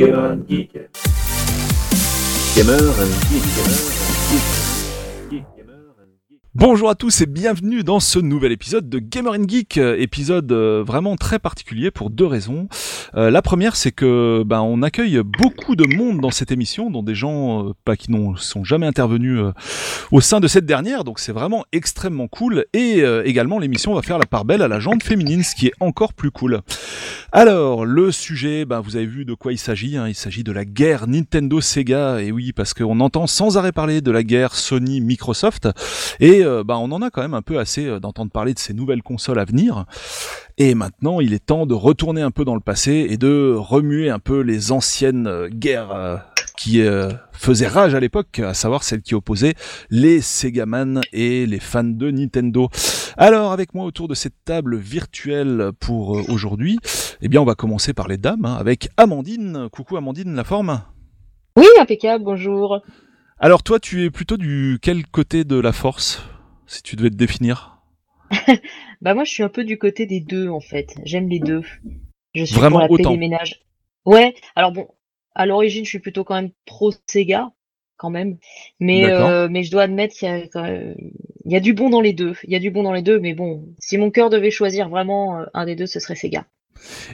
Gamer Geek. Gamer Geek. Bonjour à tous et bienvenue dans ce nouvel épisode de Gamer and Geek, euh, épisode euh, vraiment très particulier pour deux raisons. Euh, la première, c'est que ben on accueille beaucoup de monde dans cette émission, dont des gens qui n'ont sont jamais intervenus au sein de cette dernière, donc c'est vraiment extrêmement cool. Et également, l'émission va faire la part belle à la jante féminine, ce qui est encore plus cool. Alors, le sujet, ben, vous avez vu de quoi il s'agit. hein, il s'agit de la guerre Nintendo-Sega. Et oui, parce qu'on entend sans arrêt parler de la guerre Sony-Microsoft. Et ben, on en a quand même un peu assez euh, d'entendre parler de ces nouvelles consoles à venir. Et maintenant, il est temps de retourner un peu dans le passé et de remuer un peu les anciennes euh, guerres euh, qui euh, faisaient rage à l'époque, à savoir celles qui opposaient les Segaman et les fans de Nintendo. Alors, avec moi autour de cette table virtuelle pour aujourd'hui, eh bien, on va commencer par les dames, hein, avec Amandine. Coucou Amandine, la forme? Oui, impeccable, bonjour. Alors, toi, tu es plutôt du quel côté de la force, si tu devais te définir? Bah moi je suis un peu du côté des deux en fait. J'aime les deux. Je suis Vraiment pour la paix autant. des ménages. Ouais, alors bon, à l'origine je suis plutôt quand même pro Sega quand même, mais euh, mais je dois admettre qu'il y a quand même- il y a du bon dans les deux. Il y a du bon dans les deux, mais bon, si mon cœur devait choisir vraiment euh, un des deux, ce serait Sega.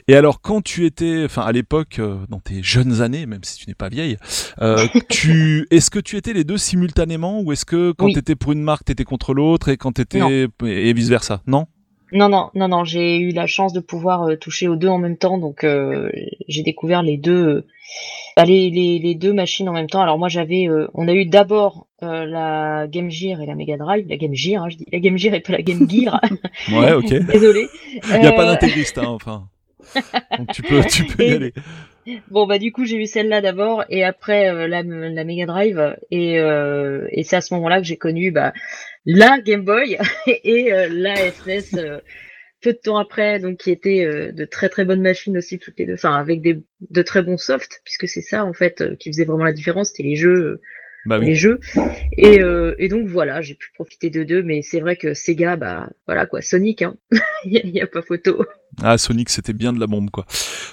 Et alors, quand tu étais, enfin, à l'époque, euh, dans tes jeunes années, même si tu n'es pas vieille, euh, tu, est-ce que tu étais les deux simultanément, ou est-ce que quand Oui. tu étais pour une marque, tu étais contre l'autre, et quand tu étais, Non. et vice versa, non? Non, non, non, non, j'ai eu la chance de pouvoir euh, toucher aux deux en même temps, donc euh, j'ai découvert les deux, bah, les, les, les deux machines en même temps. Alors moi j'avais, euh, on a eu d'abord la Game Gear et la Mega Drive, la Game Gear, hein, je dis la Game Gear et pas la Game Gear, Ouais, ok. désolé. Il n'y a pas d'intégriste, hein, enfin. Donc tu peux, tu peux y aller. Bon bah du coup j'ai eu celle-là d'abord et après euh, la, la Mega Drive et, euh, et c'est à ce moment-là que j'ai connu bah, la Game Boy et euh, la SNES peu de temps après donc qui étaient de très très bonnes machines aussi toutes les deux enfin avec des de très bons softs puisque c'est ça en fait qui faisait vraiment la différence c'était les jeux Bah les oui. jeux et, euh, et donc voilà j'ai pu profiter de deux mais c'est vrai que Sega bah voilà quoi Sonic hein il y, a- pas photo Ah, Sonic, c'était bien de la bombe, quoi.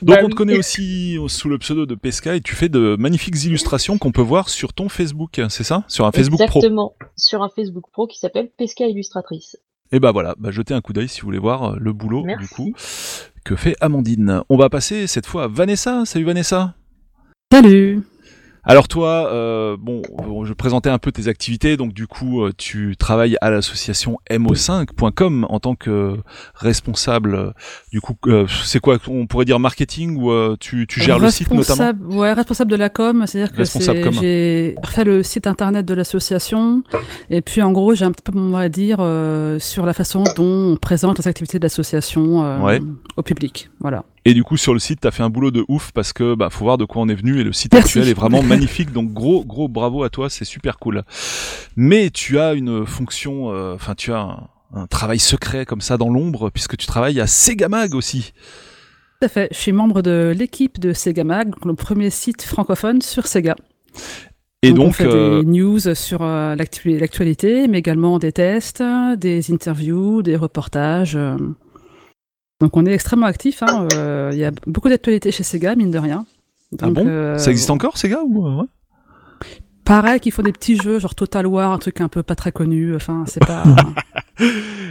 Donc Bah on oui. te connaît aussi sous le pseudo de Pesca, et tu fais de magnifiques illustrations qu'on peut voir sur ton Facebook, c'est ça? Sur un Facebook Pro. exactement sur un Facebook Pro qui s'appelle Pesca Illustratrice Et bah voilà, bah jetez un coup d'œil si vous voulez voir euh, le boulot Merci. du coup que fait Amandine. On va passer cette fois à Vanessa. Salut Vanessa. Salut Alors toi, euh, bon, je présentais un peu tes activités, donc du coup, euh, tu travailles à l'association mo5.com en tant que responsable. Du coup, euh, c'est quoi On pourrait dire marketing ou euh, tu, tu gères le site notamment Responsable- Ouais, responsable de la com, c'est-à-dire que j'ai fait le site internet de l'association, et puis en gros, j'ai un petit peu mon mot à dire euh, sur la façon dont on présente les activités de l'association euh, Ouais. au public. Voilà. Et du coup, sur le site, t'as fait un boulot de ouf parce que bah faut voir de quoi on est venu et le site Merci. actuel est vraiment magnifique. Donc gros gros bravo à toi, c'est super cool. Mais tu as une fonction, euh, enfin tu as un, un travail secret comme ça dans l'ombre puisque tu travailles à Segamag aussi. Tout à fait. Je suis membre de l'équipe de Sega Mag, donc le premier site francophone sur Sega. Et on donc, fait euh, des news sur euh, l'actu- l'actualité, mais également des tests, des interviews, des reportages. Donc on est extrêmement actif. hein, euh, Il y a beaucoup d'actualités chez Sega, mine de rien. ah Donc, bon? euh, Ça existe encore Sega ou euh, ouais? Pareil qu'ils font des petits jeux, genre Total War, un truc un peu pas très connu. Enfin, c'est pas Et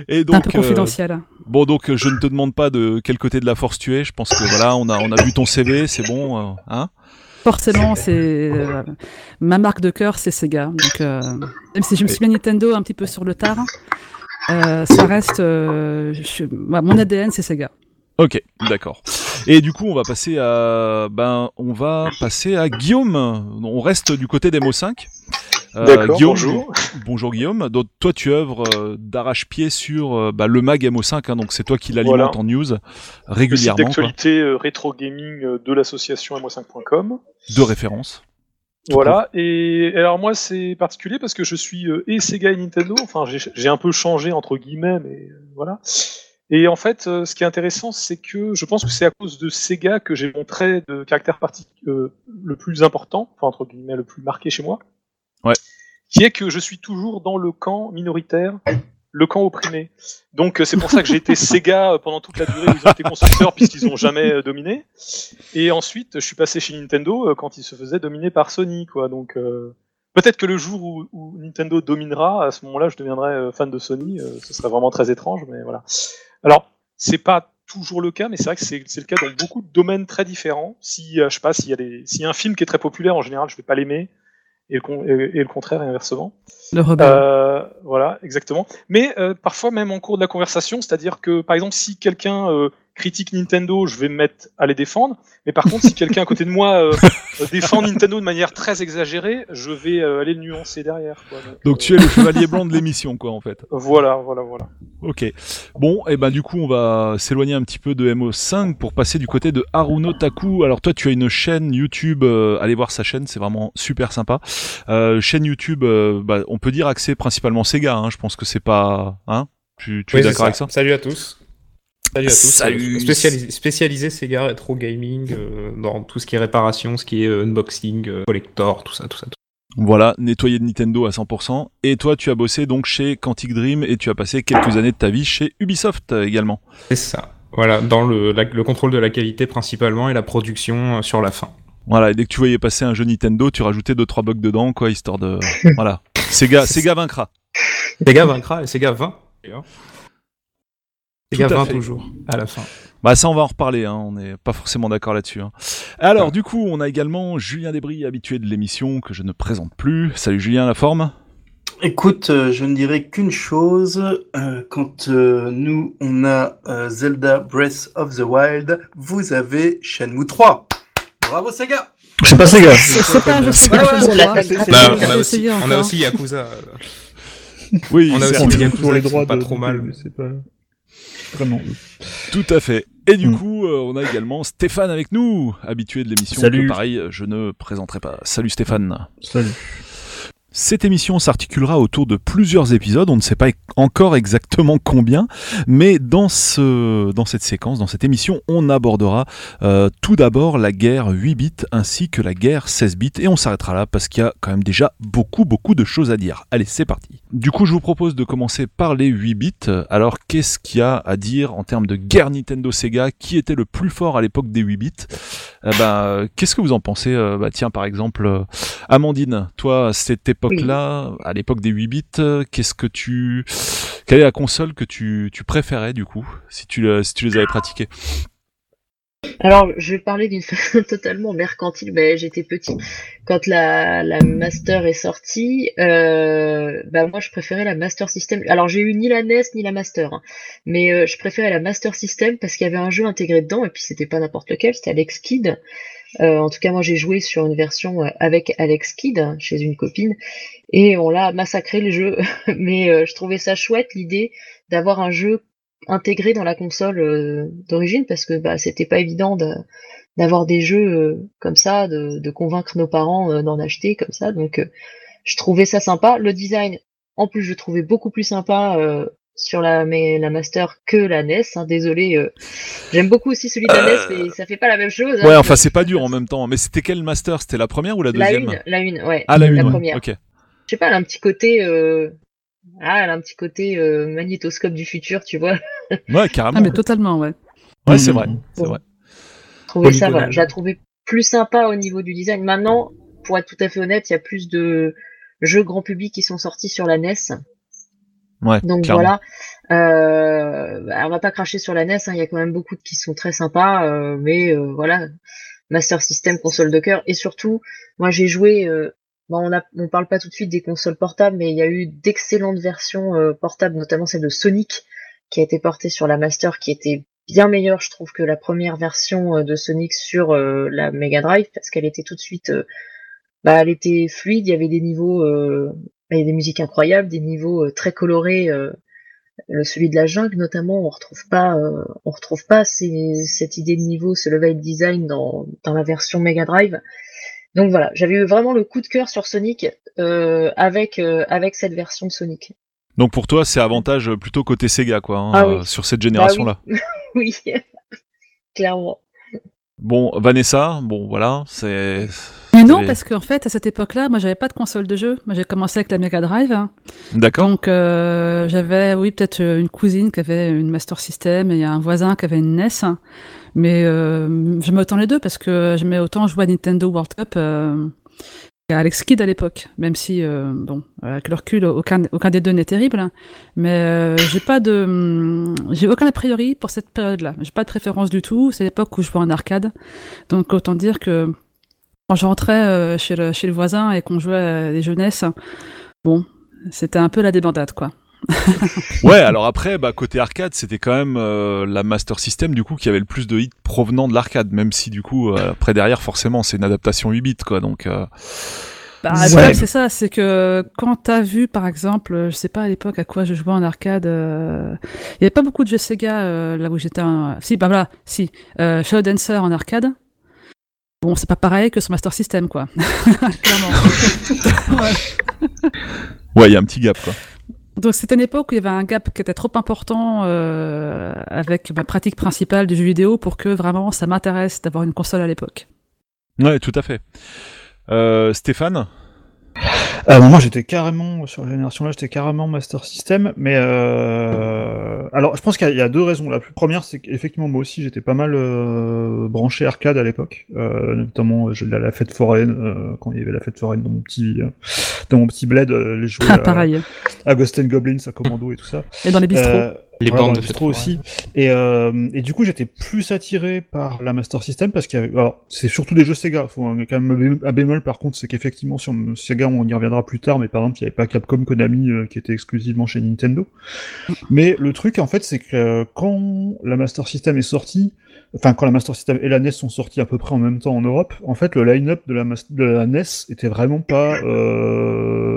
c'est un donc peu confidentiel. bon donc je ne te demande pas de quel côté de la force tu es. Je pense que voilà, on a on a vu ton CV, c'est bon, hein? Forcément, c'est euh, ma marque de cœur, c'est Sega. Donc, euh, même si je me suis mis Nintendo un petit peu sur le tard, ça reste euh, je- bah, mon ADN, c'est Sega. Ok, d'accord. Et du coup, on va passer à, ben, on va passer à Guillaume. On reste du côté des MO5. Euh, D'accord, Guillaume, bonjour. Bonjour Guillaume. Donc toi, tu œuvres euh, d'arrache-pied sur euh, bah, le mag MO5. hein, donc c'est toi qui l'alimente Voilà. en news Le site régulièrement, d'actualité euh, rétro gaming euh, de l'association mo5.com. de référence. Voilà. Et alors moi c'est particulier parce que je suis euh, et Sega et Nintendo. Enfin j'ai un peu changé entre guillemets, mais euh, voilà. Et en fait, euh, ce qui est intéressant, c'est que je pense que c'est à cause de Sega que j'ai mon trait de caractère parti euh, le plus important, enfin entre guillemets le plus marqué chez moi. Ouais. Qui est que je suis toujours dans le camp minoritaire le camp opprimé. Donc euh, c'est pour ça que j'ai été Sega euh, pendant toute la durée où ils ont été constructeurs puisqu'ils ont jamais euh, dominé. Et ensuite je suis passé chez Nintendo quand ils se faisaient dominer par Sony quoi. Donc euh, peut-être que le jour où, où Nintendo dominera, à ce moment-là je deviendrai fan de Sony. euh, ce serait vraiment très étrange, mais voilà. Alors c'est pas toujours le cas, mais c'est vrai que c'est le cas dans beaucoup de domaines très différents. Si je sais pas s'il y a des s'il y a un film qui est très populaire en général, je vais pas l'aimer. Et le, con- et- et le contraire et inversement. Le rebelle. Euh, voilà, exactement. Mais euh, parfois même en cours de la conversation, c'est-à-dire que par exemple si quelqu'un euh, critique Nintendo, je vais me mettre à les défendre. Mais par contre, si quelqu'un à côté de moi euh, défend Nintendo de manière très exagérée, je vais euh, aller le nuancer derrière. Quoi. Donc tu es le chevalier blanc de l'émission, quoi, en fait. voilà, voilà, voilà. Ok. Bon, et ben du coup, on va s'éloigner un petit peu de MO5 pour passer du côté de Haruno Taku. Alors toi, tu as une chaîne YouTube. euh, allez voir sa chaîne, c'est vraiment super sympa. Euh, chaîne YouTube, euh, bah, on peut dire axée principalement Sega. Hein, je pense que c'est pas, hein Tu, tu es Oui, d'accord avec ça? Salut à tous. Salut à tous. Salut. Spécialisé, spécialisé Sega Retro Gaming euh, dans tout ce qui est réparation, ce qui est euh, unboxing, euh, collector, tout ça, tout ça. Tout. Voilà, nettoyé de Nintendo à 100%. Et toi, tu as bossé donc chez Quantic Dream et tu as passé quelques années de ta vie chez Ubisoft également. C'est ça. Voilà, dans le, la- le contrôle de la qualité principalement et la production sur la fin. Voilà, et dès que tu voyais passer un jeu Nintendo, tu rajoutais deux trois bugs dedans, quoi, histoire de, voilà. Sega, Sega vaincra. Sega vaincra et Sega 20. d'ailleurs. À 20 fait. toujours, à la fin. Bah ça on va en reparler, hein, on n'est pas forcément d'accord là-dessus. hein. Alors du coup on a également Julien Desbris, habitué de l'émission que je ne présente plus. Salut Julien, la forme? Écoute, euh, je ne dirais qu'une chose. euh, quand euh, nous, on a euh, Zelda Breath of the Wild, vous avez Shenmue 3. Bravo Sega C'est pas Sega. C'est pas un jeu Sega, Bah, on, a aussi, on a encore. aussi Yakuza. Oui, On a aussi Yakuza les droits pas trop mal. mais C'est pas vraiment. tout à fait. Et du Mm. coup euh, on a également Stéphane avec nous, habitué de l'émission Salut. que pareil je ne présenterai pas. Salut Stéphane. Salut. Cette émission s'articulera autour de plusieurs épisodes, on ne sait pas encore exactement combien, mais dans, ce, cette séquence, dans cette émission, on abordera euh, tout d'abord la guerre 8 bits ainsi que la guerre 16 bits, et on s'arrêtera là parce qu'il y a quand même déjà beaucoup beaucoup de choses à dire. Allez, c'est parti. Du coup, je vous propose de commencer par les 8 bits. Alors, qu'est-ce qu'il y a à dire en termes de guerre Nintendo Sega? Qui était le plus fort à l'époque des 8 bits? Euh, bah, Qu'est-ce que vous en pensez? Euh, bah, Tiens, par exemple, euh, Amandine, toi, à à l'époque des 8 bits, euh, qu'est-ce que tu, quelle est la console que tu, tu préférais du coup, si tu, si tu les avais pratiquées? Alors, je vais parler d'une façon totalement mercantile, mais j'étais petit. Quand la, la Master est sortie, euh, bah moi je préférais la Master System. Alors j'ai eu ni la NES ni la Master, hein. mais euh, je préférais la Master System parce qu'il y avait un jeu intégré dedans, et puis c'était pas n'importe lequel, c'était Alex Kidd. Euh, en tout cas, moi j'ai joué sur une version euh, avec Alex Kidd chez une copine, et on l'a massacré le jeu. mais euh, je trouvais ça chouette l'idée d'avoir un jeu intégré dans la console d'origine parce que bah, c'était pas évident de- d'avoir des jeux comme ça, de, convaincre nos parents d'en acheter comme ça. Donc je trouvais ça sympa. Le design, en plus, je trouvais beaucoup plus sympa sur la, mais, la Master que la NES. hein. Désolé, euh, j'aime beaucoup aussi celui de la NES, mais ça fait pas la même chose. hein. Ouais, enfin c'est pas dur en même temps. Mais c'était quel master? C'était la première ou la La deuxième? une, la une, ouais. Ah la une, ouais. première. Ok. Je sais pas, elle a un petit côté. Euh... Ah, elle a un petit côté euh, magnétoscope du futur, tu vois. Ouais, carrément. Ah, mais totalement, ouais. Ouais, c'est vrai. C'est vrai. Je trouvais ça, voilà, je la trouvais plus sympa au niveau du design. Maintenant, pour être tout à fait honnête, il y a plus de jeux grand public qui sont sortis sur la NES. Ouais. Donc clairement. voilà, euh, bah, on va pas cracher sur la NES, hein, il y a quand même beaucoup de qui sont très sympas, euh, mais euh, voilà, Master System, console de cœur, et surtout, moi j'ai joué, euh, bon, on a, on parle pas tout de suite des consoles portables, mais il y a eu d'excellentes versions euh, portables, notamment celle de Sonic, qui a été portée sur la Master, qui était bien meilleure, je trouve, que la première version euh, de Sonic sur euh, la Mega Drive, parce qu'elle était tout de suite, euh, bah, elle était fluide, il y avait des niveaux, euh, il y avait des musiques incroyables, des niveaux euh, très colorés. euh, le, celui de la jungle notamment, on retrouve pas, euh, on retrouve pas ces- cette idée de niveau, ce level design dans, dans la version Mega Drive. Donc voilà, j'avais eu vraiment le coup de cœur sur Sonic euh, avec euh, avec cette version de Sonic. Donc pour toi, c'est avantage euh, plutôt côté Sega, quoi, hein, Ah oui. euh, sur cette génération-là. oui, clairement. Bon, Vanessa, bon voilà, c'est. Mais non, parce qu'en fait, à cette époque-là, moi, j'avais pas de console de jeu. Moi, j'ai commencé avec la Mega Drive. hein. D'accord. Donc, euh, j'avais, oui, peut-être euh, une cousine qui avait une Master System et un voisin qui avait une NES. Mais euh, j'aimais autant les deux parce que j'aimais autant jouer à Nintendo World Cup euh, qu'à Alex Kidd à l'époque. Même si, euh, bon, avec le recul, aucun, aucun des deux n'est terrible. hein. Mais euh, j'ai pas de, hum, j'ai aucun a priori pour cette période-là. J'ai pas de préférence du tout. C'est l'époque où je jouais en arcade. Donc, autant dire que quand je rentrais euh, chez, le, chez le voisin et qu'on jouait à des jeunesses, bon, c'était un peu la débandade, quoi. Ouais, alors après, bah, côté arcade, c'était quand même euh, la Master System du coup qui avait le plus de hits provenant de l'arcade, même si du coup euh, après derrière forcément c'est une adaptation 8 bits quoi, donc euh, Bah, Ouais. le problème, c'est ça, c'est que quand t'as vu, par exemple, je sais pas à l'époque à quoi je jouais en arcade, euh, il y avait pas beaucoup de jeux Sega euh, là où j'étais. un- Si, bah voilà, si, euh, Shadow Dancer en arcade. Bon, c'est pas pareil que sur Master System, quoi. Clairement. Ouais. il y a un petit gap quoi. Donc c'était une époque où il y avait un gap qui était trop important euh, avec ma pratique principale du jeu vidéo pour que vraiment ça m'intéresse d'avoir une console à l'époque. Ouais, tout à fait. Euh, Stéphane? Euh, moi, j'étais carrément, sur la génération là, j'étais carrément Master System, mais euh... alors, je pense qu'il y, a- deux raisons. La plus première, c'est qu'effectivement, moi aussi, j'étais pas mal euh, branché arcade à l'époque, euh, notamment à la fête foraine, euh, quand il y avait la fête foraine dans mon petit, euh, dans mon petit bled, euh, les jouer Ah, pareil. à Ghost and Goblins, à Commando et tout ça. Et dans les bistrots. Les voilà, bandes dans de aussi. Et, euh, et du coup, j'étais plus attiré par la Master System parce qu'il y avait, alors, c'est surtout des jeux Sega. Faut un- quand même un bé- un bémol, par contre, c'est qu'effectivement, sur Sega, on y reviendra plus tard, mais par exemple, il n'y avait pas Capcom Konami euh, qui était exclusivement chez Nintendo. Mais le truc, en fait, c'est que euh, quand la Master System est sortie, enfin, quand la Master System et la NES sont sortis à peu près en même temps en Europe, en fait, le line-up de la, de la NES était vraiment pas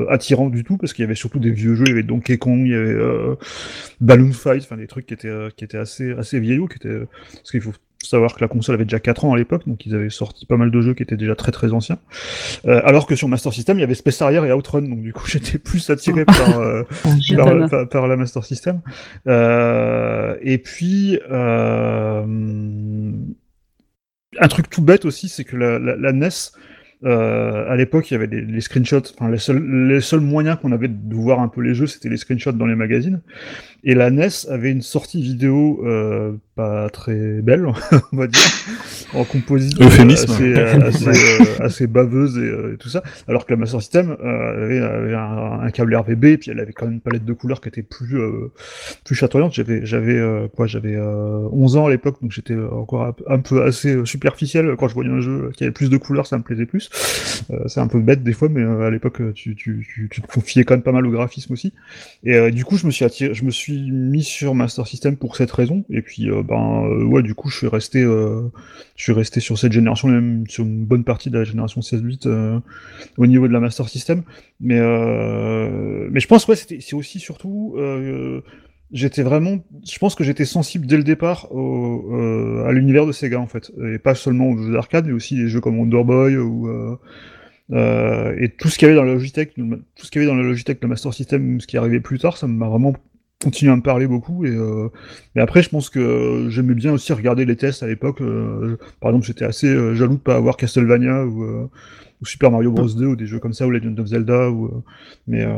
attirant du tout parce qu'il y avait surtout des vieux jeux, il y avait Donkey Kong, il y avait Balloon Fight, enfin des trucs qui étaient, euh, qui étaient assez, assez vieillots, qui étaient, parce qu'il faut savoir que la console avait déjà 4 ans à l'époque, donc ils avaient sorti pas mal de jeux qui étaient déjà très très anciens. Euh, alors que sur Master System, il y avait Space Harrier et Outrun, donc du coup j'étais plus attiré par, euh, Je par, par- par la Master System. Euh, et puis, euh, un truc tout bête aussi, c'est que la, la, la NES, euh, à l'époque, il y avait des, les screenshots, enfin les seuls, les seuls moyens qu'on avait de voir un peu les jeux, c'était les screenshots dans les magazines. Et la NES avait une sortie vidéo euh, pas très belle, on va dire, en composite Euphémisme. assez, euh, assez, euh, assez baveuse et, euh, et tout ça. Alors que la Master System euh, avait, avait un, un câble RVB, et puis elle avait quand même une palette de couleurs qui était plus euh, plus chatoyante. J'avais j'avais euh, quoi, j'avais euh, 11 ans à l'époque, donc j'étais encore un, peu- assez euh, superficiel quand je voyais un jeu qui avait plus de couleurs, ça me plaisait plus. Euh, c'est un peu bête des fois, mais euh, à l'époque euh, tu, tu, tu, tu te confiais quand même pas mal au graphisme aussi. Et euh, du coup, je me suis attiré, je me suis mis sur Master System pour cette raison. Et puis, euh, ben euh, ouais, du coup, je suis resté, euh, je suis resté sur cette génération, même sur une bonne partie de la génération 16-8 euh, au niveau de la Master System. Mais mais je pense ouais, c'est aussi surtout J'étais vraiment, je pense que j'étais sensible dès le départ au, à l'univers de Sega en fait, et pas seulement aux jeux d'arcade, mais aussi des jeux comme Wonder Boy ou et tout ce qu'il y avait dans la Logitech, tout ce qu'il y avait dans la Logitech, le Master System, ce qui arrivait plus tard, ça m'a vraiment continué à me parler beaucoup. Et, euh, et après, je pense que j'aimais bien aussi regarder les tests à l'époque. euh, par exemple, j'étais assez euh, jaloux de pas avoir Castlevania ou, euh, ou Super Mario Bros 2 ou des jeux comme ça ou Legend of Zelda. Ou, euh, mais euh,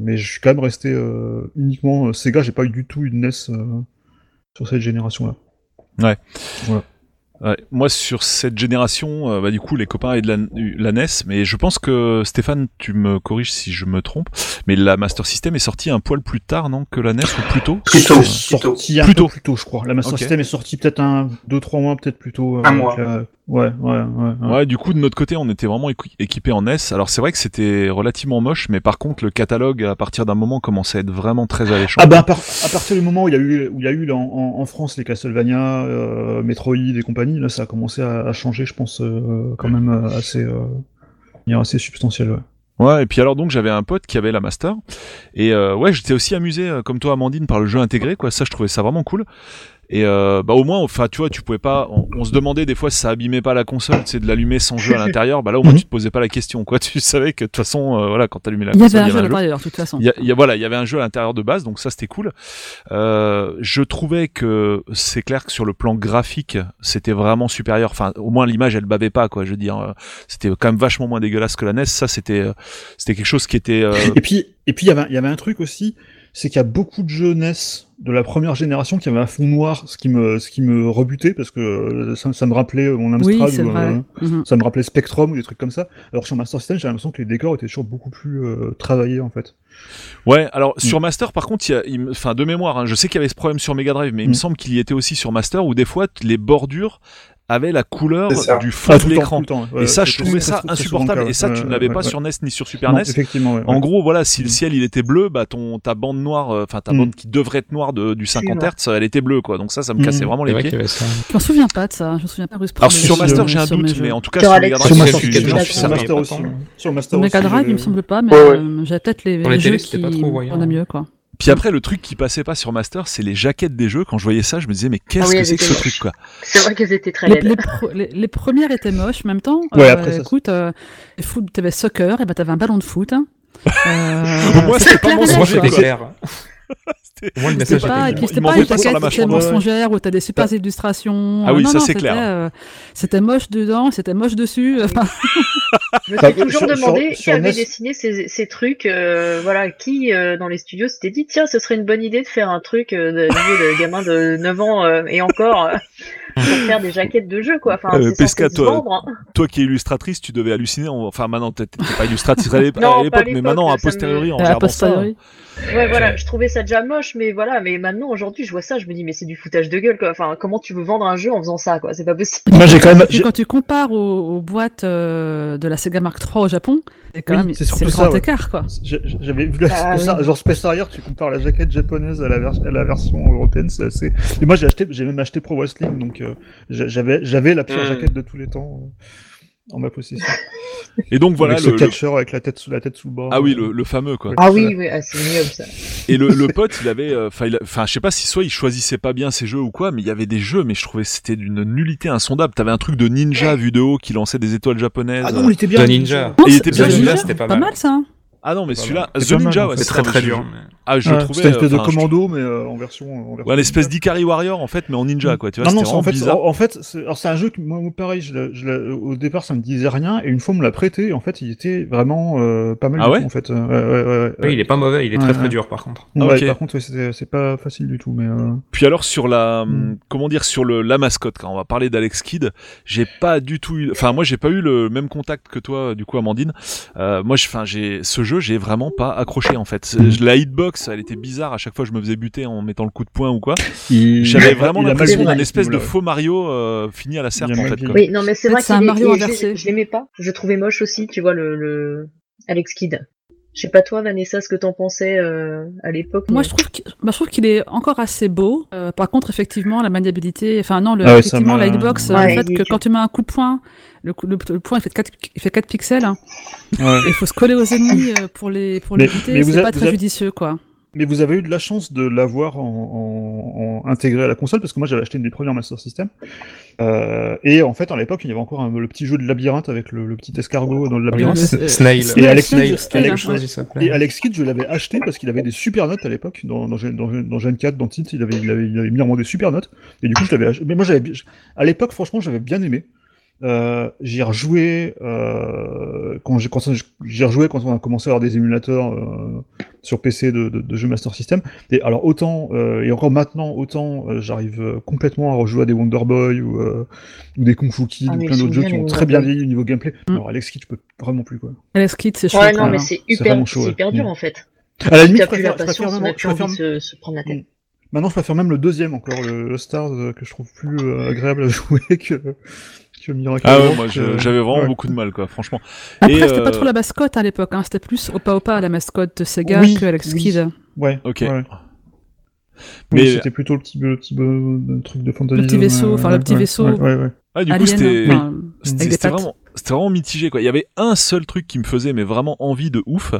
mais je suis quand même resté euh, uniquement Sega. J'ai pas eu du tout une NES euh, sur cette génération-là. Ouais. Voilà. Ouais, moi sur cette génération, euh, bah, du coup les copains avaient de la, la NES, mais je pense que Stéphane, tu me corriges si je me trompe, mais la Master System est sortie un poil plus tard, non, que la NES ou plus tôt Plus tôt. Euh, Plutôt. sorti un Plus peu tôt. plus tôt, je crois. La Master. System est sortie peut-être un, deux, trois mois, peut-être plus tôt. euh, Un mois. la- Ouais, ouais, ouais. ouais. Ouais, du coup de notre côté, on était vraiment équi- équipé en NES. Alors c'est vrai que c'était relativement moche, mais par contre le catalogue à partir d'un moment commençait à être vraiment très alléchant. Ah bah à, par- à partir du moment où il y a eu où il y a eu là, en, en- en France les Castlevania, euh, Metroid et compagnie, là ça a commencé à, à changer, je pense euh, quand même euh, assez, euh, de manière assez substantielle. Ouais. Ouais, et puis alors donc j'avais un pote qui avait la Master, et euh, ouais j'étais aussi amusé euh, comme toi Amandine par le jeu intégré, quoi. Ça je trouvais ça vraiment cool. Et euh, bah au moins, enfin tu vois, tu pouvais pas. On, on se demandait des fois si ça abîmait pas la console, c'est de l'allumer sans jeu à l'intérieur. Bah là au moins Mhm. tu te posais pas la question, quoi. Tu savais que de toute façon, euh, voilà, quand t'allumais la Il y console, avait un jeu à l'intérieur, de toute façon. il y a, il y a- voilà, il y avait un jeu à l'intérieur de base, donc ça c'était cool. Euh, je trouvais que c'est clair que sur le plan graphique, c'était vraiment supérieur. Enfin, au moins l'image, elle bavait pas, quoi. Je veux dire, euh, c'était quand même vachement moins dégueulasse que la NES. Ça, c'était, euh, c'était quelque chose qui était. euh, Et puis, et puis il y avait, il y avait un truc aussi, c'est qu'il y a beaucoup de jeux NES de la première génération qui avaient un fond noir, ce qui me, ce qui me rebutait parce que euh, ça, ça me rappelait mon Amstrad, Oui, ou, euh, Mhm. ça me rappelait Spectrum ou des trucs comme ça. Alors sur Master System, j'ai l'impression que les décors étaient toujours beaucoup plus euh, travaillés en fait. Ouais, alors Mm. sur Master, par contre, il y a, il me- enfin de mémoire, hein, je sais qu'il y avait ce problème sur Mega Drive, mais il me Mm. semble qu'il y était aussi sur Master, où des fois les bordures avaient la couleur du fond Ah, de l'écran. ouais. Et ça, je trouvais ça insupportable. cas, Et ça, tu ne l'avais pas sur NES ni sur Super Non, NES. effectivement, En gros, voilà, si le Mm. ciel il était bleu, bah ton ta bande noire, euh, enfin ta Mm. bande qui devrait être noire de, du 50 noir. Hz, elle était bleue quoi. Donc ça, ça me Mm. cassait vraiment les pieds. avait. Je m'en souviens pas de ça. Je me souviens pas Alors sur Master, j'ai un doute, mais en tout cas Sur sur Alex, Mega Sur Drive, Master sur aussi. Sur Master Sur Mega aussi, Drive, il me j'ai- semble pas, mais euh, j'avais peut-être les, Pour les les jeux qui on a mieux quoi. Puis après, le truc qui passait pas sur Master, c'est les jaquettes des jeux. Quand je voyais ça, je me disais mais qu'est-ce Ah oui, que c'est que ce moches. truc quoi C'est vrai qu'elles étaient très Les, les, pro- les- les premières étaient moches, en même temps. Ouais, euh, après, ça, écoute, euh, foot, t'avais soccer, et ben t'avais un ballon de foot. hein. Euh, Au moins, c'était pas clair et mensonger, Moi, le message pas, et puis c'était pas une mâchoire. mensongère où t'as des super illustrations. Ah oui, Non, ça, c'est clair. euh, C'était moche dedans, c'était moche dessus. Enfin, Je me suis toujours sur- demandé sur- qui sur avait NES dessiné ces, ces trucs. euh, voilà, qui euh, dans les studios s'était dit tiens, ce serait une bonne idée de faire un truc euh, de, niveau de gamin de 9 ans euh, et encore euh, pour faire des jaquettes de jeu quoi. Enfin, Euh, Pesca, toi- vendre. hein. Toi qui es illustratrice, tu devais halluciner. en- Enfin maintenant, t'es pas illustratrice à l'époque, à mais maintenant, a me- posteriori, en regardant ça. Ouais, voilà, je trouvais ça déjà moche, mais voilà, mais maintenant aujourd'hui, je vois ça, je me dis mais c'est du foutage de gueule quoi. Enfin, comment tu veux vendre un jeu en faisant ça quoi? C'est pas possible. Moi, j'ai quand même. Quand tu compares aux, aux boîtes euh, de la Sega Mark III au Japon, c'est quand Oui, même c'est surtout le ça, grand ouais. écart quoi. J'avais vu la Ah, Space- oui. genre Space Harrier, tu compares la jaquette japonaise à la, vers- à la version européenne, c'est assez. Et moi j'ai acheté, j'ai même acheté Pro Wrestling, donc euh, j'a- j'avais j'avais la pire Mm. jaquette de tous les temps euh, en ma possession. Et donc voilà avec le, ce le- catcheur avec la tête sous la tête sous le bras. ah oui le, le fameux quoi. Ah oui, oui, ah, c'est ignoble ça. Et le, le pote, il avait, euh, enfin, je sais pas si soit il choisissait pas bien ses jeux ou quoi, mais il y avait des jeux, mais je trouvais que c'était d'une nullité insondable. T'avais un truc de ninja vu de haut qui lançait des étoiles japonaises. Ah non, il était bien. The Ninja. Non, il était bien, Ninja, celui-là, c'était pas pas mal. ça. hein. Ah non, mais Voilà. celui-là, The Ninja, en ouais. C'est très très dur. Ah, je Ouais, trouvais. C'était une espèce de je- commando, mais euh, en version. En version Ouais, l'espèce d'Ikari Warrior en fait, mais en ninja quoi. Tu vois, non, non, en vraiment fait, bizarre. en, en fait, c'est, alors c'est un jeu que moi, pareil, je, l'ai- je l'ai- au départ, ça me disait rien, et une fois on me l'a prêté, et en fait, il était vraiment euh, pas mal Ah du ouais tout, en fait. Euh, ouais, ouais, ouais, ouais. Oui, il est pas mauvais, il est Ouais, très ouais. très dur par contre. Ah, Ouais, ok. Par contre, ouais, c'est pas facile du tout, mais. Euh... Puis alors sur la, Mm. comment dire, sur le la mascotte, quand on va parler d'Alex Kidd, j'ai pas du tout eu, enfin moi j'ai pas eu le même contact que toi, du coup Amandine. Euh, moi, je- enfin j'ai ce jeu, j'ai vraiment pas accroché en fait. Mm. La hitbox, elle était bizarre. À chaque fois, je me faisais buter en mettant le coup de poing ou quoi. Il... J'avais vraiment l'impression d'un espèce de faux Mario euh, fini à la serpe en fait. Oui, non, mais c'est vrai c'est un qu'il est- Mario je- inversé. Je, l'aimais pas. Je trouvais moche aussi, tu vois, le, le... Alex Kidd. Je sais pas toi, Vanessa, ce que t'en pensais euh, à l'époque. Moi, mais- je trouve qu'il bah, je trouve qu'il est encore assez beau. Euh, par contre, effectivement, la maniabilité, enfin non, le, Ah ouais, effectivement, la hitbox, Ouais, fait que quand tu mets un coup de poing, le, coup- le, le point il fait 4, il fait 4 pixels, hein, Ouais. et il faut se coller aux ennemis euh, pour les pour Mais- les c'est pas très judicieux, quoi. Mais vous avez eu de la chance de l'avoir en, en, en intégré à la console, parce que moi j'avais acheté une des premières Master System. Euh, et en fait, à l'époque, il y avait encore un- le petit jeu de labyrinthe avec le, le petit escargot dans le labyrinthe. Snail. Et Alex Snail, Alex-. Et Alex Kidd, je l'avais acheté parce qu'il avait des super notes à l'époque. Dans, dans, Gen- dans, Gen- dans Gen 4, dans Tint, il avait, il, avait, il avait mis vraiment des super notes. Et du coup, je l'avais acheté. Mais moi, j'avais, à l'époque, franchement, j'avais bien aimé. Euh, j'y ai rejoué euh, quand j'ai rejoué quand on a commencé à avoir des émulateurs euh, sur PC de, de, de jeux Master System. Et alors autant euh, et encore maintenant autant euh, j'arrive complètement à rejouer à des Wonder Boy ou, euh, ou des Kung Fu Kid Ah, ou plein d'autres jeux qui ont très bien vieilli au niveau gameplay. Mm. Alors Alex Kidd, je peux vraiment plus quoi. Alex Kidd, c'est Ouais, chouette. non, mais c'est hyper, vraiment chaud, c'est ouais. hyper dur Mm. en fait. À la limite, je la préfère, je préfère patience, on même, a je plus envie préfère- de se, se prendre la tête. Mm. Maintenant, je préfère même le deuxième encore, le, le Stars, que je trouve plus euh, agréable à jouer que, que Miracle. Ah ouais, moi que- j'avais vraiment ouais. beaucoup de mal quoi, franchement. Après, c'était euh, pas trop la mascotte à l'époque, hein. c'était plus Opa Opa la mascotte de Sega Oui, que Alex oui. Kidd. Ouais. Ok. ouais. Oui, Mais c'était plutôt le petit, le petit euh, truc de fantasy. Le petit vaisseau, ouais, enfin, le petit ouais, vaisseau. Ouais, ouais, ouais. ah, du coup Alien, c'était enfin, c'était vraiment c'était vraiment mitigé quoi. Il y avait un seul truc qui me faisait mais vraiment envie de ouf,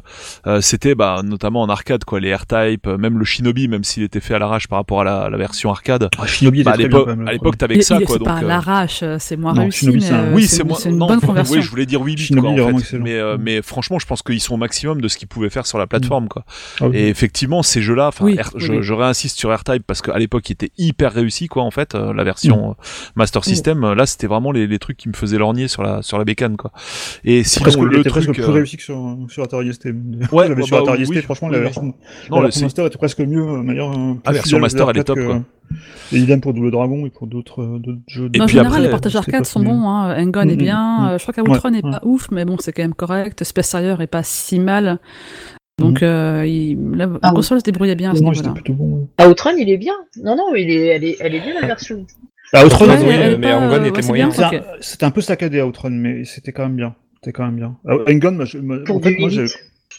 euh, c'était bah notamment en arcade quoi, les R-Type, euh, même le Shinobi, même s'il était fait à l'arrache par rapport à la, la version arcade. Ah, Shinobi était Bah, à l'époque, à l'époque t'avais que ça il- quoi. c'est Donc, pas à l'arrache, euh, c'est moins Non, réussi, Shinobi, mais c'est un- euh, oui, c'est moi. c'est une non, bonne conversion. Oui, je voulais dire 8 bits Shinobi, quoi, il est en vraiment fait. excellent. Mais, euh, Mm. mais franchement, je pense qu'ils sont au maximum de ce qu'ils pouvaient faire sur la plateforme quoi. Ah oui. Et effectivement, ces jeux-là, enfin, Oui, oui, je, oui. je réinsiste sur R-Type parce qu'à l'époque, il était hyper réussi, quoi, en fait, euh, la version euh, Master System. euh, Là, c'était vraiment les, les trucs qui me faisaient lorgner sur la sur la bécane, quoi. Et sinon, Presque, le était truc, presque euh, plus réussi que sur, sur Atari ST. Ouais, bah, sur Atari ST, oui, franchement, oui, la version, non, la version c'est- Master était presque mieux, euh, meilleure. euh, Ah, version Master, elle est à top, que- quoi. Et idem pour Double Dragon et pour d'autres euh, jeux. Et Mais en puis général, après, les portages c'était arcade sont bons. Hein. Engon est Mm, bien. mm, euh, je crois qu'Outrun est Ouais, pas ouf, mais bon, c'est quand même correct. Space Harrier est pas si mal. Donc, euh, il... la, Ah, console se débrouillait bien à ce niveau-là. plutôt bon. Ah, Outrun, il est bien. Non, non, il est, elle est, elle est bien la version. Ah, Outrun, Ouais, oui, mais pas, Engon euh, était moyen. C'était un- peu saccadé à Outrun, mais c'était quand même bien. C'était quand même bien. Ah, Engon, moi, je, moi, Pour en fait, du moi, 8 j'ai-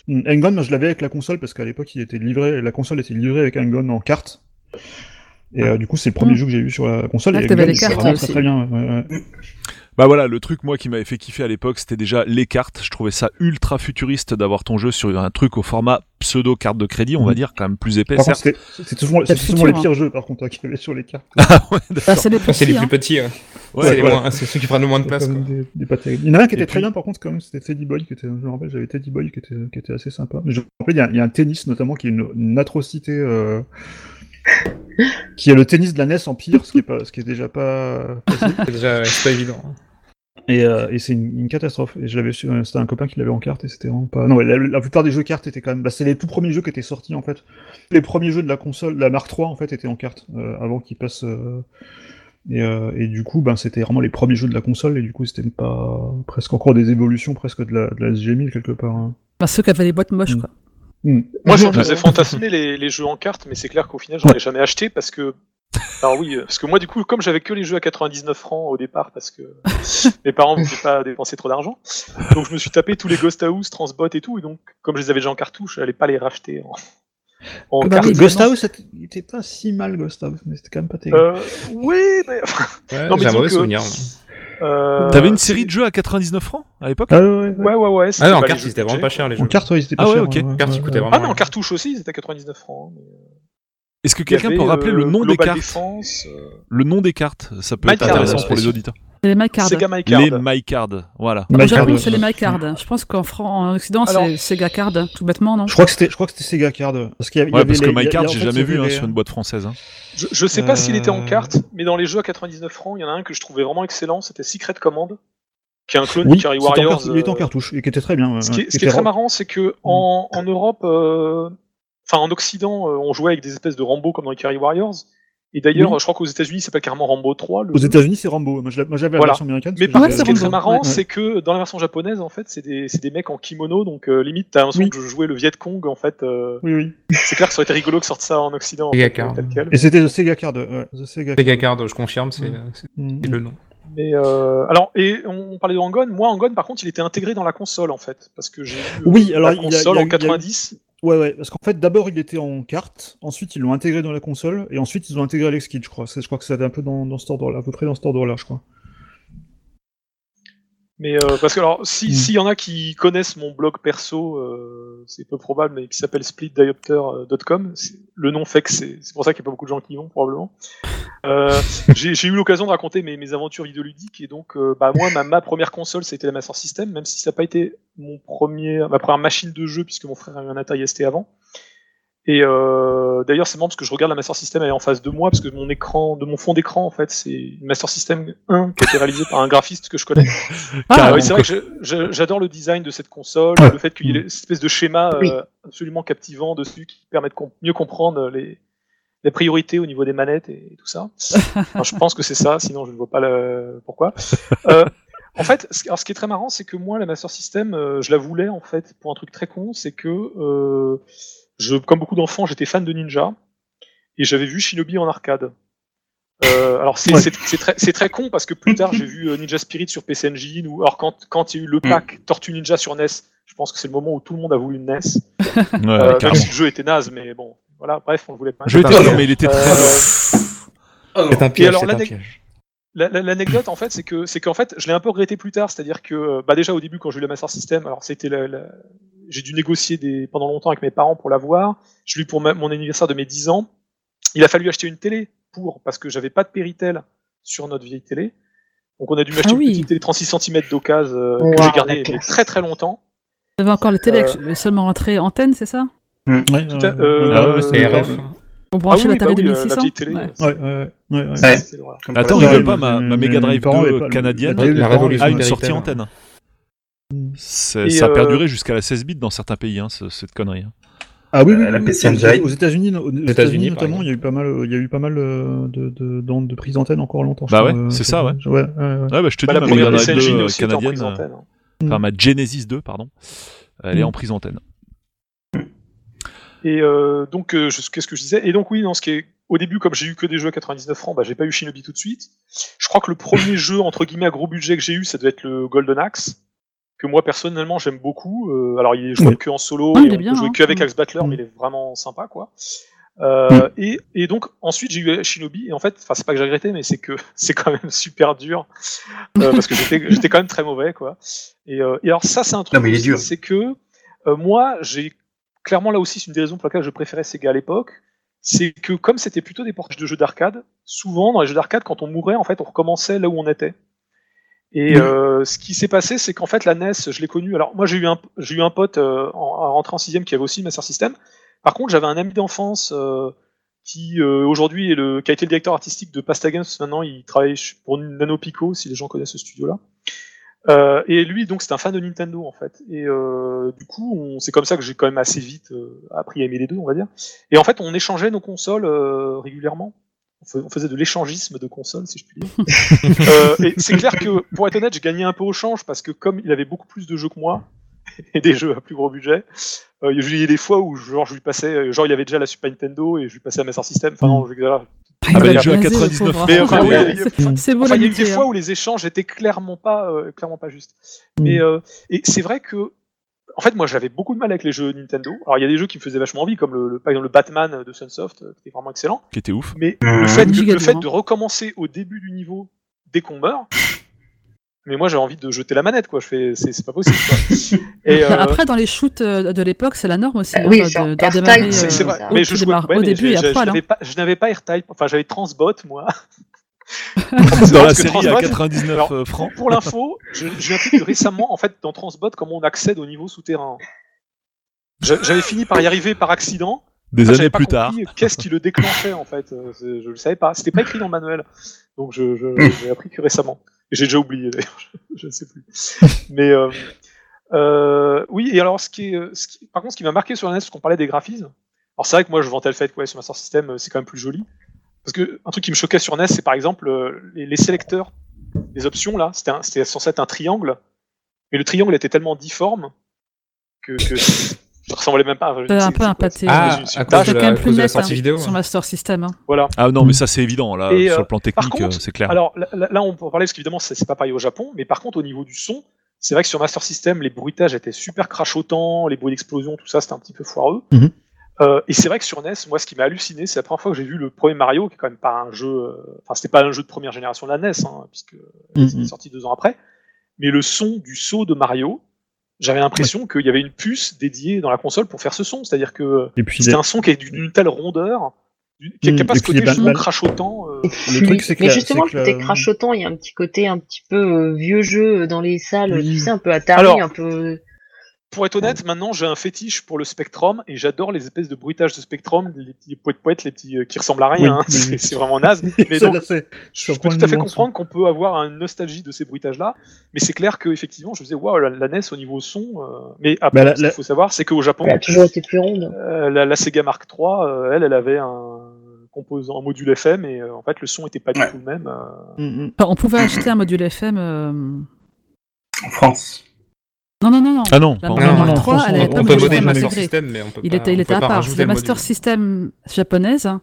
bits. Engon, moi, je l'avais avec la console parce qu'à l'époque, il était livré, la console était livrée avec Engon en carte. Et euh, du coup, c'est le premier Mm. jeu que j'ai eu sur la console. Ah, et Engon, les cartes très, très bien. ouais, ouais. Bah voilà, le truc moi qui m'avait fait kiffer à l'époque, c'était déjà les cartes. Je trouvais ça ultra futuriste d'avoir ton jeu sur un truc au format pseudo carte de crédit, on va Mhm. dire, quand même plus épais, souvent, Peut-être c'était souvent les futur, pires jeux, par contre, hein, qu'il y avait sur les cartes. Ah ouais, Bah, c'est les c'est petits. les plus hein. petits. hein. Ouais, c'est les voilà. moins- c'est ceux qui prennent le moins de place. Comme Quoi. des- des pas terribles. Il y en a un qui était très bien, par contre, quand même, c'était Teddy Boy, qui était, je me rappelle, j'avais Teddy Boy qui était, qui était assez sympa. Mais je me rappelle, il y a, il y a un tennis, notamment, qui est une, une atrocité, euh, qui est le tennis de la NES en pire, ce qui est pas, ce qui est déjà pas facile. C'est déjà ouais, c'est pas évident. Et, euh, et c'est une, une catastrophe. Et je l'avais su, euh, c'était un copain qui l'avait en carte et c'était vraiment pas. Non, la, la plupart des jeux cartes étaient quand même. Bah, c'est les tout premiers jeux qui étaient sortis en fait. Les premiers jeux de la console, la Mark III en fait, étaient en carte euh, avant qu'ils passent. euh, Et, euh, et du coup, ben, c'était vraiment les premiers jeux de la console et du coup, c'était pas presque encore des évolutions presque de la, de la SG1000 quelque part. hein. Bah, ceux qui avaient les boîtes moches, Mm. quoi. Hmm. Moi, je me faisais fantasmer les, les jeux en carte, mais c'est clair qu'au final, j'en ai jamais acheté parce que. Alors oui, euh, parce que moi, du coup, comme j'avais que les jeux à 99 francs au départ, parce que mes parents ne voulaient pas dépenser trop d'argent, donc je me suis tapé tous les Ghost House, Transbot et tout, et donc, comme je les avais déjà en cartouche, j'allais pas les racheter en, en Bah carte. oui, Ghost. House, c'était- il était pas si mal Ghost House, mais c'était quand même pas terrible. Euh, oui, mais. Ouais, Non, mais j'ai un mauvais que- souvenir. Euh, T'avais une série de jeux à 99 francs à l'époque Ah ouais, ouais, ouais. Ouais, ouais, ouais. c'était Ah non, en carte, c'était de vraiment pas cher les jeux. En carte, ouais, ils étaient pas Ah ouais, chers, ok. ouais, ouais, Carte, ils ouais. coûtaient vraiment Ah non, en cartouche aussi, c'était à 99 francs. mais, euh, Est-ce que quelqu'un peut rappeler le euh, nom des cartes Défense, euh, Le nom des cartes, ça peut être intéressant pour les auditeurs. C'est les MyCard. Sega. Les My Cards, voilà. My Au Japon, Card, c'est les MyCard. Je pense qu'en Fran- en Occident, c'est Sega Card, tout bêtement, non Je crois que c'était, je crois que c'était Sega Card. Parce qu'il y avait, il y Ouais, avait parce que les- il y a- My Card, il y a- en j'ai jamais vu hein, les- sur une boîte française. hein. Je, je sais pas s'il était en Euh. carte, mais dans les jeux à 99 francs, il y en a un que je trouvais vraiment excellent, c'était Secret Command, qui est un clone Oui, de en Warriors. il était en euh, cartouche, et qui était très bien. Ce qui est, ouais, ce qui est était très ra- marrant, c'est que en, en Europe, euh, enfin en Occident, euh, on jouait avec des espèces de Rambo comme dans les Carry Warriors. Et d'ailleurs, Oui. je crois qu'aux États-Unis, c'est pas carrément Rambo 3. le Aux. États-Unis, c'est Rambo. Moi, j'avais Voilà. la version américaine. Mais par contre, ce qui est très marrant, Ouais. c'est que dans la version japonaise, en fait, c'est des, c'est des mecs en kimono, donc euh, limite, t'as l'impression Oui. que je jouais le Viet Cong, en fait. euh, Oui, oui. c'est clair que ça aurait été rigolo que sorte ça en Occident. en Sega fait, Card. tel quel. Et c'était The Sega Card. Ouais, The Sega Sega Card, je confirme, c'est Mm. c'est- Mm. le nom. Mais euh, alors, et on parlait de Angon. Moi, Angon, par contre, il était intégré dans la console, en fait, parce que j'ai eu euh, Oui, alors, la il y a- console y a- en il y a- 90. Ouais, ouais, parce qu'en fait, d'abord, il était en carte, ensuite, ils l'ont intégré dans la console, et ensuite, ils ont intégré Alex Kidd, je crois. Je crois que c'était un peu dans, dans cet ordre-là, à peu près dans cet ordre-là, je crois. Mais euh, parce que alors, si Mm. s'il y en a qui connaissent mon blog perso, euh, c'est peu probable, mais qui s'appelle splitdiopter.com, le nom fait que c'est pour ça qu'il n'y a pas beaucoup de gens qui y vont probablement. Euh, j'ai eu l'occasion de raconter mes, mes aventures vidéoludiques et donc euh, bah moi ma, ma première console c'était la Master System, même si ça n'a pas été mon premier ma première machine de jeu puisque mon frère a eu un Atari ST avant. Et euh, d'ailleurs, c'est marrant parce que je regarde la Master System, elle est en face de moi, parce que mon écran, de mon fond d'écran, en fait, c'est une Master System 1 qui a été réalisée par un graphiste que je connais. Ah, oui, c'est vrai que j'adore le design de cette console, Ouais. le fait qu'il y ait cette espèce de schéma euh, absolument captivant dessus qui permet de mieux comprendre les, les priorités au niveau des manettes et, et tout ça. Enfin, je pense que c'est ça, sinon je ne vois pas le... pourquoi. Euh, en fait, alors, ce qui est très marrant, c'est que moi, la Master System, euh, je la voulais en fait pour un truc très con, c'est que euh, je, comme beaucoup d'enfants, j'étais fan de Ninja et j'avais vu Shinobi en arcade. Euh, alors c'est Ouais. très, très con parce que plus tard j'ai vu euh, Ninja Spirit sur PC Engine ou alors quand quand il y a eu le pack Tortue Ninja sur NES, je pense que c'est le moment où tout le monde a voulu une NES. Ouais, Euh, même si le jeu était naze, mais bon, voilà, bref, on le voulait pas. Le jeu était ouais. mais il était très Euh. Ah non. C'est un Et piège, alors, L'anecdote, en fait, c'est que c'est qu'en fait, je l'ai un peu regretté plus tard. C'est-à-dire que, euh, bah, déjà au début, quand j'ai eu le Master System, alors c'était la- la- j'ai dû négocier des, pendant longtemps avec mes parents pour l'avoir. Je l'ai eu pour ma- mon anniversaire de mes 10 ans. Il a fallu acheter une télé pour parce que j'avais pas de Péritel sur notre vieille télé. Donc on a dû m'acheter Ah une oui. petite télé 36 cm d'occasion euh, que j'ai la gardée très très longtemps. Vous avez encore les télé Euh, seulement rentré antenne, c'est ça? Ouais, euh, Ah euh, RF. Pour brancher oui, la bah télé oui, euh, la 2600 télé, Ouais. ouais, ouais, ouais, ouais, ouais. Ouais. Comme Attends, Ouais, veut pas ma, ma Mega Drive parents 2 avaient pas- canadienne a une sortie antenne. Ça a euh, perduré jusqu'à la 16 bits dans certains pays, hein, ce- cette connerie. hein. Ah oui, oui, Euh, la oui, PC aux- Engine. Aux États-Unis, aux États-Unis, États-Unis par notamment, il y a eu pas mal, il y a eu pas mal de, de, d'ondes de prise d'antenne encore longtemps. je Bah ouais, c'est ça, ouais. Ouais, ouais, ouais. Ouais, bah, je te Bah, dis, la ma première Drive Engine 2 aussi était en prise canadienne, hein. enfin ma Genesis 2, pardon, elle est Mm. en prise antenne. Et euh, donc, euh, qu'est-ce que je disais? Et donc, oui, non, ce qui est au début, comme j'ai eu que des jeux à 99 francs, bah, j'ai pas eu Shinobi tout de suite. Je crois que le premier jeu entre guillemets à gros budget que j'ai eu, ça devait être le Golden Axe, que moi personnellement j'aime beaucoup. Euh, alors, il est jouable Oui. que en solo, Ah, et il est on bien, peut jouer hein. que avec Mm. Axe Battler, Mm. mais il est vraiment sympa, quoi. Euh, et, et donc ensuite j'ai eu Shinobi et en fait enfin c'est pas que j'ai regretté mais c'est que c'est quand même super dur euh, parce que j'étais j'étais quand même très mauvais quoi et, euh, et alors ça c'est un truc c'est que euh, moi j'ai clairement là aussi c'est une des raisons pour lesquelles je préférais Sega à l'époque c'est que comme c'était plutôt des portages de jeux d'arcade souvent dans les jeux d'arcade quand on mourait en fait on recommençait là où on était et euh, ce qui s'est passé, c'est qu'en fait la NES, je l'ai connue. Alors moi j'ai eu un j'ai eu un pote euh, en, rentrer en sixième qui avait aussi Master System. Par contre, j'avais un ami d'enfance euh, qui euh, aujourd'hui est le qui a été le directeur artistique de Pasta Games. Maintenant, il travaille pour Nano Pico, si les gens connaissent ce studio-là. Euh, et lui, donc, c'est un fan de Nintendo en fait. Et euh, du coup, on- c'est comme ça que j'ai quand même assez vite euh, appris à aimer les deux, on va dire. Et en fait, on échangeait nos consoles euh, régulièrement. On fais- on faisait de l'échangisme de consoles, si je puis dire. Euh, et c'est clair que, pour être honnête, je gagnais un peu au change parce que comme il avait beaucoup plus de jeux que moi et des jeux à plus gros budget, euh, il y a des fois où genre je lui passais, genre il avait déjà la Super Nintendo et je lui passais la Master System. Enfin non, j'exagère. Ah bah, les il a jeux à blasé, le 99 pauvre. Mais enfin, oui, Ouais, il y a- c'est- Enfin, il y a eu des fois hein. où les échanges étaient clairement pas, euh, clairement pas justes. Mm. Mais euh, et c'est vrai que, en fait, moi, j'avais beaucoup de mal avec les jeux Nintendo. Alors, il y a des jeux qui me faisaient vachement envie, comme le, le, par exemple, le Batman de Sunsoft, euh, qui est vraiment excellent. qui était ouf. Mais Mhm. le fait, que- le fait de recommencer au début du niveau dès qu'on meurt. Mais moi, j'ai envie de jeter la manette, quoi. Je fais, c'est c'est pas possible. Quoi. Et, euh, Après, dans les shoots euh, de l'époque, c'est la norme aussi. Euh, hein, oui, de- de- redémarrer, c'est euh, c'est vrai. ça. Mais au- je jouais, ouais, au mais début et à je n'avais hein. pas, je n'avais pas AirType. Enfin, j'avais Transbot, moi. Dans la série à Transbot- 99 Alors, euh, pour, francs. pour l'info, je, je viens récemment, en fait, dans Transbot, comment on accède au niveau souterrain. J'a- J'avais fini par y arriver par accident. Des Enfin, années plus tard. Qu'est-ce qui le déclenchait en fait Je le savais pas. C'était pas écrit dans le manuel, donc je, je- j'ai appris que récemment. J'ai déjà oublié d'ailleurs. Je, ne sais plus. Mais euh, euh, oui. Et alors, ce qui est, euh, par contre, ce qui m'a marqué sur la NES, parce qu'on parlait des graphismes. Alors c'est vrai que moi, je vantais le fait que ouais, sur Master System, c'est quand même plus joli. Parce que un truc qui me choquait sur NES, c'est par exemple les, sélecteurs, les options là. C'était censé être un triangle, mais le triangle était tellement difforme que ça ressemblait même pas. C'est un peu un pâté. Ah, une- à une cause de C'est quand même à plus cause de la net sortie hein, vidéo. sur Master System. hein. Voilà. Ah non, mais ça c'est évident là, Et, sur euh, le plan par technique, euh, c'est clair. Alors là, on peut en parler parce qu'évidemment c'est c'est pas pareil au Japon, mais par contre au niveau du son, c'est vrai que sur Master System les bruitages étaient super crachotants, les bruits d'explosion, tout ça c'était un petit peu foireux. Mhm. Euh, et c'est vrai que sur NES, moi ce qui m'a halluciné, c'est la première fois que j'ai vu le premier Mario, qui est quand même pas un jeu, euh, enfin c'était pas un jeu de première génération de la NES, hein, puisque c'est sorti deux ans après, mais le son du saut de Mario, j'avais l'impression qu'il y avait une puce dédiée dans la console pour faire ce son, c'est-à-dire que les- un son qui est d'une telle rondeur, qui n'a pas Et ce puis côté justement crachotant. euh, Et Le fluide. truc, c'est que Mais justement, c'est le côté crachotant, il y a un petit côté un petit peu euh, vieux jeu dans les salles, Oui. tu sais, un peu Atari, Alors, un peu. Pour être honnête, maintenant j'ai un fétiche pour le Spectrum et j'adore les espèces de bruitages de Spectrum, les petits poètes poètes, les petits euh, qui ressemblent à rien, Oui, hein, oui, c'est oui. c'est vraiment naze. Mais donc, je peux tout à fait nuance. comprendre qu'on peut avoir une nostalgie de ces bruitages-là, mais c'est clair que effectivement, je me disais waouh, la, la NES au niveau son. euh, Mais après, Bah, la- ce qu'il la- faut savoir, c'est qu'au Japon, Elle a toujours été plus ronde. euh, la, la Sega Mark III, euh, elle, elle avait un composant, un module FM et euh, en fait le son était pas du Ouais. tout le même. euh. Mm, mm. On pouvait acheter un module FM. euh, En France. Non, non, non, non. Ah non, non, non, non, III, franchement, elle avait on pas On peut module module FM Master. System, mais on peut Il pas, était, il on était peut à part. C'est Master module. System japonaise, hein,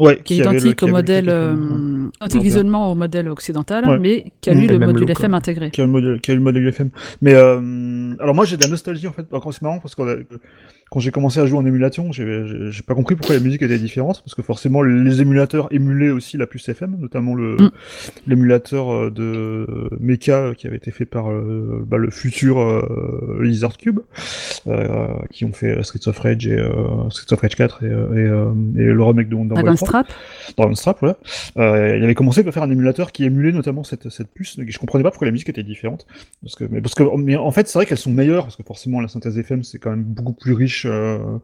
Ouais, qui est identique au modèle euh, euh, anti-grisonnement au modèle occidental, Ouais. mais qui a eu le module look, FM quoi. intégré. qui a le modèle, qui a le modèle FM. Mais euh, alors moi j'ai de la nostalgie en fait. C'est marrant parce que quand j'ai commencé à jouer en émulation, j'ai pas compris pourquoi la musique était différente parce que forcément les émulateurs émulaient aussi la puce FM, notamment le Mm. l'émulateur euh, de Mecha qui avait été fait par euh, bah, le futur euh, Lizard Cube, euh, qui ont fait Streets of Rage et Streets of Rage 4 et, et, et le remake de Wonder 3. Strap. Strap, voilà. Il avait commencé par faire un émulateur qui émulait notamment cette, cette puce. Donc, je comprenais pas pourquoi la musique était différente. Parce que, mais parce que, mais en fait, c'est vrai qu'elles sont meilleures parce que forcément la synthèse FM c'est quand même beaucoup plus riche euh,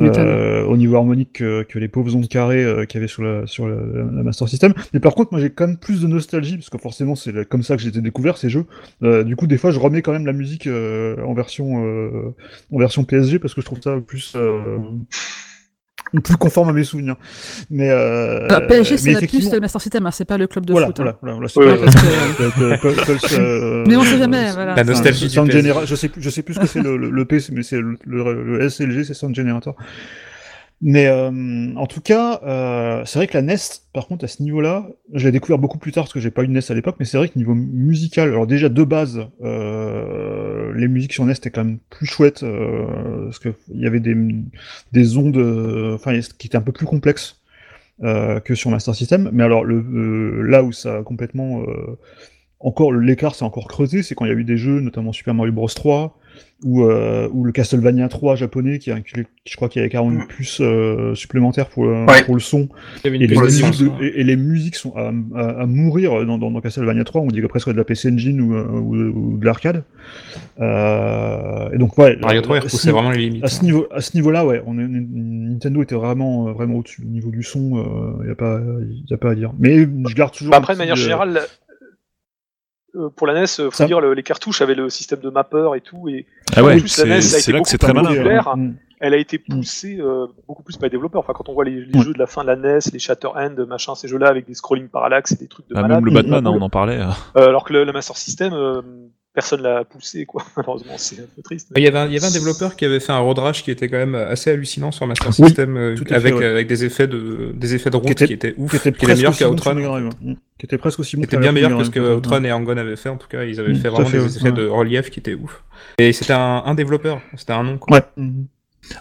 euh, au niveau harmonique que, que les pauvres ondes carrées euh, qu'il y avait sur la sur la, la Master System. Mais par contre, moi j'ai quand même plus de nostalgie parce que forcément c'est comme ça que j'ai été découvert ces jeux. Du coup, des fois, je remets quand même la musique en version en version PSG parce que je trouve ça plus plus conforme à mes souvenirs. Mais euh, Ah, PSG, c'est la de Master System, hein, c'est pas le club de voilà, foot. hein. voilà, voilà, voilà, Ouais, ouais. Que- euh, euh, Mais on sait jamais, voilà. La enfin, nostalgie du je sais plus, je sais plus ce que c'est le, le, le P, mais c'est le, le, le SLG, c'est Sound Generator. Mais euh, en tout cas, euh, c'est vrai que la NES, par contre, à ce niveau-là, je l'ai découvert beaucoup plus tard parce que j'ai pas eu de NES à l'époque, mais c'est vrai que niveau musical, alors déjà de base, euh, les musiques sur NES étaient quand même plus chouettes parce que il y avait des, des ondes, enfin, qui étaient un peu plus complexes que sur Master System. Mais alors là où ça a complètement encore l'écart s'est encore creusé, c'est quand il y a eu des jeux, notamment Super Mario Bros 3 ou, euh, ou le Castlevania 3 japonais, qui, a, qui- je crois qu'il y avait carrément une puce euh, supplémentaire pour, le- Ouais. pour le son. Et les, musiques science, de- et, et les musiques sont à, à- à mourir dans, dans, dans Castlevania 3, on dit que presque de la PC Engine ou, euh, ou, ou de l'arcade. Euh, et donc ouais, Mario 3, il à ce repoussait niveau- vraiment les limites. à ce niveau, à ce niveau-là, ouais, on est, Nintendo était vraiment, euh, vraiment au-dessus. Au niveau du son, il n'y a pas, y a pas à dire. Mais je garde toujours. Bah, après, de manière euh, générale, euh, pour la NES, euh, faut Ça- dire le- les cartouches avaient le système de mapper et tout, et Ah ouais, plus, la NES a c'est été c'est là que beaucoup c'est très plus malin. Mm. elle a été Mm. poussée euh, beaucoup plus par les développeurs. Enfin, quand on voit les, les Ouais. jeux de la fin de la NES, les Shatterhand, machin, ces jeux-là avec des scrolling parallax et des trucs de Ah, malade. même le Mm. Batman, hein, on en parlait. euh. Euh, alors que le, le Master System, euh, personne l'a poussé, quoi. Malheureusement, c'est un peu triste. Il y, avait un, il y avait un développeur qui avait fait un rodrage qui était quand même assez hallucinant sur Master Oui, System, euh, fait, avec, ouais. avec des effets de des effets de route Qui qui étaient ouf, Qui qui étaient presque meilleurs qu'Outrun. Mm. Qui était presque aussi bon Qui était bien meilleur que ce que Outrun et Angon avaient fait. En tout cas, ils avaient Mm, fait vraiment fait, des ouais. effets de relief qui étaient ouf. Et c'était un, un développeur, c'était un nom. Quoi. Ouais. Mhm.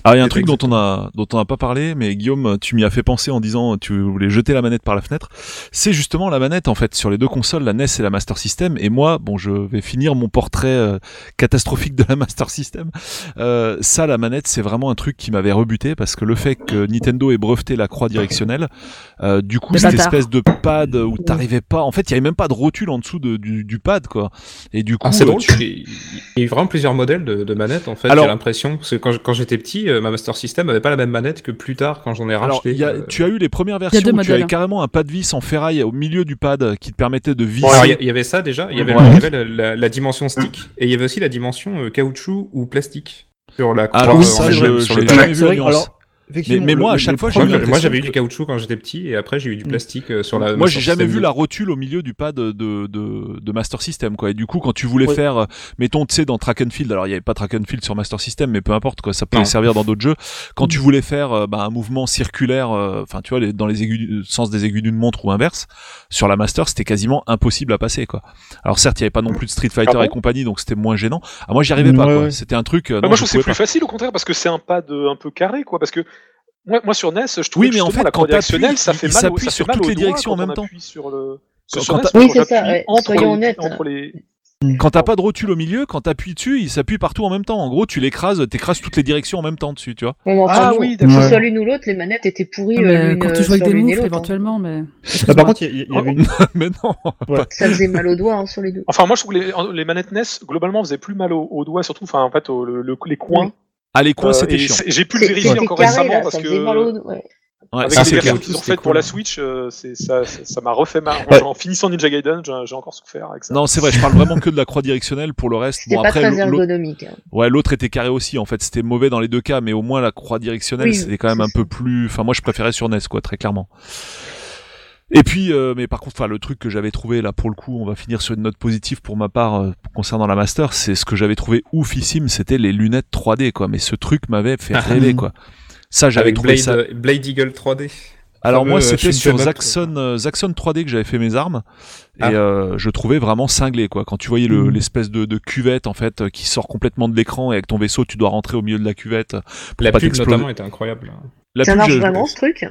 Alors il y a un truc dont on a dont on n'a pas parlé, mais Guillaume, tu m'y as fait penser en disant tu voulais jeter la manette par la fenêtre. C'est justement la manette en fait sur les deux consoles, la NES et la Master System. Et moi, bon, je vais finir mon portrait euh, catastrophique de la Master System. Euh, ça, la manette, c'est vraiment un truc qui m'avait rebuté parce que le fait que Nintendo ait breveté la croix directionnelle, euh, du coup, cette espèce de pad où t'arrivais pas, en fait, il y avait même pas de rotule en dessous de, du, du pad quoi. Et du coup, Ah, c'est euh, drôle, tu- il y a eu vraiment plusieurs modèles de, de manettes en fait. J'ai l'impression parce que quand, quand j'étais petit, euh, ma Master System avait pas la même manette que plus tard quand j'en ai Alors, racheté. il y a- euh, tu as eu les premières versions où tu modèles. avais carrément un pad vis en ferraille au milieu du pad qui te permettait de visser. Bon, il y avait ça déjà, il y avait, Ouais. il y avait la, la- la dimension stick, et il y avait aussi la dimension euh, caoutchouc ou plastique sur la ça, je, elle-même, sur le vu alors, Mais- mais moi, à chaque fois, j'ai Moi, j'avais eu du caoutchouc quand j'étais petit, et après j'ai eu du Mm. plastique euh, sur la. Moi, j'ai Master jamais System vu 2. la rotule au milieu du pad de, de, de Master System, quoi. Et du coup, quand tu voulais Ouais. faire, euh, mettons, tu sais, dans Track and Field, alors il y avait pas Track and Field sur Master System, mais peu importe, quoi, ça pouvait Non. servir dans d'autres jeux. Quand tu voulais faire euh, bah, un mouvement circulaire, euh, enfin, tu vois, les- dans les aigus, du- sens des aiguilles d'une montre ou inverse, sur la Master, c'était quasiment impossible à passer, quoi. Alors certes, il y avait pas non plus de Street Fighter Ah bon et compagnie, donc c'était moins gênant. Ah, moi, j'y arrivais pas, Ouais. C'était un truc. euh, Bah, non, moi, je trouve que c'est plus facile au contraire parce que c'est un pad un peu carré, quoi. Parce que moi, moi sur NES, je trouve Oui, que mais en fait, la directionnelle, ça fait il mal, ça sur fait mal toutes les directions en même temps. Sur le... Quand- sur quand NES, Oui, c'est ça, ouais. Soyons les- honnêtes. entre les- Quand t'as pas de rotule au milieu, quand t'appuies dessus, il s'appuie partout en même temps. En gros, tu l'écrases, t'écrases toutes les directions en même temps dessus, tu vois. Ouais, mais enfin, Ah oui, que d'accord. ce soit l'une ou l'autre, les manettes étaient pourries Mais euh, quand tu euh, joues avec sur des moufles l'autre. hein. éventuellement, mais. Bah, par contre, il y, y avait une. mais non. Ça faisait mal aux doigts hein, sur les deux. Enfin, moi, je trouve que les, les manettes NES, globalement, faisaient plus mal aux, aux doigts, surtout, enfin, en fait, au- le- le- les coins. Ah, les coins, Euh, c'était chiant. J'ai pu le vérifier encore carré, récemment là, parce que. Ouais. Avec ça, les c'est versions qu'ils ont faites pour la Switch, euh, c'est- ça ça- ça m'a refait mal. Ouais. En finissant Ninja Gaiden, j'ai j'ai encore souffert avec ça. Non, c'est vrai, je parle vraiment que de la croix directionnelle pour le reste. C'était Bon, pas après, très ergonomique. hein. ouais, l'autre était carré aussi. En fait, c'était mauvais dans les deux cas, mais au moins la croix directionnelle, Oui, c'était quand même un peu plus. Enfin, moi, je préférais sur NES, quoi, très clairement. Et puis, euh, mais par contre, enfin, le truc que j'avais trouvé là pour le coup, on va finir sur une note positive pour ma part euh, concernant la Master, c'est ce que j'avais trouvé oufissime, c'était les lunettes 3D, quoi. Mais ce truc m'avait fait rêver, quoi. Ça, j'avais trouvé Blade, ça. euh, Blade Eagle 3D. Alors moi, fameux, c'était euh, sur. Zaxxon, euh, Zaxxon 3D que j'avais fait mes armes Ah. et euh, je trouvais vraiment cinglé quoi. Quand tu voyais le- Mhm. l'espèce de, de cuvette en fait euh, qui sort complètement de l'écran et avec ton vaisseau, tu dois rentrer au milieu de la cuvette. euh, Pour La pas pub notamment était incroyable. La Ça pub, marche je- vraiment ce truc?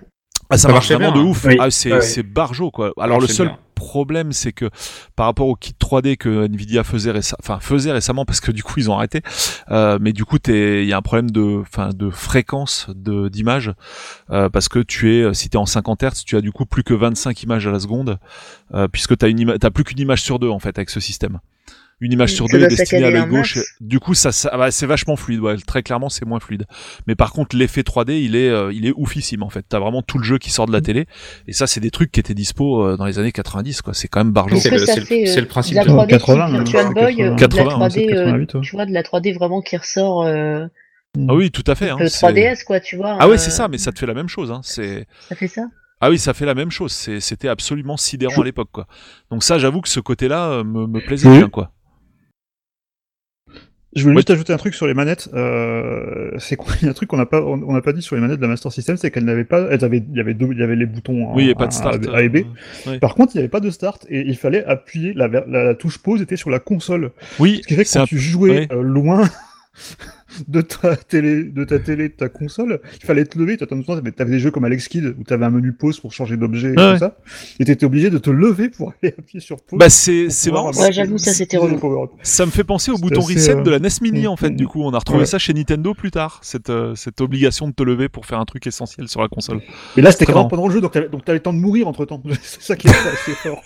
Ah, ça, Ça marche marchait vraiment bien, de hein. ouf. Oui. Ah, c'est c'est barjo quoi. Alors le seul bien. problème, c'est que par rapport au kit 3D que Nvidia faisait, réce- enfin faisait récemment, parce que du coup ils ont arrêté. euh, mais du coup, t'es- il y a un problème de, enfin de fréquence de d'image euh, parce que tu es, si t'es en 50 Hz, tu as du coup plus que 25 images à la seconde, euh, puisque t'as une t'as plus qu'une image sur deux en fait avec ce système. Une image sur deux est destinée à l'œil gauche. Du coup, ça, ça bah, c'est vachement fluide. Ouais, très clairement, c'est moins fluide. Mais par contre, l'effet 3D, il est, euh, il est oufissime en fait. T'as vraiment tout le jeu qui sort de la télé. Et ça, c'est des trucs qui étaient dispo euh, dans les années 90, quoi. C'est quand même barjo. C'est le- ça c'est le- fait c'est euh, le principe de la de- 3D 80, type hein, Virtual c'est Boy, euh, 80, de 80, la 3D, c'est euh, 88, ouais. tu vois, de la 3D vraiment qui ressort euh, Ah oui, tout à fait. Hein, le c'est- 3DS quoi, tu vois. Ah euh, oui, c'est ça, mais ça te fait la même chose. Hein. C'est Ça fait ça? Ah oui, ça fait la même chose. C'est- C'était absolument sidérant à l'époque, quoi. Donc ça, j'avoue que ce côté-là euh, me, me plaisait Oui. bien, quoi. Je voulais Ouais. juste ajouter un truc sur les manettes. Euh, c'est un truc qu'on n'a pas, on n'a pas dit sur les manettes de la Master System, c'est qu'elles n'avaient pas, elles avaient, il y avait deux, il y avait les boutons. Oui, il n'y pas de start. A, et B. euh, ouais. Par contre, il n'y avait pas de start et il fallait appuyer la, la, la touche pause était sur la console. Oui, Ce qui fait que quand un- tu jouais ouais. euh, loin de ta télé, de ta télé, de ta console, il fallait te lever. Tu avais, des jeux comme Alex Kidd où tu avais un menu pause pour changer d'objet et Ouais. tout ça. Et tu étais obligé de te lever pour aller appuyer sur pause. Bah c'est marrant. Ouais, j'avoue, ça, c'était relou. Ça me fait penser au bouton reset euh, de la NES Mini en fait. Du coup, on a retrouvé ouais. ça chez Nintendo plus tard. Cette euh, cette obligation de te lever pour faire un truc essentiel sur la console. Et là, c'était pendant le jeu, donc t'avais, donc t'avais le temps de mourir entre temps. C'est ça qui est assez fort.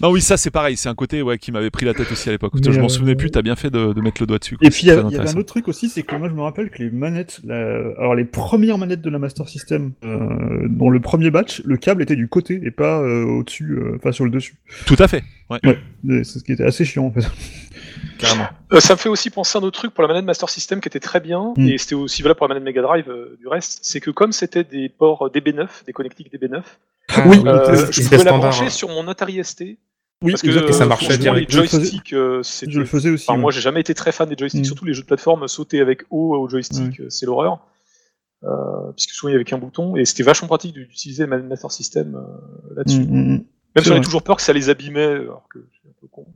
Non oui, ça c'est pareil. C'est un côté ouais qui m'avait pris la tête aussi à l'époque. Je m'en euh, souvenais plus. T'as bien fait de, de mettre le doigt dessus. quoi. Et puis, y, a- y avait un autre truc aussi, c'est que moi, je me rappelle que les manettes, la- alors les premières manettes de la Master System, euh, dans le premier batch, le câble était du côté et pas euh, au-dessus, euh, enfin sur le dessus. Tout à fait. Ouais, Et C'est ce qui était assez chiant, en fait. carrément. Euh, ça me fait aussi penser à un autre truc pour la manette Master System qui était très bien, Mm. et c'était aussi valable pour la manette Mega Drive euh, du reste, c'est que comme c'était des ports DB9, des connectiques DB9, Ah, Oui, euh, c'était- je pouvais la brancher sur mon Atari ST, Oui, parce que ça euh, marchait franchement, les direct. Je le faisais- joysticks, euh. Je le faisais aussi. Enfin, ouais. moi, j'ai jamais été très fan des joysticks, Mm. surtout les jeux de plateforme, sauter avec O au joystick, c'est l'horreur. Euh, puisque souvent il y avait qu'un bouton, et c'était vachement pratique d'utiliser le Master System euh, là-dessus. Mm, mm. Même c'est si ai vrai. toujours peur que ça les abîmait, alors que suis un peu con.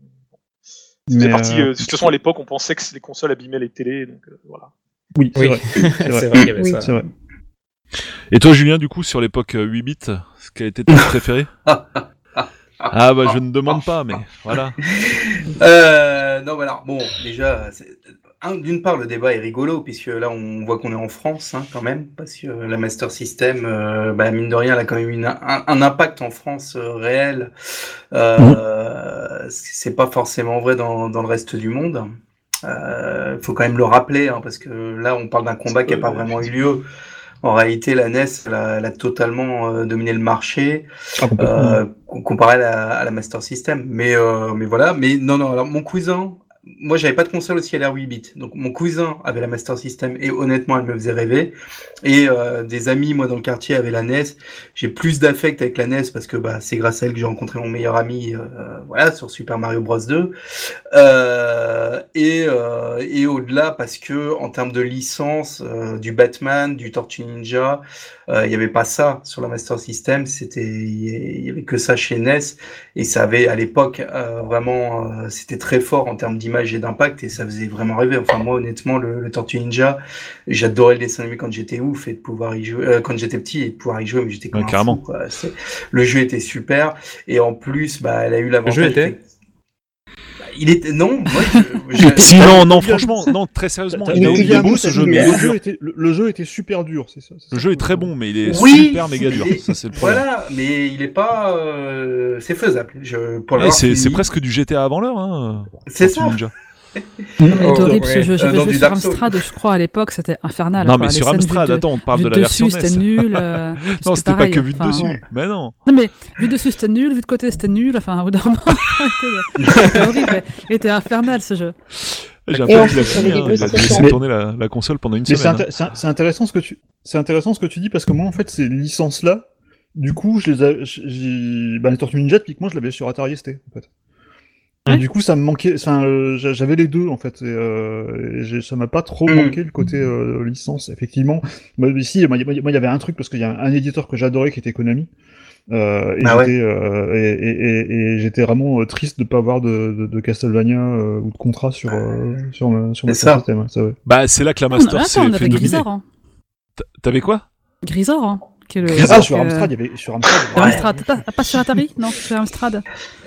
C'est Mais, parti, euh, euh, de toute façon, à l'époque, on pensait que les consoles abîmaient les télés, donc euh, voilà. Oui, c'est Oui. vrai. c'est vrai. vrai qu'il y avait Oui. ça. C'est vrai. Et toi, Julien, du coup, sur l'époque euh, 8 bits, quel était ton préféré? Ah bah je ne demande pas, mais voilà. Euh, non, voilà. Bon, déjà, d'une part, le débat est rigolo, puisque là, on voit qu'on est en France, hein, quand même, parce que la Master System, euh, bah, mine de rien, elle a quand même une- un, un impact en France euh, réel. Euh, C'est pas forcément vrai dans, dans le reste du monde. Il faut quand même le rappeler, hein, parce que là, on parle d'un combat qui n'a pas vraiment eu lieu. En réalité, la NES, elle a, elle a totalement euh, dominé le marché Ah, euh, com- comparé à la, à la Master System. Mais, euh, mais voilà, mais non, non, alors mon cousin, moi j'avais pas de console aussi à l'ère 8 bits, donc mon cousin avait la Master System et honnêtement elle me faisait rêver. Et euh, des amis, moi dans le quartier, avaient la NES. J'ai plus d'affect avec la NES parce que bah, c'est grâce à elle que j'ai rencontré mon meilleur ami euh, voilà, sur Super Mario Bros 2. Euh, et euh, et au-delà parce que en termes de licence, euh, du Batman, du Tortue Ninja, euh, il y avait pas ça sur la Master System. C'était il y avait que ça chez NES et ça avait à l'époque euh, vraiment euh, c'était très fort en termes d'image et d'impact et ça faisait vraiment rêver. Enfin moi honnêtement le, le Tortue Ninja, j'adorais le dessin animé quand j'étais ouf et de pouvoir y jouer euh, quand j'étais petit et de pouvoir y jouer mais j'étais Ouais, carrément. fou, quoi. Le jeu était super et en plus bah elle a eu l'avantage. jeu était il était non moi je, non, non, franchement, non, très sérieusement, il est, oublié il est un beau ce jeu, mais le, jeu était, le, le jeu était super dur, c'est ça. c'est le jeu est très bon, mais il est Oui, super méga dur. Ça c'est le problème. Voilà, mais il est pas. euh, c'est faisable. Je, pour Ouais, l'avoir c'est presque du GTA avant l'heure, hein. C'est ça. Ninja. Oh, est horrible ce jeu. J'avais joué sur. Amstrad, je crois, à l'époque, c'était infernal. Non, quoi. mais Les sur Amstrad, attends, on parle de la version dessus, c'était nul. euh, Non, c'était pas que vu de enfin, dessus. Mais non. Non mais vu dessus c'était nul, vu de côté c'était nul, enfin au bout d'un moment c'était horrible, il était infernal ce jeu. J'ai un avait hein, a laissé Mais- tourner la, la console pendant une Mais c'est semaine. hein. c'est c'est intéressant ce que tu c'est intéressant ce que tu dis parce que moi en fait ces licences là du coup je les ai j'ai bah, les Tortues Ninja typiquement je l'avais sur Atari ST en fait Ouais. du coup, ça me manquait. Enfin, euh, j'a- j'avais les deux en fait. Et, euh, et j'ai- ça m'a pas trop Mm. manqué le côté euh, licence. Effectivement, moi, ici, moi, il y- moi, il y avait un truc parce qu'il y a un, un éditeur que j'adorais qui était Konami. Euh, et Ah ouais. j'étais euh, et, et, et, et j'étais vraiment euh, triste de pas avoir de, de, de Castlevania euh, ou de contrat sur euh, sur ma sur ma C'est ça. système. ça, ouais. Bah, c'est là que la Ah, on, Master attends, s'est on fait. Grisor. Hein. T'avais quoi? Grisor, hein, qui est le. Ah, sur est- Amstrad, il y avait sur Amstrad. il y sur avait- Amstrad. Pas, pas sur Atari? Non, sur Amstrad.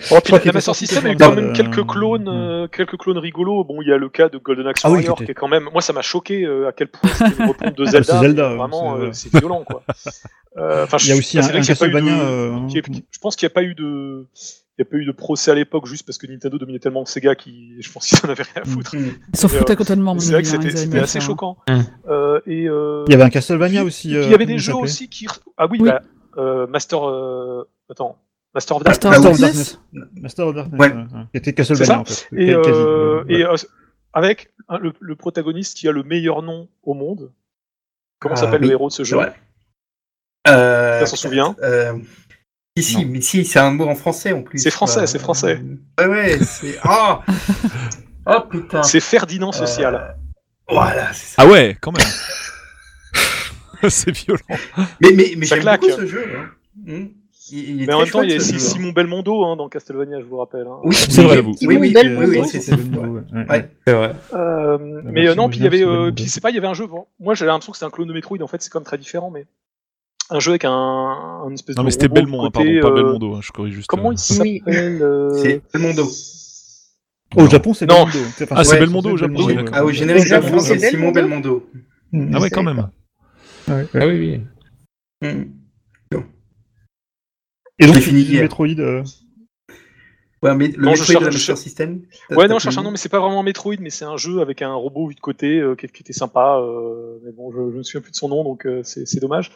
Bon, puis la, la System a eu quand même euh, quelques clones, euh, quelques clones rigolos. Bon, il y a le cas de Golden Axe Ah oui, Warrior qui était- qui est quand même. Moi, ça m'a choqué euh, à quel point c'était une repompe de c'est Zelda. Zelda, Vraiment, c'est- euh, violent, quoi. Euh, Enfin, Il y a aussi bah, un, c'est vrai un qu'il y a pas eu de- Castlevania. euh, est- Je pense qu'il n'y a pas eu de. Il n'y a pas eu de procès à l'époque juste parce que Nintendo dominait tellement Sega qui, je pense qu'ils en avaient rien à foutre. Mm. Ils s'en Et, euh, foutaient totalement, C'est vrai que hein, c'était ils c'était assez faire, hein. choquant. Hum. Euh, et euh, Il y avait un Castlevania puis- aussi. euh, il y avait des jeux aussi qui. Ah oui, Oui. bah, euh, Master. euh, Attends. Master of Darkness. Master Ah of oui. Darkness. Master of Darkness. Ouais. ouais, ouais. Qui était Castlevania ça. en fait. Et, euh, euh, avec hein, le, le protagoniste qui a le meilleur nom au monde. Comment Ah, s'appelle oui. le héros de ce jeu? Euh, Ça s'en souvient? euh, Si, si, mais si, c'est un mot en français en plus. C'est français, c'est français. Ouais, ouais, c'est. Ah Oh putain C'est Ferdinand Social. Euh, Voilà, c'est ça. Ah ouais, quand même. c'est violent. Mais, mais, mais j'aime beaucoup ce jeu. Hein. Mm. Il, il est Mais en même temps, il y a. Simon Belmondo hein, dans Castlevania, je vous rappelle. hein. Oui, C'est oui, vrai, j'avoue. Oui, oui, oui, oui, c'est c'est- Belmondo, ouais. ouais. Ouais. C'est vrai. Euh, mais euh, non, puis il y avait, euh, puis c'est pas, il y avait un jeu. bon, moi, j'avais l'impression que c'était un clone de Metroid. En fait, c'est quand même très différent, mais un jeu avec un, un espèce Non, de. mais c'était Belmont, hein, pardon, pas euh, Belmondo, hein, je corrige juste. Comment euh. il s'appelle euh, C'est Belmondo. Au Japon, c'est Non. Belmondo. Enfin, Ah, c'est Ouais, Belmondo au Japon, oui. Ah, au générique Japon, c'est Simon Belmondo Belmondo. Ah ouais, quand même. Ouais. Ah oui, oui. Mm. Et donc, tu. Metroid. euh, Ouais, mais le Non, je Metroid de cherche- la je cherche- System Ouais, non, je cherche un connu nom, mais c'est pas vraiment Metroid, mais c'est un jeu avec un robot vu de côté euh, qui, qui était sympa. euh, mais bon, je, je me souviens plus de son nom, donc euh, c'est c'est dommage.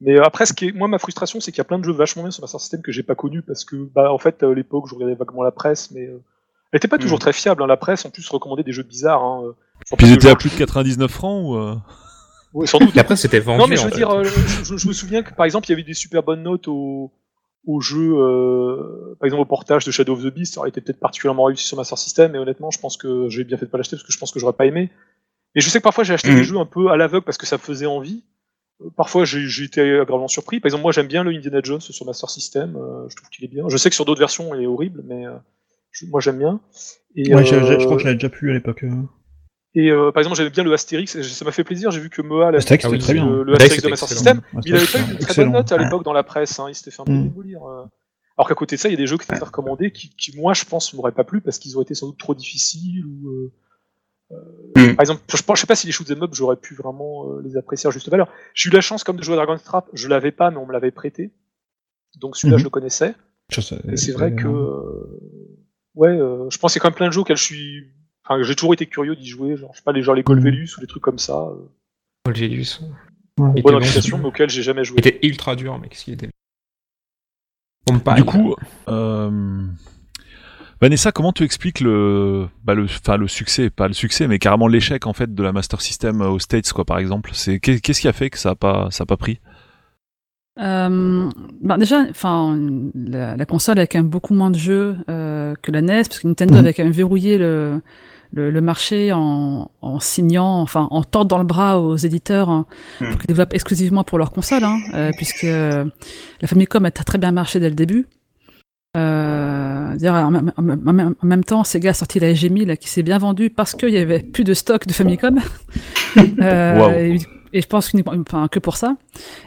Mais euh, après, ce qui est, moi, ma frustration, c'est qu'il y a plein de jeux vachement bien sur Master System que j'ai pas connus parce que, bah, en fait, à l'époque, je regardais vaguement la presse, mais euh, elle était pas toujours Mm. très fiable. hein. La presse, en plus, recommandait des jeux bizarres. Hein. euh, Puis ils étaient à plus de 99 francs ou euh? Ouais, sans doute. Et après, c'était vendu. Non, mais je en veux fait. dire, euh, je, je- je me souviens que par exemple, il y avait des super bonnes notes au, au jeu, euh, par exemple au portage de Shadow of the Beast, ça aurait été peut-être particulièrement réussi sur Master System, mais honnêtement, je pense que j'ai bien fait de pas l'acheter parce que je pense que j'aurais pas aimé. Et je sais que parfois j'ai acheté Mhm. des jeux un peu à l'aveugle parce que ça me faisait envie. Parfois j'ai été agréablement surpris. Par exemple, moi j'aime bien le Indiana Jones sur Master System, euh, je trouve qu'il est bien. Je sais que sur d'autres versions il est horrible, mais euh, je- moi j'aime bien. Et, Ouais, je crois que je l'avais déjà pu à l'époque. euh. Et euh, par exemple, j'aimais bien le Astérix, et ça m'a fait plaisir, j'ai vu que Moa l'a Astérix, très bien. le, le Astérix, de Master. System. Il avait pas eu une très bonne note à l'époque dans la presse, hein, il s'était fait un peu Mm. démolir. euh. Alors qu'à côté de ça, il y a des jeux qui étaient recommandés qui, qui, moi, je pense, m'auraient pas plu parce qu'ils auraient été sans doute trop difficiles. Ou, euh, euh, Mm. Par exemple, je, pense, je sais pas si les shoot'em up, j'aurais pu vraiment euh, les apprécier à juste valeur. J'ai eu la chance, comme de jouer à Dragon's Trap, je l'avais pas, mais on me l'avait prêté. Donc celui-là, Mhm. je le connaissais. Je sais, Et c'est vrai que, euh, ouais, euh, je pense qu'il y a quand même plein de jeux auxquels je suis. Enfin, j'ai toujours été curieux d'y jouer, genre, je sais pas, les, genre les Golvelus ou des trucs comme ça. Euh. Ouais. Il était bonne mais auxquels j'ai jamais joué. Il était ultra dur, mec. Qu'il était. On Du coup, euh, Vanessa, comment tu expliques le, bah le, enfin le succès, pas le succès, mais carrément l'échec en fait de la Master System aux States, quoi, par exemple? C'est qu'est- qu'est-ce qui a fait que ça a pas, ça a pas pris? Euh, bah déjà, enfin, la, la console a quand même beaucoup moins de jeux euh, que la NES, parce que Nintendo Mhm. avait quand même verrouillé le, le, le marché en, en signant, enfin, en tordant le bras aux éditeurs hein, Mhm. pour qu'ils développent exclusivement pour leur console, hein, euh, puisque euh, la Famicom a très bien marché dès le début. Euh, en, même- en même- en même temps, Sega a sorti la SG-1000 qui s'est bien vendue parce qu'il y avait plus de stock de Famicom. Euh, Waouh. et, et je pense que, enfin, que pour ça.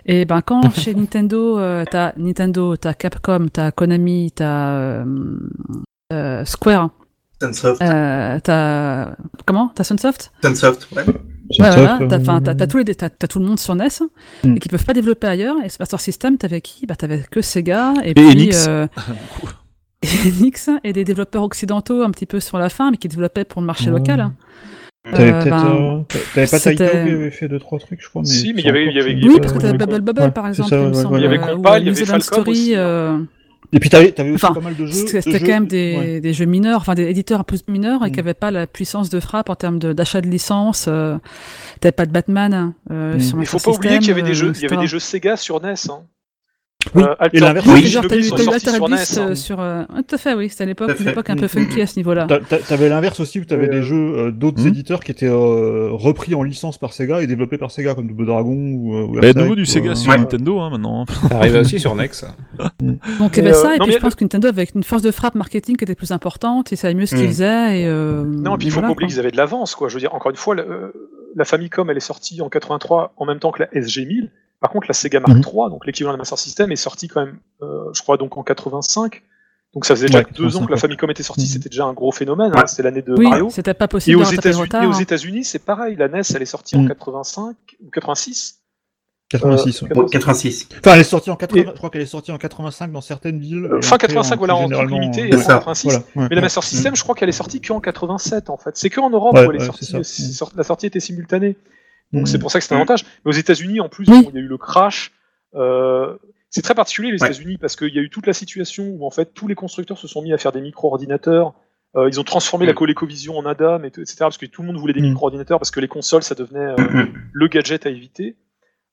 Et ben quand chez Nintendo, euh, t'as Nintendo, t'as Capcom, t'as Konami, t'as Square, Sunsoft. euh, t'as comment? T'as Sunsoft? Sunsoft, ouais. Voilà, euh, t'as, enfin, t'as, t'as tous les, t'as, t'as tout le monde sur NES Mm. et qui peuvent pas développer ailleurs. Et ce Master System, t'avais qui? Bah t'avais que Sega et, Et puis Enix. euh, et Enix et des développeurs occidentaux un petit peu sur la fin, mais qui développaient pour le marché local. T'avais Euh, peut-être. ben, euh, T'avais pas Taito qui avait fait deux, trois trucs, je crois. Mais Si, mais il y avait- y Oui, parce que t'avais Bubble Bubble ouais, par exemple, ça, il me ouais, semble. ouais. Il y avait Compa, il y avait Falcom Story, aussi, hein. euh, Et puis t'avais avais aussi Enfin, pas mal de jeux. C'était de quand jeux- même des, ouais. des jeux mineurs, enfin des éditeurs un peu mineurs et Mm. qui n'avaient pas la puissance de frappe en termes de- d'achat de, licence. Euh, T'avais pas de Batman euh, Mm. sur Il faut pas oublier qu'il y avait des jeux, euh, il y avait des jeux Sega sur NES. Hein. Oui, Euh, et l'inverse Oui, et genre, t'as eu, eu sur Altered NES. Beast, hein. euh, sur. euh, ah, tout à fait, oui. C'était à l'époque, une époque un peu Mm, funky à ce niveau-là. T'a- t'a- T'avais l'inverse aussi où t'avais Et, des euh, jeux euh, d'autres Mhm. éditeurs qui étaient euh, repris en licence par Sega et développés par Sega comme Double Dragon ou, euh, ou Bah, il y a de Earthquake nouveau du Sega euh, sur ouais. Nintendo hein, maintenant. Ça arrive aussi sur Nex. Donc il y Mais, avait euh, ça, et non, puis je pense que Nintendo avait une force de frappe marketing qui était plus importante, ils savaient mieux ce qu'ils Mm. faisaient. Et, euh, Non, et puis il et faut pas oublier qu'ils avaient de l'avance, quoi. Je veux dire, encore une fois, euh, la Famicom, elle est sortie en 83 en même temps que la SG1000. Par contre, la Sega Mark Mhm. III, donc l'équivalent de la Master System, est sortie quand même, euh, je crois, donc en 85. Donc ça faisait déjà Ouais, deux ans que la 85, Famicom était sortie, Mhm. c'était déjà un gros phénomène. Ouais. hein, C'était l'année de Oui, Mario. c'était pas Et possible aux États-Unis, et aux hein. États-Unis, c'est pareil. La NES, elle est sortie en Mhm. 85 ou 86. 86. Euh, ouais. Bon, 86. Enfin, elle est sortie en 80, je crois qu'elle est sortie en 85 dans certaines villes. Euh, fin après, 85, en- voilà, en limité, euh, et en C'est ça. 86. Voilà, ouais, Mais la ouais. Master System, je crois qu'elle est sortie qu'en 87 en fait. C'est qu'en Europe Ouais, où elle est sortie. sort- La sortie était simultanée. Donc c'est pour ça que c'est un Mhm. avantage. Mais aux États-Unis, en plus, Oui. il y a eu le crash. euh, c'est très particulier les Ouais. États-Unis parce qu'il y a eu toute la situation où en fait tous les constructeurs se sont mis à faire des micro-ordinateurs. Euh, ils ont transformé la Mhm. ColecoVision en ADAM, et etc. Parce que tout le monde voulait des micro-ordinateurs parce que les consoles, ça devenait euh, le gadget à éviter.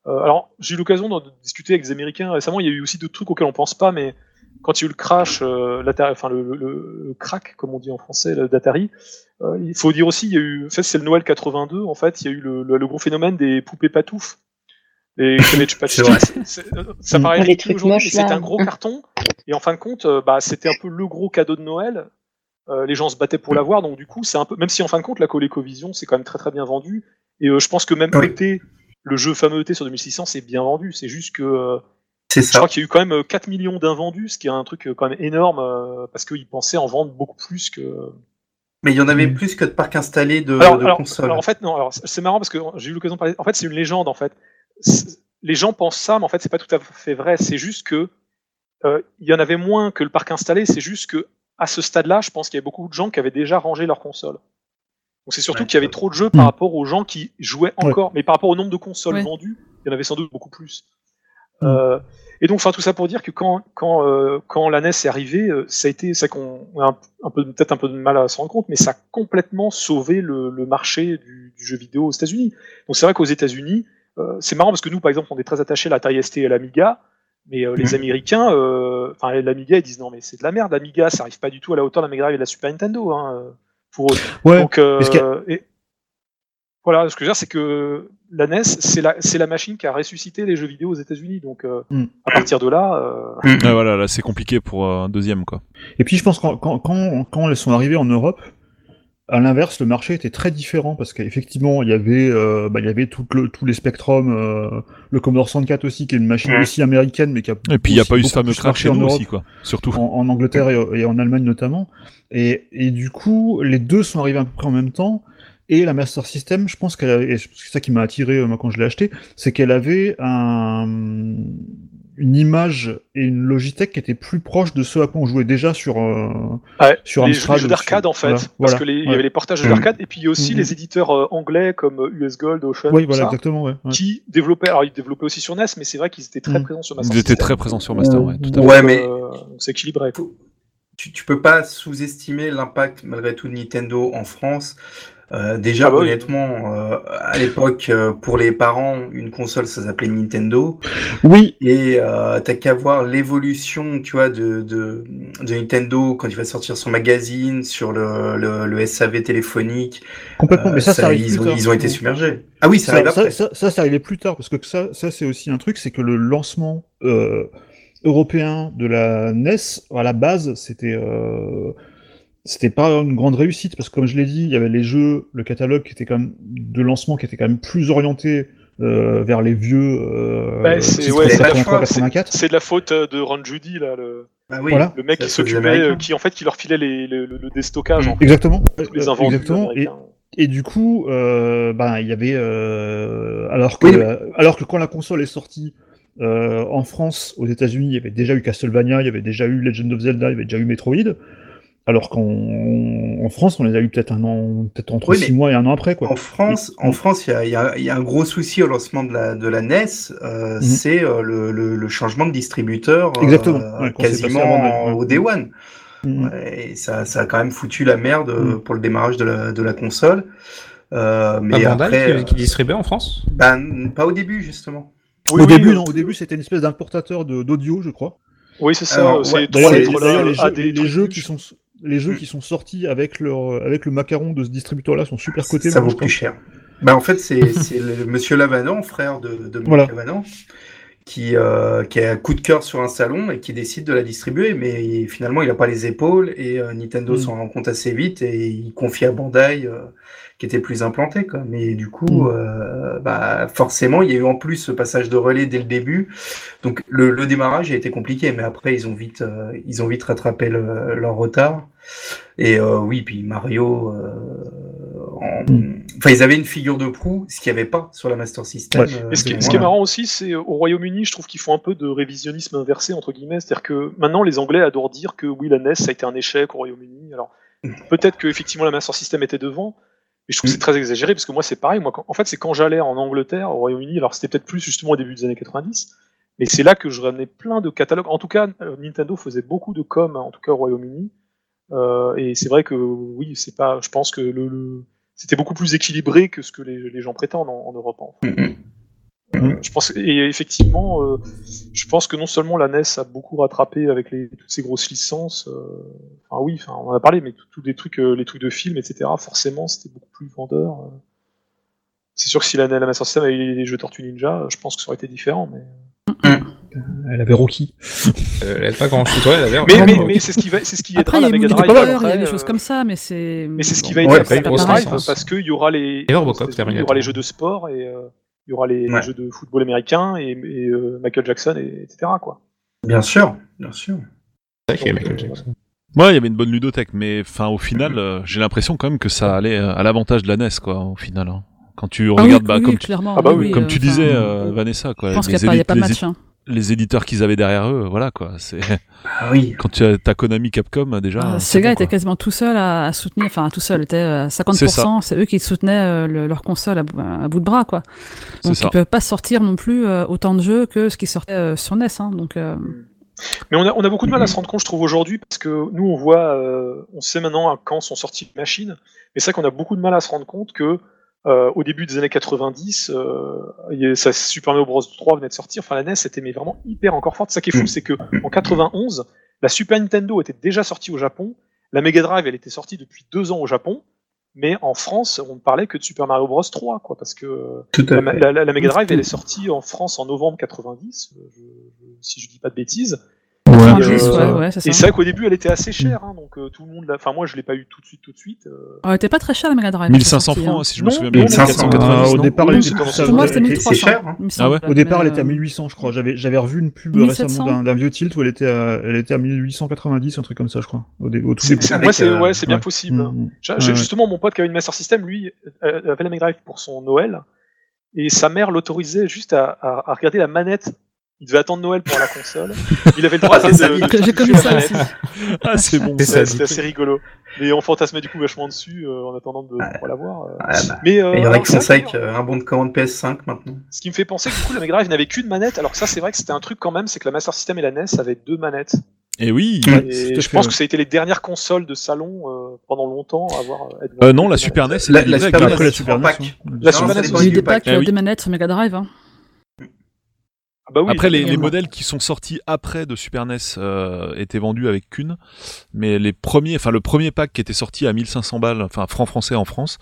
Euh, alors, j'ai eu l'occasion d'en discuter avec des Américains récemment. Il y a eu aussi d'autres trucs auxquels on pense pas, mais quand il y a eu le crash, euh, l'Atari- enfin le, le, le crack, comme on dit en français, d'Atari, euh, il faut dire aussi, il y a eu, en fait, c'est le Noël 82. En fait, il y a eu le, le- le gros phénomène des poupées patoufs. Les Cabbage Patch C'est vrai. Kids. C'est- euh, Ça Mm. paraît ridicule aujourd'hui, c'était un gros carton. Et en fin de compte, euh, bah, c'était un peu le gros cadeau de Noël. Euh, les gens se battaient pour l'avoir, donc du coup, c'est un peu, même si en fin de compte, la ColecoVision, c'est quand même très très bien vendu. Et euh, je pense que même Oui. ET, le jeu fameux ET sur 2600, c'est bien vendu. C'est juste que euh, je crois qu'il y a eu quand même euh, 4 millions d'invendus, ce qui est un truc euh, quand même énorme euh, parce qu'ils pensaient en vendre beaucoup plus que. Mais il y en avait Mhm. plus que de parcs installés de, alors, de alors- consoles. alors, en fait, non. Alors c'est marrant parce que j'ai eu l'occasion de parler. En fait, c'est une légende. En fait, les gens pensent ça, mais en fait, c'est pas tout à fait vrai. C'est juste que euh, il y en avait moins que le parc installé. C'est juste que à ce stade-là, je pense qu'il y avait beaucoup de gens qui avaient déjà rangé leur console. Donc c'est surtout Ouais. qu'il y avait trop de jeux par Mhm. rapport aux gens qui jouaient encore, mais par rapport au nombre de consoles Ouais. vendues, il y en avait sans doute beaucoup plus. Euh, et donc, enfin, tout ça pour dire que quand quand euh, quand la NES est arrivée, euh, ça a été, c'est qu'on a un, un peu peut-être un peu de mal à se rendre compte, mais ça a complètement sauvé le, le marché du, du jeu vidéo aux États-Unis. Donc c'est vrai qu'aux États-Unis, euh, c'est marrant parce que nous, par exemple, on est très attachés à la taille ST et à l'Amiga. Mais euh, les Mhm. Américains, euh, enfin l'Amiga, ils disent non mais c'est de la merde, l'Amiga, ça arrive pas du tout à la hauteur de la Mega Drive et de la Super Nintendo, hein, pour eux. Ouais, Donc, euh, a- et- voilà, ce que je veux dire, c'est que la NES, c'est la, c'est la machine qui a ressuscité les jeux vidéo aux États-Unis. Donc, euh, Mm. à partir de là, euh, Mhm. Ouais, voilà, là c'est compliqué pour euh, un deuxième quoi. Et puis je pense quand, quand, quand, quand elles sont arrivées en Europe, à l'inverse, le marché était très différent parce qu'effectivement, il y avait, euh, bah, il y avait tout le, tous les Spectrum, euh, le Commodore 64 aussi, qui est une machine aussi américaine, mais qui a Et puis il y a pas eu ce fameux marché chez en nous Europe, aussi quoi, surtout. En, en Angleterre et, et en Allemagne notamment. Et, et du coup, les deux sont arrivés à peu près en même temps. Et la Master System, je pense qu'elle c'est ça qui m'a attiré euh, moi quand je l'ai acheté, c'est qu'elle avait un, une image et une Logitech qui était plus proche de ce à quoi on jouait déjà sur, euh, ouais, sur les, Amstrad les jeux d'arcade en fait, voilà, parce voilà, que les- il y avait les portages de Mm. d'arcade, et puis il y a aussi Mhm. les éditeurs euh, anglais comme euh, US Gold, Ocean, Oui, tout voilà, ça, exactement, ouais. ouais. qui développaient, alors ils développaient aussi sur NES, mais c'est vrai qu'ils étaient très Mm. présents sur Master Ils étaient System. très présents sur Master, ouais, tout à fait. Ouais, mais euh, c'est équilibré. tu, tu peux pas sous-estimer l'impact malgré tout de Nintendo en France. Euh, déjà, Ah bah oui. honnêtement, euh, à l'époque, euh, pour les parents, une console, ça s'appelait Nintendo. Oui, Et t'as qu'à voir l'évolution, tu vois, de, de, de Nintendo quand il va sortir son magazine sur le, le, le SAV téléphonique. complètement, mais ça, ça, arrive ils, plus ont, tard. ils ont été submergés. Ah oui, ça, arrive ça, après. ça, ça, ça arrivait plus tard, parce que ça, ça c'est aussi un truc, c'est que le lancement européen de la NES, à la base, c'était euh, c'était pas une grande réussite, parce que comme je l'ai dit, il y avait les jeux, le catalogue qui était quand même de lancement qui était quand même plus orienté euh, vers les vieux euh, Ouais, c'est- ouais, de la 83, fois, c'est- 84. C'est de la faute euh, de Ron Judy, là, le, Ah oui, Voilà. le mec qui s'occupait, euh, qui en fait, qui leur filait les, le, le, le déstockage, en fait, Exactement, les invendus exactement. Et, du coup, euh, ben, il y avait, euh, alors que, Oui, mais- alors que quand la console est sortie euh, en France, aux États-Unis, il y avait déjà eu Castlevania, il y avait déjà eu Legend of Zelda, il y avait déjà eu Metroid. Alors qu'en en France, on les a eu peut-être un an, peut-être entre Oui, six mois et un an après, quoi. En France, en France, il y a, il y a- il y a un gros souci au lancement de la, de la NES, euh, Mhm. c'est euh, le, le, le changement de distributeur, euh, Exactement, ouais, quasiment ouais. au Day One. Mhm. Ouais, et ça, ça a quand même foutu la merde Mhm. pour le démarrage de la, de la console. Euh, mais Pas Bandai après, qui, qui distribuait en France? ben, pas au début justement. Oui, au, oui, début, non, au début, c'était une espèce d'importateur de- d'audio, je crois. Oui, c'est ça. D'ailleurs, les, jeux, qui sont les jeux qui sont sortis avec leur avec le macaron de ce distributeur-là sont super cotés. ça moi, vaut plus cher. Bah, en fait, c'est c'est le monsieur Lavanant, frère de Dominique Voilà. Lavanant, qui, euh, qui a un coup de cœur sur un salon et qui décide de la distribuer, mais il- finalement, il n'a pas les épaules et euh, Nintendo Mm. s'en rend compte assez vite et il confie à Bandai, euh, qui était plus implanté. Quoi. Mais du coup, Mm. euh, bah, forcément, il y a eu en plus ce passage de relais dès le début. Donc le, le démarrage a été compliqué, mais après, ils ont vite, ils ont vite rattrapé le- leur retard. Et oui, puis Mario, euh, en- Mm. enfin, ils avaient une figure de proue, ce qu'il n'y avait pas sur la Master System. Ouais. euh, ce qui, selon ce qui est marrant aussi, c'est au Royaume-Uni, je trouve qu'ils font un peu de révisionnisme inversé entre guillemets, c'est-à-dire que maintenant les Anglais adorent dire que oui, la NES ça a été un échec au Royaume-Uni. Alors peut-être que effectivement la Master System était devant, mais je trouve que c'est très exagéré parce que moi c'est pareil. Moi, quand- en fait, c'est quand j'allais en Angleterre, au Royaume-Uni, alors c'était peut-être plus justement au début des années 90, mais c'est là que je ramenais plein de catalogues. En tout cas, euh, Nintendo faisait beaucoup de com, hein, en tout cas au Royaume-Uni, Euh, et c'est vrai que oui, c'est pas. Je pense que le, le- c'était beaucoup plus équilibré que ce que les, les gens prétendent en, en Europe. en fait. Mhm. Euh, je pense et effectivement, euh, je pense que non seulement la NES a beaucoup rattrapé avec les, toutes ces grosses licences. euh, enfin oui, enfin on en a parlé, mais tous les trucs, les trucs de films, etc. Forcément, c'était beaucoup plus vendeur. C'est sûr que si la, la Master System avait eu les jeux Tortue Ninja, je pense que ça aurait été différent. Mais, Elle avait Rocky. Euh, elle avait pas grand chose. Ouais, elle avait mais, vraiment- mais, mais c'est ce qui va, c'est ce qui Après, aidera il y la a eu Mega Drive. Multiplayer, il y a après, des euh, choses comme ça, mais c'est. Mais c'est ce qui va Ouais, aider après eu la grosse Mega Drive parce qu'il y aura les, il y aura les jeux de sport et euh, il y aura les, les Ouais. jeux de football américain et, et, euh, Michael Jackson et, etc. Quoi. Bien sûr, bien sûr. C'est vrai qu'il y a Donc, Michael euh, Jackson. Ouais, il y avait une bonne ludothèque, mais enfin au final, euh, j'ai l'impression quand même que ça allait à l'avantage de la NES, quoi, au final. hein. Quand tu Ah oui, regardes, bah, oui, comme, tu, clairement. Ah bah oui, oui, comme euh, tu disais, euh, Vanessa, quoi. Je pense qu'il les n'y a, pas- il y a pas éli- de les match. hein. les éditeurs qu'ils avaient derrière eux, voilà quoi. C'est Ah oui. quand tu as ta Konami Capcom déjà. Ah, c'est Sega bon, était quoi. quasiment tout seul à, à soutenir, enfin tout seul, était à C'est 50%, c'est eux qui soutenaient euh, le- leur console à, bout- à bout de bras, quoi. Donc ils peuvent pas sortir non plus euh, autant de jeux que ce qui sortait euh, sur NES, hein, donc euh, Mais on a, on a beaucoup de mal à se rendre compte, je trouve, aujourd'hui, parce que nous, on voit, euh, on sait maintenant à quand sont sorties les machines, mais c'est vrai qu'on a beaucoup de mal à se rendre compte que euh, au début des années 90, euh, ça, Super Mario Bros 3 venait de sortir, enfin la NES était mais vraiment hyper encore forte. Ça qui est fou, Mm. c'est que en 91, la Super Nintendo était déjà sortie au Japon, la Mega Drive, elle était sortie depuis deux ans au Japon, mais en France, on ne parlait que de Super Mario Bros 3, quoi, parce que la, fait. la- la- la Mega Drive, elle est sortie en France en novembre 90, euh, je- je- si je dis pas de bêtises. 90, euh, ouais, ouais, c'est ça. Et c'est vrai qu'au début, elle était assez chère, hein, donc euh, tout le monde l'a. Enfin, moi, je l'ai pas eu tout de suite, tout de suite. euh. Elle était pas très chère la Mega Drive. 1500 sortie, francs, hein. si je me souviens bien. 1500, 490, Ah, au départ, elle c'est était- comme ça- Pour moi, c'était c'est 1300. cher, hein. semble, ouais Au départ, elle était à euh, 1800, je crois. J'avais, j'avais revu une pub 1700. récemment d'un, vieux tilt où elle était, à, elle était à 1890, un truc comme ça, je crois. Au, dé- au tout C'est- début. c'est euh, ouais, c'est bien ouais. possible. Mm, ouais. Justement, mon pote qui avait une Master System, lui, euh, avait la Mega Drive pour son Noël, et sa mère l'autorisait juste à regarder la manette. Il devait attendre Noël pour la console. Il avait le droit Ah, de, de J'ai connu la ça aussi. Ah, c'est bon. C'est Ouais, ça, C'était assez rigolo. Mais on fantasmait du coup vachement dessus euh, en attendant de Ouais. pouvoir l'avoir. euh. Ah, bah, Mais euh, Il y en a qui font c'est ça avec euh, un bon de commande PS5 maintenant. Ce qui me fait penser que du coup la Mega Drive n'avait qu'une manette. Alors que ça, c'est vrai que c'était un truc quand même, c'est que la Master System et la NES avaient deux manettes. Et oui. Ouais, Et à je fait, pense ouais. que ça a été les dernières consoles de salon euh, pendant longtemps à avoir. euh, Euh, non, la Super NES. elle La- la Super NES, la Super NES. pack. hein. La Super NES dépend Il y a aussi. eu des packs, Ah euh, oui. des manettes sur Mega Drive. Ah bah oui, Après, les, les également. modèles qui sont sortis après de Super NES euh, étaient vendus avec qu'une, mais les premiers, enfin le premier pack qui était sorti à 1500 balles, enfin francs français en France,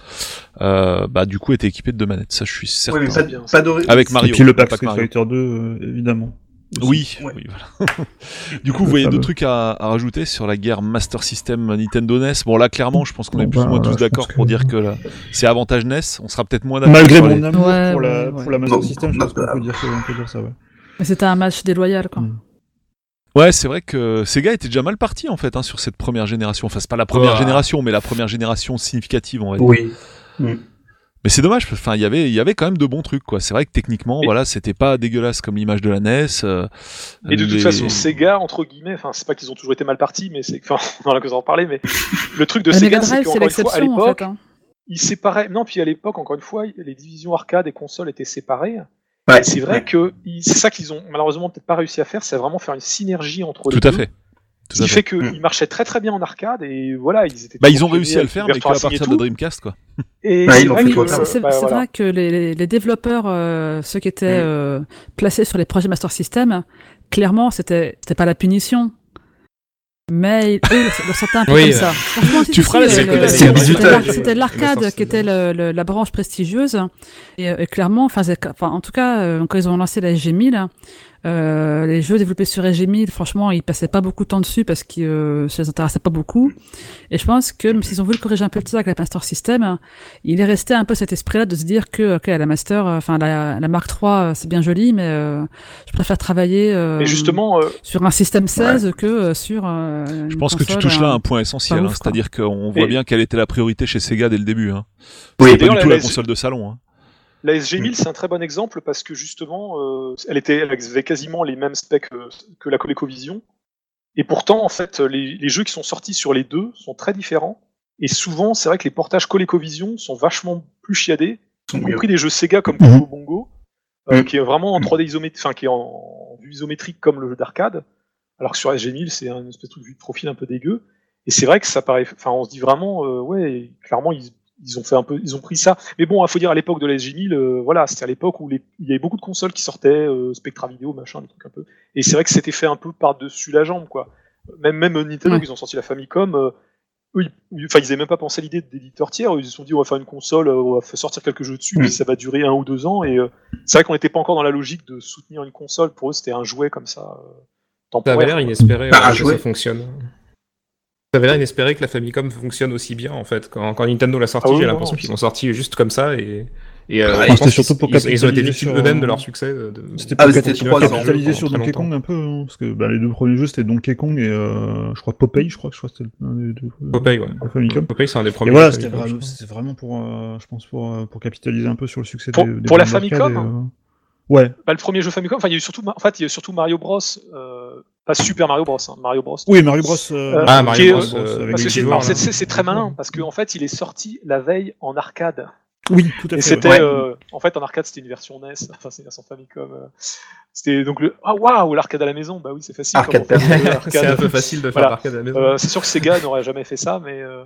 euh, bah du coup était équipé de deux manettes. Ça, je suis certain. Oui, mais pas, d'ori- Avec Et Mario. puis le pack pack Street Mario. Fighter 2, euh, évidemment. Oui, Ouais. oui, voilà. du coup, vous voyez deux trucs à, à rajouter sur la guerre Master System Nintendo NES. Bon, là, clairement, je pense qu'on est plus ou bah, moins voilà, tous d'accord pour que- dire que là, c'est avantage NES. On sera peut-être moins d'accord. Malgré mon les- amour Ouais, pour, la, ouais, pour ouais. la Master System, je pense qu'on bah, peut dire, que- on peut dire ça, ouais. Mais c'était un match déloyal, quoi. Mm. Ouais, c'est vrai que Sega était déjà mal parti en fait hein, sur cette première génération. Enfin, c'est pas la première génération, mais la première génération significative, on va dire. Oui. Mais c'est dommage. Enfin, il y avait, il y avait quand même de bons trucs, quoi. C'est vrai que techniquement, Et- voilà, c'était pas dégueulasse comme l'image de la NES. euh, Et de toute les- façon, Sega, entre guillemets, enfin, c'est pas qu'ils ont toujours été mal partis, mais c'est, enfin, on en a que en parler, mais le truc de La Sega, c'est qu'encore une fois, à l'exception, en l'époque, fait. hein. ils séparaient, non, puis à l'époque, encore une fois, les divisions arcade et console étaient séparées. Ouais. C'est vrai que c'est ça qu'ils ont malheureusement peut-être pas réussi à faire, c'est vraiment faire une synergie entre les Tout à deux. fait. Tout Ce qui fait. fait qu'ils marchaient très très bien en arcade et voilà, ils étaient. Bah, ils ont réussi à le faire, mais qu'à partir de tout. Dreamcast, quoi. Et Ouais, c'est vrai que, tout bah, voilà. vrai les, développeurs, euh, ceux qui étaient Mm. euh, placés sur les projets Master System, clairement, c'était c'était pas la punition. Mais eux, le sentaient un peu Oui, comme ça. Franchement, Tu feras la euh, c'était l'arcade qui était le- le- la branche prestigieuse. Et, euh, et clairement, enfin, en tout cas, euh, quand ils ont lancé la SG1000, euh, les jeux développés sur SG1000, franchement, ils passaient pas beaucoup de temps dessus parce que euh, ça les intéressait pas beaucoup. Et je pense que même s'ils ont voulu corriger un peu le tir avec la Master System, il est resté un peu cet esprit-là de se dire que ok, la Master, euh, enfin la, la Mark III, euh, c'est bien joli, mais euh, je préfère travailler euh, justement, euh, sur un système 16 que euh, sur. euh, Je pense que tu touches là un point essentiel, hein, c'est-à-dire qu'on voit Et- bien quelle était la priorité chez Sega dès le début. Hein. Oui, C'était pas du tout la- la la- console de salon. Hein. La SG1000, c'est un très bon exemple parce que justement, euh, elle, était, elle avait quasiment les mêmes specs euh, que la ColecoVision. Et pourtant, en fait, les, les jeux qui sont sortis sur les deux sont très différents. Et souvent, c'est vrai que les portages ColecoVision sont vachement plus chiadés, Sont y compris des jeux Sega comme Mhm. Congo Bongo, euh, Mhm. qui est vraiment en 3D isométrique, enfin qui est en, en vue isométrique comme le jeu d'arcade. Alors que sur SG1000, c'est un espèce de vue de profil un peu dégueu. Et c'est vrai que ça paraît, enfin, on se dit vraiment, euh, ouais, clairement, ils, ils ont fait un peu, ils ont pris ça. Mais bon, il faut dire à l'époque de la SG1000, euh, voilà, c'était à l'époque où les- il y avait beaucoup de consoles qui sortaient, euh, Spectra Video, machin, des trucs un peu. Et c'est vrai que c'était fait un peu par-dessus la jambe, quoi. Même, même Nintendo, Ouais. ils ont sorti la Famicom, euh, eux, ils, enfin, ils avaient même pas pensé à l'idée d'éditeur tiers. Ils se sont dit, on va faire une console, on va faire sortir quelques jeux dessus, Mm. puis ça va durer un ou deux ans. Et euh, c'est vrai qu'on n'était pas encore dans la logique de soutenir une console. Pour eux, c'était un jouet comme ça, euh, Ça temporaire. avait l'air inespéré Bah, que jouet. ça fonctionne. Ça avait l'air inespéré que la Famicom fonctionne aussi bien en fait. Quand, quand Nintendo l'a sorti, Ah oui, j'ai l'impression qu'ils l'ont sorti juste comme ça et. Et euh, Ah, c'était surtout pour ils, ils ont été victimes sur, eux-mêmes de euh, leur succès. de- de- C'était Ah, pour c'était capitaliser- sur Donkey. Kong un peu, hein, parce que bah, les deux premiers jeux c'était Donkey Kong et euh, je crois Popeye, je crois que je crois que c'était un des deux. euh, Popeye, ouais. la Famicom. Popeye, c'est un des premiers. Et voilà, c'était vraiment, pour, euh, je pense pour euh, pour capitaliser un peu sur le succès Pour- des, des pour la Famicom et, euh, Ouais. Bah, le premier jeu Famicom, enfin, il y a eu surtout, en fait, il y a eu surtout Mario Bros. Euh, pas Super Mario Bros. Hein, Mario Bros. Oui, Mario Bros. euh, Ah, Mario Bros. euh, euh, c'est, très malin parce qu'en fait, il est sorti la veille en arcade. Oui, tout à Et fait. c'était, ouais. euh, en fait, en arcade, c'était une version NES, enfin, c'est une version Famicom. euh, c'était donc le, ah waouh, l'arcade à la maison, bah oui, c'est facile. Arcade C'est un peu facile de faire Voilà. l'arcade à la maison. Euh, c'est sûr que Sega n'aurait jamais fait ça, mais euh,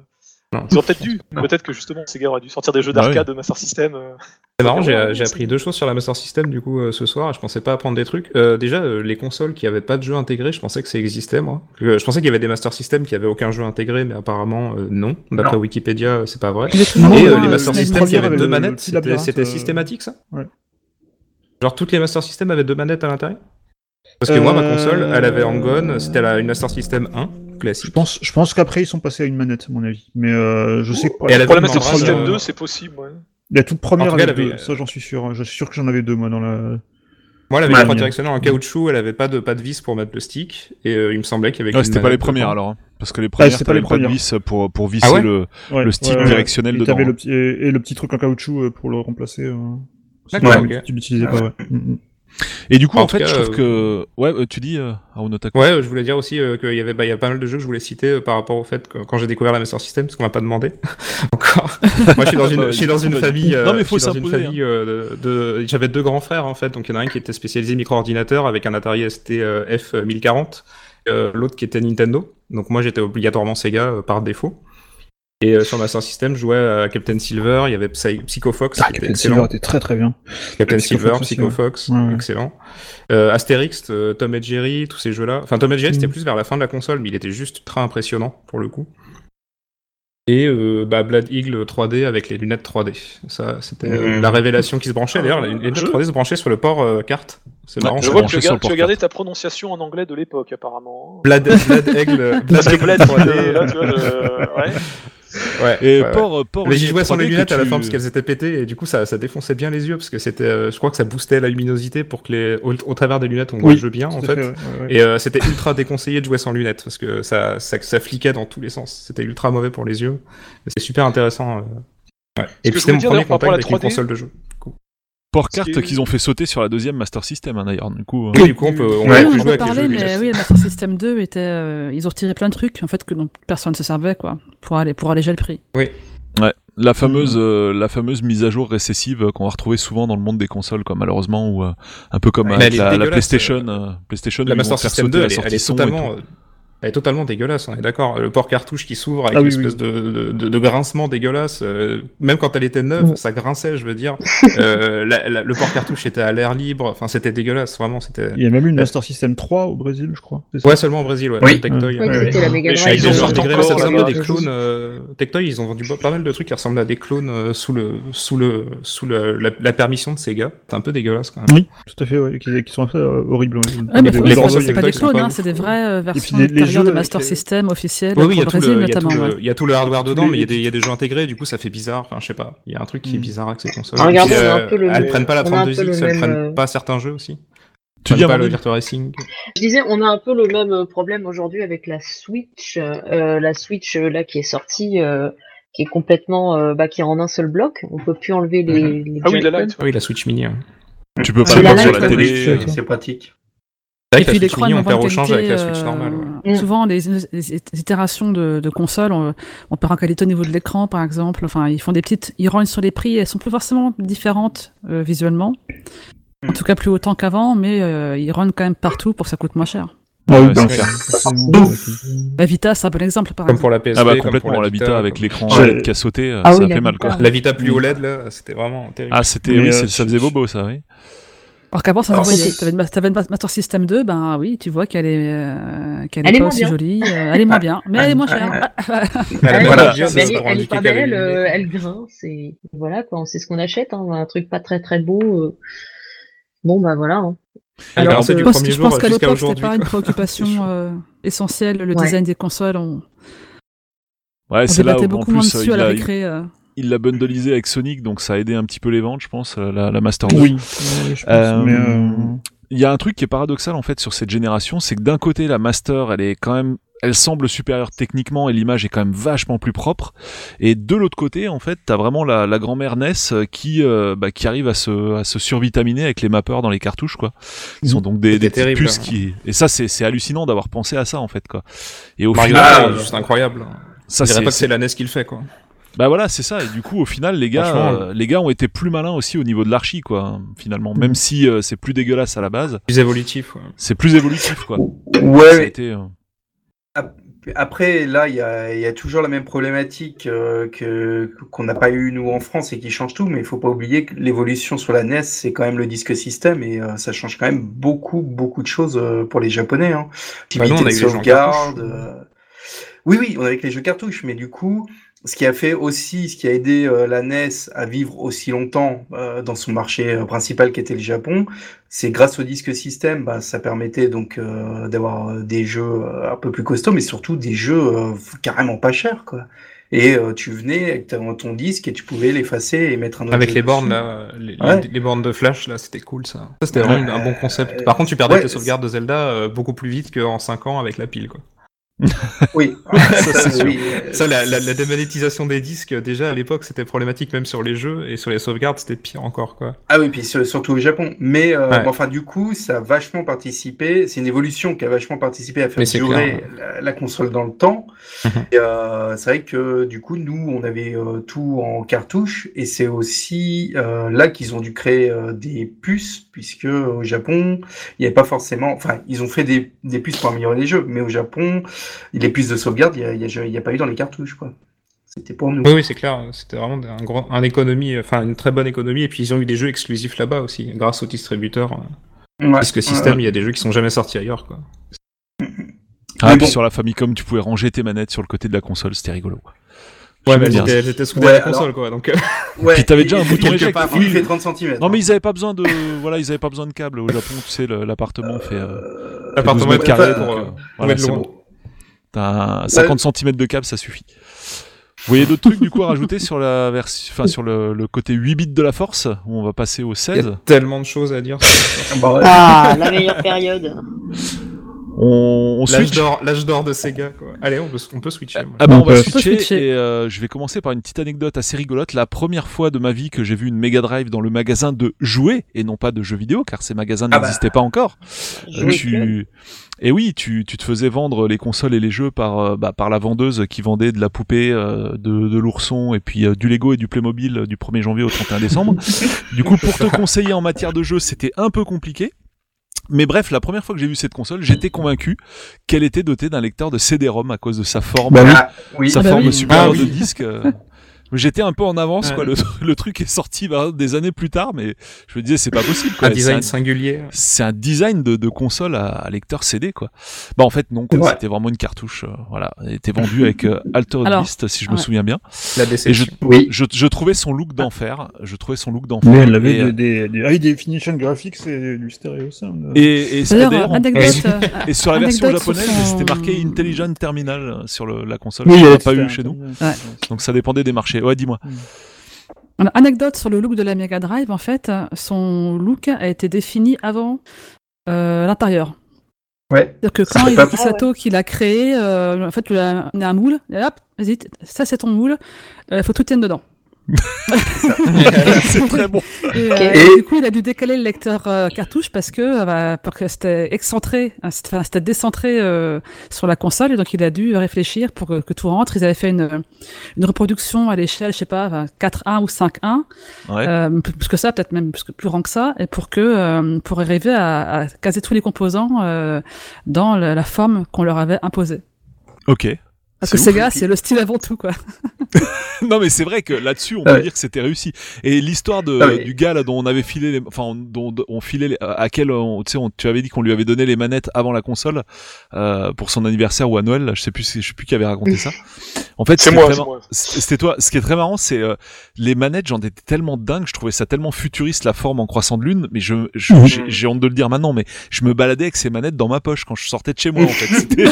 Non. ils ont peut-être dû. Peut-être que justement, Sega aurait dû sortir des jeux Bah d'arcade de Master System. euh. C'est marrant, j'ai appris deux choses sur la Master System du coup euh, ce soir. et Je pensais pas apprendre des trucs. Euh, déjà, les consoles qui avaient pas de jeux intégrés, je pensais que ça existait moi. Je pensais qu'il y avait des Master System qui avaient aucun jeu intégré, mais apparemment euh, non. D'après Non. Wikipédia, c'est pas vrai. Non, Et euh, les Master System qui avaient deux manettes, c'était euh, systématique ça? ouais. Genre toutes les Master System avaient deux manettes à l'intérieur? Parce que moi, ma console, elle avait en gone, c'était la- une Master System 1, Je pense, je pense qu'après ils sont passés à une manette, à mon avis. Mais euh, je sais que Et la membrane, System euh, 2, c'est possible. Ouais. la toute première cas, elle deux, ça j'en suis sûr. Je suis sûr que j'en avais deux moi dans la. Moi, elle avait Ouais, une directionnelle en caoutchouc, elle avait pas de, pas de vis pour mettre le stick, et euh, il me semblait qu'il y avait Ouais, qu'une c'était pas les premières alors, hein, parce que les premières c'était pas les t'avais pas de premières. vis pour pour visser Ah ouais le Ouais, le stick directionnel Et dedans. hein. le petit et, et le petit truc en caoutchouc euh, pour le remplacer. Euh... D'accord. Tu l'utilisais pas. Ouais. Mm, mm. Et du coup, En fait, cas, je trouve euh, que ouais, euh, tu dis euh. Ouais, euh, je voulais dire aussi euh, qu'il y avait bah, il y a pas mal de jeux que je voulais citer euh, par rapport au fait que quand j'ai découvert la Master System, parce qu'on m'a pas demandé encore. Moi, je suis dans une, je suis dans une famille. euh, Non, mais faut je suis dans une famille euh, de, de- J'avais deux grands frères en fait, donc il y en a un qui était spécialisé micro-ordinateur avec un Atari ST euh, F1040, euh, l'autre qui était Nintendo. Donc moi, j'étais obligatoirement Sega euh, par défaut. Et euh, sur Master System, je jouais à Captain Silver, il y avait Psy- Psycho Fox, Ah, qui était Captain excellent. Silver était très très bien. Captain Psycho Silver, Fox Psycho. Fox, Ouais, ouais. excellent. Euh, Astérix, euh, Tom et Jerry, tous ces jeux-là. Enfin, Tom et Jerry, c'était Mhm. plus vers la fin de la console, mais il était juste très impressionnant pour le coup. Et euh, bah, Blood Eagle 3D avec les lunettes 3D. Ça, c'était euh, Mhm. la révélation qui se branchait. D'ailleurs, les lunettes Je- 3D se branchaient sur le port euh, carte. C'est marrant. Je vois que tu, as gardé ta prononciation en anglais de l'époque, apparemment. Blood, Blood Eagle, Parce que Blade, 3D. là, tu vois, je- ouais. Ouais, Et ouais, ouais. port, port. Mais j'y jouais sans les 3D que lunettes à la fin parce qu'elles étaient pétées et du coup ça, ça défonçait bien les yeux parce que c'était, euh, je crois que ça boostait la luminosité pour que les, au, au travers des lunettes on voit Oui, le jeu bien en fait. ouais, ouais, ouais. Et euh, c'était ultra déconseillé de jouer sans lunettes parce que ça, ça, ça fliquait dans tous les sens. C'était ultra mauvais pour les yeux. C'est super intéressant. euh. Ouais. Et puis c'était mon premier contact rapport à la avec une 3D, console de jeu. Est- qu'ils ont fait sauter sur la deuxième Master System hein, d'ailleurs. Du coup. euh. Et du coup on peut, on Ouais. Oui, on jouer peut parler, mais oui, Master System 2 était, euh, ils ont retiré plein de trucs en fait que dont personne ne se servait quoi, pour aller pour alléger le prix. La fameuse, euh, la fameuse mise à jour récessive euh, qu'on va retrouver souvent dans le monde des consoles, quoi, malheureusement, ou euh, un peu comme avec la, PlayStation, euh, PlayStation, La Master System sauter 2, la elle est, elle est totalement, tout. Elle est totalement dégueulasse, on est d'accord. Le port cartouche qui s'ouvre avec Ah oui, l'espèce de, de, de grincement dégueulasse. euh, même quand elle était neuve, ça grinçait, je veux dire. Euh, la- la- le port cartouche était à l'air libre. Enfin, c'était dégueulasse, vraiment. C'était. Il y a même eu une Master System 3 au Brésil, je crois. Ouais, seulement au Brésil, ouais. Oui. Tectoy. Oui, Ouais, c'était ouais. la Mega Drive. ils ont sorti des clones. Euh... Tectoy, ils ont vendu pas mal de trucs qui ressemblent à des clones euh, sous le sous le sous le, la, la permission de Sega. C'est un peu dégueulasse quand même. Oui, tout à fait, ouais, qui, qui sont assez euh, horribles. ouais. Ouais, mais Les- c'est consoles c'est pas des clones, hein, c'est des vraies euh, versions jeux de Master System Oui, oui, pour a le tout le, Brésil il, notamment. le, ouais. il y a tout le hardware dedans, mais il y, a des, il y a des jeux intégrés, du coup ça fait bizarre. Enfin, je sais pas, il y a un truc qui est Mm. bizarre avec ces consoles. Ah, puis, euh, un peu le- elles prennent pas la on a un peu 32X, le elles même, prennent euh, pas certains jeux aussi. Tu dis pas le Virtua Racing. Je disais, on a un peu le même euh, problème aujourd'hui avec la Switch, euh, la Switch là qui est sortie, euh, qui est complètement, euh, bah, qui est en un seul bloc. On peut plus enlever les. les Ah oui, la. Lite. Ah oui, la Switch Mini. hein. Tu peux pas C'est le la voir sur la ouais. télé. C'est pratique. Et puis les Mini, on perd au change avec la Switch euh, normale. ouais. Mm. Souvent, les, les itérations de, de consoles, on, on perd en qualité au niveau de l'écran, par exemple. Enfin, ils font des petites, ils rognent sur les prix. Elles sont plus forcément différentes euh, visuellement. En tout cas, plus autant qu'avant, mais euh, ils rognent quand même partout pour que ça coûte moins cher. Ah oui, La Vita, c'est un bon exemple, par Comme exemple. pour la PSP. Ah bah comme complètement pour la Vita avec l'écran. LED qui a sauté, Ah ça oui, a la fait mal quoi. La Vita plus OLED, là, c'était vraiment terrible. Ah c'était oui, euh, ça faisait bobo ça oui. Alors qu'avant, ça se Alors, voyait. c'est- T'avais une Master System 2, ben oui, tu vois qu'elle est, euh, qu'elle Elle est est pas moins aussi bien. jolie. euh, elle est moins bien, mais elle est moins chère. Elle a Elle, est- elle, elle pas belle, euh, elle grince et voilà quoi. C'est ce qu'on achète, hein, un truc pas très très beau. euh. Bon bah voilà. hein. Alors, euh, Je pense, premier je jour pense qu'à l'époque, c'était pas une préoccupation euh, essentielle, le Ouais. design des consoles. On, Ouais on c'est là débattait où en beaucoup moins dessus à la l'a récré. Il l'a bundleisé avec Sonic donc ça a aidé un petit peu les ventes je pense euh, la, la Master 2. Oui, ouais, je pense, Euh, mais, euh, Il y a un truc qui est paradoxal en fait sur cette génération, c'est que d'un côté la Master, elle est quand même, elle semble supérieure techniquement et l'image est quand même vachement plus propre, et de l'autre côté en fait t'as vraiment la, la grand-mère NES qui euh, bah, qui arrive à se à se survitaminer avec les mappeurs dans les cartouches quoi. Ils sont donc des, des terrible, puces hein. qui et ça c'est c'est hallucinant d'avoir pensé à ça en fait quoi. Et au Mario, final, c'est juste incroyable. ça Je dirais c'est pas que c'est la NES qui le fait, quoi. Bah voilà, c'est ça. Et du coup, au final, les gars, euh, les gars ont été plus malins aussi au niveau de l'archi, quoi. Finalement, même si euh, c'est plus dégueulasse à la base, Plus évolutif, ouais. c'est plus évolutif, quoi. Ça a Ouais, été, euh, Après, là, il y a, il y a toujours la même problématique euh, que qu'on n'a pas eu nous en France et qui change tout. Mais il faut pas oublier que l'évolution sur la NES, c'est quand même le disque système et euh, ça change quand même beaucoup, beaucoup de choses euh, pour les Japonais. Hein. Bah, nous, on a de les jeux en sauvegarde. cartouche. euh, Oui, oui, on a avec les jeux cartouches, mais du coup, ce qui a fait aussi, ce qui a aidé euh, la NES à vivre aussi longtemps euh, dans son marché euh, principal qui était le Japon, c'est grâce au disque système, bah, ça permettait donc euh, d'avoir euh, des jeux un peu plus costauds, mais surtout des jeux euh, carrément pas chers, quoi. Et euh, tu venais avec ton, ton disque et tu pouvais l'effacer et mettre un autre Avec jeu les bornes, là, les, les- Ouais. les bornes de flash, là, c'était cool, ça. Ça, c'était vraiment un bon concept. Par contre, tu perdais ouais, tes sauvegardes de Zelda euh, beaucoup plus vite qu'en 5 ans avec la pile, quoi. Oui, Ça, sûr. oui, Ça, la, la, la démonétisation des disques, déjà, à l'époque, c'était problématique même sur les jeux, et sur les sauvegardes, c'était pire encore, quoi. Ah oui, puis sur- surtout au Japon. Mais euh, Ouais. bon, enfin, du coup, ça a vachement participé. C'est une évolution qui a vachement participé à faire durer clair, la, la console dans le temps. Mhm. Et, euh, c'est vrai que du coup, nous, on avait euh, tout en cartouche, et c'est aussi euh, là qu'ils ont dû créer euh, des puces, puisque au Japon, il n'y avait pas forcément. Enfin, ils ont fait des, des puces pour améliorer les jeux, mais au Japon, les puces de sauvegarde, il n'y a, pas eu dans les cartouches, quoi. C'était pour nous. Oui, oui, c'est clair. C'était vraiment un grand, un économie, enfin, une très bonne économie, et puis ils ont eu des jeux exclusifs là-bas aussi, grâce au distributeur. Ouais. Parce que système, il y a des jeux qui sont jamais sortis ailleurs, quoi. Ah, puis bon. sur la Famicom, tu pouvais ranger tes manettes sur le côté de la console, c'était rigolo. Ouais, mais j'étais soudé Ouais, à la alors- console, quoi, donc. euh, Ouais, Puis t'avais déjà un bouton éject. part, Oui. Il fait 30 cm. Non mais ils avaient pas besoin de, voilà, ils avaient pas besoin de câbles au Japon, tu sais, l'appartement fait, euh, L'appartement 12 mètres est carrés, pour, donc, euh, euh, voilà, mettre c'est bon. T'as un 50 cm de câble, ça suffit. Vous voyez d'autres trucs du coup à rajouter sur la version, enfin sur le, le côté 8 bits de la force, où on va passer au Il y 16. a tellement de choses à dire. sur Bah. Ah, la meilleure période. On, on L'âge switch. d'or, l'âge d'or de Sega, quoi. Allez, on peut, on peut switcher. moi. Ah bah on, On va switcher, switcher. et euh, je vais commencer par une petite anecdote assez rigolote. La première fois de ma vie que j'ai vu une Mega Drive dans le magasin de jouets et non pas de jeux vidéo, car ces magasins Ah bah. n'existaient pas encore. Tu... Et oui, tu, tu te faisais vendre les consoles et les jeux par, euh, bah, par la vendeuse qui vendait de la poupée, euh, de, de l'ourson et puis euh, du Lego et du Playmobil euh, du 1er janvier au 31 décembre. du coup, pour te conseiller en matière de jeux, c'était un peu compliqué. Mais bref, la première fois que j'ai vu cette console, j'étais convaincu qu'elle était dotée d'un lecteur de CD-ROM à cause de sa forme, Bah oui. Sa Ah bah forme oui. supérieure Ah de disque. J'étais un peu en avance, Ouais. quoi. Le, le truc est sorti bah, des années plus tard, mais je me disais c'est pas possible. Quoi. Un design C'est singulier. c'est un design de, de console à, à lecteur CD quoi. Bah en fait non, quoi, Ouais. c'était vraiment une cartouche. euh, voilà, elle était vendue avec euh, Alors, Beast si je me souviens bien. La Et je. Oui. je, je trouvais son look d'enfer. Je trouvais son look d'enfer. Mais elle avait et, euh, des, des, des, ah finitions graphiques et du stéréo sound. et, et, D'ailleurs, d'ailleurs, on- anecdote, euh, et sur la version japonaise, son- c'était marqué Intelligent Terminal sur le, la console. oui, on pas eu chez nous. Donc ça dépendait des marchés. Ouais, dis-moi. Alors, Anecdote sur le look de la Mega Drive, en fait, son look a été défini avant euh, l'intérieur. Ouais. C'est-à-dire que quand il pas- Sato qui l'a créé, euh, en fait, il a a un moule, et hop, vas-y, ça c'est ton moule, il faut que tout tienne dedans. c'est très bon. Et, euh, Et- du coup, il a dû décaler le lecteur euh, cartouche parce que, euh, bah, parce que c'était excentré, hein, c'était enfin, c'était décentré euh, sur la console, et donc il a dû réfléchir pour que, que tout rentre. Ils avaient fait une, une reproduction à l'échelle, je sais pas, enfin, 4.1 ou 5.1, Ouais. euh, plus que ça, peut-être même plus, que- plus grand que ça, et pour que euh, pour arriver à, à caser tous les composants euh, dans la, la forme qu'on leur avait imposée. Ok. Parce que C'est ouf. Sega, c'est le style avant tout, quoi. non mais c'est vrai que là-dessus on Ah peut ouais. dire que c'était réussi et l'histoire de Ah ouais. du gars là dont on avait filé les, enfin dont on filait les- à quel on, tu sais on- tu avais dit qu'on lui avait donné les manettes avant la console euh, pour son anniversaire ou à Noël là, je sais plus si- je sais plus qui avait raconté ça en fait C'est c'était moi, c'était toi ce qui est très marrant c'est euh, les manettes j'en étais tellement dingue je trouvais ça tellement futuriste la forme en croissant de lune mais je j'ai honte de le dire maintenant mais je me baladais avec ces manettes dans ma poche quand je sortais de chez moi en fait c'était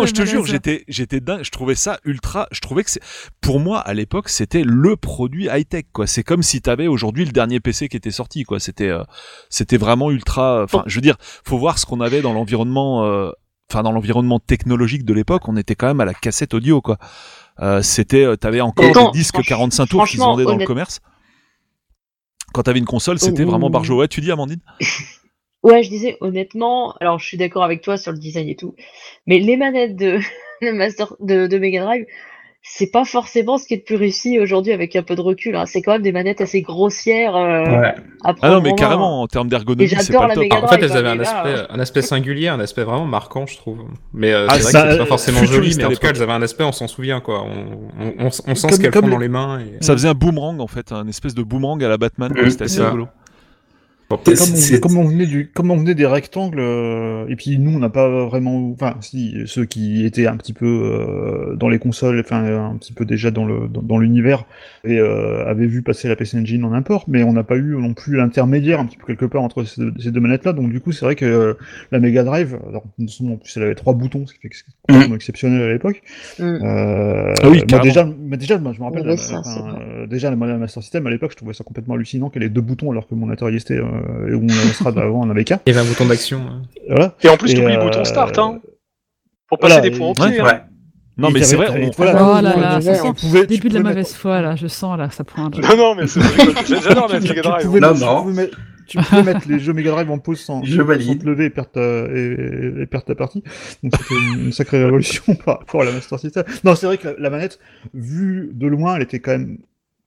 non, je te jure, j'étais, j'étais dingue. Je trouvais ça ultra. Je trouvais que c'est, pour moi, à l'époque, c'était le produit high tech, quoi. C'est comme si t'avais aujourd'hui le dernier PC qui était sorti, quoi. C'était, euh, c'était vraiment ultra. Enfin, je veux dire, faut voir ce qu'on avait dans l'environnement, euh, enfin, dans l'environnement technologique de l'époque. On était quand même à la cassette audio, quoi. Euh, c'était, euh, t'avais encore Attends, des disques franch- 45 tours qui se franchement, vendaient dans le commerce. Quand t'avais une console, c'était Oh. vraiment barjo. Ouais, tu dis, Amandine? Ouais, je disais honnêtement, alors je suis d'accord avec toi sur le design et tout, mais les manettes de, de Master de, de Mega Drive, c'est pas forcément ce qui est le plus réussi aujourd'hui avec un peu de recul. hein. C'est quand même des manettes assez grossières. euh, Ouais. à Ah prendre non, mais main. carrément, en termes d'ergonomie, Et c'est j'adore pas la le top. Mega hein. En fait, Drive, elles avaient un mais là, aspect, un aspect singulier, un aspect vraiment marquant, je trouve. Mais euh, Ah, c'est vrai ça, que c'est pas euh, forcément joli, futuriste mais à en tout cas, l'époque. elles avaient un aspect, on s'en souvient, quoi. On, on, on, on sent Comme- ce qu'elles comme font les- dans les mains. Et... Ça faisait un boomerang en fait, un espèce de boomerang à la Batman. quoi. C'était assez C'est ça. rigolo. Bon, Comme on, c'est- comme on venait du, comme on venait des rectangles, euh, et puis nous on n'a pas vraiment, enfin si ceux qui étaient un petit peu euh, dans les consoles, enfin un petit peu déjà dans le dans, dans l'univers, et euh, avaient vu passer la PC Engine en import, mais on n'a pas eu non plus l'intermédiaire un petit peu quelque part entre ces, deux- ces deux manettes-là. Donc du coup c'est vrai que euh, la Mega Drive, alors en plus elle avait trois boutons, ce qui fait que c'est complètement exceptionnel à l'époque. Mm. Euh, Ah oui, moi, déjà, mais déjà, moi, je me rappelle, Ouais, la- ça, euh, déjà la Master System à l'époque, je trouvais ça complètement hallucinant qu'elle ait deux boutons alors que mon Atari ST euh, et où on Amstrad avant en qu'un. Il y avait un bouton d'action. hein. Voilà. Et en plus, tu oublies le euh, bouton start, hein. Pour passer voilà, des points hein. Ouais. Non, mais c'est vrai. on- voilà, Oh là là, ça sent pouvait- Début de la mauvaise foi, là, je sens, là, ça pointe. Non, non, mais c'est J'adore la Mega Drive. Non, non. Tu pouvais mettre, les jeux Mega Drive en pause sans, Je sans te lever et perdre ta, et, et perdre ta partie. Donc c'était une, une sacrée révolution par rapport à la Master System. Non, c'est vrai que la, la manette, vue de loin, elle était quand même.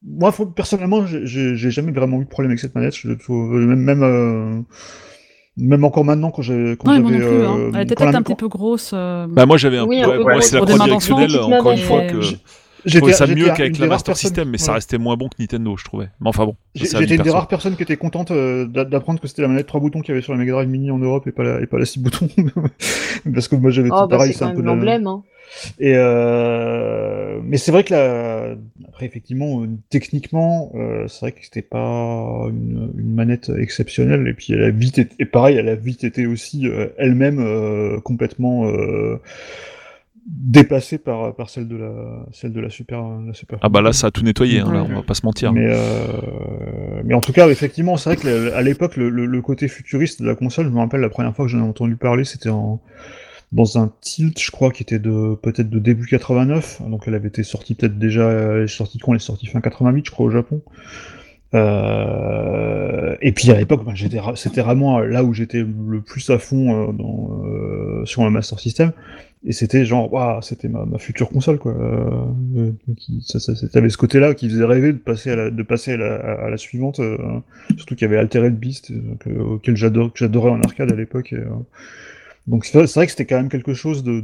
Moi, faut- personnellement, j'ai- jamais vraiment eu de problème avec cette manette. Je trouve même même euh, même encore maintenant quand j'ai quand Non, moi non j'avais plus. hein. euh, Elle était peut-être un petit peu grosse. euh, Bah moi j'avais un Oui, peu c'est la directionnelle encore une fois que je trouvais ça mieux qu'avec la Master personnes- System mais ça restait moins bon que Nintendo je trouvais mais enfin bon J'étais une des rares personnes qui étaient contentes euh, d'a- d'apprendre que c'était la manette 3 boutons qu'il y avait sur la Mega Drive Mini en Europe et pas la, et pas la 6 boutons. Parce que moi j'avais Oh, tout bah, pareil, c'est un peu la- l'emblème. Hein. Et euh... mais c'est vrai que la... après effectivement euh, techniquement euh, c'est vrai que c'était pas une, une manette exceptionnelle. Et puis elle a vite été... et pareil elle a vite été aussi euh, elle-même euh, complètement euh, dépassée par par celle de la celle de la super la super ah bah là ça a tout nettoyé hein, là, on va pas se mentir. Mais, euh, mais en tout cas, effectivement, c'est vrai que à l'époque, le, le- le côté futuriste de la console, je me rappelle la première fois que j'en ai entendu parler, c'était en, dans un tilt, je crois, qui était de peut-être de début 89. Donc elle avait été sortie peut-être déjà, elle est sortie quand? Elle est sortie fin 88, je crois, au Japon. Euh, et puis à l'époque, ben, j'étais, c'était vraiment là où j'étais le plus à fond euh, dans, euh, euh, sur un Master System. Et c'était genre, waouh, c'était ma, ma future console, quoi. Euh, qui- ça, ça, ça- t'avais ce côté-là qui faisait rêver de passer à la, de passer à la, suivante. euh, surtout qu'il y avait Altered Beast, euh, que- auquel j'adore, que j'adorais en arcade à l'époque. euh, donc c'est vrai que c'était quand même quelque chose de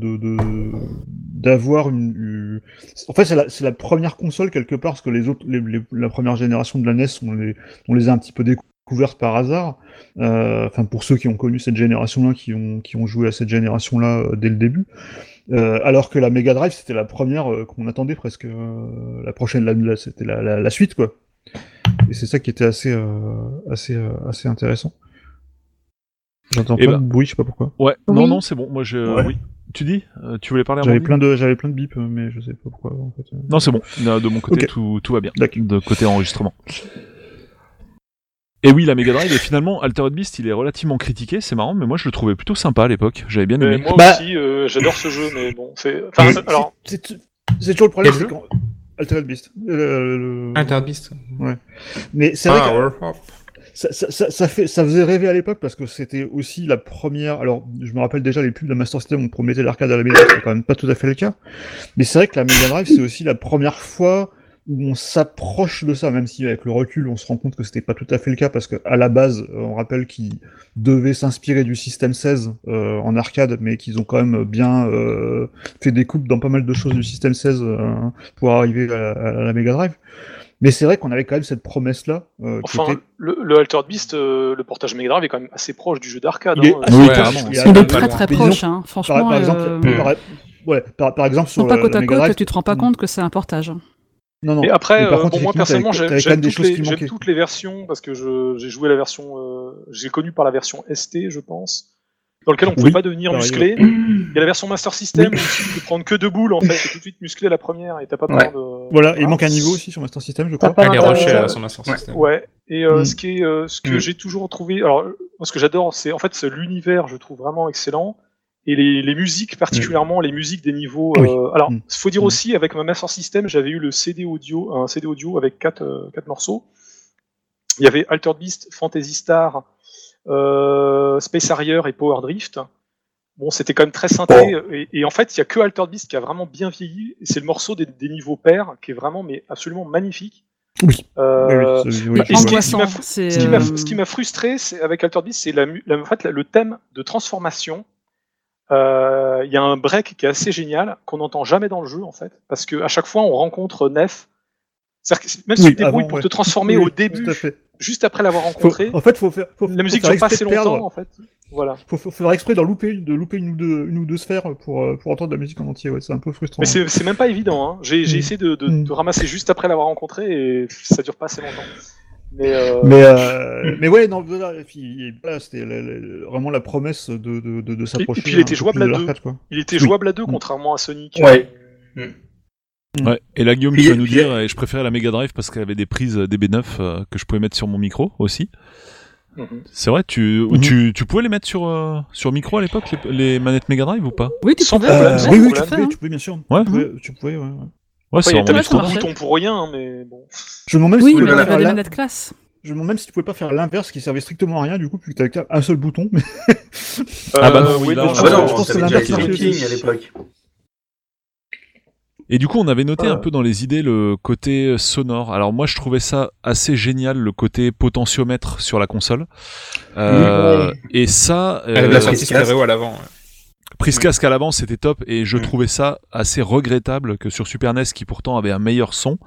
d'avoir une, En fait, c'est la, première console quelque part, parce que les autres, les, les- la première génération de la NES, on les, on les a un petit peu découvertes par hasard. Euh, Enfin, pour ceux qui ont connu cette génération-là, qui ont qui ont joué à cette génération-là euh, dès le début. Euh, alors que la Mega Drive, c'était la première euh, qu'on attendait presque. euh, la prochaine, c'était la, la, la suite, quoi. Et c'est ça qui était assez assez assez intéressant. J'entends Eh pas ben, de bruit, je sais pas pourquoi. Ouais, non, Oui. non, c'est bon. Moi, je. Ouais. Oui. Tu dis Euh, Tu voulais parler à J'avais plein de j'avais plein de bips, mais je sais pas pourquoi en fait. Non, c'est bon. Euh, De mon côté, tout, tout va bien. D'accord. De côté enregistrement. Et oui, la Mega Drive, et finalement, Altered Beast, il est relativement critiqué, c'est marrant, mais moi je le trouvais plutôt sympa à l'époque. J'avais bien Mais aimé. moi Bah- aussi, euh, j'adore ce jeu, mais bon, c'est. Enfin, alors, c'est c'est toujours le problème, c'est quand Altered Beast. Euh, le- Altered Beast. Mais c'est vrai que Up. Ça, ça, ça, fait, ça faisait rêver à l'époque parce que c'était aussi la première. Alors, je me rappelle déjà les pubs de Master System, on promettait l'arcade à la Mega Drive, c'est quand même pas tout à fait le cas. Mais c'est vrai que la Mega Drive, c'est aussi la première fois où on s'approche de ça, même si avec le recul, on se rend compte que c'était pas tout à fait le cas parce que à la base, on rappelle qu'ils devaient s'inspirer du système 16 euh, en arcade, mais qu'ils ont quand même bien euh, fait des coupes dans pas mal de choses du système 16 euh, pour arriver à, à la Mega Drive. Mais c'est vrai qu'on avait quand même cette promesse-là. euh, enfin, était- le, le Altered Beast, euh, le portage Mega Drive est quand même assez proche du jeu d'arcade. Il est hein. proche, il est pas très très proche, hein. par, franchement. par exemple, euh, par, ouais, par, par exemple sur prends pas la, côte à côte, Drive, tu te rends pas compte que c'est un portage. Non, non. Et après, Mais par contre, bon, moi personnellement, j'aime t'avais quand j'aime même des toutes, toutes les versions parce que j'ai joué la version, euh, j'ai connu par la version ST, je pense, dans lequel on pouvait Oui, pas devenir musclé. Il y a la version Master System Oui. où tu peux prendre que deux boules en fait, et tout de suite musclé la première et t'as pas Ouais. besoin de. Voilà, il manque un niveau aussi sur Master System, je crois. pas les mal, rochers euh, à son Master Ouais. System. Ouais. Et euh, Mm. ce qui est, euh, ce que Mm. j'ai toujours trouvé, alors moi ce que j'adore, c'est en fait c'est l'univers, je trouve vraiment excellent. Et les, les musiques, particulièrement les musiques des niveaux. Oui. euh, alors, Mm. faut dire Mm. aussi, avec ma Master System, j'avais eu le CD audio, un CD audio avec quatre, euh, quatre morceaux. Il y avait Altered Beast, Fantasy Star, euh, Space Harrier et Power Drift. Bon, c'était quand même très synthé. Et, et en fait, il y a que Altered Beast qui a vraiment bien vieilli. C'est le morceau des, des niveaux pairs qui est vraiment, mais absolument magnifique. Oui. Euh, Oui, oui, Mais oui, et ce qui- ce m'a euh, frustré, c'est avec Altered Beast, c'est la, mu- la- en fait, la- le thème de transformation. Euh, Il y a un break qui est assez génial qu'on n'entend jamais dans le jeu en fait, parce que à chaque fois on rencontre Nef. C'est-à-dire que même si Oui, tu te débrouilles avant, pour ouais. te transformer Oui, au fait. juste après l'avoir Faut- rencontré, en fait, faut faire. Faut, la musique faut faire dure pas assez exprès de longtemps perdre. en fait. Voilà. Faut, faut faire exprès d'en louper, de louper une ou deux, une ou deux sphères pour, euh, pour entendre la musique en entier. Ouais, c'est un peu frustrant. Mais c'est même pas évident. Hein. J'ai Mm. essayé de, de, Mm. de ramasser juste après l'avoir rencontré et ça dure pas assez longtemps. Mais, euh, Mais, euh, mais ouais, non, voilà, et c'était vraiment la promesse de, de, de, de s'approcher. puis il était jouable de à deux. quoi. il était jouable à deux Mm. contrairement à Sonic. Ouais. Ouais. Et là, Guillaume, Puis- tu vas nous puis- dire, et je préférais la Mega Drive parce qu'elle avait des prises DB9 euh, que je pouvais mettre sur mon micro aussi. Mhm. C'est vrai, tu, Mhm. tu, tu pouvais les mettre sur, euh, sur micro à l'époque, les, les manettes Mega Drive ou pas? Oui, tu Sans pouvais. Euh, oui, oui, tu problème. pouvais, hein. tu pouvais, bien sûr. Ouais. Tu pouvais, tu pouvais, ouais, ouais. Ouais, c'est vraiment peut-être trop de marchait. boutons pour rien, hein, mais bon. Je me demande même si Oui, tu pouvais pas faire des manettes classe. Je me demande même si tu pouvais pas faire l'inverse qui servait strictement à rien du coup, puisque t'avais qu'un- un seul bouton. Mais... Ah bah non, Euh, oui, oui, là, non, on- je Ah bah pense- non, je pense que t'avais l'inverse à l'époque. Et du coup, on avait noté Ouais. un peu dans les idées le côté sonore. Alors moi, je trouvais ça assez génial, le côté potentiomètre sur la console. Euh, Et ça, de la euh, sortie stéréo à l'avant. Prise casque à l'avant, c'était top. Et je Mm. trouvais ça assez regrettable que sur Super NES, qui pourtant avait un meilleur son,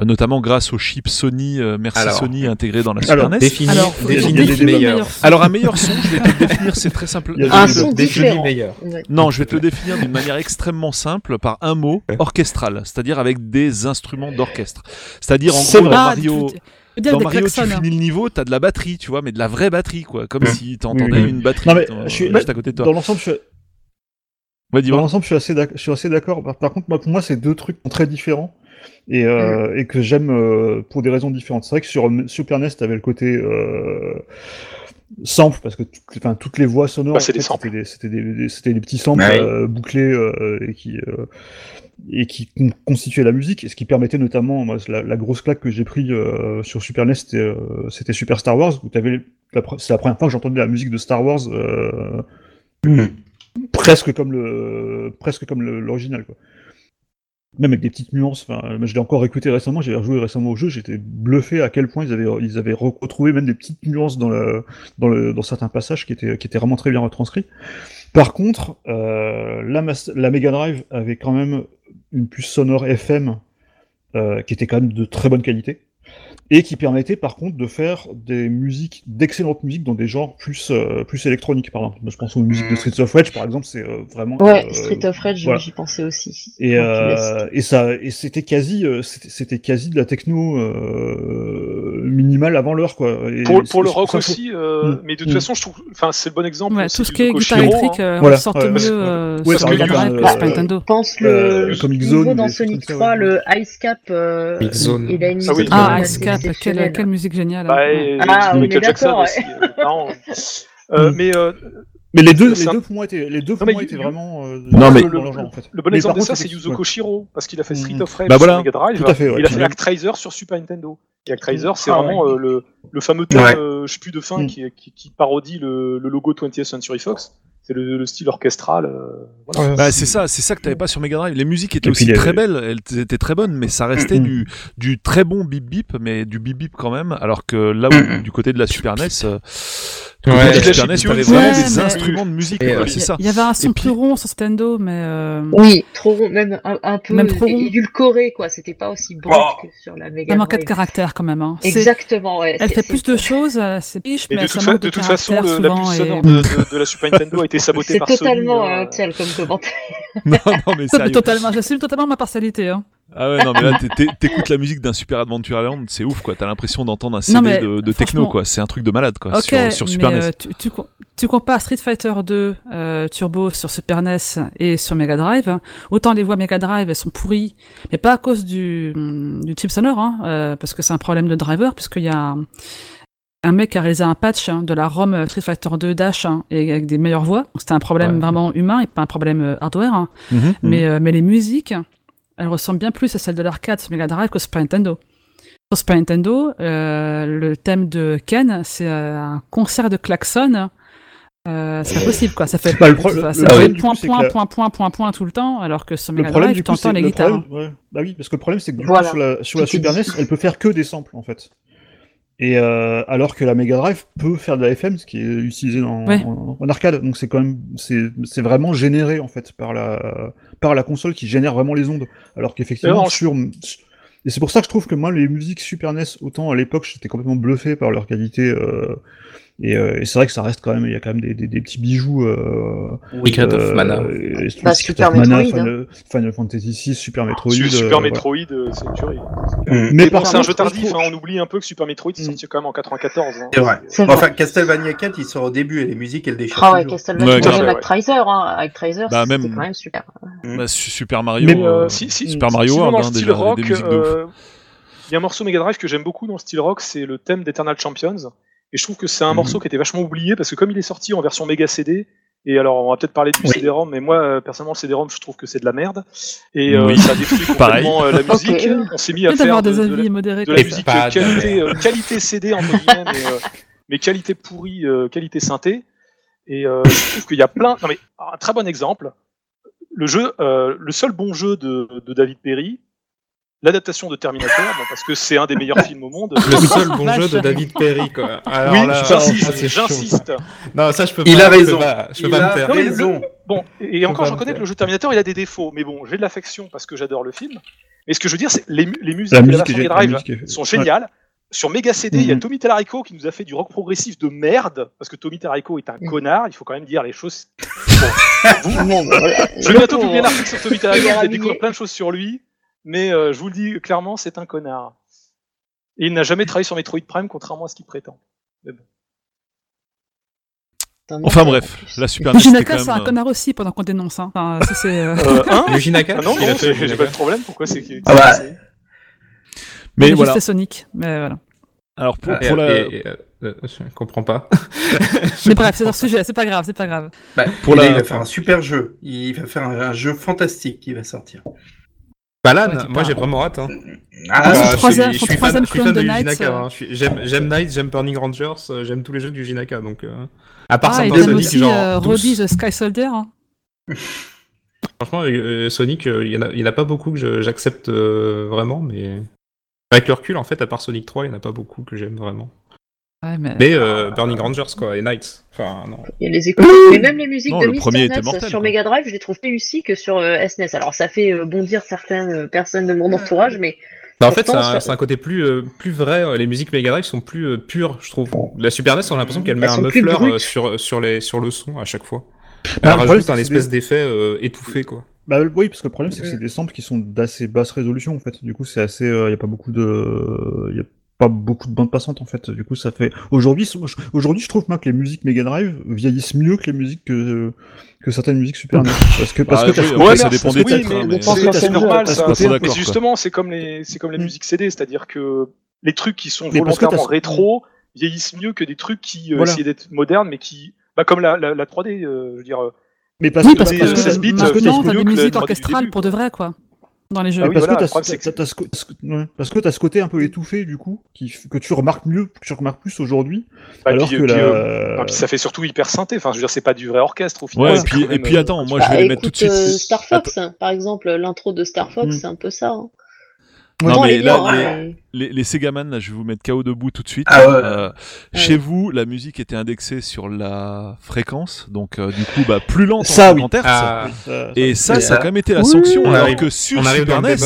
euh, notamment grâce au chip Sony, euh, merci Alors. Sony intégré dans la Alors, Super NES. Défini, Alors, faut Défini défini des meilleur. meilleur. Alors un meilleur son, je vais te le définir, c'est très simple. Un son différent. meilleur. Non, je vais te le définir d'une manière extrêmement simple par un mot orchestral, c'est-à-dire avec des instruments d'orchestre. C'est-à-dire en gros. Ah, Mario, dire dans Mario tu finis le niveau, t'as de la batterie, tu vois, mais de la vraie batterie quoi, comme Mm. si t'entendais Oui, oui. une batterie Non, mais je suis- juste à côté de toi. Dans l'ensemble, je suis, Ouais, Dans l'ensemble, je suis assez d'ac- je suis assez d'accord. Par, par contre, moi, pour moi, c'est deux trucs très différents et, euh, et que j'aime euh, pour des raisons différentes. C'est vrai que sur Super NES, t'avais le côté euh, sample parce que enfin, toutes les voix sonores, Bah, c'est en fait, des samples. c'était des, c'était des, des- c'était des petits samples Ouais. euh, bouclés euh, et qui euh, et qui con- constituaient la musique et ce qui permettait notamment moi, la, la grosse claque que j'ai pris euh, sur Super NES, c'était euh, Super Star Wars où c'est la première fois que j'entendais la musique de Star Wars. euh, Mhm. Presque comme le presque comme l'original quoi. Même avec des petites nuances. Enfin, je l'ai encore écouté récemment. J'ai rejoué récemment au jeu. J'étais bluffé à quel point ils avaient ils avaient retrouvé même des petites nuances dans le dans le dans certains passages qui étaient qui étaient vraiment très bien retranscrits. Par contre, euh, la, la Mega Drive avait quand même une puce sonore FM euh, qui était quand même de très bonne qualité et qui permettait par contre de faire des musiques, d'excellentes musiques dans des genres plus, euh, plus électroniques, par exemple. Je pense aux musiques de Streets of Rage, par exemple, c'est euh, vraiment. Ouais, euh, Street of Rage, voilà. j'y pensais aussi. Et, euh, et ça, et c'était quasi, euh, c'était quasi de la techno euh, minimale avant l'heure, quoi. Et Pour, le rock aussi, euh, Mm. mais de toute Mm. façon, je trouve, enfin, c'est le bon exemple. Ouais, tout ce qui est guitare électrique hein. euh, Voilà, ressort ouais, mieux euh, ouais, sur bah, Nintendo. Je pense Euh, le comme X-Zone, dans Sonic comme ça, 3, ouais. le Ice Cap, il a une Ah Ah, Ice Cap, quelle, quelle musique géniale. Bah, Ouais. et Ah, de on Michael Jackson aussi. euh. Euh, Mm. Mais euh, Mais les deux, les deux pour moi étaient, les deux pour mais moi you- étaient you- vraiment. euh, Non, mais- en fait. le bon Mais exemple de ça, c'est Yuzo Koshiro, parce qu'il a fait Street Mm. of Rage Bah voilà. sur Mega Drive. Tout à fait, ouais. Il a fait même- Actraiser sur Super Nintendo. Et Actraiser, c'est Ah, vraiment ouais. euh, le, le fameux thème, Ouais. euh, je sais plus de fin, Mm. qui, qui, qui parodie le, le logo 20th Century Fox. C'est le, le style orchestral. euh, voilà. Ouais. Bah, c'est ça, c'est ça que t'avais pas sur Mega Drive. Les musiques étaient Et aussi les- très belles, elles étaient très bonnes, mais ça restait du, du très bon bip bip, mais du bip bip quand même. Alors que là où, du côté de la Super NES, euh, Ouais. de Super NES, t'avais ouais, vraiment des mais- instruments de musique, euh, c'est ça. Il y avait un son puis- plus rond sur Nintendo, mais euh, Oui, trop rond, même un, un peu Même trop édulcoré, quoi. C'était pas aussi brut Oh. que sur la Mega ça manquait de Drive. caractère quand même. Hein. C'est- Exactement, ouais. Elle c'est- fait c'est- plus de choses, euh, c'est riche, Et mais de ça manque de toute façon, la souvent. puce et- sonore de, de- la Super Nintendo a été sabotée C'est par Sony. totalement hein. euh, tel comme commentaire. Non, non, mais sérieux. Totalement, j'assume totalement ma partialité. Hein. Ah ouais, non, mais là, t'é- t'é- t'écoutes la musique d'un Super Adventure Island, c'est ouf, quoi. T'as l'impression d'entendre un CD mais de, de techno, quoi. C'est un truc de malade, quoi. Sur, sur Super mais NES. euh, tu, tu, com- tu compares Street Fighter 2 euh, Turbo sur Super NES et sur Mega Drive. Autant les voix Mega Drive elles sont pourries, mais pas à cause du, du type sonore, hein, euh, parce que c'est un problème de driver, puisqu'il y a un, un mec qui a réalisé un patch hein, de la ROM Street Fighter 2 Dash hein, et avec des meilleures voix. C'était un problème Ouais. vraiment humain et pas un problème hardware. hein. Mhm, mhm. Mais, euh, mais les musiques, elles ressemblent bien plus à celles de l'arcade Mega Drive que Super Nintendo. Sur Super Nintendo, euh, le thème de Ken, c'est euh, un concert de klaxon. Euh, c'est pas possible, quoi. Ça fait, Bah, le pro- ça le- fait point, point, coup, point, que point, point, point, point tout le temps, alors que sur Le Mega problème, Drive, du tu entends les le guitares. problème- ouais. Bah oui, parce que le problème, c'est que du Voilà. coup, sur la, sur la Super. NES, elle peut faire que des samples, en fait. Et euh, alors que la Mega Drive peut faire de la FM, ce qui est utilisé dans, Ouais. en, en arcade. Donc c'est quand même, c'est c'est vraiment généré en fait par la par la console qui génère vraiment les ondes. Alors qu'effectivement sur et c'est pour ça que je trouve que moi les musiques Super NES, autant à l'époque j'étais complètement bluffé par leur qualité. euh, et, euh, et c'est vrai que ça reste quand même, il y a quand même des, des, des petits bijoux. Euh, of euh, Mana. et- Bah, Secret Super of Mana, Metroid, Final, Final Fantasy VI, Super Metroid. Su- euh, Super voilà. Metroid, euh, c'est une tuerie. Mm. Mais bon, c'est un jeu tardif, hein, on oublie un peu que Super Metroid Mm. sorti quand même en 94. hein. C'est vrai. C'est vrai. Enfin, Castlevania 4, il sort au début et les musiques, elles déchirent Ah ouais, toujours. Castlevania, Ouais, même grave. Actraiser, hein. Actraiser, Bah, c'était même- quand même super. Bah, Su- Super Mario, Mais, euh, Euh, si- si- Super Mario sinon, World, dans le hein, style rock, des musiques de ouf. euh, il y a un morceau Mega Drive que j'aime beaucoup dans le style rock, c'est le thème d'Eternal Champions. Et je trouve que c'est un Mhm. morceau qui était vachement oublié parce que comme il est sorti en version Mega CD, et alors on va peut-être parler du Oui. CD-ROM, mais moi euh, personnellement le CD-ROM je trouve que c'est de la merde et euh, Oui. ça détruit Pareil. complètement euh, la musique. On s'est mis à faire de, des de la, avis modérés. de la musique euh, qualité, euh, qualité CD entre guillemets, mais, euh, mais qualité pourrie, euh, qualité synthé. Et euh, je trouve qu'il y a plein. Non mais un très bon exemple. Le jeu, euh, le seul bon jeu de, de David Perry, l'adaptation de Terminator, bon, parce que c'est un des meilleurs films au monde. Le seul bon jeu de David Perry, quoi. Alors oui, j'insiste, chaud. j'insiste. Non, ça, je peux Il pas. a je peux raison. pas- Je peux Il pas a me taire. Non, mais le- raison. Bon, et, et encore, je reconnais que le jeu Terminator, il a des défauts, mais bon, j'ai de l'affection parce que j'adore le film. Mais ce que je veux dire, c'est les, mu- les musiques La de musique la Drive est- sont ouais. géniales. Sur Mega CD, il y a Mhm. Tommy Talarico qui nous a fait du rock progressif de merde, parce que Tommy Talarico est un Mhm. connard, il faut quand même dire les choses. Bon, voilà. Je vais bientôt publier un article sur Tommy Talarico, Il est vous allez découvrir plein de choses sur lui, mais euh, je vous le dis clairement, c'est un connard. Et il n'a jamais travaillé sur Metroid Prime, contrairement à ce qu'il prétend. Enfin bref, la Super NES, Yuji c'était Naka, quand c'est un euh, connard aussi pendant qu'on dénonce. Hein. Enfin, ça, c'est, euh, Euh, hein Ah non, j'ai pas de problème, pourquoi c'est. Ah bah, c'est- Mais voilà. fait Sonic. Mais voilà. Alors pour, pour la... et- et, euh, je comprends pas. Mais bref, c'est un sujet, c'est pas grave, c'est pas grave. bah, Pour il, la- il va faire un super jeu. Il va faire un, un jeu fantastique qui va sortir. Balan, Ouais, moi j'ai vraiment hâte. Hein. Ah, je son troisième je suis fan clone de euh. hein. Suis- J'aime j'aime Knights, j'aime Burning Rangers, euh, j'aime tous les jeux de Yuji Naka. Donc, euh, à part Ah, aime Sonic, aussi genre. euh, 12. Roddy the Sky Soldier. hein. Franchement, euh, Sonic, euh, il y en en a pas beaucoup que je- j'accepte euh, vraiment, mais avec le recul, en fait, à part Sonic 3, il y en a pas beaucoup que j'aime vraiment. Ouais, mais... Mais euh, Burning Rangers, quoi, et Knights. Enfin, non. Il y a les échos. Mais même les musiques Non, de le mortel, sur. Mega Drive, je les trouve plus réussis que sur euh, SNES. Alors ça fait euh, bondir certaines euh, personnes de mon entourage, mais Bah, en fait, c'est un, côté plus, euh, plus vrai. euh, Les musiques Mega Drive sont plus euh, pures, je trouve. La Super NES, on a l'impression qu'elle met un muffler euh, sur, sur, les, sur le son à chaque fois. Bah, Elle rajoute c'est un espèce d'effet euh, étouffé, quoi. Bah oui, parce que le problème c'est que c'est des samples qui sont d'assez basse résolution en fait. Du coup, c'est assez, il y a pas beaucoup de, il y a pas beaucoup de bandes passantes en fait. Du coup, ça fait aujourd'hui, je- aujourd'hui, je trouve moi que les musiques Mega Drive vieillissent mieux que les musiques que que certaines musiques Super NES. Parce que parce Ah, que oui, ce ça dépend que des titres, hein, mais- que C'est normal, ça. Mais justement, c'est comme les, c'est comme la Mm. musique CD, c'est-à-dire que les trucs qui sont que volontairement rétro vieillissent mieux que des trucs qui euh, Voilà. essayaient d'être modernes, mais qui, bah, comme la, la, la 3D, euh, je veux dire. euh, Mais parce Oui, que parce parce que, que- 16 bits, parce que t'as- maintenant, mieux t'as que des musiques 3D du orchestrales pour de vrai, quoi. Dans les jeux. Ah oui, parce voilà, que t'as problème, ce- que ouais, parce que côté un peu étouffé du coup, qui, que tu remarques mieux, que tu remarques plus aujourd'hui, bah, alors puis, que puis, la. euh, puis ça fait surtout hyper synthé. Enfin, je veux dire, c'est pas du vrai orchestre au final. Ouais, et puis, et euh, attends, moi bah, je vais les mettre tout de suite. euh, Star Fox, hein, par exemple, l'intro de Star Fox, Mm. c'est un peu ça. hein. Non, mais là, bien, hein, mais- les, les Segaman, là, je vais vous mettre KO debout tout de suite. Ah ouais. Euh, Chez vous, la musique était indexée sur la fréquence, donc euh, du coup, bah, plus lente Ça, en oui. 50 Hz. Ah, Ça- Et ça, ça a quand même été la Oui. sanction, On alors arrive- que sur on arrive Super NES,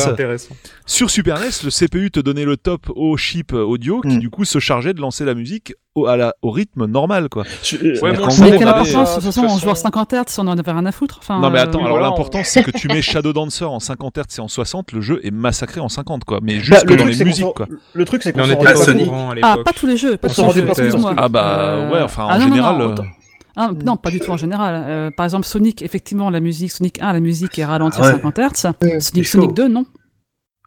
sur Super NES, le CPU te donnait le top au chip audio, qui Mm. du coup se chargeait de lancer la musique au, à la, au rythme normal, quoi. Je- Ouais, C'est-à-dire mais quelle importance, de toute façon, on joue en façon. 50 Hz, on en avait rien à foutre. Enfin, Non mais attends, euh, alors l'important c'est que tu mets Shadow Dancer en 50 Hz et en 60, le jeu est massacré en 50 quoi, mais Bah, juste le dans les musiques quoi. Le truc, c'est qu'on on s'en rendait pas Sonic. courant à Ah, pas tous les jeux, pas On s'en rendait pas compte. Ah bah Euh, ouais, enfin en ah, non, non, général. non, euh. Ah, non, pas du tout en général. Euh, par exemple, Sonic, effectivement, la musique, Sonic 1, la musique est ralentie Ah ouais. à 50 Hz. Sonic. Sonic 2, non.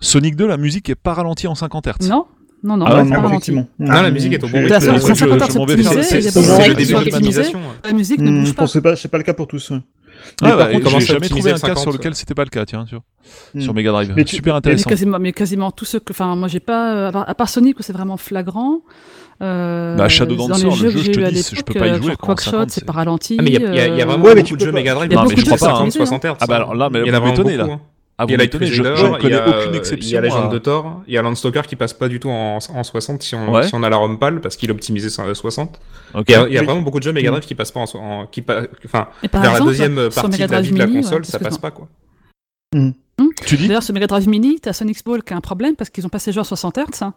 Sonic 2, la musique est pas ralentie en 50 Hz. Non, non, non, Ah ouais, non, pas ralenti. effectivement. Non, la musique est au bon rythme. T'as je- 150 je- Hz je m'en vais optimisé, faire- et il y a c'est- le début qui de l'optimisation. La musique ne Hmm, bouge je pas. pense que c'est pas, c'est pas le cas pour tous. Mais Ah par bah, contre, j'ai jamais trouvé un cas sur 50, lequel c'était pas le cas, tiens, tu vois, Hmm. sur Mega Drive. Mais tu- Super Mais intéressant. quasiment, mais quasiment tout ce que. Enfin, moi, j'ai pas. euh, À part, Sonic où c'est vraiment flagrant. Euh, Bah, Shadow dans Dancer, les le jeux jeu, que je te dis, je peux pas y euh, jouer, Quackshot, 50, c'est pas ralenti. Ah, mais il y, a- vraiment Ouais, mais beaucoup de peux jeux pas- Mega Drive de sont jeux 50 optimisés, 60 Hz. Ah bah alors là, mais vous vraiment m'étonnez là. Ah, Il y a Light je, Crusader, je il y connais a, aucune euh, Il y exception. a Legend à- de Thor, il y a Landstalker qui passe pas du tout en, en 60 si on, Ouais. si on a la ROM PAL parce qu'il sur 60. Ok. Il y a, il y a vraiment beaucoup de jeux Mega Drive qui passent pas en, en- qui pa- enfin Et par vers exemple, la deuxième sur partie Mega de la vie de la console, ouais, ça passe pas quoi. Tu dis D'ailleurs, sur Mega Drive Mini, t'as Sonic's Ball qui a un problème parce qu'ils ont passé le jeu en 60 Hz. hein.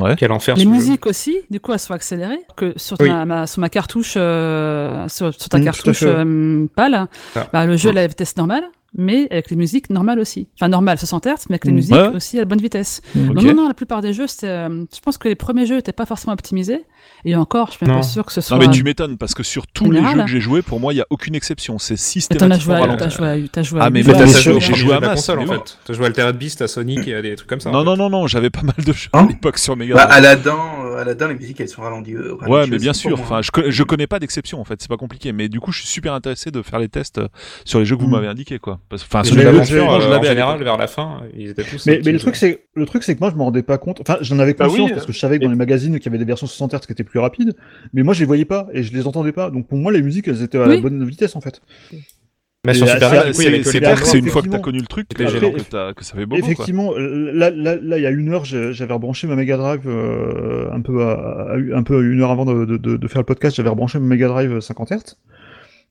Ouais. Quel enfer Les ce jeu. musiques aussi, du coup, elles sont accélérées. Que sur, Oui. ma, ma- sur ma cartouche, euh, sur, sur ta Mm, cartouche euh, PAL, Ah. bah, le jeu à la vitesse normale, mais avec les musiques normales aussi. Enfin, normales, 60 Hz, mais avec les Mm. musiques Ouais. aussi à la bonne vitesse. Mm. Non, non, non, la plupart des jeux, euh, je pense que les premiers jeux n'étaient pas forcément optimisés. Et encore, je suis même Non. pas sûr que ce soit. Non mais tu m'étonnes parce que sur tous les jeux que j'ai joués, pour moi, il y a aucune exception. C'est Mais T'en as systématiquement joué, à, ralenti. t'as joué, à- t'as joué à Ah, mais j'ai J'ai joué à la console en fait. T'as joué à Altered Beast, à Sonic et à des trucs comme ça. Non, non, non, non, j'avais pas mal de jeux Hein à l'époque sur Mega Bah. Aladdin, euh, Aladdin, les musiques elles sont ralenties. euh, Ouais, ralenties mais bien sûr. Enfin, je, je connais pas d'exception en fait. C'est pas compliqué. Mais du coup, je suis super intéressé de faire les tests euh, sur les jeux que vous Mm. m'avez indiqués, quoi. Enfin, Les celui je euh, en l'avais à général, vers la fin, ils étaient tous. Mais, mais le truc c'est le truc c'est que moi je me rendais pas compte. Enfin, j'en avais Bah conscience oui. parce que je savais que dans les magazines qu'il y avait des versions 60 Hz qui étaient plus rapides, mais moi je les voyais pas et je les entendais pas. Donc pour moi les musiques elles étaient à la bonne vitesse en fait. Mais sur Super c'est- NES, que C'est que après, une fois que t'as connu le truc euh, gênant. que, que ça fait quoi. Effectivement, là, là, là, il y a une heure, j'avais rebranché ma Mega Drive euh, un peu à, à- un peu une heure avant de, de- de- de faire le podcast, j'avais rebranché ma Mega Drive 50 Hz.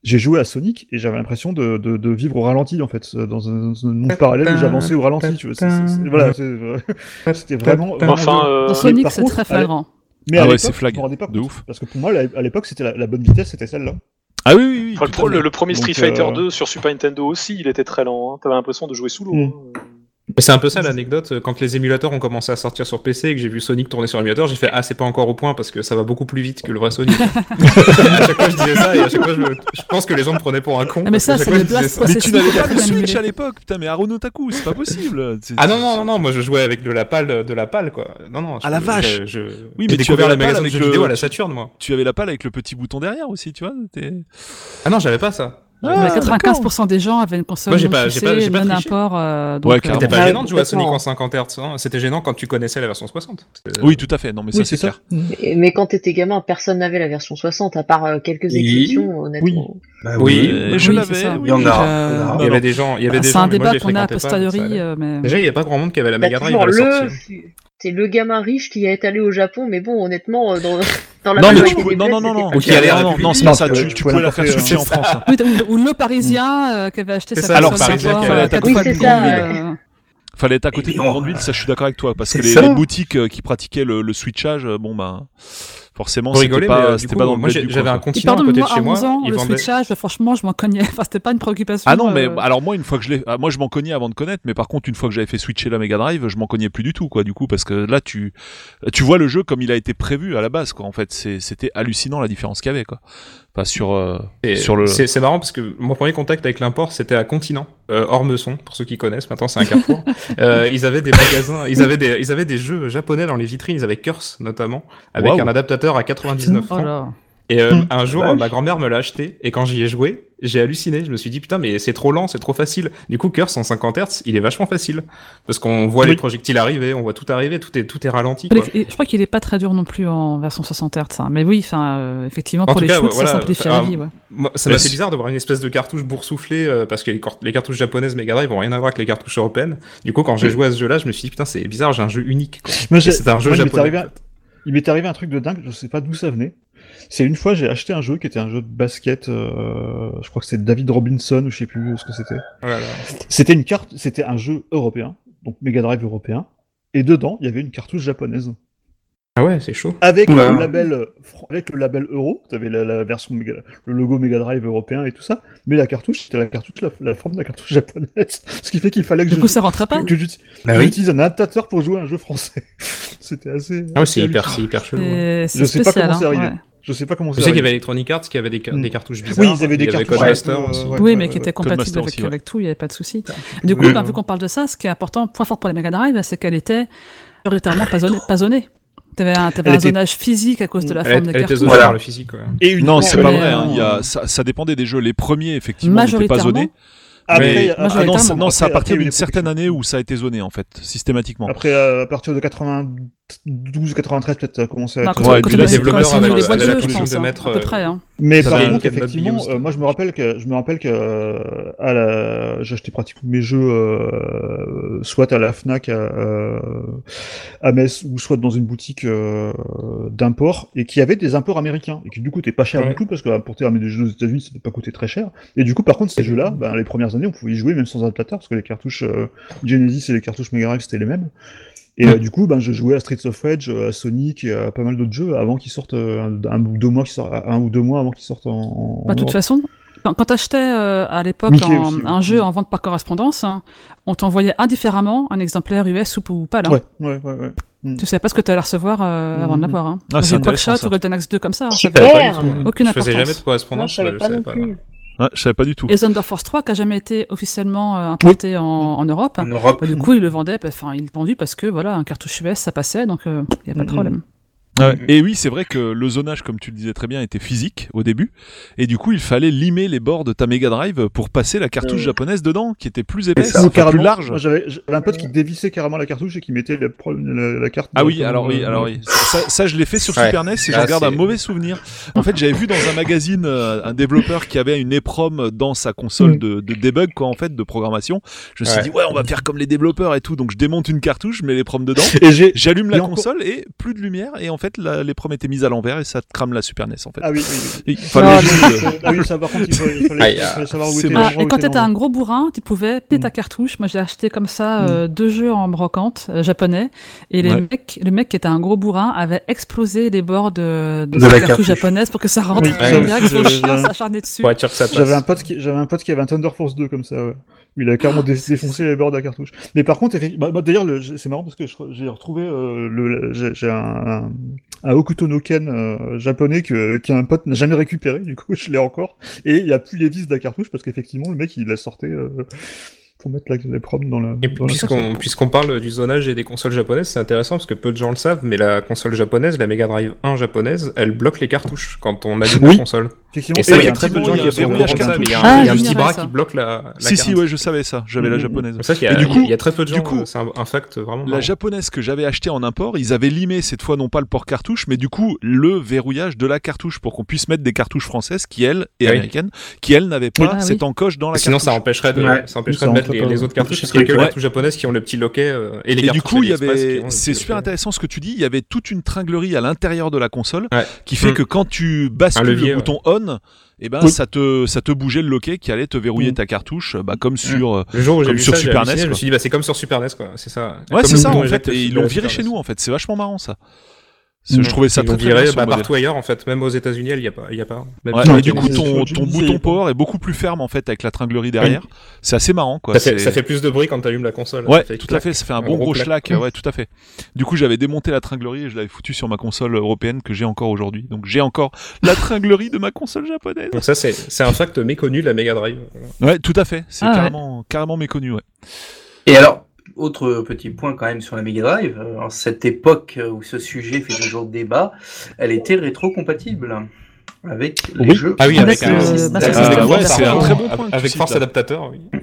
J'ai joué à Sonic et j'avais l'impression de, de, de vivre au ralenti en fait, dans un, dans un monde parallèle où j'avançais au ralenti. Tu vois, voilà, c'est- c'était vraiment. Enfin, euh, Dans Sonic, c'est très flagrant. Mais Ah à ouais, l'époque, c'est flag. pas De ouf. Parce que pour moi, à l'époque, c'était la, la bonne vitesse, c'était celle-là. Ah oui, oui, oui. enfin, le, pro- premier Street Donc, Fighter euh, 2 sur Super Nintendo aussi, il était très lent. Hein. T'avais l'impression de jouer sous l'eau. Mm. hein. Mais c'est un peu ça l'anecdote. Quand les émulateurs ont commencé à sortir sur PC et que j'ai vu Sonic tourner sur l'émulateur, j'ai fait Ah, c'est pas encore au point parce que ça va beaucoup plus vite que le vrai Sonic. à chaque fois, je disais ça et à chaque fois, je, me- je pense que les gens me prenaient pour un con. Ah, mais ça, c'est. Mais tu n'avais pas l'a Switch à l'époque, putain, mais Haruno Taku, c'est pas possible. Ah non, non, non, non, moi je jouais avec de la pale, de la pale quoi. Non, non. Ah, je- la vache. je- Oui, mais tu découvert la pale magasins de avec jeux le- vidéo à la Saturne, moi. Tu avais la pale avec le petit bouton derrière aussi, tu vois. Ah non, j'avais pas ça. Mais Ah, 95% des gens avaient une console Moi, j'ai pas- j'ai pas- j'ai pas non triché. import. euh, Ouais, euh, carrément. C'était pas gênant de jouer à Sonic en 50 Hz. hein. C'était gênant quand tu connaissais la version 60. C'était- Oui, tout à fait. Non, mais ça Oui, c'est c'est ça. clair. Mais quand t'étais gamin, personne n'avait la version 60, à part euh, quelques Oui. exceptions, honnêtement. Bah Oui. Euh, oui, je c'est l'avais. ça. oui. Il y en a. Il y en a. Il y avait des gens, il y avait des C'est gens, un mais moi, débat les qu'on a a fréquentais pas, donc ça posteriori, allait. euh, mais. Déjà, il n'y avait pas grand monde qui avait la T'as Mega Drive toujours le, c'est le gamin riche qui est allé au Japon, mais bon, honnêtement, euh, dans, dans la Non, mais tu pouvais... non, non, non, non, non, non, c'est pas ça. tu Tu, pouvais- la faire switcher euh, en France. hein. Ou, ou le Parisien euh, qui avait acheté sa ça, console Parisien qui avait Oui, c'est ça, euh, Fallait être à côté d'une grande ville, ça je suis d'accord avec toi, parce que les, boutiques qui pratiquaient le, le switchage, bon bah forcément Pour c'était rigoler, pas, mais euh, du c'était coup, pas dans le moi j'avais un continent à pardon, côté de moi, à chez 11 moi. ans, le switchage, franchement, je m'en cognais. Enfin, c'était pas une préoccupation. Ah non, mais euh, alors moi une fois que je l'ai, ah, moi je m'en cognais avant de connaître, mais par contre une fois que j'avais fait switcher la Mega Drive, je m'en cognais plus du tout quoi, du coup parce que là tu, tu vois le jeu comme il a été prévu à la base quoi. En fait, c'était hallucinant la différence qu'il y avait quoi. Pas sur, euh, Et sur le. C'est marrant parce que mon premier contact avec l'import c'était à Continent, euh, Ormesson, pour ceux qui connaissent. Maintenant c'est un carrefour. euh, ils avaient des magasins, ils avaient des, ils avaient des jeux japonais dans les vitrines. Ils avaient Curse notamment, avec un adaptateur à 99 Oh francs. là. Et euh, Mmh. un jour, Vache. ma grand-mère me l'a acheté, et quand j'y ai joué, j'ai halluciné. Je me suis dit, putain, mais c'est trop lent, c'est trop facile. Du coup, Curse en 50 Hz, il est vachement facile. Parce qu'on voit Oui. les projectiles arriver, on voit tout arriver, tout est, tout est ralenti. Je Quoi. crois qu'il- je crois qu'il est pas très dur non plus en version 60 Hz. hein. Mais oui, enfin, euh, effectivement, En pour les cas, shoots, voilà, ça simplifie la vie. Ouais. Moi, ça Mais m'a fait c'est- bizarre de voir une espèce de cartouche boursouflée, euh, parce que les, cartouches japonaises Mega Drive ont rien à voir avec les cartouches européennes. Du coup, quand j'ai joué à ce jeu-là, je me suis dit, putain, c'est bizarre, j'ai un jeu unique. c'est un jeu japonais. Il m'est arrivé un truc de dingue, je sais pas d'où ça venait. C'est une fois, j'ai acheté un jeu qui était un jeu de basket, euh, je crois que c'était David Robinson ou je sais plus ce que c'était. Voilà. C'était une carte, c'était un jeu européen, donc Mega Drive européen, et dedans, il y avait une cartouche japonaise. Ah ouais, c'est chaud. Avec Ouais. le label, euh, avec le label euro, tu avais la, la version Mega- le logo Mega Drive européen et tout ça, mais la cartouche, c'était la cartouche, la, la forme de la cartouche japonaise. Ce qui fait qu'il fallait que Du je, coup, ça rentrait pas. que Bah oui. j'utilise un adaptateur pour jouer à un jeu français. c'était assez. Ah ouais, c'est hyper, c'est hyper chelou. Ouais. Je sais pas comment c'est arrivé. ouais. Je sais pas comment Je c'est. sais qu'il y avait Electronic Arts qui avait des, ca- Mm. des cartouches bizarres. Oui, ils avaient des il y avait cartouches. Euh, ouais, Oui, mais qui était ouais. compatible Codemaster avec, aussi, ouais. avec tout, il n'y avait pas de souci. Du coup, Oui. bah, vu qu'on parle de ça, ce qui est important, point fort pour la Mega Drive, c'est qu'elle était prioritairement pas zonée. T'avais un, t'avais Elle un était- zonage physique à cause de la Elle, forme des elle cartouches. zonée Voilà. le physique. ouais. Et une Non, c'est pas vrai. hein, euh, il y a, ça, ça dépendait des jeux. Les premiers, effectivement, n'étaient pas zonés. Après, Mais- Ah non, non, c'est à partir d'une certaine des année où ça a été zoné, en fait, systématiquement. Après, euh, à partir de 92, 93, peut-être, commencé à être. Ouais, quand quand les boîtes de je pense, hein, mettre, à peu euh, près. hein. Mais par contre, effectivement, euh, moi je me rappelle que je me rappelle que euh, à la, acheté pratiquement mes jeux euh, soit à la Fnac à, euh, à Metz ou soit dans une boutique euh, d'import et qui avait des imports américains et qui du coup étaient pas chers Ouais. du tout parce que importer des jeux aux États-Unis ça ne pas coûter très cher. Et du coup par contre ces jeux-là, ben, les premières années on pouvait y jouer même sans adaptateur parce que les cartouches euh, Genesis et les cartouches Mega Drive c'était les mêmes. Et euh, du coup, ben, je jouais à Streets of Rage, euh, à Sonic et à pas mal d'autres jeux avant qu'ils sortent euh, un, un ou deux mois, qu'ils sortent, un ou deux mois avant qu'ils sortent en. en Bah, de toute façon, quand, tu achetais à l'époque un jeu en vente par correspondance, hein, on t'envoyait indifféremment un exemplaire US ou, ou pas là. Ouais, ouais, ouais, ouais. Tu savais pas ce que tu allais recevoir euh, avant de Mhm. l'avoir. Hein. Ah, c'est ou Golden Axe 2 comme ça. hein, Super. aucune Je faisais jamais de Non, correspondance. je savais je pas non savais pas, plus. non. Ouais, je savais pas du tout. Et Thunder Force 3 qui a jamais été officiellement euh, importé en, en Europe. En Europe. Bah, du coup, ils le vendaient, bah, enfin, ils le vendaient parce que voilà, un cartouche US ça passait, donc il n'y a pas de Mhm. problème. Et oui, c'est vrai que le zonage, comme tu le disais très bien, était physique au début. Et du coup, il fallait limer les bords de ta Mega Drive pour passer la cartouche Euh. japonaise dedans, qui était plus épaisse, ça. Ou enfin, plus large. J'avais un pote qui dévissait carrément la cartouche et qui mettait la, la, la carte. Ah oui, alors oui, alors oui. Ça, ça, je l'ai fait sur Ouais. Super NES et j'en Là, garde un mauvais souvenir. En fait, j'avais vu dans un magazine euh, un développeur qui avait une EPROM dans sa console Mm. de, de debug, quoi, en fait, de programmation. Je me suis Ouais. dit, ouais, on va faire comme les développeurs et tout. Donc, je démonte une cartouche, je mets l'EPROM dedans. J'allume Et la encore- console et plus de lumière. Et en fait, la- l'EPROM était mise à l'envers et ça te crame la Super NES, en fait. Ah oui, oui, oui. Et il fallait Ah, juste, euh, ah oui, ça par contre, il fallait, il fallait- fallait savoir où était. Ah, l'endroit et quand t'étais un gros bourrin, tu pouvais péter Mm. ta cartouche. Moi, j'ai acheté comme ça euh, deux jeux en brocante euh, japonais. Et les Ouais. mecs, le mec qui était un gros bourrin avait explosé les bords de, de, De sa la cartouche cartouche. japonaise pour que ça rentre Oui, en direct sur le je- chien, je- s'acharner dessus. Pour être sûr que ça passe. J'avais un pote qui, j'avais un pote qui avait un Thunder Force 2 comme ça, ouais. Il a carrément dé- défoncé les bords de la cartouche. Mais par contre, bah, bah, d'ailleurs, le- c'est marrant parce que j'ai retrouvé euh, le, j'ai un, un, un Hokuto no Ken euh, japonais que qu'un pote n'a jamais récupéré. Du coup, je l'ai encore. Et il n'y a plus les vis de la cartouche parce qu'effectivement, le mec, il l'a sorti euh, pour mettre la, les proms dans la. Et puisqu'on parle du zonage et des consoles japonaises, c'est intéressant parce que peu de gens le savent, mais la console japonaise, la Mega Drive 1 japonaise, elle bloque les cartouches quand on allume Oui. la console. Effectivement, Et ça, il y a un très peu de gens qui sont au verrouillage courant de ça, mais il y a Ah, un, il y a un petit j'ignorais bras ça. qui bloque la, la Si, si, ouais, je savais ça. J'avais la Mhm. japonaise. Ça, il y, a, Et du coup- il y a très peu de du gens, coup, euh, c'est un, un fact vraiment La marrant. japonaise que j'avais acheté en import, ils avaient limé cette fois non pas le port cartouche, mais du coup le verrouillage de la cartouche pour qu'on puisse mettre des cartouches françaises qui elles et Oui. américaines, qui elles n'avaient pas Ah, cette encoche dans la Sinon, cartouche. ça empêcherait de, Ouais. ça empêcherait de mettre les, pas- les autres cartouches, ce parce qu'il y a que les cartouches japonaises qui ont le petit loquet, euh, et les Et du coup, il y avait, c'est super loquet. intéressant ce que tu dis. Il y avait toute une tringlerie à l'intérieur de la console Ouais. qui fait Mm. que quand tu bascules levier, le bouton on, et ben Oui. ça te ça te bougeait le loquet qui allait te verrouiller Mm. ta cartouche, bah comme sur. euh, Le jour où j'ai Comme vu sur ça, Super NES, je me suis dit, bah, c'est comme sur Super NES, quoi. C'est ça. Ouais, c'est ça en fait. Et ils l'ont viré chez nous en fait. C'est vachement marrant ça. C'est- Mm. Je trouvais ça très très bien bah, partout ailleurs, en fait. Même aux États-Unis, il n'y a pas. Il y a pas. Même Ouais, et du coup, ton, ton bouton power est beaucoup plus ferme en fait avec la tringlerie derrière. C'est assez marrant quoi. ça fait, C'est- ça fait plus de bruit quand tu allumes la console. Ouais, tout à fait. Ça fait un Un bon gros schlack. Ouais, tout à fait. Du coup, j'avais démonté la tringlerie et je l'avais foutu sur ma console européenne que j'ai encore aujourd'hui. Donc, j'ai encore la tringlerie de ma console japonaise. Donc ça, c'est c'est un fact méconnu de la Mega Drive. Voilà. Ouais, tout à fait. C'est Ah ouais. carrément, carrément méconnu. Ouais. Et alors, autre petit point quand même sur la Mega Drive, euh, en cette époque où ce sujet fait toujours débat, elle était rétro-compatible avec les Oui. jeux. Ah oui, avec Avec un. Ah, System. ouais, c'est un très bon point Avec force adaptateur, oui.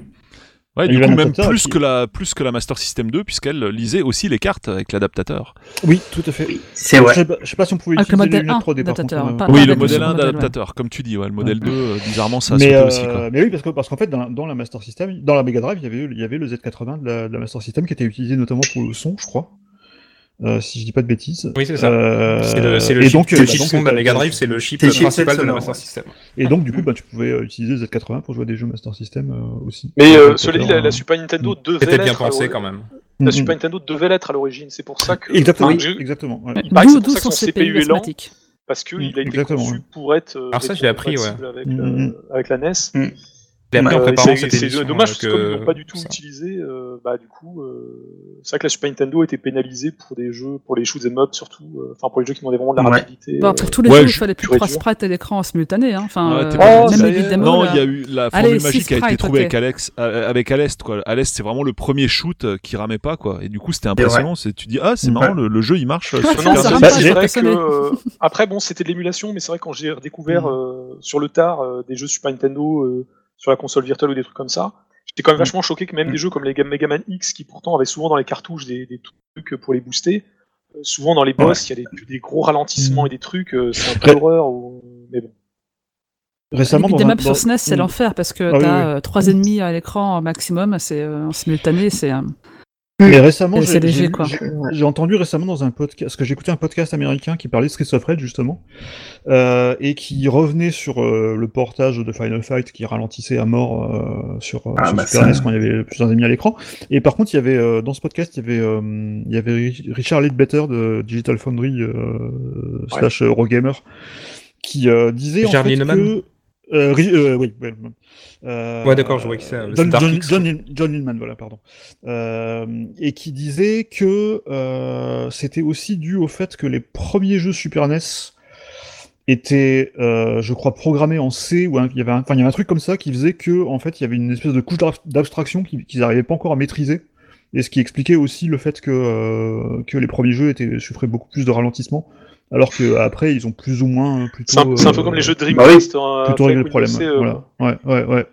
Ouais, du coup, a même plus qui- que la, plus que la Master System 2 puisqu'elle lisait aussi les cartes avec l'adaptateur. Oui, tout à fait. C'est Je vrai. sais pas, je sais pas si on pouvait Avec le utiliser les modèle lunettes 3D par contre. adaptateur, euh, pas- oui, le le modèle second 1 modèle, ouais. d'adaptateur, comme tu dis. Ouais, le modèle 2, euh, bizarrement, ça a mais, sauté euh, aussi. Quoi. mais oui, parce que parce qu'en fait, dans la, dans la Master System, dans la Mega Drive, il y avait, eu- il y avait le Z80 de la, de la Master System qui était utilisé notamment pour le son, je crois. Euh, si je dis pas de bêtises. Oui, c'est ça. Euh, C'est le, le et chip, donc, euh, le bah, chip donc, de la t'as- Mega Drive, c'est le chip C'est le principal de la Master ouais. System. Et donc, du coup, bah, tu pouvais euh, utiliser le Z80 pour jouer à des jeux Master System euh, aussi. Mais euh, cela dit, euh, la, la Super Nintendo devait C'était bien l'être. pensé quand même. La mm, Super mm. Nintendo devait l'être à l'origine. C'est pour ça que. Exactement, Enfin, oui, je- exactement. ouais. Il paraît que c'est pour ça que son CPU est lent. parce qu'il Mm, a été exactement, conçu ouais. pour être euh, Alors ça, je l'ai appris, ouais. mm. avec la NES. En Euh, préparant c'est- dommage euh, parce que comme ils que- n'ont pas du tout ça. utilisé, euh, bah du coup, euh, c'est vrai que la Super Nintendo était pénalisée pour des jeux, pour les shoot 'em up surtout, euh, enfin pour les jeux qui demandaient vraiment de la Ouais. rapidité. Euh, pour tous les Ouais, jeux, il fallait plus trois sprites à l'écran en simultané. Hein. Enfin, euh, Oh, même Non, il y a euh, eu la formule magique a été trouvée avec Alex, euh, avec à l'est quoi. À l'est, c'est vraiment le premier shoot euh, qui ramait pas quoi. Et du coup, c'était impressionnant. C'est tu dis ah c'est Ouais. marrant le, le jeu il marche. euh, Bah, euh, après bon, c'était de l'émulation, mais c'est vrai que quand j'ai redécouvert Mm. euh, sur le tard euh, des jeux Super Nintendo euh, sur la console virtuelle ou des trucs comme ça, j'étais quand même Mm. vachement choqué que même Mm. des jeux comme les Mega Man X, qui pourtant avaient souvent dans les cartouches des, des trucs pour les booster, euh, souvent dans les boss, il y a des, des gros ralentissements Mm. et des trucs, euh, c'est un peu Ouais. horreur. Ou... Mais bon. Récemment, les up sur SNES, c'est Mm. l'enfer parce que Ah oui, t'as oui. euh, trois ennemis à l'écran maximum, c'est euh, en simultané, c'est euh, Mais récemment, C'est j'ai- entendu récemment dans un podcast, parce que j'ai écouté un podcast américain qui parlait de Streets of Rage justement, euh, et qui revenait sur euh, le portage de Final Fight qui ralentissait à mort euh, sur, euh, Ah, sur bah, Super NES quand il y avait plusieurs ennemis à l'écran. Et par contre, il y avait euh, dans ce podcast, il y avait, euh, il y avait Ri- Richard Leadbetter de Digital Foundry euh, slash Eurogamer qui euh, disait Richard en fait que euh, euh, oui, ouais, euh, Ouais, d'accord, je vois qui c'est, John, John, voilà, pardon. Euh, et qui disait que c'était aussi dû au fait que les premiers jeux Super NES étaient, je crois, programmés en C, ou il y avait un, enfin, il y avait un truc comme ça qui faisait que, en fait, il y avait une espèce de couche d'ab- d'abstraction qu'ils n'arrivaient pas encore à maîtriser. Et ce qui expliquait aussi le fait que, que les premiers jeux étaient, souffraient beaucoup plus de ralentissement, alors que après ils ont plus ou moins plutôt. C'est un, un peu euh, comme les jeux bah oui, Dreamcast. hein, plutôt réglé le problème. Windows CE, Voilà. Ouais, ouais, ouais.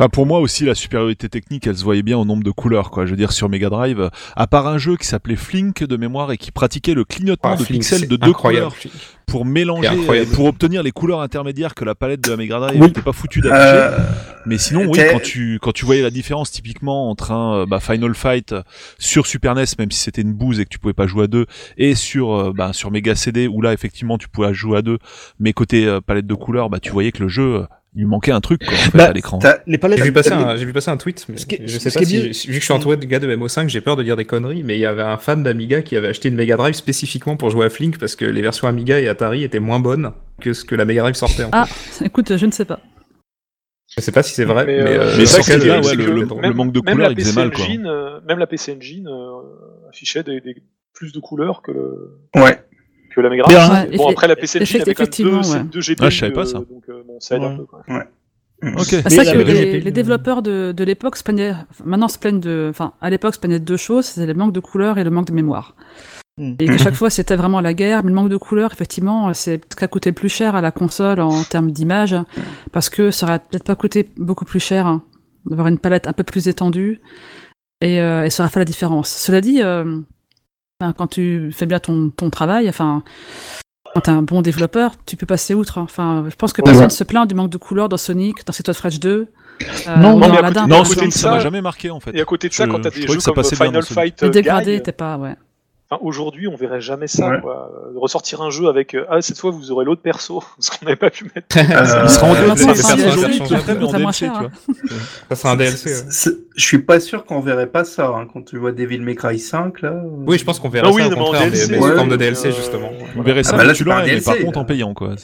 Enfin, pour moi aussi, la supériorité technique, elle se voyait bien au nombre de couleurs, quoi. Je veux dire, sur Mega Drive, à part un jeu qui s'appelait Flink de mémoire et qui pratiquait le clignotement Ah, de Flink, pixels de deux couleurs pour mélanger, euh, pour obtenir les couleurs intermédiaires que la palette de la Mega Drive Oui. n'était pas foutue d'afficher. Euh, Mais sinon, oui, quand tu, quand tu voyais la différence typiquement entre un euh, bah, Final Fight sur Super NES, même si c'était une bouse et que tu pouvais pas jouer à deux, et sur, bah, sur Mega CD, où là, effectivement, tu pouvais jouer à deux, mais côté euh, palette de couleurs, bah, tu voyais que le jeu, il lui manquait un truc, quoi, en fait, Bah, à l'écran. t'as- Les palettes. J'ai vu, passer un, j'ai vu passer un tweet, mais Ce qui est- je sais pas si, vu que je suis entouré de gars de MO5, j'ai peur de dire des conneries, mais il y avait un fan d'Amiga qui avait acheté une Mega Drive spécifiquement pour jouer à Flink parce que les versions Amiga et Atari étaient moins bonnes que ce que la Mega Drive sortait. En Ah, fait. écoute, je ne sais pas. Je sais pas si c'est vrai, Mais, mais, euh, euh, mais ça, ouais, le- que le- manque de couleurs, il faisait mal, quoi. Engine, euh, même la PC Engine euh, affichait des, des- plus de couleurs que, le, Ouais. Que la Mega Drive. Ouais, bon, après, la PC Engine avait quand même effectivement, deux, ouais. deux GPU. Ah, je savais pas ça. euh, donc, euh, bon, ça aide un Ouais. peu. Quoi. Ok. Bah, Mais C'est la- que le les, les développeurs de, de l'époque se plaignaient, maintenant se plaignent de, enfin, à l'époque se plaignaient de deux choses, c'était le manque de couleurs et le manque de mémoire. Mm. Et à chaque fois, c'était vraiment la guerre. Mais le manque de couleurs, effectivement, c'est ce qui a coûté le plus cher à la console en termes d'image, parce que ça aurait peut-être pas coûté beaucoup plus cher hein, d'avoir une palette un peu plus étendue, et, euh, et ça aurait fait la différence. Cela dit, euh, quand tu fais bien ton, ton travail, enfin, quand t'es un bon développeur, tu peux passer outre. hein. Enfin, je pense que Ouais. personne se plaint du manque de couleurs dans Sonic, dans Street of Rage 2. euh, Non, mais à côté- par Non, à côté de ça m'a jamais marqué en fait. Et à côté de ça, Je- quand t'as des jeux comme Final. Fight euh, Le dégradé Guy, était pas, ouais. Enfin, aujourd'hui, on verrait jamais ça. Ouais. Quoi. Euh, Ressortir un jeu avec euh, ah cette fois vous aurez l'autre perso, ce qu'on n'avait pas pu mettre. Euh, Il sera en Euh, DLC, ça, ça. Ça sera un DLC. c'est- Je suis pas sûr qu'on verrait pas ça hein, quand tu vois Devil May Cry 5 là. Oui, je pense qu'on verra Ah ça oui, au mais contraire, mais, DLC, mais sous ouais, forme de euh, DLC justement. Vous verrez ça, bah là, mais c'est tu l'aurais, mais par contre en payant quoi.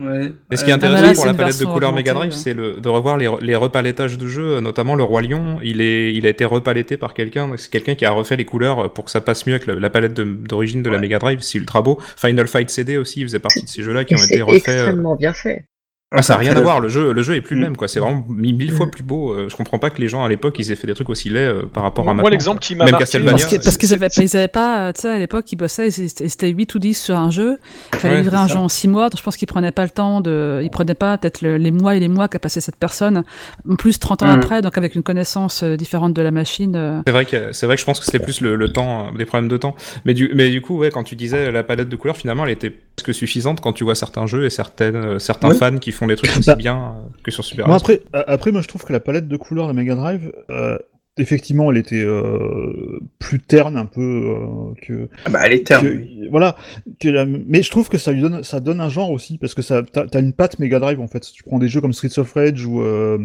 Ouais. Et ce qui est intéressant Ah là, pour la palette de couleurs Mega Drive, ouais. c'est le- de revoir les, les repalettage de jeux, notamment le Roi Lion. Il, est, il a été repaletté par quelqu'un. donc C'est quelqu'un qui a refait les couleurs pour que ça passe mieux avec la, la palette d'origine de, la Ouais. Mega Drive. C'est ultra beau. Final Fight CD aussi, il faisait partie de ces jeux-là qui ont été refaits. euh, extrêmement bien fait. Ah, ça n'a rien à Après, voir, le jeu, le jeu est plus le Mm. même, quoi. C'est vraiment mille, mille fois plus beau. Euh, Je comprends pas que les gens à l'époque ils aient fait des trucs aussi laids euh, par rapport à maintenant. Moi, l'exemple qui m'a Même marqué, Parce qu'ils parce qu'ils avaient, c'est- ils avaient pas, euh, tu sais, à l'époque, ils bossaient, ils étaient ils étaient 8 ou 10 sur un jeu. Il fallait Ouais, livrer un ça. jeu en 6 mois, donc je pense qu'ils prenaient pas le temps de, ils prenaient pas peut-être le- les mois et les mois qu'a passé cette personne. En plus, 30 ans Mhm. après, donc avec une connaissance euh, différente de la machine. euh, C'est vrai que c'est vrai que je pense que c'était plus le, le temps, euh, des problèmes de temps. Mais du mais du coup ouais, quand tu disais la palette de couleurs, finalement, elle était presque suffisante quand tu vois certains jeux et certaines euh, certains fans qui font des trucs aussi Bah, bien euh, que sur Super Moi, NES. après, après, moi, je trouve que la palette de couleurs de Mega Drive, euh, effectivement, elle était euh, plus terne un peu euh, que, Ah bah, elle est terne. que- oui. voilà. Que la- mais je trouve que ça lui donne, ça donne un genre aussi parce que ça, t'as, une patte Mega Drive en fait. Tu prends des jeux comme Streets of Rage ou, euh,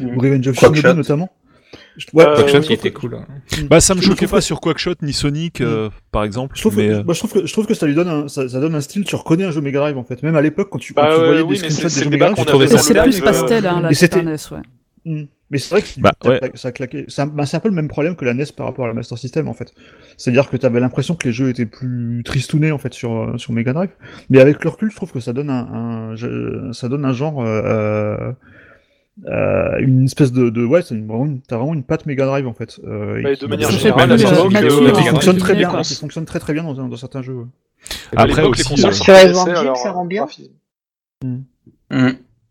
ou Revenge of. Shinobi notamment. Ouais, Euh, Quackshot, il était cool. hein. Bah ça me choquait pas que- sur Quackshot ni Sonic euh, par exemple. Je trouve, mais, que, euh, moi, je, trouve que, je trouve que ça lui donne un, ça, ça donne un style, tu reconnais un jeu Mega Drive en fait. Même à l'époque, quand tu, quand Bah, tu voyais oui, des screenshots des jeux Mega Drive, tu trouvais ça C'est plus pastel, hein, euh, la Super NES, ouais. Mm. Mais c'est vrai que Bah, ça, ouais. ça claquait. C'est un, bah, c'est un peu le même problème que la NES par rapport à la Master System en fait. C'est-à-dire que tu avais l'impression que les jeux étaient plus tristounés en fait sur, euh, sur Mega Drive. Mais avec le recul, je trouve que ça donne un, un- ça donne un genre, euh, euh, une espèce de, de ouais, vraiment t'as vraiment une patte Mega Drive en fait. Euh, et Bah, qui- de manière générale, qui fonctionne très bien, qui fonctionne très très bien dans, dans certains jeux. ouais. Après l'époque, les aussi, consoles euh, Sur ça rend bien. graphisme. Mm.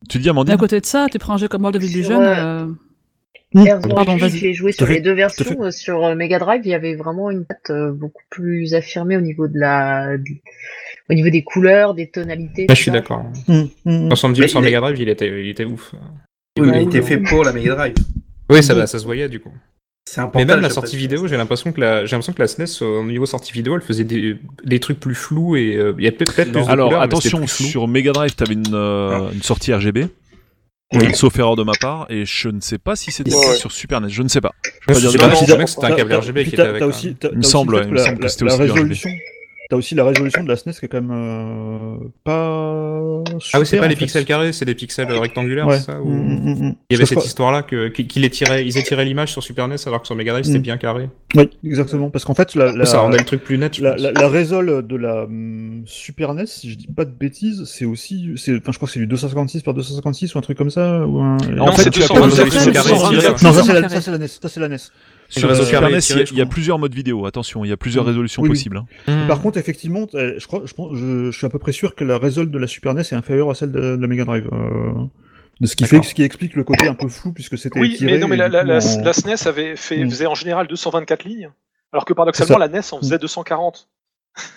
tu dis Et Amandine à côté de ça, tu prends un jeu comme World of Illusion, euh, j'ai joué sur les deux versions. Sur Mega Drive, il y avait vraiment une patte beaucoup plus affirmée au niveau de la, au niveau des couleurs, des tonalités. Je suis d'accord. Mm, mm, mm. 70 Mais sur Mega Drive, il était, il était ouf. Oui, mais Ouais, il était oui. fait pour la Mega Drive. Oui, ça, ça se voyait du coup. Mais même la sortie vidéo, j'ai l'impression que la, j'ai l'impression que la SNES au niveau sortie vidéo, elle faisait des, des trucs plus flous et euh, il y a peut-être plus de Alors couleurs, mais c'était attention, sur Mega Drive, t'avais une, euh, une sortie RGB. Oui. Sauf erreur de ma part, et je ne sais pas si c'était Ouais, sur Super NES, je ne sais pas. Je peux pas dire de c'était un câble RGB qui était avec. hein. aussi, Il me semble, il que me la- semble que la- c'était la aussi résolution. T'as aussi la résolution de la SNES qui est quand même euh, pas. Ah oui, c'est pas les fait. pixels carrés, c'est des pixels rectangulaires, Ouais. c'est ça Mm, mm, mm. Il y avait cette histoire-là que, qu'ils étiraient, ils étiraient l'image sur Super NES alors que sur Mega Drive c'était bien carré. Oui, exactement. Parce qu'en fait, la, la, Ça rendait le truc plus net. je la, pense. la, la résol de la hum, Super NES, si je dis pas de bêtises, c'est aussi. c'est- Enfin, je crois que c'est du 256 par 256 ou un truc comme ça. Ou un... En fait, c'est tu as 226 pas- pixels carrés, Non, c'est ça, ça. Non, ça c'est la, carré. ça, c'est la NES. Ça c'est la NES. Sur réseau Super carré NES, il y a- plusieurs modes vidéo. Attention, il y a plusieurs Mm. résolutions Oui, oui. possibles. hein. Mm. Par contre, effectivement, euh, je crois, je, pense, je, je suis à peu près sûr que la résol de la Super NES est inférieure à celle de, de la Mega Drive. euh, de ce qui fait, ce qui explique le côté un peu flou puisque c'était Oui, mais non, mais la, la, la, SNES avait fait, Mm. faisait en général 224 lignes, alors que paradoxalement la NES en faisait 240.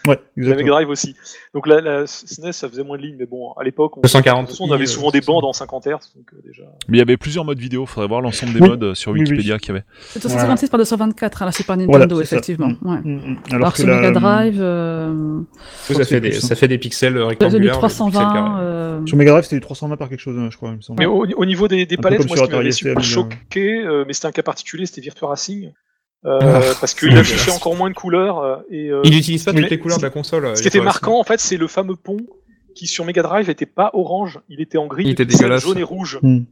Ouais, La Mega. Drive aussi. Donc la, la SNES ça faisait moins de lignes, mais bon, à l'époque, on, 240 de toute façon, on avait souvent des bandes en 50 Hz, donc euh, déjà. Mais il y avait plusieurs modes vidéo. Faudrait voir l'ensemble des Oui. modes euh, sur Oui, oui. Wikipédia qu'il y avait. C'est 256 par 224 à la Super Nintendo, effectivement. Mm. Ouais. Mm, mm. Alors, Alors que sur la Mega Drive, euh, crois ça, fait des, ça. fait des pixels rectangulaires. des pixels 320. carrés. euh, Sur Mega Drive, c'était du 320 par quelque chose, je crois, il me semble. Mais au, au niveau des, des palettes, comme moi, sur ce qui m'avait super choqué, mais c'était un cas particulier, c'était Virtua Racing. Euh, Ah, parce c'est qu'il affichait encore moins de couleurs. euh, et, euh, Il n'utilise pas toutes les couleurs de la console. euh, ce qui était marquant, en fait, c'est le fameux pont qui, sur Mega Drive, était pas orange, il était en gris, Il était dégueulasse. jaune et rouge. Mm.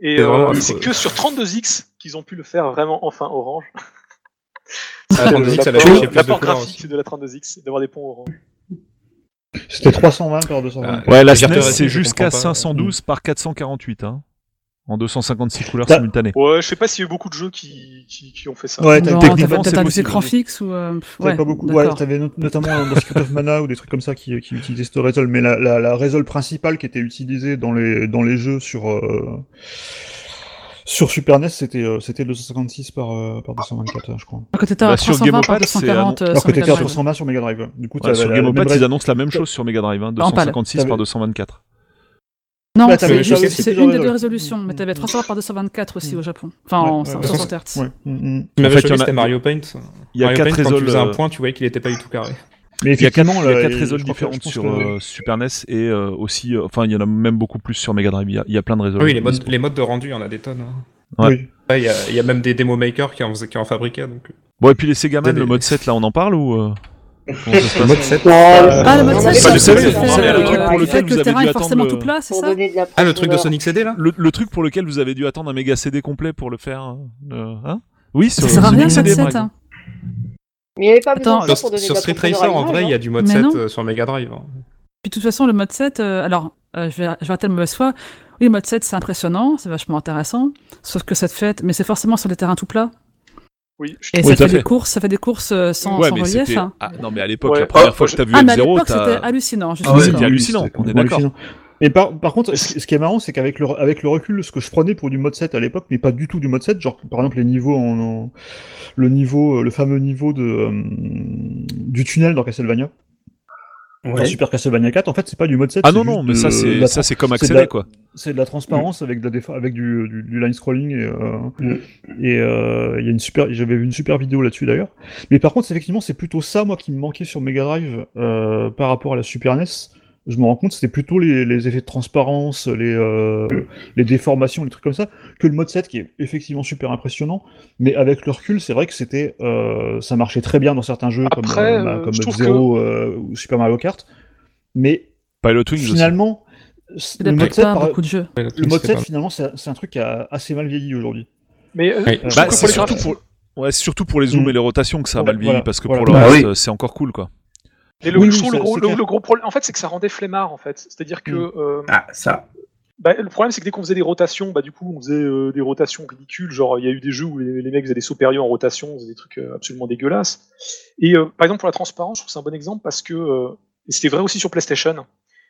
Et euh, c'est que sur 32X qu'ils ont pu le faire vraiment enfin orange. Ah, 32X, L'apport- graphique de la 32X, d'avoir des ponts orange. C'était 320 par 220. Ah, Ouais, la c'est jusqu'à comprends pas. 512 par 448. Hein. En 256 couleurs T'as- simultanées. Ouais, je sais pas s'il y a eu beaucoup de jeux qui, qui, qui ont fait ça. Ouais, t'as- Non, techniquement, c'est possible, écran mais- fixe ou. euh, ouais, pas beaucoup. Ouais, t'avais not- notamment dans Secret of Mana ou des trucs comme ça qui, qui utilisaient ce Resol, mais la, la, la Resol principale qui était utilisée dans les, dans les jeux sur, euh, sur Super NES, c'était euh, c'était 256 par, euh, par 224, je crois. Alors que t'étais Bah, à sur 320 par Gamepad, c'est 240 euh, Alors sur que t'étais Mega à Drive. 320 sur Mega Drive. Du coup, Ouais, t'avais sur Game ils annoncent la même chose sur Mega Drive, hein, En pâle. 256 par 224. Non, Bah, c'est une des deux résol- résolutions, mais Mm. t'avais 320 par 224 aussi au Japon. Enfin, Ouais, en ouais, 60 Hz. Ouais. mm, mm. Ce qui m'avait En fait, il y choqué, en a- c'était Mario Paint. Il y a Mario quatre Paint, quand tu faisais un point, tu voyais qu'il était pas du tout carré. Mais Il y a quatre, je différentes sur que- euh, Super NES et euh, aussi, euh, enfin, il y en a même beaucoup plus sur Mega Drive. Il y a, il y a plein de résols. Ah oui, les modes, les modes de rendu, il y en a des tonnes. hein. Ouais. Oui. Ouais, Il y, a, il y a même des démo makers qui en, faisaient- qui en fabriquaient. Donc... Bon, et puis les Sega Man, Des- le mode 7, là, on en parle ou euh, Le mode 7. Ah, le mode Non, 7, mais Bah, ça, le c'est seul, le le truc euh, pour le lequel vous le avez terrain dû est forcément attendre le- Ah, le truc de. Sonic CD là Le, le truc pour lequel vous avez dû attendre un méga CD complet pour le faire, euh, hein? Oui, sur Ça sert à Sonic rien, CD, ça, par 7. exemple. Mais il n'y avait pas besoin de pour donner sur Street Racer, en vrai, il y a l'image, du mode Mais 7 non. euh, sur Mega Drive. hein. Puis de toute façon, le mode 7, euh, alors, euh, je vais, je vais arrêter de mauvaise foi. Oui, le mode 7, c'est impressionnant, c'est vachement intéressant. Sauf que cette fête, mais c'est forcément sur des terrains tout plats. Oui, je Et Oui, ça fait, fait. des courses, ça fait des courses euh, sans, Ouais, sans mais relief. hein. Ah, non, mais à l'époque, Ouais. la première Ah, fois que t'as vu Ah, mais à F0, l'époque, t'as. c'était hallucinant. Je Ah ouais, c'était hallucinant, c'était on est d'accord. hallucinant. Et par, par contre, ce, ce qui est marrant, c'est qu'avec le, avec le recul, ce que je prenais pour du mode 7 à l'époque, mais pas du tout du mode 7, genre par exemple les niveaux en, en- le niveau, le fameux niveau de, euh, du tunnel dans Castlevania, dans Ouais. Super Castlevania 4, en fait c'est pas du mode 7. Ah non, non, mais de- ça, c'est ça, c'est comme accéléré, quoi. C'est de la transparence avec, de la défa- avec du, du, du line scrolling et, euh, Mm. et euh, il y a une super, j'avais vu une super vidéo là-dessus d'ailleurs. Mais par contre, effectivement, c'est plutôt ça moi qui me manquait sur Mega Drive euh, par rapport à la Super NES. Je me rends compte, c'était plutôt les, les effets de transparence, les, euh, les déformations, les trucs comme ça, que le mode 7 qui est effectivement super impressionnant. Mais avec le recul, c'est vrai que c'était, euh, ça marchait très bien dans certains jeux comme, Après, euh, comme euh, ou Super Mario Kart. Mais Pilot Wings aussi. finalement, le mode 7, pas par- beaucoup de jeux. le mode 7, finalement, c'est un truc qui a assez mal vieilli aujourd'hui. Mais euh, Oui. Bah, c'est surtout pour. Ouais, c'est surtout pour les zooms Mm. et les rotations que ça a mal vieilli, voilà, parce que voilà. pour le Bah reste, oui. c'est encore cool, quoi. Et le, Oui, je oui, trouve ça, le, gros, c'est le, clair. le gros problème, en fait, c'est que ça rendait flemmard, en fait. C'est-à-dire que Mm. euh, Ah, ça. bah, le problème, c'est que dès qu'on faisait des rotations, bah, du coup, on faisait euh, des rotations ridicules. Genre, il y a eu des jeux où les, les mecs faisaient des sauts périlleux en rotation, on faisait des trucs euh, absolument dégueulasses. Et euh, par exemple, pour la transparence, je trouve que c'est un bon exemple parce que euh, et c'était vrai aussi sur PlayStation.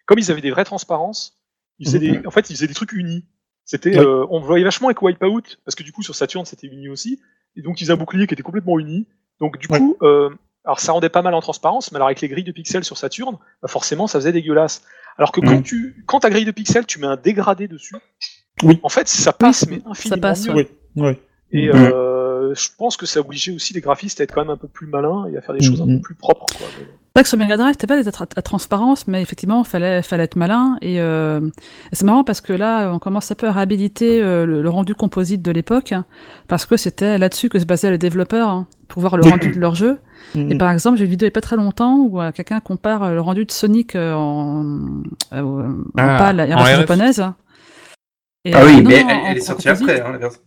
Comme ils avaient des vraies transparences, ils faisaient des, en fait, ils faisaient des trucs unis. C'était, euh, on le voyait vachement avec Wipeout parce que du coup, sur Saturn, c'était uni aussi. Et donc, ils faisaient un bouclier qui était complètement uni. Donc, du coup, euh, alors ça rendait pas mal en transparence, mais alors avec les grilles de pixels sur Saturn, bah forcément, ça faisait dégueulasse. Alors que quand Mhm. tu, quand ta grille de pixels, tu mets un dégradé dessus. Oui. En fait, ça passe, mais ça infiniment passe, mieux. ouais. Oui, ouais. Et Mhm. euh, je pense que ça obligeait aussi les graphistes à être quand même un peu plus malins et à faire des choses un peu plus propres. Quoi. C'est vrai que sur Mega Drive, c'était pas la, tra- la transparence, mais effectivement, fallait, fallait être malin. Et, euh, et c'est marrant parce que là, on commence un peu à réhabiliter euh, le, le rendu composite de l'époque, hein, parce que c'était là-dessus que se basaient les développeurs hein, pour voir le rendu de leur jeu. Mm, Et par exemple, j'ai une vidéo il n'y a pas très longtemps où euh, quelqu'un compare le rendu de Sonic en, euh, en Ah, PAL et en japonaise. Et, Ah euh, oui, non, mais elle, elle est en sortie après, hein, la version.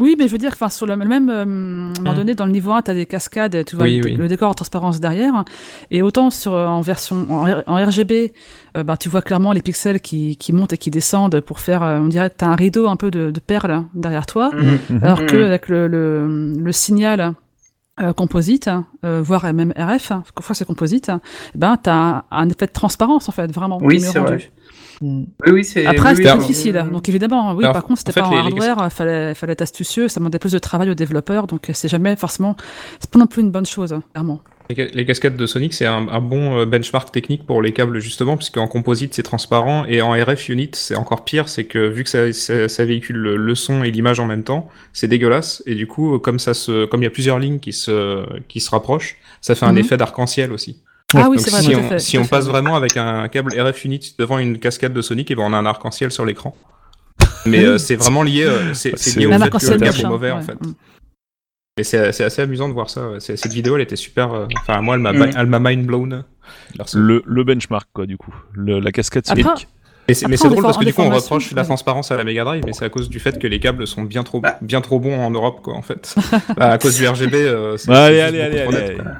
Oui, mais je veux dire, enfin, sur le même, euh, à un moment Hmm. donné, dans le niveau 1, tu as des cascades, et tu vois Oui, le, oui. le décor en transparence derrière. Et autant sur, euh, en version, en, RGB, euh, ben, tu vois clairement les pixels qui, qui montent et qui descendent pour faire, euh, on dirait tu as un rideau un peu de, de perles derrière toi. Mhm. Alors que avec le, le, le signal euh, composite, euh, voire même RF, parfois c'est composite, ben, tu as un effet de transparence, en fait, vraiment. Oui, c'est rendu. vrai. Oui, oui, c'est. Après, oui, c'était oui, difficile. Donc, évidemment, oui, Alors, par contre, c'était en fait, pas en les- hardware, il fallait, fallait être astucieux, ça demandait plus de travail aux développeurs, donc c'est jamais forcément, c'est pas non plus une bonne chose, hein, clairement. Les, ca- les cascades de Sonic, c'est un, un bon euh, benchmark technique pour les câbles, justement, puisqu'en composite, c'est transparent, et en RF unit, c'est encore pire, c'est que vu que ça, ça- ça véhicule le, le son et l'image en même temps, c'est dégueulasse, et du coup, comme ça se, comme il y a plusieurs lignes qui se, qui se rapprochent, ça fait un Mhm. effet d'arc-en-ciel aussi. Ah oui, Donc c'est vrai, si tout on, fait. si tout à on fait. passe vraiment avec un câble RF unit devant une cascade de Sonic, et ben on a un arc-en-ciel sur l'écran. Mais euh, c'est vraiment lié, euh, c'est lié au fait que le câble est mauvais en fait. Mm. Et c'est c'est assez amusant de voir ça. ouais. Cette vidéo, elle était super. euh, Enfin, moi, elle m'a Mm. elle m'a mind blown. Le, le benchmark, quoi, du coup. Le- la cascade Sonic. Mais mais Après, c'est drôle parce que du coup, on reproche la transparence à la Mega Drive, mais c'est à cause du fait que les câbles sont bien trop, Bah. bien trop bons en Europe, quoi, en fait. Bah, à cause du RGB. euh, c'est- allez, c'est allez,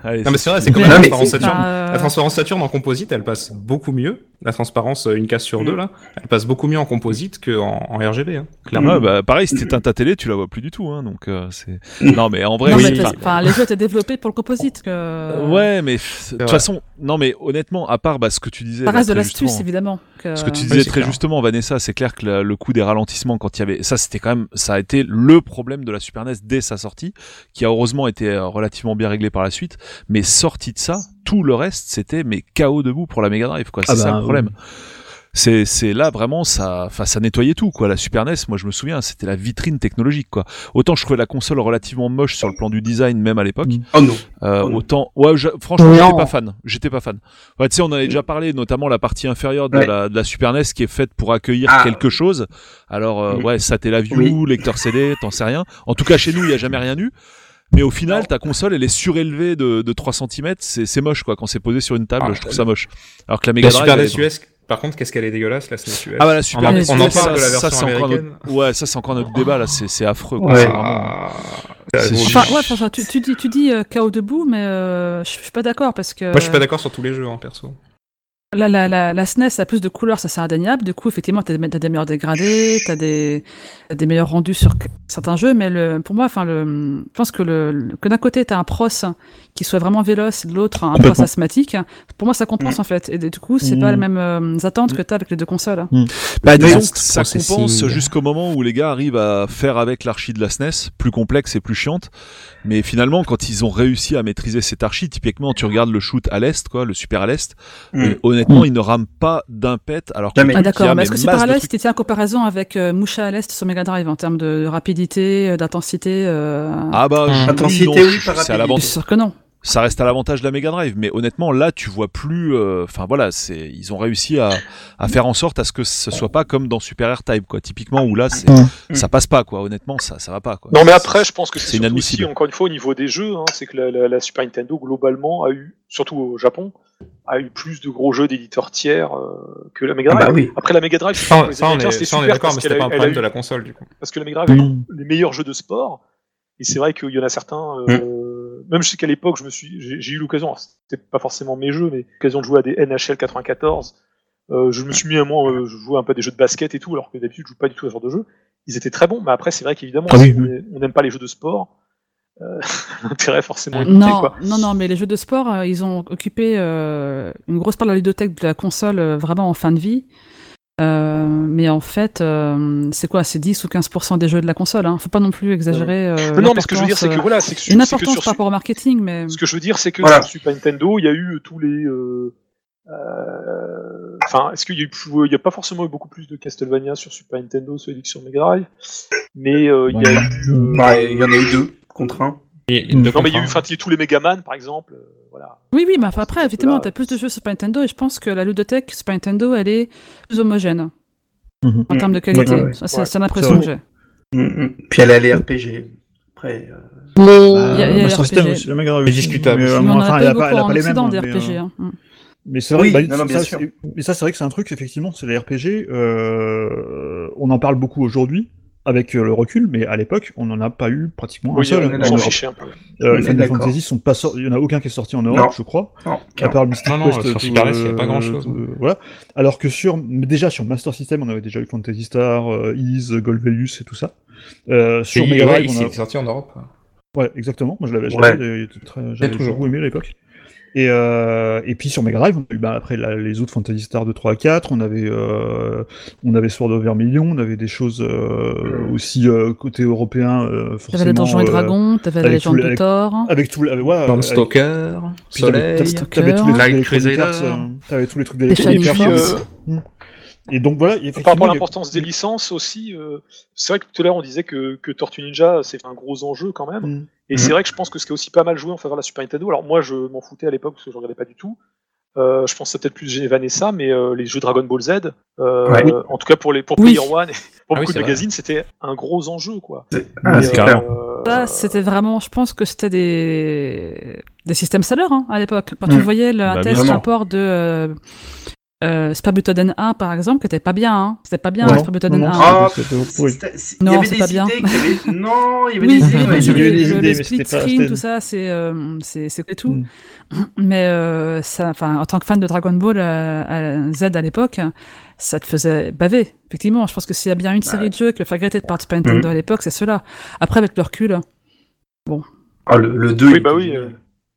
allez. Non, mais c'est vrai, c'est comme la transparence Saturn. Bah, La transparence Saturn en composite, elle passe beaucoup mieux. la transparence, euh, une case sur deux, là, elle passe beaucoup mieux en composite qu'en en RGB, hein, clairement. Ouais, bah, pareil, si t'éteins ta télé, tu la vois plus du tout, hein, donc euh, c'est. Non, mais en vrai, enfin, les jeux étaient développés pour le composite. Euh, ouais, mais de toute façon, non, mais honnêtement, à part ce que tu disais. Ça reste de l'astuce, justement, que- Ce que tu disais très clair. justement, Vanessa, c'est clair que la- le coup des ralentissements quand il y avait, ça c'était quand même, ça a été le problème de la Super NES dès sa sortie, qui a heureusement été euh, relativement bien réglé par la suite. Mais sorti de ça, tout le reste c'était mais chaos debout pour la Mega Drive, quoi. C'est Ah ça bah, le problème. C'est, c'est là vraiment ça, enfin ça nettoyait tout quoi. La Super NES, moi je me souviens, c'était la vitrine technologique quoi. Autant je trouvais la console relativement moche sur le plan du design même à l'époque. Mm. Oh non. Euh, Oh non. autant, ouais, je- franchement, j'étais pas fan. J'étais pas fan. Ouais, tu sais, on en avait déjà parlé, notamment la partie inférieure de, Ouais. la, de la Super NES qui est faite pour accueillir Ah. quelque chose. Alors, euh, Mm. ouais, Satellaview, Oui. lecteur CD, t'en sais rien. En tout cas, chez nous, il y a jamais rien eu. Mais au final, ta console, elle est surélevée de, de 3 cm. C'est c'est moche, quoi. Quand c'est posé sur une table, Ah, je trouve ça moche. Alors que la Mega La. Super NES US, par contre, qu'est-ce qu'elle est dégueulasse, la SNES US. Ah bah la Super on en, NES, on en ça, parle de la ça, version c'est encore américaine. notre- Ouais, ça c'est encore notre débat là. C'est affreux. Quoi. Ouais. Ah. Enfin, ouais, enfin, tu, tu dis, tu dis euh, KO debout, mais euh, je je suis pas d'accord parce que. Moi, je suis pas d'accord sur tous les jeux, hein, perso. La, la, la, la SNES a plus de couleurs, ça c'est indéniable. Du coup, effectivement, t'as des, t'as des meilleurs dégradés, t'as des, t'as des meilleurs rendus sur certains jeux, mais le, pour moi, enfin, le, je pense que le, que d'un côté t'as un pros qui soit vraiment véloce, de l'autre un pros asthmatique. Pour moi, ça compense en fait. Et du coup, c'est pas Mm. les mêmes euh, attentes que t'as avec les deux consoles. Bah, disons que ça compense jusqu'au moment où les gars arrivent à faire avec l'archi de la SNES, plus complexe et plus chiante. Mais finalement, quand ils ont réussi à maîtriser cette archi, typiquement, tu regardes le shoot à l'est, quoi, le super à l'est, Honnêtement, ils ne rament pas d'un pet, alors que Ah il d'accord, mais est-ce que c'est masse par de là trucs. si tu en comparaison avec euh, Musha à l'Est sur Mega Drive en termes de rapidité, euh, d'intensité euh... Ah bah, Hum. je- Intensité, non, oui, je- par c'est à rapidité. l'avant- Je suis sûr que non. Ça reste à l'avantage de la Mega Drive, mais honnêtement, là, tu vois plus, euh, enfin voilà, c'est, ils ont réussi à, à faire en sorte à ce que ce soit pas comme dans Super Air-Type, quoi, typiquement, où là, c'est, Mm. ça passe pas, quoi, honnêtement, ça, ça va pas, quoi. Non, mais après, je pense que c'est c'est surtout aussi, inadmissible. encore une fois, au niveau des jeux, hein, c'est que la, la- la Super Nintendo, globalement, a eu, surtout au Japon, a eu plus de gros jeux d'éditeurs tiers euh, que la Mega Ah Drive. bah oui. Après, la Mega Drive, c'est Ça, ça, on est, ça, on est d'accord, parce mais qu'elle c'était pas a- un problème eu- de la console, du coup. parce que la Mega Drive a eu Mm. les meilleurs jeux de sport. Et c'est vrai qu'il y en a certains, euh, même je sais qu'à l'époque, je me suis, j'ai eu l'occasion, c'était pas forcément mes jeux, mais l'occasion de jouer à des NHL 94. Euh, je me suis mis à moi, euh, je jouais un peu à des jeux de basket et tout, alors que d'habitude je joue pas du tout à ce genre de jeu. Ils étaient très bons, mais après c'est vrai qu'évidemment, Ah oui, on- n'aime pas les jeux de sport, euh, l'intérêt forcément est limité, Non, quoi. non, non, mais les jeux de sport, euh, ils ont occupé euh, une grosse part de la ludothèque de la console euh, vraiment en fin de vie. Euh, mais en fait, euh, c'est quoi C'est 10 ou 15% des jeux de la console. Hein. Faut pas non plus exagérer. euh, Non, non, mais ce que je veux dire, c'est que voilà, c'est que, une que importance sur, par rapport au marketing, mais Ce que je veux dire, c'est que Voilà. sur Super Nintendo, il y a eu tous les. euh, euh, Enfin, est-ce qu'il y a y pas forcément eu beaucoup plus de Castlevania sur Super Nintendo, celui que sur Mega Drive, mais euh, il y a eu. Ouais, il y en a eu deux contre un. Et- et Non, non, mais il y a eu, comprendre. enfin, il y a eu tous les Megaman, par exemple. Voilà. oui, oui, mais enfin, après, C'est effectivement, là. t'as plus de jeux Super Nintendo et je pense que la ludothèque Super Nintendo, elle est plus homogène Mhm. en termes de qualité. Ouais, ouais. Ça, C'est Ouais. c'est l'impression C'est que j'ai. Mm, mm. Puis elle a les RPG. Après, euh, Les... Bah, Il y a- il y a Master les System RPG. aussi, la Mega Drive Mais discutable. Mais, euh, Mais enfin, elle pas a pas, elle a pas les mêmes. Des mais, RPG. euh, hein. Mm. Mais c'est vrai, Oui, bah, non, non, bien ça, sûr. c'est- mais ça, c'est vrai que c'est un truc, effectivement, c'est les RPG. euh, on en parle beaucoup aujourd'hui, avec euh, le recul, mais à l'époque, on n'en a pas eu pratiquement un Oui, seul. on s'en Europe. fichait un peu. Euh, les Final. Fantasy sont pas sortis, il y en a aucun qui est sorti en Europe, Non. je crois. non, À part le Mystic Non, non, Quest, sur tout, Super NES, il y a pas euh, grand-chose. euh, voilà. Alors que sur, déjà sur Master System, on avait déjà eu Fantasy Star, euh, Ease, Golvelus et tout ça. Euh, sur Mega Drive, il on a... sorti en Europe. Ouais, exactement. Moi, je l'avais, Ouais. très- j'avais toujours. beaucoup aimé à l'époque. Et, euh, et puis sur Mega Drive, on a eu bah, après la- les autres Fantasy Star de 3 à 4, on avait, euh, on avait Sword of Vermilion, on avait des choses euh, aussi euh, côté européen, euh, forcément. T'avais les Donjons et euh, Dragons, t'avais la légende de avec- Thor. Avec tout, le- ouais, avec- Landstalker, puis t'avais- Soleil. t'avais- T'avais tous les trucs Light Crusader. T'avais tous les trucs. Force. euh, Et donc voilà, Par rapport à l'importance des licences aussi, euh, c'est vrai que tout à l'heure on disait que, que Tortue Ninja c'est un gros enjeu quand même. Mm. Et c'est vrai que je pense que ce qui a aussi pas mal joué en faveur de la Super Nintendo, alors moi je m'en foutais à l'époque parce que je regardais pas du tout. Euh, je pense que c'est peut-être plus Vanessa, mais euh, les jeux Dragon Ball Z, euh, Ouais. en tout cas pour les pour Oui. Player One, et pour Ah beaucoup de magazines, c'était un gros enjeu quoi. Ah, euh. Ça, c'était vraiment, je pense que c'était des, des systèmes sellers hein, à l'époque. Quand tu Mm. voyais le, un Bah, test rapport de, euh, euh, Super Butoden 1 par exemple, qui était pas bien. Hein. C'était pas bien Non, Super Butoden non, non, 1. Ah, c'était- c'était- oui. C'était- c'est- Il Non, y avait c'est des pas bien. idées qui avaient- Non, il y avait des idées. ouais, il y avait des idées, le, mais split screen, tout ça, c'est euh, c'est c'est tout. Mm. Mais euh, ça, enfin, en tant que fan de Dragon Ball euh, à Z à l'époque, ça te faisait baver. Effectivement, je pense que s'il y a bien une série de jeux que le fait regretter de participer à Nintendo Mm. à l'époque, c'est ceux-là. Après, avec le recul, Ah, le, le 2. Oui, bah oui. euh.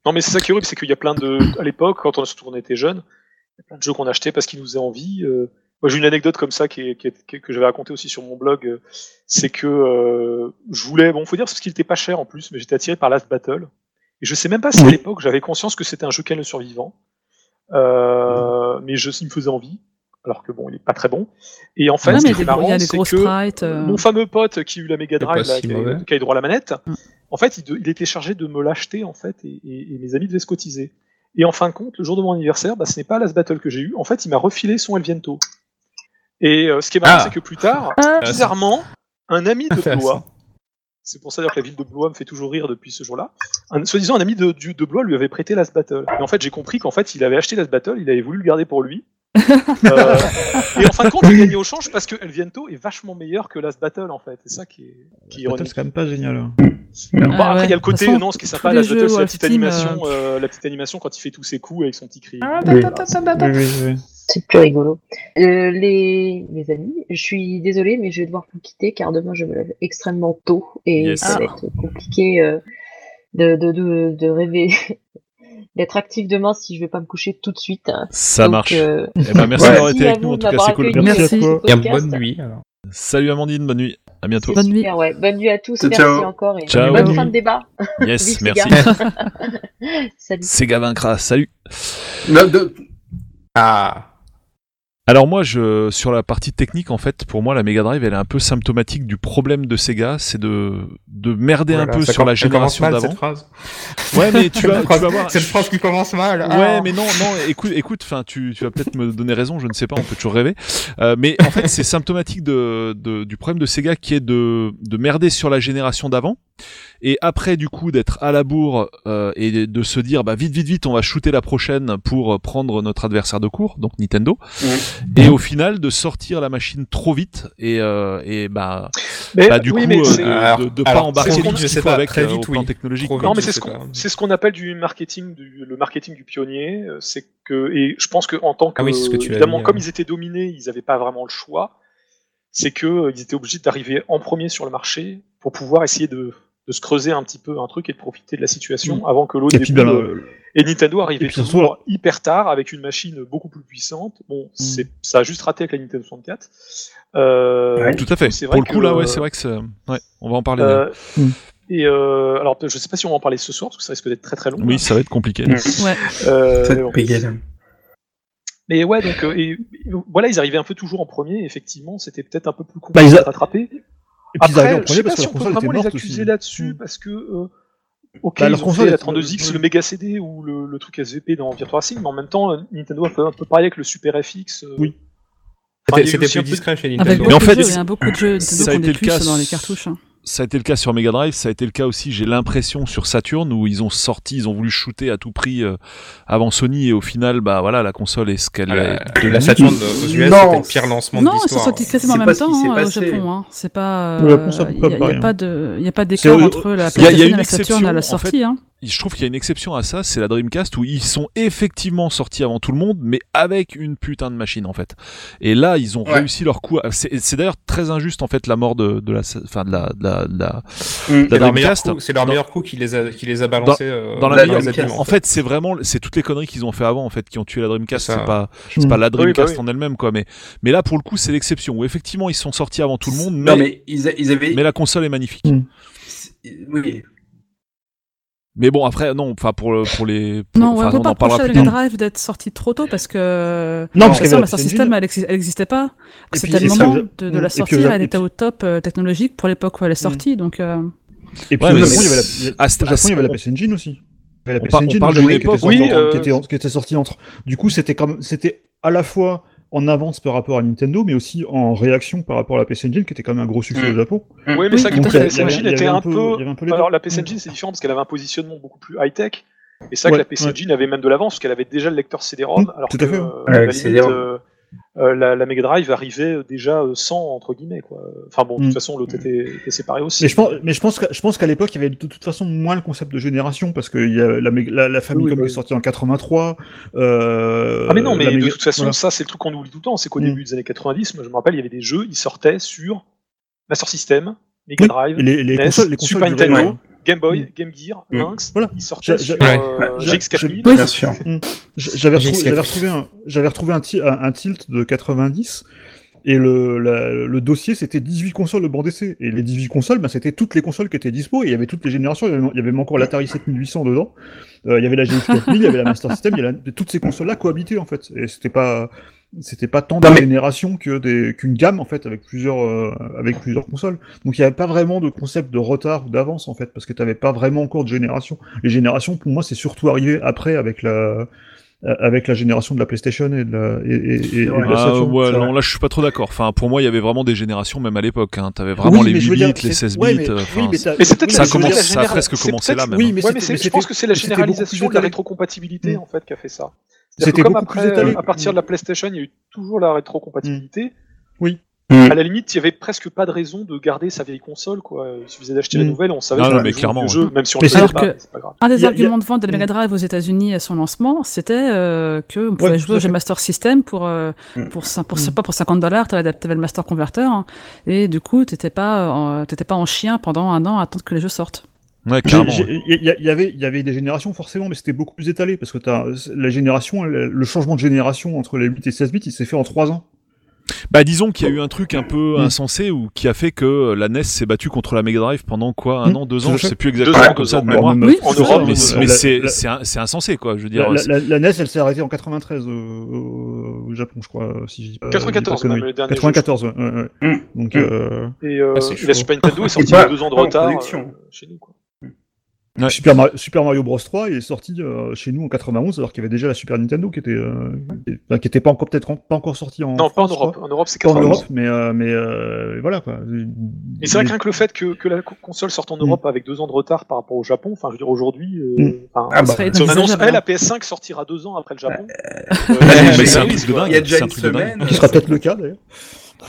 Non, mais c'est ça qui est horrible, c'est qu'il y a plein de. À l'époque, quand on, surtout on était jeunes, il y a plein de jeux qu'on achetait parce qu'ils nous faisaient envie. euh. Moi, j'ai une anecdote comme ça qui est, qui est- qui est- que j'avais racontée aussi sur mon blog. euh, C'est que euh, je voulais. Bon, faut dire parce qu'il était pas cher en plus, mais j'étais attiré par Last Battle. Et je sais même pas si à l'époque j'avais conscience que c'était un jeu Ken le survivant. Euh, mais je, il me faisait envie. Alors que bon, il est pas très bon. Et en fait, Ouais, ce qui il y est marrant, c'est gros que sprites. euh, mon fameux pote qui a eu la Mega Drive, pas là, si qui, a, mauvais. qui a eu droit à la manette, Mm. en fait, il, de- il était chargé de me l'acheter, en fait, et, et- et mes amis devaient se cotiser. Et en fin de compte, le jour de mon anniversaire, bah, ce n'est pas Last Battle que j'ai eu. En fait, il m'a refilé son Elviento. Et euh, ce qui est marrant, Ah. c'est que plus tard, Ah, bizarrement, un ami de. Blois, c'est pour ça que la ville de Blois me fait toujours rire depuis ce jour-là, un, soi-disant un ami de, du- de Blois lui avait prêté Last Battle. Et en fait, j'ai compris qu'en fait, il avait acheté Last Battle, il avait voulu le garder pour lui. Euh, et en fin de compte, j'ai gagné au change parce que Elviento est vachement meilleur que Last Battle, en fait. C'est ça qui est, qui est ironique. c'est quand même pas génial. hein. Bon, Ah après, il y a le côté, façon, non, ce qui est sympa, Last Battle, c'est la petite animation, euh, la petite animation quand il fait tous ses coups avec son petit cri. Oui, oui, oui. C'est plus rigolo. Euh, les, les amis, je suis désolée, mais je vais devoir vous quitter car demain je me lève extrêmement tôt et Yes. ça va Ah. être compliqué euh, de, de, de, de rêver, d'être actif demain si je vais pas me coucher tout de suite. Ça Donc, marche. euh, Eh ben, merci Ouais. d'avoir été avec nous, en tout cas, c'est cool. accueilli Merci podcast. bonne nuit. Alors. Salut Amandine, bonne nuit. À bientôt. Bonne nuit. Super, ouais. Bonne nuit à tous, Ciao, merci ciao. encore et Ciao. bonne Bonne fin de débat. Yes, merci. Salut. Sega vaincra, salut. Non, de- Ah Alors moi, je sur la partie technique, en fait, pour moi, la Mega Drive, elle est un peu symptomatique du problème de Sega, c'est de de merder un peu sur la com- génération mal, d'avant. phrase. Ouais, mais tu vas, tu phrase- vas voir. Cette phrase qui commence mal. Ouais, Ah. mais non, non. Écoute, écoute. Enfin, tu, tu vas peut-être me donner raison. Je ne sais pas. On peut toujours rêver. Euh, mais en fait, c'est symptomatique de, de- du problème de Sega qui est de de merder sur la génération d'avant. Et après, du coup, d'être à la bourre euh, et de se dire, bah vite, vite, vite, on va shooter la prochaine pour prendre notre adversaire de cours, donc Nintendo. Et au final, de sortir la machine trop vite et euh, et bah, Mais, bah du oui, coup, mais euh, de, Alors- de, de pas embarquer tout ce qu'il avec très euh, vite, au plan oui. technologique. Trop. Non, mais c'est ce qu'on ce qu'on appelle du marketing, du, le marketing du pionnier. euh, C'est que et je pense que en tant que Ah oui, c'est ce que tu as évidemment dit, comme euh. ils étaient dominés, ils n'avaient pas vraiment le choix. C'est que euh, ils étaient obligés d'arriver en premier sur le marché pour pouvoir essayer de, de se creuser un petit peu un truc et de profiter de la situation avant que l'autre déboule, ben, euh, Et Nintendo arrivait Et puis, toujours hyper tard avec une machine beaucoup plus puissante. Bon, c'est ça a juste raté avec la Nintendo 64. Euh, Ouais. Tout à fait. c'est Pour vrai le coup, que, là, ouais, euh, c'est vrai que c'est. Ouais, on va en parler. euh, Mm. Et euh, alors, je sais pas si on va en parler ce soir parce que ça risque d'être très très long. Oui, ça va être compliqué. Mm. Ouais. Mais ouais, donc euh, et, voilà, ils arrivaient un peu toujours en premier. Effectivement, c'était peut-être un peu plus Bah, ils compliqué a- de rattraper. Et puis ils Après, en je premier sais pas parce que si on peut vraiment les accuser aussi. là-dessus Mm. parce que euh, ok, Bah, ils ont fait la est- 32X, euh, le Mega CD ou le, le truc SVP dans Virtua Racing, mais en même temps, euh, Nintendo a fait un peu pareil avec le Super FX. euh, Oui. enfin, il y a eu C'était aussi plus un peu discret chez Avec Nintendo. Mais en fait, jeux, il y a beaucoup de jeux Nintendo qui ont des puces dans les cartouches. hein. Ça a été le cas sur Mega Drive, ça a été le cas aussi, j'ai l'impression, sur Saturn, où ils ont sorti, ils ont voulu shooter à tout prix euh, avant Sony, et au final, bah voilà, la console est ce qu'elle Ah, est. la, Saturn aux US, Non, c'était le pire lancement de Non, ils sont l'histoire. sortis quasiment en C'est même temps hein, au. Japon. Hein. C'est pas. Il peut n'y a, pas de, y a pas d'écart C'est- entre la il y a- il y a PlayStation et la Saturn à la exception, en fait. sortie. Hein. Je trouve qu'il y a une exception à ça, c'est la Dreamcast où ils sont effectivement sortis avant tout le monde, mais avec une putain de machine en fait. Et là, ils ont Ouais. réussi leur coup. à- C'est d'ailleurs très injuste en fait la mort de, de la, enfin de la, de la, de la- Mm. la C'est leur meilleur Dreamcast. coup, c'est leur Dans- meilleur coup qui les a, qui les a balancés euh, dans la La meilleure- Dreamcast. En fait, c'est vraiment, c'est toutes les conneries qu'ils ont fait avant en fait qui ont tué la Dreamcast. C'est pas, c'est Mm. pas la Dreamcast Oui, bah oui. en elle-même quoi, mais mais là pour le coup c'est l'exception où effectivement ils sont sortis avant tout le monde, mais Non, mais ils, a- ils avaient. mais la console est magnifique. Mm. Oui. Mais bon après non, enfin pour le- pour les, pour- Non, enfin, on peut on pas reprocher à la. Mega Drive d'être sortie trop tôt parce que Non, la parce qu'il y Master la System, elle exi- elle existait pas. C'était le moment de, de la sortir, elle était au top euh, technologique pour l'époque où elle est sortie, donc euh, Et puis Ouais, au Japon, il y avait la, la PS Engine aussi. Il y avait la PS Engine parle qui était sortie euh, qui était, qui était sortie entre. Du coup, c'était comme, c'était à la fois en avance par rapport à Nintendo, mais aussi en réaction par rapport à la PS Engine, qui était quand même un gros succès Mm. au Japon. Oui, mais Oui, ça, la. PS Engine était un peu- un. Alors la PS Mm. Engine c'est différent parce qu'elle avait un positionnement beaucoup plus high tech. Et c'est vrai Ouais, que la PC Engine avait même de l'avance, parce qu'elle avait déjà le lecteur CD-ROM, Mm, alors tout que à fait. euh, Ouais, la limite, euh, euh, la, la Mega Drive arrivait déjà euh, sans, entre guillemets. Quoi. Enfin bon, de Mm. toute façon, l'autre était, était séparé aussi. Mais je pense, mais je pense, que- je pense qu'à l'époque, il y avait de toute façon moins le concept de génération parce que il y a la, la, la Famicom Oui, qui oui. est sortie en 83. Euh, Ah mais non, mais de toute façon, voilà. ça c'est le truc qu'on oublie tout le temps, c'est qu'au Mm. début des années 90, moi je me rappelle, il y avait des jeux, ils sortaient sur Master System, Mega Drive, les, les NES, consoles, les consoles Super Nintendo. Game Boy, Mm. Game Gear, Mm. Lynx, Voilà. ils sortaient sur j'a- euh, ouais. GX4000. Oui. Bien sûr. J'avais retrouvé, j'avais retrouvé un, j'avais retrouvé un, ti- un, un tilt de 90 et le, la- le dossier c'était 18 consoles de bande essai et les 18 consoles ben, c'était toutes les consoles qui étaient dispo et il y avait toutes les générations il y avait, il y avait même encore l'Atari 7800 dedans Euh, il y avait la GX 4000 il y avait la Master System il y avait toutes ces consoles là cohabitaient en fait et c'était pas c'était pas tant de Non, mais- générations que des qu'une gamme en fait avec plusieurs euh, avec plusieurs consoles. Donc il y avait pas vraiment de concept de retard ou d'avance en fait parce que tu avais pas vraiment encore de génération. Les générations pour moi c'est surtout arrivé après avec la avec la génération de la PlayStation et de la, et, et- et- de la Ah, ouais, c'est non, là je suis pas trop d'accord. Enfin, pour moi, il y avait vraiment des générations, même à l'époque. Hein. T'avais vraiment Oui, les mais je 8 veux dire, bits, les c'est- 16 ouais, bits. mais- euh, oui, mais Mais Ça la- a commencé- la ça a presque commencé là, même. Oui, mais Ouais, c'était- mais c'est- mais je pense que c'est la mais généralisation de la rétrocompatibilité Mm. en fait qui a fait ça. C'était comme après, étalé. euh, à partir de la PlayStation, il y a eu toujours la rétrocompatibilité. Oui. Mm. À la limite, il y avait presque pas de raison de garder sa vieille console, quoi. Il suffisait d'acheter la Mm. nouvelle, on savait Ah que non, on mais clairement, jeu, même si on Mais le savait pas, c'est pas grave. Un des a- arguments a- de vente de la Mega Drive aux États-Unis à son lancement, c'était euh, que on pouvait Ouais, jouer à au. Master System pour euh, Mm. pour, pour, Mm. pas pour 50 dollars, t'avais le Master Converter hein, et du coup t'étais pas en- t'étais pas en chien pendant un an à attendre que les jeux sortent. Ouais, Il y, y avait, il y avait des générations forcément, mais c'était beaucoup plus étalé parce que t'as la génération, le le changement de génération entre les 8 et 16 bits, il s'est fait en 3 ans. Bah disons qu'il y a eu un truc un peu Mm. insensé ou qui a fait que la NES s'est battue contre la Mega Drive pendant quoi un Mm. an, deux ans, je sais plus exactement ans, comme ça de mémoire. Oui, en Europe. Mais, c'est insensé quoi. Je veux La, dire. la, la- la NES, elle s'est arrêtée en 93 euh, au, au Japon, je crois, si je dis pas. 94 je dis pas même, le dernier jeu, 94, ouais, ouais, ouais. Mm. Donc, Mm. euh, Et, euh, Ah, la Super Nintendo est sortie deux ans de retard production. euh, chez nous. Quoi. Ouais. Super, Mar- Super Mario Bros 3 il est sorti euh, chez nous en 91 alors qu'il y avait déjà la Super Nintendo qui était euh, qui, enfin, qui était pas encore peut-être en- pas encore sorti en Non, pas en Europe. En Europe, c'est Pas en 91. Europe mais euh, mais euh, voilà quoi. Et c'est vrai que rien que le fait que, que la co- console sorte en Europe avec deux ans de retard par rapport au Japon, enfin, je veux dire, aujourd'hui, euh, Mm. enfin, Ah bah, on annonce, eh, hein. la PS5 sortira deux ans après le Japon. Euh, euh, mais. Il y a déjà une semaine. qui sera peut-être le cas d'ailleurs.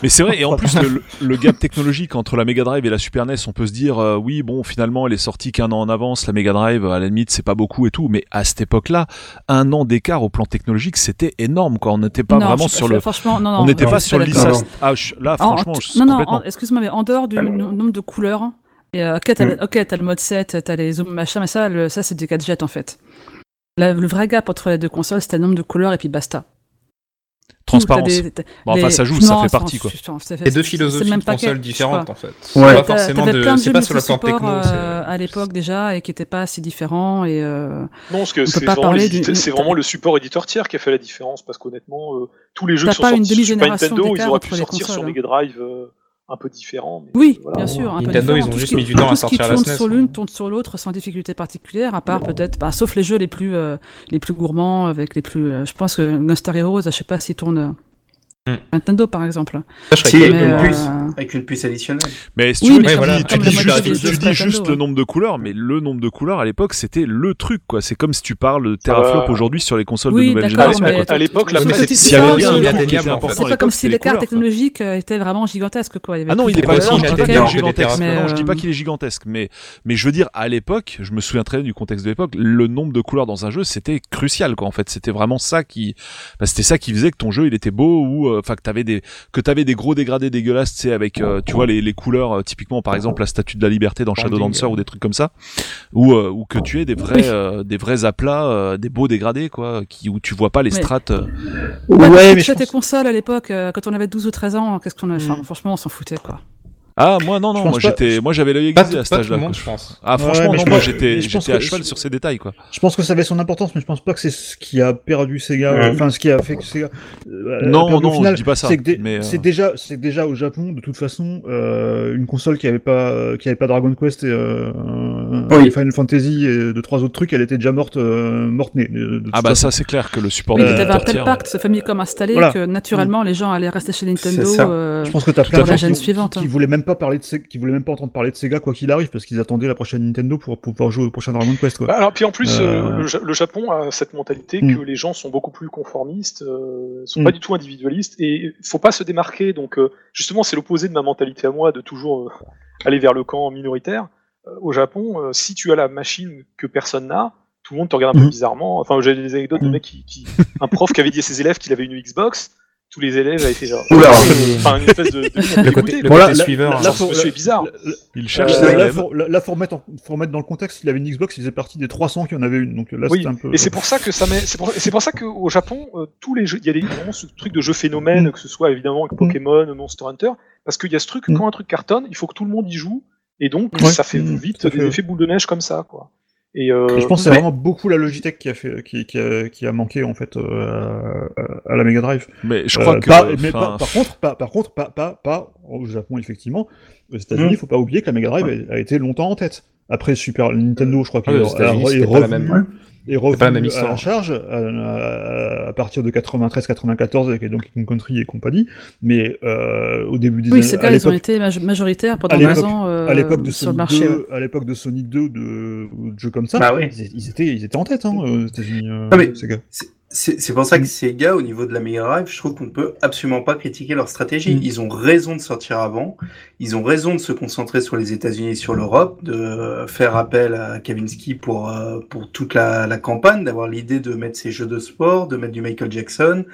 Mais c'est vrai, et en plus, le, le gap technologique entre la Mega Drive et la Super NES, on peut se dire, euh, oui, bon, finalement, elle est sortie qu'un an en avance, la Mega Drive, à la limite, c'est pas beaucoup et tout, mais à cette époque-là, un an d'écart au plan technologique, c'était énorme, quoi. On n'était pas Non, vraiment sur le, Franchement, non, non. on n'était pas sur licence. Ah, je- là, En- franchement, en- je- non, non, excuse-moi, mais en dehors du nombre de couleurs, et, euh, ok, t'as, Mm. ok, t'as le mode 7, t'as les zooms machin, mais ça, le- ça c'est des gadgets en fait. La- le vrai gap entre les deux consoles, c'était le nombre de couleurs et puis basta. Transparence. Des- Bon, enfin, ça joue, ça fait partie, quoi. c'est- deux philosophies même de consoles différentes en fait. Ouais. C'est pas forcément de. C'est pas sur le plan techno. euh, à l'époque déjà et qui n'étaient pas assez différents et euh, Non, parce que c'est vraiment, le support éditeur tiers qui a fait la différence, parce qu'honnêtement, euh, tous les jeux qui sont pas une sortis sur Nintendo, ils auraient pu sortir sur Mega Drive euh, un peu différent. mais Oui, voilà. bien sûr. Un peu Nintendo, différent. ils ont Tout juste qui- mis du temps à tout ce sortir qui la tourne SNES, sur hein. l'une tourne sur l'autre sans difficulté particulière, à part peut-être, bah, sauf les jeux les plus euh, les plus gourmands, avec les plus. euh, je pense que Gunstar Heroes, je sais pas s'il tourne. Euh, Hmm. Nintendo par exemple. Si, avec une voir. puce. euh, Avec une puce additionnelle. Mais si tu Oui, veux, mais tu comme- dis, tu juste, des jeux tu de dis Nintendo, juste le nombre de couleurs, mais le nombre de couleurs à l'époque, c'était le truc, quoi. C'est comme si tu parles de teraflop va. aujourd'hui sur les consoles Oui, de nouvelle génération. mais à l'époque, la euh, C'est pas comme si l'écart technologique euh, était vraiment gigantesque quoi. Ah non, il est pas gigantesque, je dis pas euh, qu'il est gigantesque, mais mais je veux dire à l'époque, je me souviens très bien du contexte de l'époque, le nombre de couleurs dans un jeu, c'était crucial quoi. En fait, c'était vraiment ça qui, bah, c'était ça qui faisait que ton jeu il était beau ou enfin que t'avais des que t'avais des gros dégradés dégueulasses, tu avec euh, tu vois les, les couleurs euh, typiquement par exemple la statue de la liberté dans Shadowlancer euh. ou des trucs comme ça, ou euh, ou que tu aies des vrais euh, des vrais aplats, euh, des beaux dégradés quoi, qui où tu vois pas les strates. euh. Ouais, mais je pense- consoles à l'époque, euh, quand on avait 12 ou 13 ans, qu'est-ce qu'on a enfin, Mm. Franchement, on s'en foutait quoi. Ah moi non Je non, moi j'étais moi j'avais l'œil aiguisé à tout âge-là. je. Ah Ouais, franchement mais non, je moi j'étais je pense j'étais à que- cheval sur ces détails quoi. Je pense que ça avait son importance, mais je pense pas que c'est ce qui a perdu Sega. Ouais. Enfin, ce qui a fait que Sega. euh, Non, non, final, je dis pas ça, C'est euh, c'est déjà, c'est déjà au Japon, de toute façon, euh, une console qui avait pas, qui avait pas Dragon Quest et, euh, Oui. et Final Fantasy et deux trois autres trucs, elle était déjà morte, euh, morte née. de- de Ah bah façon. ça c'est clair que le support mais t'avais un tel pacte, ce Famicom installé, Voilà. que naturellement les gens allaient rester chez Nintendo. Je pense que t'as plein de fait. gens la qui, suivante, qui, qui hein. voulaient même pas parler de Sega, qui voulaient même pas entendre parler de Sega quoi qu'il arrive, parce qu'ils attendaient la prochaine Nintendo pour, pour pouvoir jouer au prochain Dragon Quest. Quoi. Bah, alors puis en plus, Euh, euh, le, Ja- le Japon a cette mentalité Mm. que les gens sont beaucoup plus conformistes, euh, sont Mm. pas du tout individualistes et faut pas se démarquer. Donc euh, justement, c'est l'opposé de ma mentalité à moi de toujours aller vers le camp minoritaire. Au Japon, si tu as la machine que personne n'a, tout le monde te regarde un peu Mm. bizarrement. Enfin, j'ai des anecdotes de mecs qui, qui, un prof qui avait dit à ses élèves qu'il avait une Xbox. Tous les élèves avaient fait genre. Oula. Enfin, une espèce de. de Le côté, le Bon, là, côté là, suiveur. là, hein. monsieur est bizarre. Il cherche Euh, là, faut, là, faut remettre, en- faut remettre dans le contexte, il avait une Xbox, il faisait partie des 300 qui en avaient une. Donc là, Oui, un peu. et c'est pour ça que ça met, c'est pour, c'est pour ça qu'au Japon, euh, tous les jeux, il y a des, vraiment ce truc de jeu phénomène, Mm. que ce soit évidemment avec Pokémon, Monster Hunter, parce qu'il y a ce truc, Mm. quand un truc cartonne, il faut que tout le monde y joue, et donc Ouais, ça fait mm, vite des fait. effets boule de neige comme ça, quoi. Et, euh, Et je pense que c'est mais- vraiment beaucoup la Logitech qui a fait, qui, qui a, qui a manqué en fait euh, à, à la Mega Drive. Mais je crois Euh, que. pas- mais enfin, pas- par contre, pas, par contre, pas, pas, pas au Japon effectivement. Aux États-Unis, il Mm. faut pas oublier que la Mega Drive a, a été longtemps en tête. Après Super Nintendo, je crois Ah, qu'il aux est, est revenu, même. Est revenu pas la même à la charge à, à partir de 93-94 avec Donkey Kong Country et compagnie. Mais euh, au début des Oui, années, ces à gars, ils ont été maj- majoritaires pendant à 15 l'époque- ans euh, à l'époque de sur le Sonic marché. 2, ouais. à l'époque de Sonic 2, de, de jeux comme ça, Bah oui. ils, ils étaient, ils étaient en tête hein, aux États-Unis. euh, Ah, mais-. C'est pour ça que ces gars, au niveau de la Mega Drive, je trouve qu'on ne peut absolument pas critiquer leur stratégie. Mm. Ils ont raison de sortir avant. Ils ont raison de se concentrer sur les États-Unis et sur l'Europe, de faire appel à Kavinsky pour, euh, pour toute la, la campagne, d'avoir l'idée de mettre ces jeux de sport, de mettre du Michael Jackson.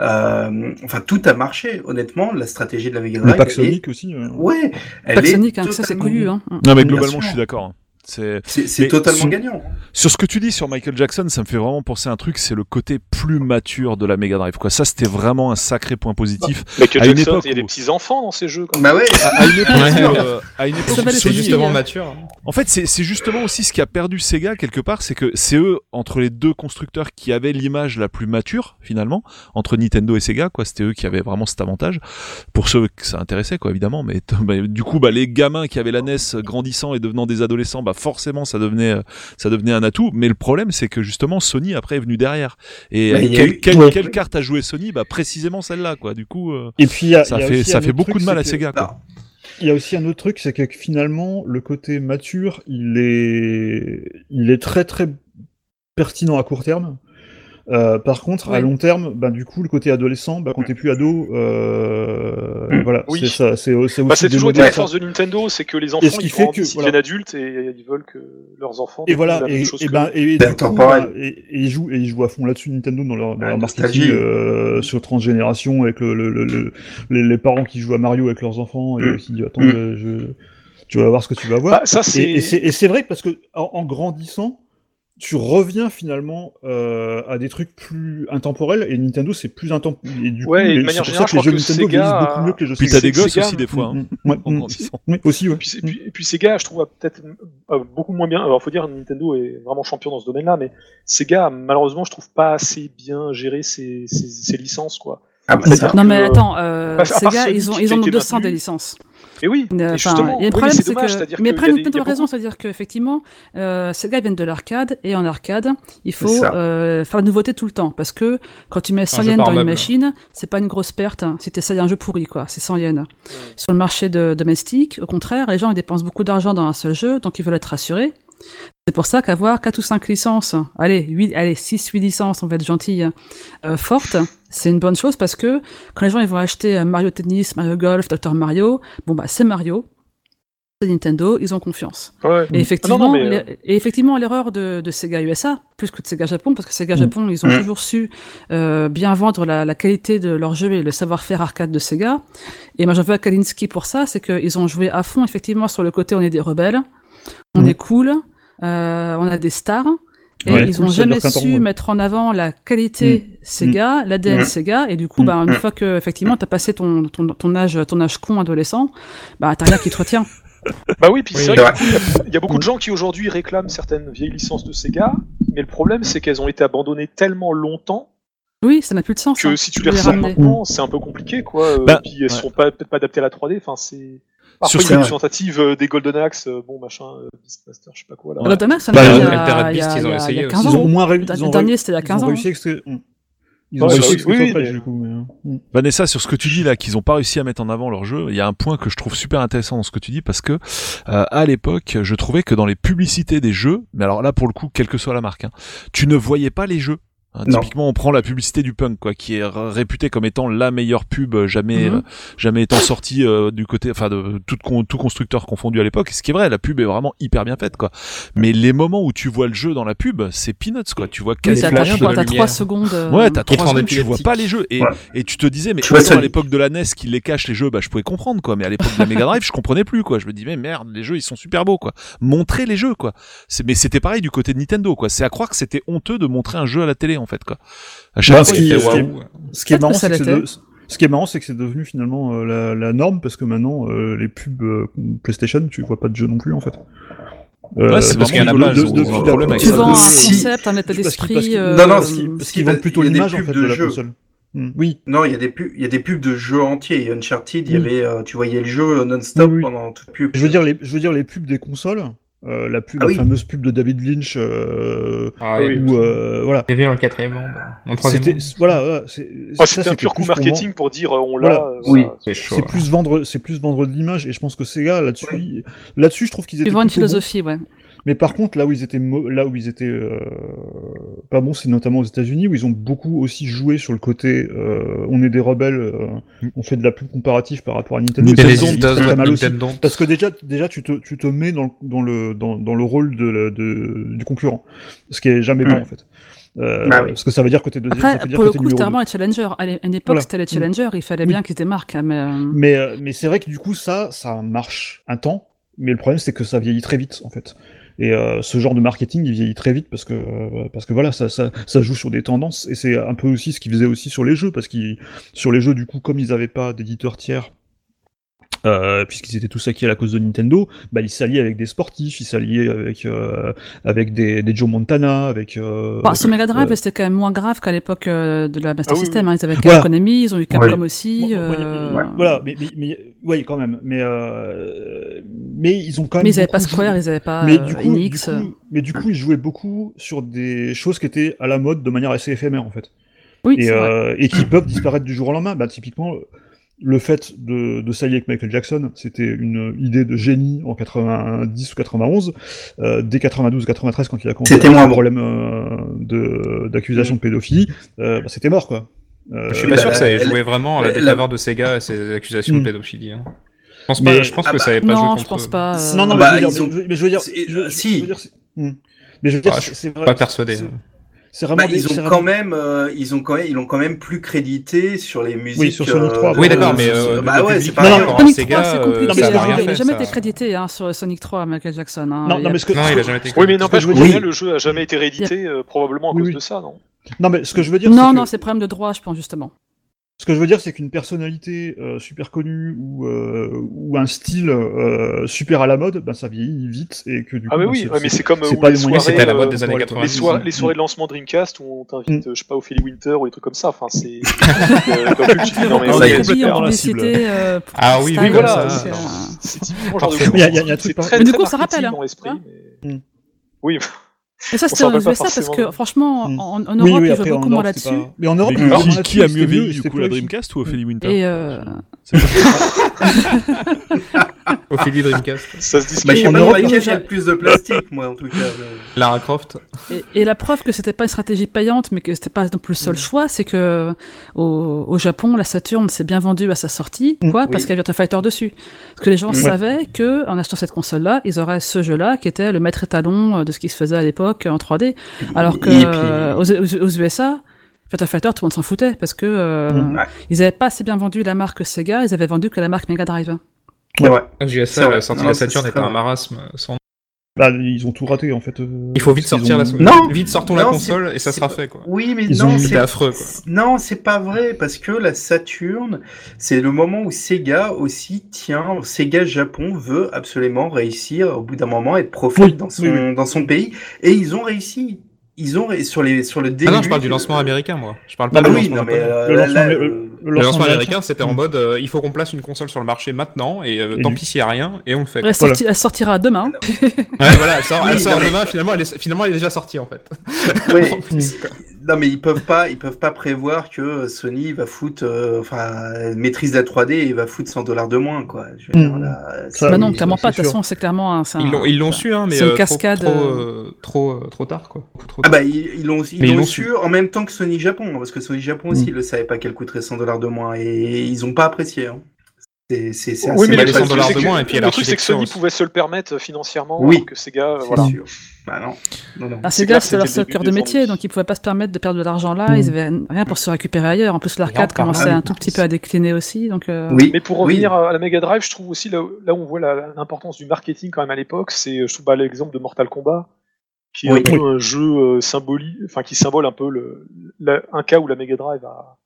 Euh, enfin, tout a marché, honnêtement. La stratégie de la Mega Le Drive. pack elle est- Sonic aussi. euh. Ouais. elle Pack est Sonic, hein, ça c'est totalement- connu. Hein. Non, mais globalement, je suis d'accord. C'est totalement sur- gagnant. sur ce que tu dis sur Michael Jackson, ça me fait vraiment penser à un truc, c'est le côté plus mature de la Mega Drive. Quoi, ça c'était vraiment un sacré point positif. Michael à une Jackson, époque il y a des petits enfants dans ces jeux. Quoi. Bah ouais. À, à une époque, euh, à une époque C'est justement hein. mature. En fait, c'est justement aussi ce qui a perdu Sega quelque part, c'est que c'est eux entre les deux constructeurs qui avaient l'image la plus mature finalement entre Nintendo et Sega. Quoi, c'était eux qui avaient vraiment cet avantage pour ceux que ça intéressait, quoi, évidemment. Mais, mais du coup, bah, les gamins qui avaient la NES grandissant et devenant des adolescents, bah forcément, ça devenait euh, ça devenait un atout. Mais le problème, c'est que justement, Sony après est venu derrière. Et Bah, euh, quelle, eu- quelle- Ouais. quelle carte a joué Sony? Bah précisément celle-là, quoi. Du coup, euh, Et puis a, ça a fait ça fait beaucoup truc, de mal à que- Sega. Quoi. Il y a aussi un autre truc, c'est que finalement, le côté mature, il est, il est très très pertinent à court terme. Euh, par contre, à Oui. long terme, ben, du coup, le côté adolescent, ben, quand t'es plus ado, euh, voilà, Oui. c'est ça, c'est Bah, toujours été la force de Nintendo, c'est que les enfants ce qui ils fait que, ils voilà. deviennent adultes et ils veulent que leurs enfants Et voilà, la même et, chose et que ben, et, coup, et, et ils jouent, et ils jouent à fond là-dessus Nintendo dans leur, dans leur marketing euh, sur transgénération avec le, le, le, le- les, les parents qui jouent à Mario avec leurs enfants et Mm. qui disent attends, Mm. je, je- tu vas voir ce que tu vas voir. Bah, ça, c'est. Et, et c'est et c'est vrai parce que en, en grandissant, tu reviens finalement euh, à des trucs plus intemporels et Nintendo c'est plus intemporel. Et du Ouais, coup, et de manière c'est pour ça générale, que les je jeux que Nintendo Sega vieillissent beaucoup mieux que les jeux Puis t'as des gosses Sega, aussi des fois. hein, Mm, ouais, en mm, grandissant. oui, aussi, ouais. Et puis, et puis, et puis Sega, je trouve, peut-être euh, beaucoup moins bien. Alors, faut dire, Nintendo est vraiment champion dans ce domaine-là, mais Sega, malheureusement, je trouve pas assez bien géré ses, ses, ses licences, quoi. Ah, bah, C'est ça. ça. Non mais attends, euh, part Sega, ils ont, ils ont été 200 des maintenu. licences. Et oui, Euh, et enfin, justement, et le oui, problème, c'est dommage, que. Mais après, il a raison, beaucoup- c'est-à-dire qu'effectivement, euh, Sega viennent de l'arcade, et en arcade, il faut euh, faire de nouveautés tout le temps. Parce que quand tu mets 100 jeu yens dans une meuble. machine, c'est pas une grosse perte hein, si t'essayes un jeu pourri, quoi. C'est 100 yens. Sur le marché de, domestique, au contraire, les gens ils dépensent beaucoup d'argent dans un seul jeu, donc ils veulent être rassurés. C'est pour ça qu'avoir 4 ou 5 licences, allez, 8, allez 6, 8 licences, on va être gentil, euh, fortes, c'est une bonne chose parce que quand les gens ils vont acheter euh, Mario Tennis, Mario Golf, Dr Mario, bon bah c'est Mario, c'est Nintendo, ils ont confiance. Ouais. Et effectivement, non, mais, l'er- et effectivement, l'erreur de, de Sega USA, plus que de Sega Japon, parce que Sega Mm. Japon, ils ont Mm. toujours su euh, bien vendre la, la qualité de leur jeu et le savoir-faire arcade de Sega. Et moi, j'en veux à Kalinski pour ça, c'est qu'ils ont joué à fond, effectivement, sur le côté on est des rebelles, on Mm. est cool, euh, on a des stars. Et Ouais, ils ont jamais su mettre en avant la qualité Sega, l'ADN Mm. Sega, et du coup, Mm. bah, une Mm. fois que effectivement t'as passé ton, ton, ton âge ton âge con adolescent, bah t'as rien qui te retient. Bah oui, puis Oui, c'est vrai qu'il y a- il y a beaucoup de gens qui aujourd'hui réclament certaines vieilles licences de Sega, mais le problème c'est qu'elles ont été abandonnées tellement longtemps Oui, ça n'a plus de sens. que hein, si tu les ressors maintenant, c'est un peu compliqué, quoi. Bah, puis elles ouais. sont pas peut-être pas adaptées à la 3D. Enfin, c'est. Parfois, Sur il y a ce- des tentatives euh, des Golden Axe, euh, bon machin, euh, Beastmaster, je sais pas quoi. Là. Golden Axe, ça Bah, ils ont essayé il y a aussi. 15 Ils ont au moins réussi. Le dernier, c'était il y a ils 15 ont ans. extraire- Ils ont Ouais, réussi oui, Street oui, Rage, mais- du coup. mais, euh, mm. Vanessa, sur ce que tu dis là, qu'ils ont pas réussi à mettre en avant leur jeu, il y a un point que je trouve super intéressant dans ce que tu dis parce que euh, à l'époque, je trouvais que dans les publicités des jeux, mais alors là pour le coup, quelle que soit la marque, hein, tu ne voyais pas les jeux. Hein, typiquement, on prend la publicité du punk, quoi, qui est réputée comme étant la meilleure pub jamais, Mhm. euh, jamais étant sortie euh, du côté, enfin, de tout, con- tout constructeur confondu à l'époque. Ce qui est vrai, la pub est vraiment hyper bien faite, quoi. Mais les moments où tu vois le jeu dans la pub, c'est peanuts, quoi. Tu vois quasi rien de t'as- t'as lumière. trois secondes. euh, Ouais, t'as Écran trois secondes, tu vois pas les jeux. Et, Ouais. et tu te disais, mais Tu vois autant ça- à l'époque de la NES qui les cache les jeux, bah je pouvais comprendre quoi. Mais à l'époque de la Mega Drive, je comprenais plus quoi. Je me dis mais merde, les jeux ils sont super beaux quoi. Montrer les jeux quoi. Mais c'était pareil du côté de Nintendo quoi. C'est à croire que c'était honteux de montrer un jeu à la télé en fait quoi. À chaque Bah, fois, ce qui- fait ce qui est- waouh. Ce qui est Peut-être marrant, c'est que c'est de- ce qui est marrant, c'est que c'est devenu finalement euh, la, la norme parce que maintenant euh, les pubs euh, PlayStation, tu vois pas de jeu non plus en fait. Euh, Ouais, c'est parce qu'il y en a pas, de- Tu vends un Si. concept, un état parce qu'ils- parce d'esprit. euh, Non, non, parce qu'ils- parce qu'ils vendent plutôt l'image en pubs fait de de la jeux. console. Mm, Oui, Non, il y a des pubs, il y a des pubs de jeux entiers. Il y a Uncharted, il y avait, euh, tu voyais le jeu non-stop Oui, oui. pendant toute pub. je veux dire les, je veux dire les pubs des consoles, euh, la pub, Ah la oui. fameuse pub de David Lynch, euh, Ah, oui. où euh, voilà. Il y avait dans le quatrième monde. En troisième C'était monde. voilà, voilà, c'est C'était un pur coup marketing pour dire euh, on l'a. Voilà. Oui. voilà. C'est chaud. C'est ouais. plus vendre, c'est plus vendre de l'image, et je pense que Sega là-dessus, là-dessus, je trouve qu'ils étaient une bons. philosophie, ouais. Mais par contre, là où ils étaient, mo- là où ils étaient euh, pas bons, c'est notamment aux États-Unis où ils ont beaucoup aussi joué sur le côté, euh, on est des rebelles, euh, on fait de la pub comparative par rapport à Nintendo. Nintendo Ça, Nintendo c'est does très, très mal aussi. Nintendo. Parce que déjà, déjà, tu te, tu te mets dans, le- dans le, dans, dans le rôle de, de- du concurrent, ce qui est jamais bon Mm. en fait. Euh, Bah oui. Parce que ça veut dire que t'es deuxième, ça Après, veut dire pour le que coup, c'était vraiment deux. les challengers. À une époque, Voilà. c'était les Mm. challengers. Il fallait Oui. bien qu'ils démarquent. hein, mais, euh, Mais, euh, mais c'est vrai que du coup, ça, ça marche un temps, mais le problème, c'est que ça vieillit très vite, en fait. Et euh, ce genre de marketing, il vieillit très vite parce que, euh, parce que voilà, ça, ça, joue sur des tendances, et c'est un peu aussi ce qu'ils faisaient aussi sur les jeux, parce qu'ils, sur les jeux, du coup, comme ils n'avaient pas d'éditeur tiers, euh, puisqu'ils étaient tous acquis à la cause de Nintendo, bah, ils s'alliaient avec des sportifs, ils s'alliaient avec, euh, avec des, des Joe Montana, avec... Euh, Enfin, sur Mega Drive, euh, c'était quand même moins grave qu'à l'époque euh, de la Master Ah oui, System. hein. Ils avaient Voilà. Capcom Konami, ils ont eu Capcom aussi. Bon, bon, euh, ouais, Voilà, mais, mais, mais oui, quand même. Mais, euh, mais ils ont quand même. Mais ils n'avaient pas Square, joué- ils n'avaient pas mais euh, du coup, Enix. du coup- mais du coup, ils jouaient beaucoup sur des choses qui étaient à la mode de manière assez éphémère, en fait. Oui, Et, euh, et qui peuvent disparaître du jour au lendemain. Bah, typiquement, le fait de, de s'allier avec Michael Jackson, c'était une idée de génie en 90 ou 91. Euh, dès 92 93, quand il a commencé un bon. problème euh, de- d'accusation de pédophilie, euh, bah, c'était mort, quoi. Euh, Je suis pas bah, sûr que ça ait joué vraiment à la la- défaveur de Sega et ses accusations de Hmm. pédophilie. hein. Je pense, pas, Mais- je pense ah que bah, ça avait pas joué Non, contre je pense pas. euh, Non, non, Bah, mais, je veux dire, ont- mais je- mais je veux dire, si. je veux dire, c'est- Hmm. mais je veux dire, Ah, je vrai- Pas persuadé. C'est- vraiment Bah, des- ils ont quand même, euh, ils ont quand même, ils l'ont quand même plus crédité sur les musiques. sur Sonic 3, Oui, euh, d'accord, mais c'est- euh, bah ouais, c'est pas Non, rapport à Sonic Sega, 3, c'est euh, compliqué. non, mais que il n'a jamais été crédité hein, sur Sonic 3, Michael Jackson. hein. Non, non, a- mais ce que, Non, il a jamais été Oui, mais crédité. n'empêche je qu'au veux dire- final, le jeu a jamais été réédité, euh, probablement à Oui, cause oui. de ça, non? Non, mais ce que je veux dire, Non, c'est non, que- c'est problème de droit, je pense, justement. Ce que je veux dire, c'est qu'une personnalité euh, super connue ou, euh, ou un style euh, super à la mode, ben ça vieillit vite et que du coup. Ah, mais ben, oui, ouais, mais c'est comme c'est euh, pas les les soirées, C'était à la mode euh, des années pour- 90. les, soirées, Mm. les soirées de lancement Dreamcast où on t'invite, Mm. euh, je sais pas, Ophélie Winter ou des trucs comme ça. Enfin, c'est. euh, comme tu dis, non, mais Ah, ça oui, y est, euh, Ah oui, voilà, ça, c'est typiquement genre de Mais du très coup, ça rappelle, mais- Mm. Oui, Et ça, c'était pas USA parce que, franchement, Mm. en, en Oui, Europe, oui, ils jouent après, en beaucoup moins là-dessus. pas- Mais en Europe, Mais ils qui, qui a mieux vieilli du coup, la. Dreamcast ou Ophélie Winter Et euh, Ophélie Dreamcast. ça se discute. Bah, je sais pas dans laquelle a le plus de plastique, moi, en tout cas. mais- Lara Croft. Et, et la preuve que c'était pas une stratégie payante, mais que c'était pas non plus le seul choix, c'est que au, au Japon, la Saturn s'est bien vendue à sa sortie, Mm. quoi, Oui. parce qu'il y avait Virtua Fighter dessus. Parce que les gens Ouais. savaient que en achetant cette console-là, ils auraient ce jeu-là qui était le maître étalon de ce qui se faisait à l'époque en 3D. Alors que Et puis- euh, aux, aux- aux USA, Virtua Fighter, tout le monde s'en foutait parce que euh, Mm. Ouais. ils avaient pas assez bien vendu la marque Sega, ils avaient vendu que la marque Mega Drive. Ah, C'est GSA, vrai. la sortie de la Saturn était un marasme. sans- Bah, ils ont tout raté en fait. euh, Il faut vite sortir ont- la Non. Vite sortons la console et ça sera fait quoi. Oui, mais Ils non, ont- c'est affreux, quoi. Non, c'est pas vrai parce que la Saturn, c'est le moment où Sega aussi tient. Sega Japon veut absolument réussir au bout d'un moment être profite Oui, dans son oui, oui. dans son pays et ils ont réussi. Ils ont sur les sur le début. Ah non, je parle du lancement américain, moi. Je parle pas Ah du oui, lancement non mais euh, Le lancement- là, le- euh, Le lancement américain, c'était en mode euh, il faut qu'on place une console sur le marché maintenant et euh, tant du- pis s'il y a rien et on le fait. Elle, sorti- elle sortira demain. Ouais, voilà, elle sort, elle Oui, sort non, mais- demain, finalement elle, est, finalement elle est déjà sortie en fait. En plus, non, mais ils peuvent pas, ils peuvent pas prévoir que Sony va foutre, euh, enfin, maîtrise la 3D et va foutre 100 dollars de moins, quoi. Je veux dire, Mm. là, Ça, bah non, clairement pas. De toute façon, c'est clairement un. un- l'ont, ils l'ont su, hein, mais c'est une euh, trop- cascade, trop, euh, euh, trop, euh, trop tard, quoi. Trop Ah bah ils l'ont ils su en même temps que Sony Japon, hein, parce que Sony Japon aussi, Mm. ils le savaient pas qu'elle coûterait 100 dollars de moins et ils ont pas apprécié. Hein. C'est c'est c'est Oui, assez mais le les malheureux. 100 dollars truc, de moins, que- et puis le truc, c'est que Sony aussi. pouvait se le permettre financièrement, Oui. alors que Sega, C'est voilà. sûr. Bah non. Non, non. Ah, C'est leur seul cœur de métier, donc ils pouvaient pas se permettre de perdre de l'argent là. Mm. Ils avaient rien pour se récupérer ailleurs. En plus, l'arcade commençait un tout petit peu à décliner aussi, donc. euh, Oui. Mais pour oui. revenir à la Mega Drive, je trouve aussi là, où- là où on voit l'importance du marketing quand même à l'époque, c'est je trouve bah, l'exemple de Mortal Kombat, qui est Oui. un peu un jeu euh, symbolique, enfin qui symbole un peu le, la- un cas où la Mega Drive a,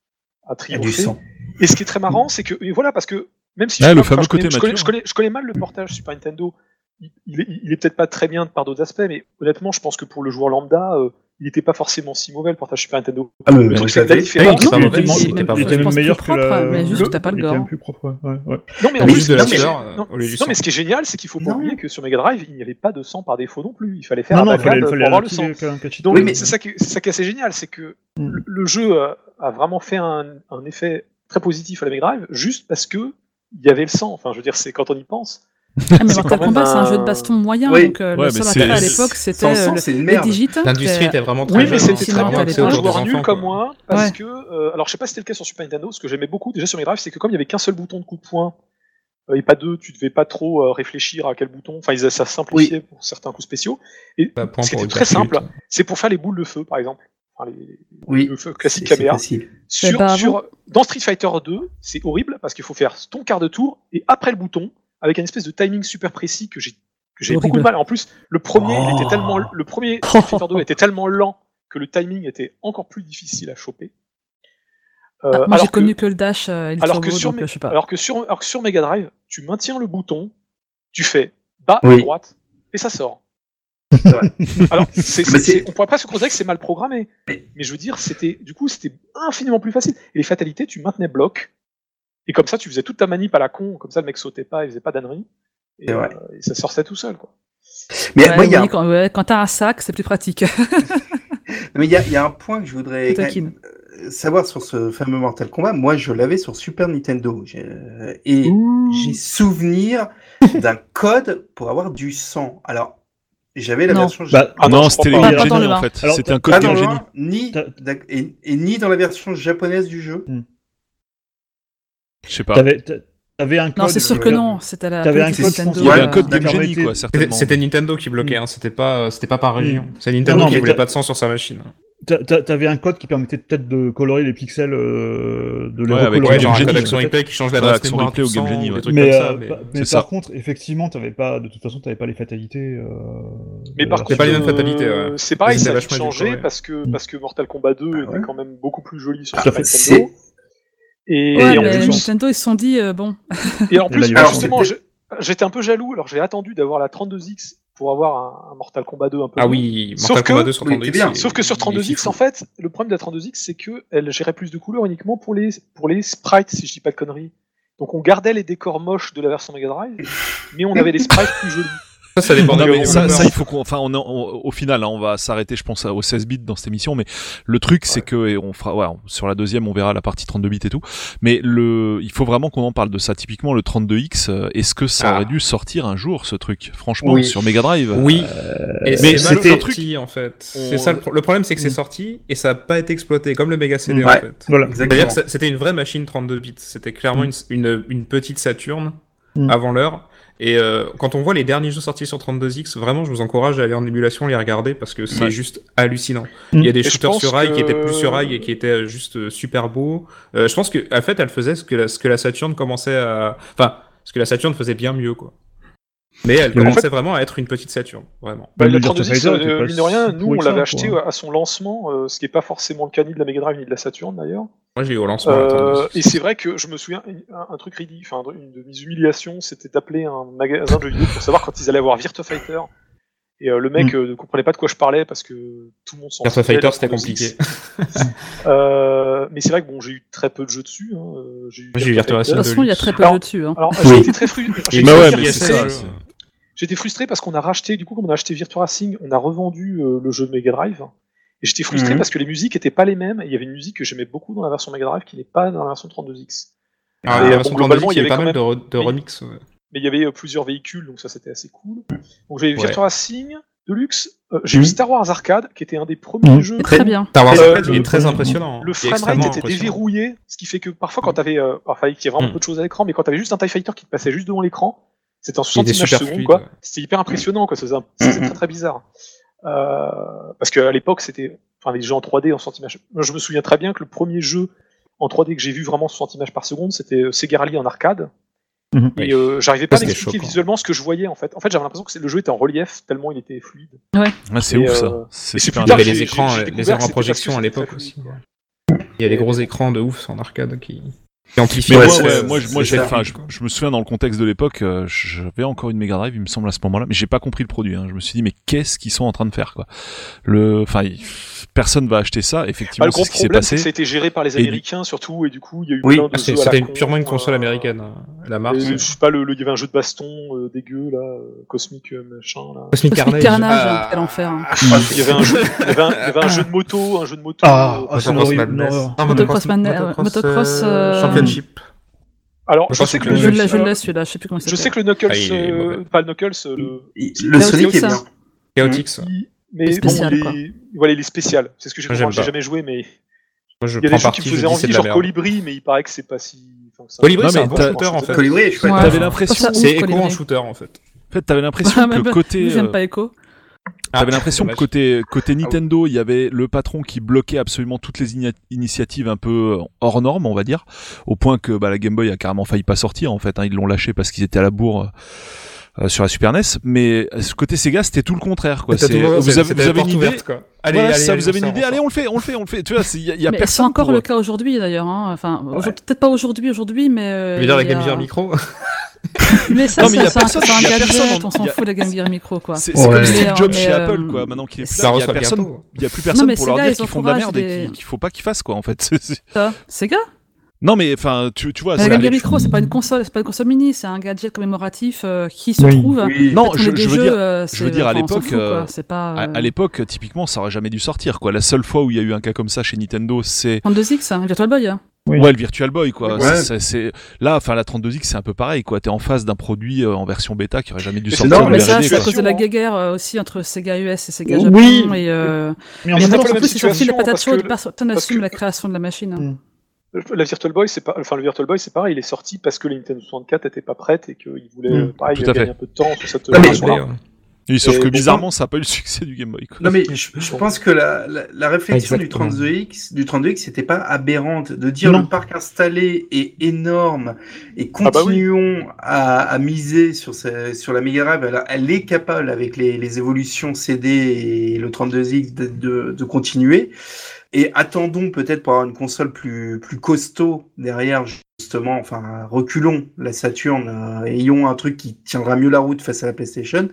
triomphé. sang. Et ce qui est très marrant, c'est que et voilà parce que même si je, le fameux connais, côté je connais- mature. je connais- je connais mal le portage Super Nintendo, il, il est, il est peut-être pas très bien par d'autres aspects, mais honnêtement, je pense que pour le joueur lambda, euh, il n'était pas forcément si mauvais le portage Super Nintendo. Ah, mais le truc, c'est la fait. différence. il était pas même meilleur plus que la. propre, mais juste t'as pas le il était même gore. plus propre, ouais. ouais, ouais. Non, mais en Mais plus, non, la mais- euh, ce qui est génial, c'est qu'il faut pas Non. oublier que sur Mega Drive, il n'y avait pas de sang par défaut non plus. Il fallait faire Non, un fallait, pour fallait avoir le sang. catch Donc Oui, mais- c'est ça qui est assez génial, c'est que Mm. le, jeu a, vraiment fait un, un effet très positif à la Mega Drive, juste parce que il y avait le sang. Enfin, je veux dire, c'est quand on y pense. Ah, mais C'est Mortal Kombat, c'est un jeu de baston moyen, Oui. donc euh, Ouais, le seul intérêt à l'époque, c'était euh, c'est une les merde. digits. L'industrie qui- était vraiment très Oui, mais c'était très bien à C'est un joueur nul comme moi, parce Ouais. que euh, alors je sais pas si c'était le cas sur Super Nintendo, ce que j'aimais beaucoup déjà sur Mega Drive, c'est que comme il y avait qu'un seul bouton de coup de poing euh, et pas deux, tu devais pas trop euh, réfléchir à quel bouton. Enfin, ils- ça simplifiait pour certains coups spéciaux. Et Bah, point ce qui pour était une très simple, c'est pour faire les boules de feu, par exemple. Enfin, les, Oui. le feu classique caméra. facile. Sur, bah, avant- sur, dans Street Fighter 2, c'est horrible parce qu'il faut faire ton quart de tour et après le bouton, avec un espèce de timing super précis que j'ai que j'ai beaucoup de mal. En plus, le premier, il Oh. était tellement, le premier Street Fighter 2 était tellement lent que le timing était encore plus difficile à choper. Euh, Ah, moi, j'ai alors que- connu que le dash euh, alors que sur, donc euh, je sais pas. alors que sur, alors que sur Mega Drive, tu maintiens le bouton, tu fais bas à droite et ça sort. Alors, on pourrait presque considérer que c'est mal programmé, Mais- mais je veux dire, c'était, du coup, c'était infiniment plus facile. Et les fatalités, tu maintenais bloc, et comme ça, tu faisais toute ta manip à la con, comme ça, le mec sautait pas, il faisait pas d'ânerie, et, vrai. euh, et ça sortait tout seul, quoi. Mais Ouais, moi, il y a oui, quand, ouais, quand t'as un sac, c'est plus pratique. Mais il y, a- il y a un point que je voudrais euh, savoir sur ce fameux Mortal Kombat. Moi, je l'avais sur Super Nintendo. Euh, Et j'ai souvenir d'un code pour avoir du sang. Alors, j'avais la Non. version. Bah, Ah non, c'était en un. fait. Alors, C'était un code ni, et, et ni dans la version japonaise du jeu. Je sais pas. T'avais t'a- t'avais un code. Non, c'est sûr que euh, non. C'était la T'avais un code Nintendo. Il y avait Ouais, un code Game Genie, quoi, C'était- certainement. C'était Nintendo qui bloquait, hein. c'était pas, c'était pas par région. C'est Nintendo Non, non, qui voulait pas de sang sur sa machine. t'a- t'a- T'avais un code qui permettait peut-être de colorer les pixels, euh, de les Ouais, avec. Ouais, genre un code peut-être. action replay qui change Ouais, l'adresse mémoire du au Game Genie, ouais. trucs Mais, comme ça. euh, mais- par ça. contre, effectivement, t'avais pas, de toute façon, t'avais pas les fatalités. euh, Mais par contre, pas les mêmes euh, fatalités, ouais. c'est pareil, ça a changé parce que, parce que Mortal Kombat 2 Ah était ouais. quand même beaucoup plus joli sur. Nintendo. Et, Ouais, et en mais plus, Nintendo, ils se sont dit, euh, bon, Et en plus, alors justement, j'étais un peu jaloux, alors j'ai attendu d'avoir la 32X pour avoir un, un Mortal Kombat 2 un peu. Ah oui, Sauf Mortal que- Kombat 2 sur oui, 32 c'est bien. Sauf que sur 32X, en fait, le problème de la 32X, c'est que elle gérait plus de couleurs uniquement pour les, pour les sprites, si je dis pas de conneries. Donc on gardait les décors moches de la version Mega Drive, mais on avait les sprites plus jolis. Ça, ça dépend Non, mais ça, ça, il faut qu'on, enfin, on, on- au final, hein, on va s'arrêter, je pense, aux 16 bits dans cette émission, mais le truc, c'est que, et on fera, ouais, sur la deuxième, on verra la partie 32 bits et tout, mais le, il faut vraiment qu'on en parle de ça. Typiquement, le 32X, euh, est-ce que ça Ah. aurait dû sortir un jour, ce truc? Franchement, Oui. sur Mega Drive? Oui, et mais c'était- sorti en fait. On- C'est ça le, pro- le problème, c'est que c'est sorti et ça a pas été exploité comme le Mega CD en Ouais. fait. Voilà. Exactement. C'est-à-dire que ça- c'était une vraie machine 32 bits. C'était clairement une, une, une petite Saturn Mm. avant l'heure. Et euh, quand on voit les derniers jeux sortis sur 32X, vraiment, je vous encourage à aller en émulation les regarder parce que c'est Ouais. juste hallucinant. Mm. Il y a des Et shooters sur rail qui étaient plus sur rail et qui étaient euh, juste euh, super beaux. Euh, je pense que, en fait, elle faisait ce que la, ce que la Saturn commençait à, enfin, ce que la Saturn faisait bien mieux, quoi. Mais elle en commençait vraiment à être une petite Saturn, vraiment. Bah, la le Virtua 32X, Fighter était euh, pas mine de rien, nous on l'avait acheté quoi. à son lancement, euh, ce qui n'est pas forcément le cas ni de la Mega Drive ni de la Saturn d'ailleurs. Moi, j'ai eu au lancement. la Euh, 32X. et c'est vrai que je me souviens, un, un truc ridicule, enfin une de mes humiliations, c'était d'appeler un magasin de jeux vidéo pour savoir quand ils allaient avoir Virtua Fighter. Et euh, le mec Mm. euh, ne comprenait pas de quoi je parlais parce que tout le monde s'en Virtua foutait de Fighter, c'était 32X. compliqué. Euh, mais c'est vrai que bon, j'ai eu très peu de jeux dessus. Hein. euh, J'ai eu Virtua de Fighter. toute façon, il y a très peu de jeux dessus. Hein. Alors j'ai été très frustré. J'étais frustré parce qu'on a racheté, du coup, comme on a acheté Virtua Racing, on a revendu euh, le jeu de Mega Drive. Et j'étais frustré mhm. parce que les musiques n'étaient pas les mêmes. Il y avait une musique que j'aimais beaucoup dans la version Mega Drive qui n'est pas dans la version 32X. Ah, euh, globalement, il y avait pas mal même... de, remix. Mais il y avait euh, plusieurs véhicules, donc ça c'était assez cool. Donc j'avais Virtua ouais. Racing, Deluxe, euh, j'ai mhm. eu Star Wars Arcade, qui était un des premiers mhm. jeux. Très bien. Star Wars Arcade, il est très impressionnant. Hein. Le framerate était déverrouillé, ce qui fait que parfois, quand mm. t'avais. Euh, enfin, il y avait vraiment mm. peu de choses à l'écran, mais quand t'avais juste un TIE Fighter qui te passait juste devant l'écran, c'était en 60 images secondes, fluide, quoi. C'était hyper impressionnant, quoi. C'était très, très bizarre. Euh, parce qu'à l'époque, c'était, enfin, les jeux en 3D en 60 images. Moi, je me souviens très bien que le premier jeu en 3D que j'ai vu vraiment 60 images par seconde, c'était euh, Segarly en arcade. Et euh, j'arrivais pas à expliquer visuellement ce que je voyais en fait. En fait, j'avais l'impression que le jeu était en relief tellement il était fluide. Ouais. Ah, c'est ouf ça. Euh, c'est super. Bizarre, les écrans, les écrans en projection à l'époque aussi. Il y a des gros écrans de ouf en arcade qui, amplifié. Ouais, moi, moi je, enfin, je, je, me souviens dans le contexte de l'époque, euh, j'avais encore une Mega Drive, il me semble à ce moment-là, mais j'ai pas compris le produit. Hein. Je me suis dit, mais qu'est-ce qu'ils sont en train de faire quoi Le, enfin, personne va acheter ça. Effectivement, bah, le ce qui s'est passé. Ça a été géré par les Américains surtout, et du coup, il y a eu plein de C'était purement une console euh, américaine. Euh, la marque. Je sais pas, le, il y avait un jeu de baston euh, dégueu là, euh, cosmique euh, machin là. Cosmic Carnage. Carnage, ah. quel enfer. Hein. Ah, il y avait un jeu, il y avait un, jeu de moto, un jeu de moto. Ah, ah Motocross Motocross Championship. Alors, je, je sais que, que le. Je l'ai, je l'ai celui-là, je sais plus comment il. Je sais que le Knuckles. Ah, euh, pas le Knuckles, euh, le. Il, le Sonic est bien. Chaotix. Mais spécial, bon, les... voilà, il est spécial. C'est ce que j'ai compris. J'ai jamais joué, mais. Moi, je il y a des jeux qui me faisaient envie, genre Colibri, mais il paraît que c'est pas si. Colibri, c'est un bon shooter en fait. Colibri, je T'avais l'impression. C'est Echo en shooter en fait. En fait, t'avais l'impression ah, que le côté. J'aime euh, pas Echo. Ah, J'avais l'impression que côté, côté ah Nintendo, il y avait le patron qui bloquait absolument toutes les initiatives un peu euh, hors normes, on va dire, au point que bah, la Game Boy a carrément failli pas sortir en fait. Hein. Ils l'ont lâché parce qu'ils étaient à la bourre. Euh, euh, sur la Super NES. Mais euh, ce côté Sega, c'était tout le contraire. Quoi. Euh, vous avez, une idée. Allez, ça, vous avez une idée. Allez, on le fait, on le fait, on le fait. Tu vois, y a, y a personne. C'est encore le cas aujourd'hui d'ailleurs. Hein. Enfin, peut-être pas aujourd'hui, aujourd'hui, mais. Euh, mais là, la Game Gear Micro. mais ça, c'est un, gadget, on s'en fout de la Game Gear Micro, quoi. C'est ouais. comme Steve Jobs chez. Apple, quoi. Maintenant qu'il est là, il n'y a, personne, il y a plus personne pour leur dire qu'ils font de la merde et qu'il ne faut pas qu'ils fassent, quoi, en fait. Sega, non, mais enfin, tu, tu vois. Un micro, c'est pas une console, c'est pas une console mini, c'est un gadget commémoratif euh, qui se trouve. Oui. Non, je, euh, je, veux dire, je, veux dire, à l'époque, euh, pas. À, euh, l'époque, typiquement, ça aurait jamais dû sortir, quoi. La seule fois où il y a eu un cas comme ça chez Nintendo, c'est. 32X, hein, Virtual Boy. Hein. Oui. Ouais, le Virtual Boy, quoi. Ouais. C'est, là, enfin, la 32X, c'est un peu pareil, quoi. T'es en face d'un produit euh, en version bêta qui aurait jamais dû sortir. Non, mais ça, c'est à cause de la guéguerre euh, aussi entre Sega US et Sega oui. Et, euh... mais en, plus, ils fait la patate chaude. Personne n'assume la création de la machine. Hein. Mm la Virtual Boy, c'est pas, enfin le Virtual Boy, c'est pareil, il est sorti parce que la Nintendo 64 n'était pas prête et qu'il voulait, mmh, pareil, gagner un peu de temps sur cette version-là. Sauf que bizarrement, ça n'a pas eu le succès du Game Boy. Non, mais je, pense que la, réflexion du 32X, du 32X, n'était pas aberrante. De dire non. le parc installé est énorme et ah, bah continuons à, miser sur, sur la Mega Drive, elle, est capable avec les, évolutions CD et le 32X de continuer et attendons peut-être pour avoir une console plus, plus costaud derrière, justement, enfin, reculons la Saturn, euh, ayons un truc qui tiendra mieux la route face à la PlayStation.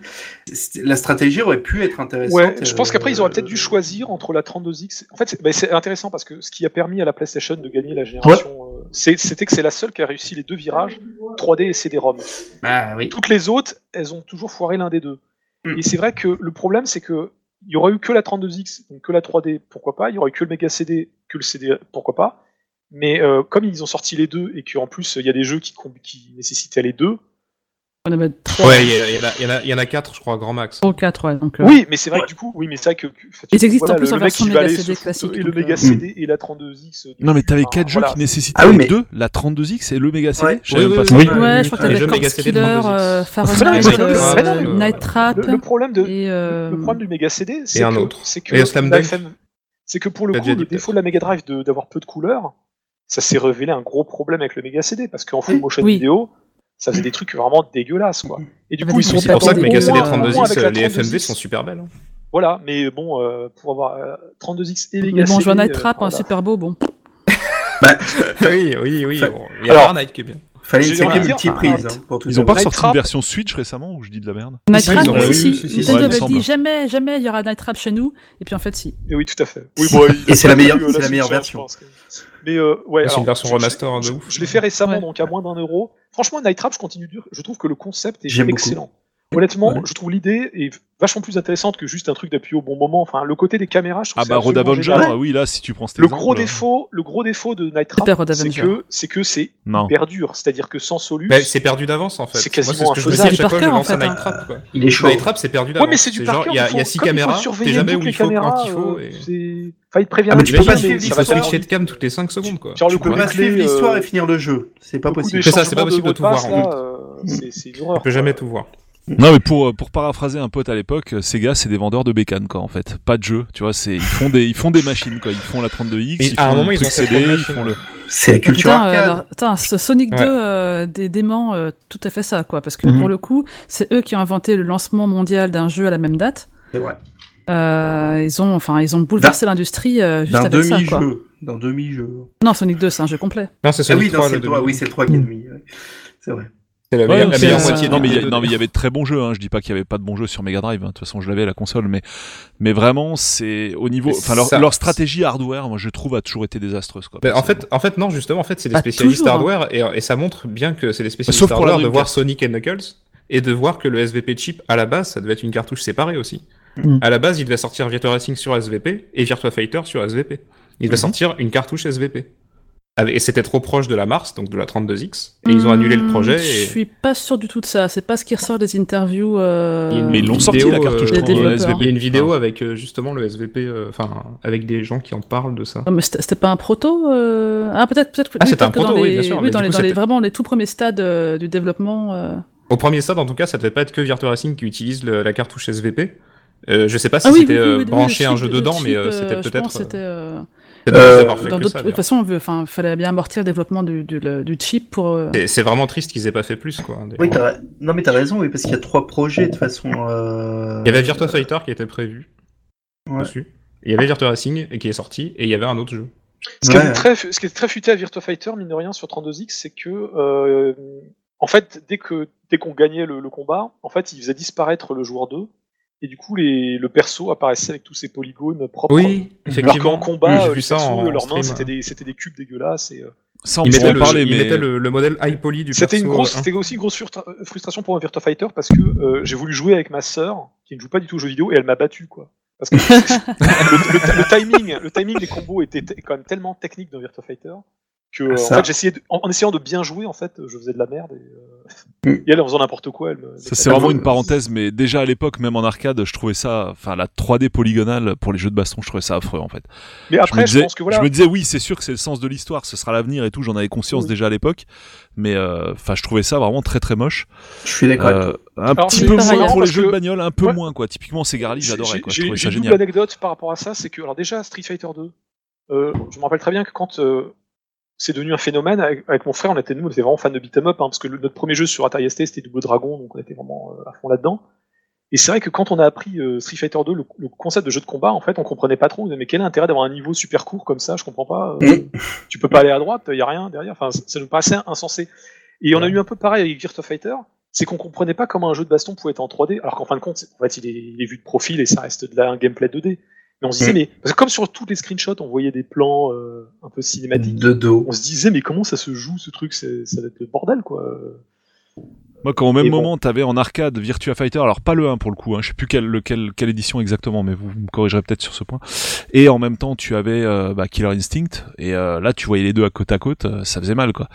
La stratégie aurait pu être intéressante. Ouais, je pense qu'après, ils auraient euh, peut-être dû choisir entre la 32X. En fait, bah, c'est intéressant parce que ce qui a permis à la PlayStation de gagner la génération, ouais. euh, c'était que c'est la seule qui a réussi les deux virages, 3D et CD-ROM. Bah, oui. Toutes les autres, elles ont toujours foiré l'un des deux. Hmm. Et c'est vrai que le problème, c'est que il y aurait eu que la 32X, donc que la 3D, pourquoi pas. Il y aurait eu que le Mega CD, que le CD, pourquoi pas. Mais euh, comme ils ont sorti les deux et qu'en plus il y a des jeux qui, qui nécessitaient les deux, on avait 3. Ouais, il y, en a 4, je crois, grand max. Oh, 4, ouais. Donc, euh... Oui, mais c'est vrai que du coup, oui, mais ça que. Enfin, et ça existe voilà, en plus en version Mega CD classique. Et le Mega euh. CD et la 32X. Euh, non, mais t'avais 4 jeux qui nécessitaient ah, oui, mais... les deux, la 32X et le Mega CD. Ouais, je savais oui, pas oui, ça. ouais, je crois que t'avais Corpse Killer, Fahrenheit, euh, Night Trap. Le problème du Mega CD, c'est que. C'est que. C'est que pour le coup, le défaut de la Mega Drive d'avoir peu de couleurs, ça s'est révélé un gros problème avec le Mega CD parce qu'en full motion vidéo ça faisait des trucs vraiment dégueulasses, quoi. Mm-hmm. Et du coup, ils sont C'est pour ça que Mega 32X, les FMV sont super belles. Hein. Voilà, mais bon, euh, pour avoir euh, 32X et Mega CD. Bon, Joan Night euh, Trap, super beau, bon. bah, oui, oui, oui. Bon. Il y a Alors, Night qui est bien. Fallait une série multiprise hein, Ils ont pas sorti une version Switch récemment ou je dis de la merde Nightrap, oui, oui, si, dit jamais, jamais il y aura Nightrap chez nous, et puis en fait si. Et oui, tout à fait. Et c'est la meilleure, euh, hein, version. Mais euh, ouais, c'est une version remaster hein, de ouf. Je l'ai fait récemment, donc à moins d'un euro. Franchement, Nightrap, je continue dur. Je trouve que le concept est excellent. Honnêtement, Ouais. je trouve l'idée est vachement plus intéressante que juste un truc d'appuyer au bon moment. Enfin, le côté des caméras, je trouve Ah que bah Road absolument Avenger, génial. oui là si tu prends cet Le exemple, gros défaut, le gros défaut de Night Trap, c'est que c'est que c'est dur. C'est-à-dire que sans Solus, Bah, c'est perdu d'avance en fait. C'est Moi, quasiment ce que je me dis à chaque fois que je lance un Night Trap. Quoi. Il est chaud. Night Trap, c'est perdu d'avance. ouais, mais c'est du par genre, cœur. Il y a, faut- il y a six comme il faut caméras, t'es jamais où les il faut caméras, quand il faut. Enfin, il te prévient Ah, mais tu peux bien, pas mais suivre ça Il va faut switcher de cam toutes les 5 secondes quoi. Genre le Tu peux pas suivre l'histoire euh, et finir le jeu. C'est pas possible. C'est ça, c'est pas possible de tout voir, en fait. euh, c'est- une horreur. Tu peux jamais tout voir. Non mais pour euh, pour paraphraser un pote à l'époque, euh, Sega c'est des vendeurs de bécanes quoi en fait, pas de jeu, tu vois, c'est ils font des ils font des machines quoi, ils font la 32X, Et ils à un font moment, le truc CD, ils font le C'est la culture Putain, euh, arcade. putain, ce Sonic Ouais. 2 euh, des déments, euh, tout à fait ça, quoi. Parce que Mhm. pour le coup, c'est eux qui ont inventé le lancement mondial d'un jeu à la même date. C'est vrai. Euh, ils ont, enfin, ils ont bouleversé l'industrie euh, juste D'un avec ça, quoi. D'un demi-jeu. Non, Sonic 2, c'est un jeu complet. Non, c'est Ah oui, Sonic non, 3, c'est le le 3. demi. Oui, c'est le 3 qui est demi. ouais. C'est vrai. C'est la Ouais, meilleure, moitié non, mais il y a- P2D. non, mais il y avait de très bons jeux. Hein. Je dis pas qu'il y avait pas de bons jeux sur Mega Drive. hein. De toute façon, je l'avais la console, mais mais vraiment, c'est au niveau. Enfin, leur, stratégie hardware, moi, je trouve, a toujours été désastreuse. Quoi, Ben, en fait, en fait, non, justement, en fait, c'est des Ah, spécialistes toujours, hein. hardware et, et ça montre bien que c'est des spécialistes Sauf hardware de voir. Sonic et Knuckles et de voir que le SVP chip à la base, ça devait être une cartouche séparée aussi. Mhm. À la base, il devait sortir Virtua Racing sur SVP et Virtua Fighter sur SVP. Il devait sortir une cartouche SVP. Avec- Et c'était trop proche de la Mars, donc de la 32X, et ils ont annulé le Hmm, projet. Je Et... suis pas sûr du tout de ça. C'est pas ce qui ressort des interviews. euh, Mais ils l'ont sorti vidéo, la cartouche euh, 30, développeurs. SVP. Il y a une vidéo avec euh, justement le SVP, euh, enfin, avec des gens qui en parlent de ça. Non, mais c'était pas un proto euh... Ah, peut-être, peut-être. Ah, oui, c'était un proto, dans oui, les- bien sûr, Oui, mais dans, les, coup, dans les- c'était- vraiment les tout premiers stades euh, du développement. euh. Au premier stade, en tout cas, ça devait pas être que Virtua Racing qui utilise le- la cartouche SVP. Euh, je sais pas si Ah oui, c'était oui, oui, euh, oui, oui, branché un jeu dedans, mais euh, euh, c'était peut-être. Euh, Dans d'autres, de toute façon, il enfin, fallait bien amortir le développement du, du, chip pour. euh, C'est- vraiment triste qu'ils aient pas fait plus, quoi. Oui, t'as... Non, mais t'as raison, oui, parce qu'il y a trois projets de toute façon. euh, Il y avait Virtua Fighter qui était prévu Ouais. dessus. Il y avait Virtua Racing et qui est sorti, et il y avait un autre jeu. Ce qui, Ouais. est très, ce qui est très futé à Virtua Fighter, mine de rien, sur 32X, c'est que, euh, en fait, dès que dès qu'on gagnait le, le combat, en fait, il faisait disparaître le joueur 2, et du coup, les, le perso apparaissait avec tous ses polygones propres. Oui, Alors effectivement. qu'en combat, J'ai euh, les persos, en leurs mains, c'était des, c'était des cubes dégueulasses. Et, euh, Ça, on Il mettait, le, parler, il mais mettait le, le modèle high poly du C'était une perso, grosse, hein. c'était aussi une grosse frustra- frustration pour un Virtua Fighter parce que euh, j'ai voulu jouer avec ma sœur qui ne joue pas du tout aux jeux vidéo et elle m'a battu quoi. Parce que le, le- le timing, le timing des combos était t- quand même tellement technique dans Virtua Fighter que euh, en fait j'essayais de- en, en essayant de bien jouer en fait je faisais de la merde et, euh, Mm. et elle en faisant n'importe quoi elle. Ça c'est vraiment une parenthèse, mais déjà à l'époque, même en arcade, je trouvais ça, enfin la 3D polygonale pour les jeux de baston, je trouvais ça affreux en fait. Mais je, après me je, disais, pense que voilà. je me disais oui, c'est sûr que c'est le sens de l'histoire, ce sera l'avenir et tout, j'en avais conscience Oui. déjà à l'époque, mais euh, enfin je trouvais ça vraiment très très moche. Je suis d'accord. avec Euh, toi. un Alors, petit peu moins pour les jeux de bagnole, un peu Ouais. moins quoi. Typiquement Segarali, j'adorais quoi, je J'ai une anecdote par rapport à ça, c'est que alors déjà Street Fighter 2, euh, je me rappelle très bien que quand euh, c'est devenu un phénomène avec, avec mon frère, on était nous, on était vraiment fans de beat'em up, hein, parce que le- notre premier jeu sur Atari ST c'était Double Dragon, donc on était vraiment euh, à fond là-dedans. Et c'est vrai que quand on a appris euh, Street Fighter 2, le, le concept de jeu de combat, en fait, on comprenait pas trop. On disait, mais quel est l'intérêt d'avoir un niveau super court comme ça? Je comprends pas. euh. Tu peux pas aller à droite, il y a rien derrière. Enfin, ça nous paraissait insensé. Et on a eu un peu pareil avec Virtua Fighter, c'est qu'on comprenait pas comment un jeu de baston pouvait être en 3D, alors qu'en fin de compte, en fait, il est, il est vu de profil et ça reste de la, un gameplay 2D. Mais on se disait, Mm. mais parce que comme sur tous les screenshots, on voyait des plans euh, un peu cinématiques. De dos. On se disait, mais comment ça se joue ce truc? C'est- Ça doit être le bordel, quoi. Moi, quand au même Et bon. moment, t'avais en arcade Virtua Fighter, alors pas le 1 pour le coup, hein, je sais plus quelle, lequel, quelle édition exactement, mais vous me corrigerez peut-être sur ce point. Et en même temps, tu avais euh, bah, Killer Instinct, et euh, là, tu voyais les deux à côte à côte, euh, ça faisait mal, quoi.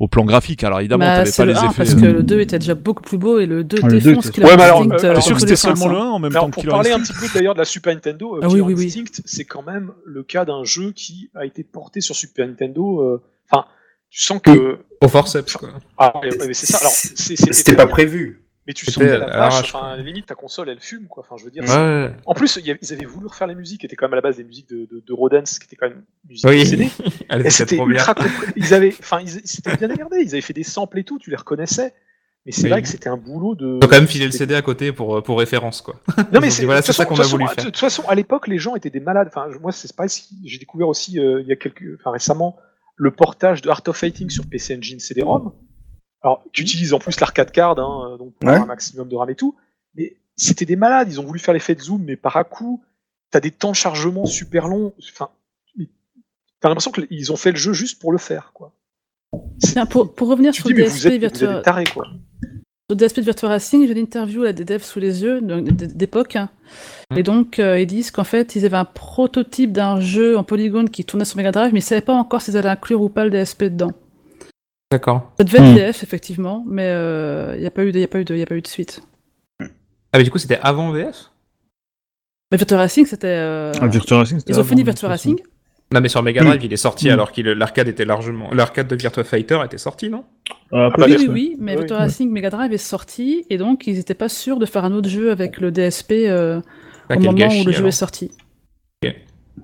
Au plan graphique, alors évidemment, bah, t'avais pas le les 1 effets. parce que le 2 était déjà beaucoup plus beau et le 2 Ah, le 2 défonce était- Killer Ouais, mais alors, Instinct, euh, T'es sûr que c'était seulement le hein. 1 en même Alors, temps que pour Killer parler un petit peu d'ailleurs de la Super Nintendo, euh, Ah oui, Killer oui, oui. Instinct, c'est quand même le cas d'un jeu qui a été porté sur Super Nintendo. euh, Enfin, tu sens que. Au forceps, quoi. Ah, ouais, ouais, mais c'est ça. Alors, c'est- c'était pas prévu. Mais tu C'était sentais la vache. Enfin, limite, ta console, elle fume, quoi. Enfin, je veux dire. Ouais. En plus, ils avaient voulu refaire les musiques, qui étaient quand même à la base des musiques de, de, de Rodance, qui étaient quand même musiques Oui. CD. Elle Et était c'était ultra Ils avaient, enfin, ils ils s'étaient bien démerdés. Ils avaient fait des samples et tout, tu les reconnaissais. Mais c'est Oui. vrai que c'était un boulot de. Faut quand même filer le CD à côté pour, pour référence, quoi. Non mais Ils ont c'est voilà, ça qu'on a voulu façon, faire. De toute façon, à l'époque, les gens étaient des malades. Enfin, moi, c'est pas si j'ai découvert aussi euh, il y a quelques, enfin récemment, le portage de Art of Fighting sur PC Engine CD-ROM. Alors, tu utilises en plus l'arcade card, hein, donc pour Ouais. un maximum de RAM et tout. Mais c'était des malades. Ils ont voulu faire l'effet de zoom, mais par à coup, t'as des temps de chargement super longs. Enfin, t'as l'impression qu'ils ont fait le jeu juste pour le faire, quoi. Tiens, pour, pour revenir tu sur le DSP vous êtes tarés, quoi. Sur DSP de Virtua Racing, j'ai l'interview là, des devs sous les yeux d'époque. hein. Et donc, euh, ils disent qu'en fait, ils avaient un prototype d'un jeu en polygone qui tournait sur Mega Drive, mais ils savaient pas encore s'ils allaient inclure ou pas le DSP dedans. D'accord. Ça devait être Hmm. VF, effectivement, mais il n'y a, pas eu de- y a, pas eu de- y a pas eu de suite. Ah, mais du coup, c'était avant VF Mais Virtua Racing, c'était. euh, Ah, Virtua Racing, c'était Ils ont avant, fini de Virtua toute façon. Racing Non, mais sur Mega. Drive, il est sorti alors que l'arcade était largement. L'arcade de Virtua Fighter était sorti, non? Ah, Ah, Oui, oui, mais Oui, Virtua oui. Racing Mega Drive est sorti, et donc ils n'étaient pas sûrs de faire un autre jeu avec le DSP euh, Ah, au moment gâchis, où le jeu alors. est sorti.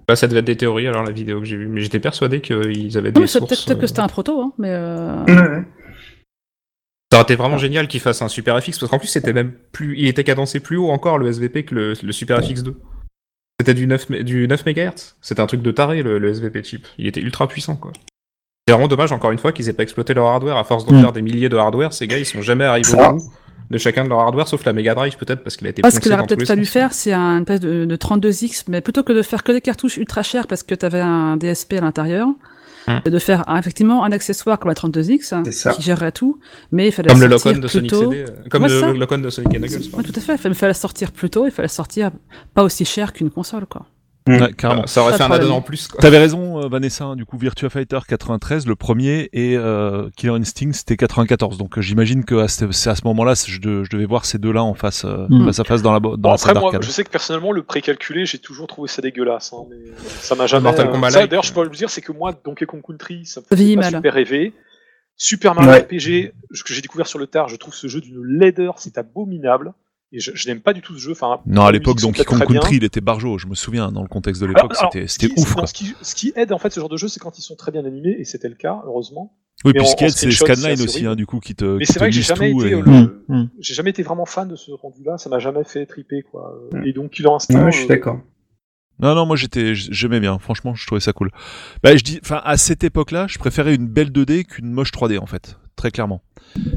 Bah, ça devait être des théories, alors, la vidéo que j'ai vue. Mais j'étais persuadé qu'ils avaient Non, des sources. peut-être que euh, c'était un proto, hein, mais. euh. Ça aurait été vraiment génial qu'ils fassent un Super FX, parce qu'en plus, c'était même plus. Il était cadencé plus haut encore, le SVP, que le, le Super FX2. C'était du 9, mé- du 9 MHz. C'était un truc de taré, le, le SVP chip. Il était ultra puissant, quoi. C'est vraiment dommage, encore une fois, qu'ils aient pas exploité leur hardware. À force d'en Mm. faire des milliers de hardware, ces gars, ils sont jamais arrivés au bout de chacun de leur hardware, sauf la Mega Drive, peut-être, parce qu'il a été Ah, ce qu'il aurait peut-être fallu faire, c'est un espèce de, de 32X, mais plutôt que de faire que des cartouches ultra chères parce que tu avais un DSP à l'intérieur, Hum. de faire un- effectivement un accessoire comme la 32X C'est ça. qui gérerait tout, mais il fallait Comme la le sortir Locon de plus Sonic tôt. CD. euh, Comme Ouais, le, le Locon de Sonic and Knuckles. Oui, pardon. tout à fait. Il fallait la sortir plus tôt, il fallait la sortir pas aussi cher qu'une console, quoi. Ouais, carrément. Ça aurait fait un add-on en plus. T'avais raison, euh, Vanessa. hein, Du coup, Virtua Fighter 93, le premier, et euh, Killer Instinct, c'était 94. Donc, euh, j'imagine que c'est à ce moment-là, je, de- je devais voir ces deux-là en face, euh, Mm. face à face dans la, dans Bon, la après, moi, d'arcade. je sais que personnellement, le précalculé, j'ai toujours trouvé ça dégueulasse. hein, mais ça m'a jamais. Mortal euh. D'ailleurs, je peux le dire, c'est que moi, Donkey Kong Country, ça me fait pas super rêver. Super Mario Ouais. RPG, ce que j'ai découvert sur le tard, je trouve ce jeu d'une laideur, c'est abominable. Et je, je n'aime pas du tout ce jeu. Enfin, Non, à l'époque, Donkey Kong très bien. Country, il était barjo. Je me souviens, dans le contexte de l'époque, alors, c'était ce c'était qui- ouf, non. Ce qui, ce qui aide en fait ce genre de jeu, c'est quand ils sont très bien animés, et c'était le cas, heureusement. Oui, puis en- ce qui en aide, c'est Scanline aussi, hein, du coup, qui te, Mais qui c'est te vrai que j'ai jamais été, et- euh, Hum, hum. j'ai jamais été vraiment fan de ce rendu-là, ça m'a jamais fait triper quoi. Euh, Mm. Et donc Killer Instinct, Ouais, je suis euh, d'accord. Non, non, moi j'étais, j'aimais bien. Franchement, je trouvais ça cool. Bah, je dis, enfin, à cette époque-là, je préférais une belle 2D qu'une moche 3D, en fait. Très clairement.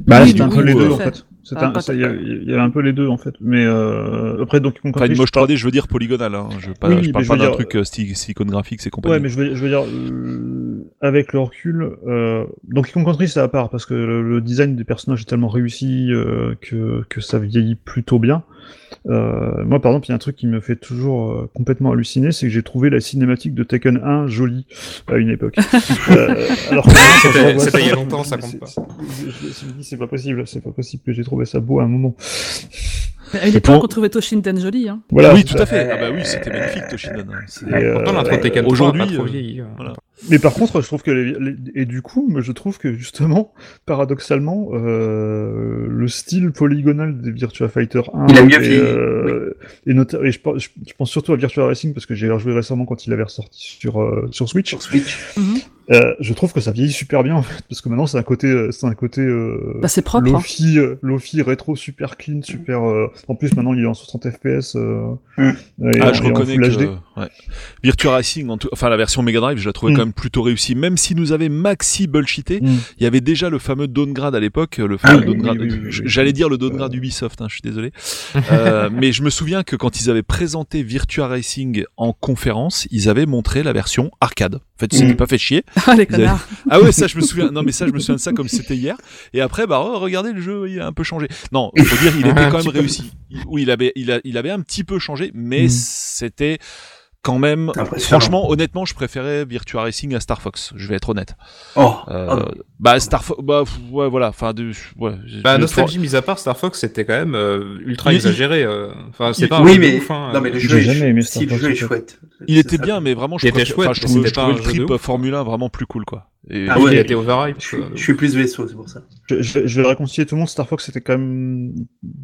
Bah, Oui, c'était un peu les deux tout en fait. Ah, Il y, y avait un peu les deux en fait. Mais euh, après, donc, Enfin, une moche je parle- 3D, je veux dire polygonale. Hein. Je, veux pas, Oui, je parle pas d'un dire- truc euh, Sti- Silicon Graphics et compagnie. Ouais, mais je veux, je veux dire, euh, avec le recul, euh, Donkey Kong Country c'est à part parce que le, le design des personnages est tellement réussi euh, que, que ça vieillit plutôt bien. Euh, moi, par exemple, il y a un truc qui me fait toujours euh, complètement halluciner, c'est que j'ai trouvé la cinématique de Tekken 1 jolie à une époque. Euh, alors C'était- c'était il y a longtemps, ça compte c'est- pas. C'est- je- je me dis, C'est pas possible, c'est pas possible que j'ai trouvé ça beau à un moment. Mais à une époque, pour- on trouvait Toshinden joli. Hein. Voilà. oui, tout ça. à fait. Ah bah oui, c'était magnifique, Toshinden. euh, Pourtant, l'intro de Tekken 3 aujourd'hui, euh, voilà. Mais par contre, je trouve que les, les- et du coup, je trouve que justement, paradoxalement, euh, le style polygonal des Virtua Fighter 1 Il a mieux et, vieilli, euh, et, je, pense- je- je pense surtout à Virtua Racing parce que j'ai rejoué récemment quand il avait ressorti sur euh, sur Switch. Sur Switch. Euh, je trouve que ça vieillit super bien en fait, parce que maintenant c'est un côté, euh, c'est un côté euh, Bah, c'est propre. hein. Lofi, euh, Lofi rétro super clean, super. euh, En plus maintenant il est en 60 FPS. euh, Mm. et Ah, en- je et en reconnais Full que HD. Ouais. Virtua Racing, en tout- enfin la version Mega Drive, je la trouvais Mm. quand même plutôt réussie. Même si nous avait maxi bullshité, Mm. il y avait déjà le fameux downgrade à l'époque, le fameux oui, downgrade. oui, oui, oui, oui. J'allais dire le downgrade Ubisoft, hein, je suis désolé. Euh, mais je me souviens que quand ils avaient présenté Virtua Racing en conférence, ils avaient montré la version arcade. En fait, ils s'étaient Mm. pas fait chier. Ah, les connards. Ah ouais, ça je me souviens. Non mais ça je me souviens de ça comme c'était hier. Et après bah oh, regardez le jeu, il a un peu changé. Non, faut dire il était Un quand même réussi. Oui, il avait il, a, il avait un petit peu changé, mais Mm. c'était quand même franchement honnêtement, je préférais Virtua Racing à Star Fox, je vais être honnête. Oh, Euh, oh, bah Star Fox bah ouais voilà, enfin de ouais, Bah, nostalgie mise à part, Star Fox c'était quand même euh, ultra Il- exagéré. euh. Enfin, c'est pas un oui, mais ouf, hein, non, mais le jeu, jamais aimé est, Star si le Fox, jeu est chouette. il était ça. bien mais vraiment je Il était préfère- chouette, enfin, je mais trouvais, je le trip. Formule 1 vraiment plus cool quoi. Et Ah il était overhype. Je suis, je suis plus vaisseau, c'est pour ça. Je, je- je vais réconcilier tout le monde. Star Fox était quand même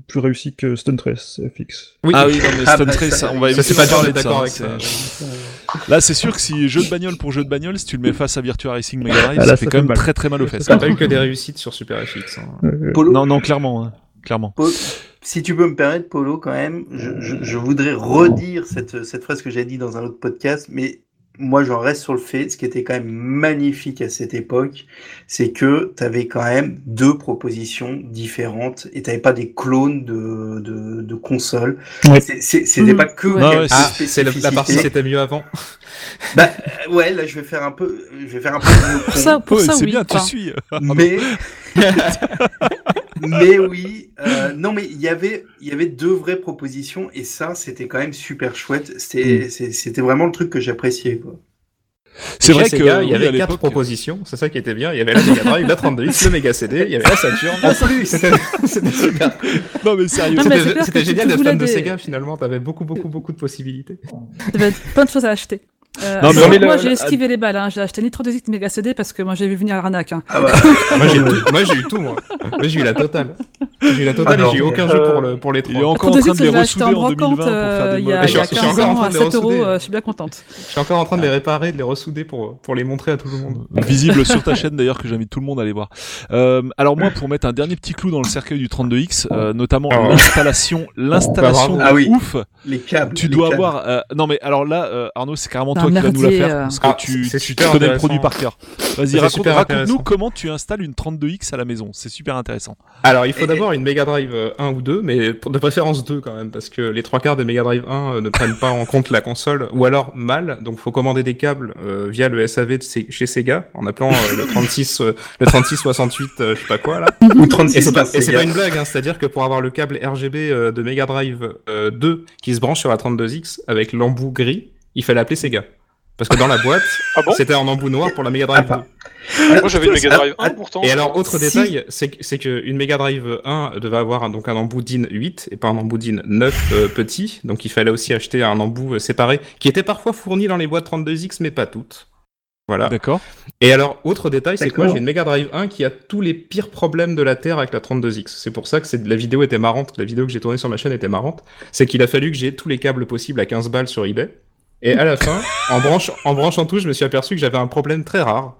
plus réussi que Stunt Race FX. Oui. Ah oui, non, mais Ah, Stunt bah, Race, ça- on va éviter c'est pas parler d'accord ça, avec ça. Là, c'est sûr que si jeu de bagnole pour jeu de bagnole, si tu le mets face à Virtua Racing Mega Drive, Ah, ça ça fait fait quand même mal. très très mal aux fesses. Ça a pas eu que des réussites sur Super FX. hein. Euh, Polo, Non, non, clairement, hein, clairement. Polo, si tu peux me permettre, Polo, quand même, je, je, je voudrais redire cette, cette phrase que j'ai dit dans un autre podcast, mais moi j'en reste sur le fait, ce qui était quand même magnifique à cette époque, c'est que tu avais quand même deux propositions différentes et tu pas des clones de, de, de consoles. Ouais. C'était pas que Ouais. Ah Ah, c'est le- la partie c'était mieux avant. Bah, euh, ouais, là je vais faire un peu, je vais faire un peu Pour ça, pour Ouais, ça c'est oui. bien, tu suis. mais mais oui, euh, non, mais il y avait, il y avait deux vraies propositions et ça, c'était quand même super chouette. C'était, Mm. vraiment le truc que j'appréciais. quoi. C'est vrai chez que Sega, il y avait quatre propositions, c'est ça qui était bien. Il y avait la Mega Drive, la 32X, le Mega CD, il y avait la Saturn. En plus, C'était super. Non mais sérieux. C'était génial d'être fan de Sega finalement. T'avais beaucoup, beaucoup, beaucoup de possibilités. Il y avait plein de choses à acheter. Euh, Non, mais alors, mais moi, j'ai esquivé les balles. Hein. J'ai acheté ni 32X ni Mega CD parce que moi, j'ai vu venir l'arnaque. Hein. ah bah, Moi j'ai tout- moi, j'ai eu tout, moi. Moi j'ai eu la totale. J'ai eu la totale Ah, et j'ai eu aucun jeu Euh, pour, le, pour les Il est trois. encore en train 32X, de je les l'ai acheté ressouder en en 2020 brocante pour faire euh, des il y a, mauvais il y a Je suis- je suis 15 encore en ans train à de les 7 euros. ressouder. euh, je suis bien contente. Je suis encore en train de les réparer, de les ressouder pour, pour les montrer à tout le monde. visible sur ta chaîne d'ailleurs que j'invite tout le monde à aller voir. Euh, alors moi pour mettre un dernier petit clou dans le cercueil du 32X, euh, notamment Ah ouais. l'installation, l'installation de Ah ouf. les câbles. Tu dois avoir. euh, non mais alors là euh, Arnaud c'est carrément Un toi qui vas nous la faire euh. parce que Ah, tu, c'est tu super connais le produit par cœur. Vas-y raconte, raconte-nous comment tu installes une 32X à la maison. C'est super intéressant. Alors, il faut Et- d'abord une Mega Drive euh, 1 ou 2, mais de préférence 2 quand même, parce que les trois quarts des Mega Drive 1 euh, ne prennent pas en compte la console, ou alors mal, donc faut commander des câbles euh, via le SAV de Se- chez Sega, en appelant euh, le 36, euh, le 3668, euh, je sais pas quoi là. Ou Et 36 c'est pas, et c'est pas une blague, hein, c'est-à-dire que pour avoir le câble RGB euh, de Mega Drive euh, 2 qui se branche sur la 32X avec l'embout gris, il fallait appeler Sega. Parce que dans la boîte, Ah bon c'était en embout noir pour la Mega Drive Ah, 2. pas- Moi j'avais une Mega Drive 1 ah, pourtant. Et alors, autre Si. détail, c'est que, c'est que une Mega Drive 1 devait avoir un, donc un embout DIN 8 et pas un embout DIN 9 euh, petit. Donc il fallait aussi acheter un embout euh, séparé qui était parfois fourni dans les boîtes 32X mais pas toutes. Voilà. D'accord. Et alors, autre détail, c'est que moi j'ai une Mega Drive 1 qui a tous les pires problèmes de la Terre avec la 32X. C'est pour ça que la vidéo était marrante, la vidéo que j'ai tournée sur ma chaîne était marrante. C'est qu'il a fallu que j'ai tous les câbles possibles à 15 balles sur eBay. Et à la fin, en, branche, en branchant tout, je me suis aperçu que j'avais un problème très rare.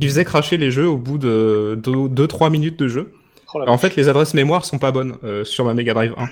qui faisait cracher les jeux au bout de 2-3 minutes de jeu. Oh En fait, les adresses mémoire sont pas bonnes euh, sur ma Mega Drive 1.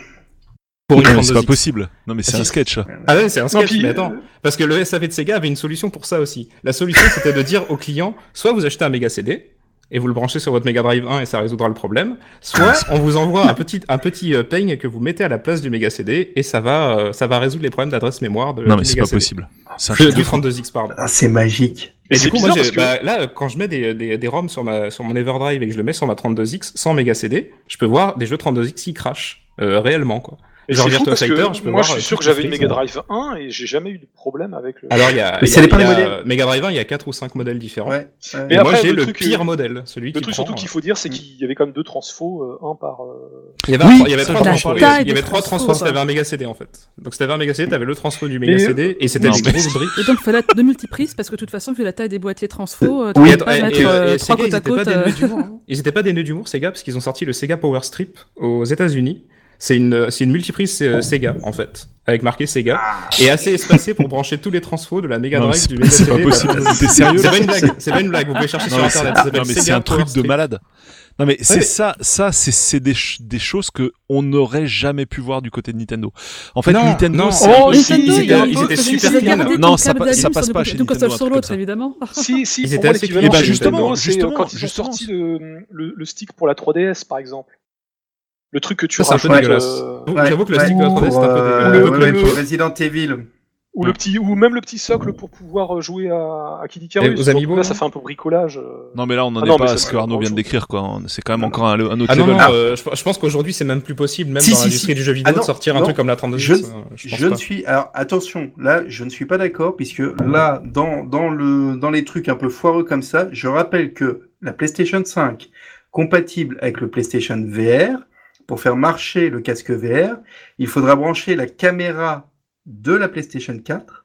Pour une Non, mais c'est pas 32X. possible. Non mais c'est Ah, un sketch. Ah ouais, c'est un Non, sketch, puis, mais attends. Parce que le SAV de Sega avait une solution pour ça aussi. La solution, c'était de dire au client, soit vous achetez un Mega CD, et vous le branchez sur votre Mega Drive 1 et ça résoudra le problème, soit on vous envoie un petit, un petit euh, peigne que vous mettez à la place du Mega CD, et ça va, euh, ça va résoudre les problèmes d'adresse mémoire de Non mais c'est pas CD. possible. C'est un Du truc de du fou. 32X, pardon. Ah, c'est magique. Et c'est du coup, moi, que- bah, là, quand je mets des, des, des ROM sur, ma, sur mon Everdrive et que je le mets sur ma 32X sans Mega CD, je peux voir des jeux 32X qui crashent, euh, réellement, quoi. Et Genre Virtua Fighter, je peux moi voir, je euh, suis sûr tout que j'avais une Mega. Drive 1 et j'ai jamais eu de problème avec le. Alors, il y a, Mais il y ça a- dépend des modèles. Mega Drive 1, il y a 4 ou 5 modèles différents. Ouais. ouais. Et moi, après, j'ai le le, truc, pire euh, modèle, celui Le qui truc prend, surtout qu'il euh, faut dire, c'est qu'il y avait quand même deux transfos, euh, un par. euh, Il y avait, Oui, un- il y avait trois transfos. Il y avait- Taille il y avait des trois transfos, transfos si t'avais un Mega CD en fait. Donc si t'avais un Mega CD, t'avais le transfo du Mega Mais- CD et c'était des mais- grosses briques. Et donc, il fallait être de multiprises parce que de toute façon, vu la taille des boîtiers transfo, euh, tu pas et, mettre et- euh, et trois Sega, côte ils à étaient pas côte. euh, hein. Ils étaient pas dénus d'humour, Sega, parce qu'ils ont sorti le Sega Power Strip aux États-Unis. C'est une, c'est une multiprise euh, Sega, en fait, avec marqué Sega, et assez espacé pour brancher tous les transfos de la Mega Drive, c'est du Mega c'est CD. pas possible. bah, T'es sérieux C'est pas une blague, c'est pas une blague, vous pouvez chercher Non, sur mais c'est- internet, non, mais c'est un truc de malade. Non mais c'est mais- ça, ça c'est c'est des, ch- des choses que on n'aurait jamais pu voir du côté de Nintendo. En fait, Non, Nintendo, non. c'est Oh, ils il y a un étaient- ils étaient ils super clean. gardé Non, ça pa- ça passe sur pas chez console Nintendo, un sur l'autre, évidemment. Si, si, Ils étaient assez clean, bah, c'est justement, c'est, euh, justement, quand ils ont justement. sorti le, le, le stick pour la 3DS par exemple. Le truc que tu Ça, c'est un peu rajoutes, dégueulasse. euh, J'avoue- J'avoue que le Ouais. stick de la 3DS, c'est un peu Pour, euh, dégueulasse. Le- ouais, le- pour Resident Evil. ou le petit, ou même le petit socle pour pouvoir jouer à, à Kid Icarus. Amiibo, là, ça fait un peu bricolage. euh. Non mais là on en Ah est non, pas à ce que Arnaud vient de décrire quoi. C'est quand même encore un, un autre Ah non, level. non, euh, je, je pense qu'aujourd'hui c'est même plus possible, même Si, dans si, l'industrie si. du jeu vidéo, Ah non, de sortir un truc comme la 32 Je- euh, je ne suis. Alors attention, là, je ne suis pas d'accord puisque là, dans dans le dans les trucs un peu foireux comme ça, je rappelle que la PlayStation 5 compatible avec le PlayStation VR, pour faire marcher le casque VR, il faudra brancher la caméra de la PlayStation 4.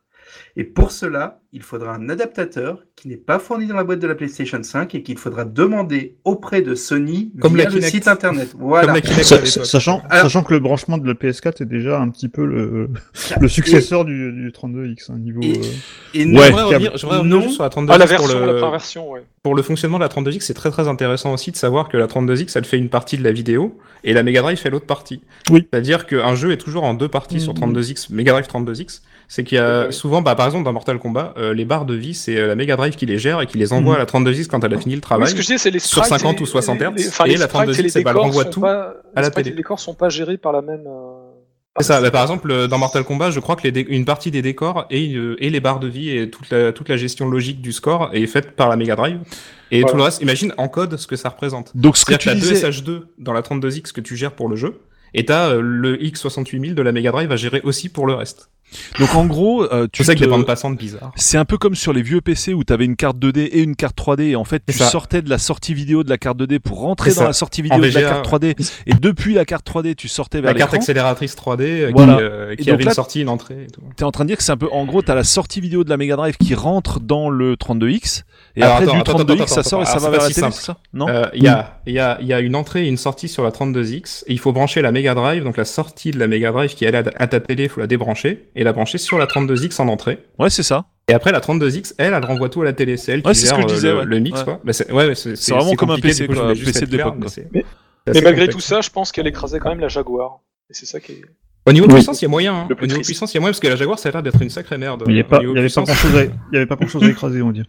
Et pour cela, il faudra un adaptateur qui n'est pas fourni dans la boîte de la PlayStation 5 et qu'il faudra demander auprès de Sony Comme via la le Kinect. site internet. Voilà. Comme la Kinect Sa- à l'époque. sachant, Alors- sachant que le branchement de la PS4 est déjà un petit peu le, le successeur du, du 32X, hein, niveau. Et- euh, Et Ouais. non, J'aimerais revenir, sur la 32X Ah, la pour, version, le, première version, ouais. pour le fonctionnement de la 32X, c'est très très intéressant aussi de savoir que la 32X, elle fait une partie de la vidéo et la Mega Drive fait l'autre partie. Oui. C'est-à-dire qu'un jeu est toujours en deux parties sur Mhm. 32X, Mega Drive 32X. C'est qu'il y a Ouais. souvent, bah, par exemple, dans Mortal Kombat, euh, les barres de vie, c'est euh, la Mega Drive qui les gère et qui les envoie Mhm. à la 32X quand elle a fini le travail. ce que je disais, c'est les sur sprites 50 et- ou 60 les- Hz, les- enfin, et les la sprites 32X, et les eh ben, elle décors renvoie sont tout pas- à la et télé. Les décors sont pas gérés par la même. euh, C'est ça. Bah, par exemple, euh, dans Mortal Kombat, je crois que les une partie des décors et, euh, et les barres de vie et toute la, toute la gestion logique du score est faite par la Mega Drive. Et Voilà. tout le reste, imagine en code ce que ça représente. Donc ce que tu deux disais, SH2 dans la 32X que tu gères pour le jeu, et t'as euh, le X68000 de la Mega Drive à gérer aussi pour le reste. Donc en gros, euh, tu que te- des bandes passantes bizarres. C'est un peu comme sur les vieux PC où tu avais une carte 2D et une carte 3D et en fait tu ça. sortais de la sortie vidéo de la carte 2D pour rentrer dans ça. la sortie vidéo de la carte 3D et depuis la carte 3D tu sortais vers La carte accélératrice 3D euh, Voilà. qui, euh, qui avait là- une sortie, une entrée tout. T'es en train de dire que c'est un peu en gros t'as la sortie vidéo de la Mega Drive qui rentre dans le 32X et Alors, après attends, du attends, 32X attends, ça sort et ça va vers pas la si télé, ça? Non? Euh, Il y, a, il y, a, y a une entrée et une sortie sur la 32X, et il faut brancher la Mega Drive, donc la sortie de la Mega Drive qui est à à ta télé, il faut la débrancher, et la brancher sur la 32X en entrée. Ouais, c'est ça. Et après, la 32X, elle, elle renvoie tout à la télé. C'est elle qui Ouais, c'est ce gère que je euh, disais, le, ouais. le mix, Ouais. quoi. Bah, c'est vraiment comme un PC, coup, je quoi, PC clair, d'époque, mais Mais- malgré complexe. tout ça, je pense qu'elle écrasait quand même la Jaguar. Et c'est ça qui est. Au niveau Oui. puissance, il y a moyen. hein. Au niveau triste. puissance, il y a moyen parce que la Jaguar, ça a l'air d'être une sacrée merde. Il n'y y avait pas puissance, grand chose à, écraser, on va dire.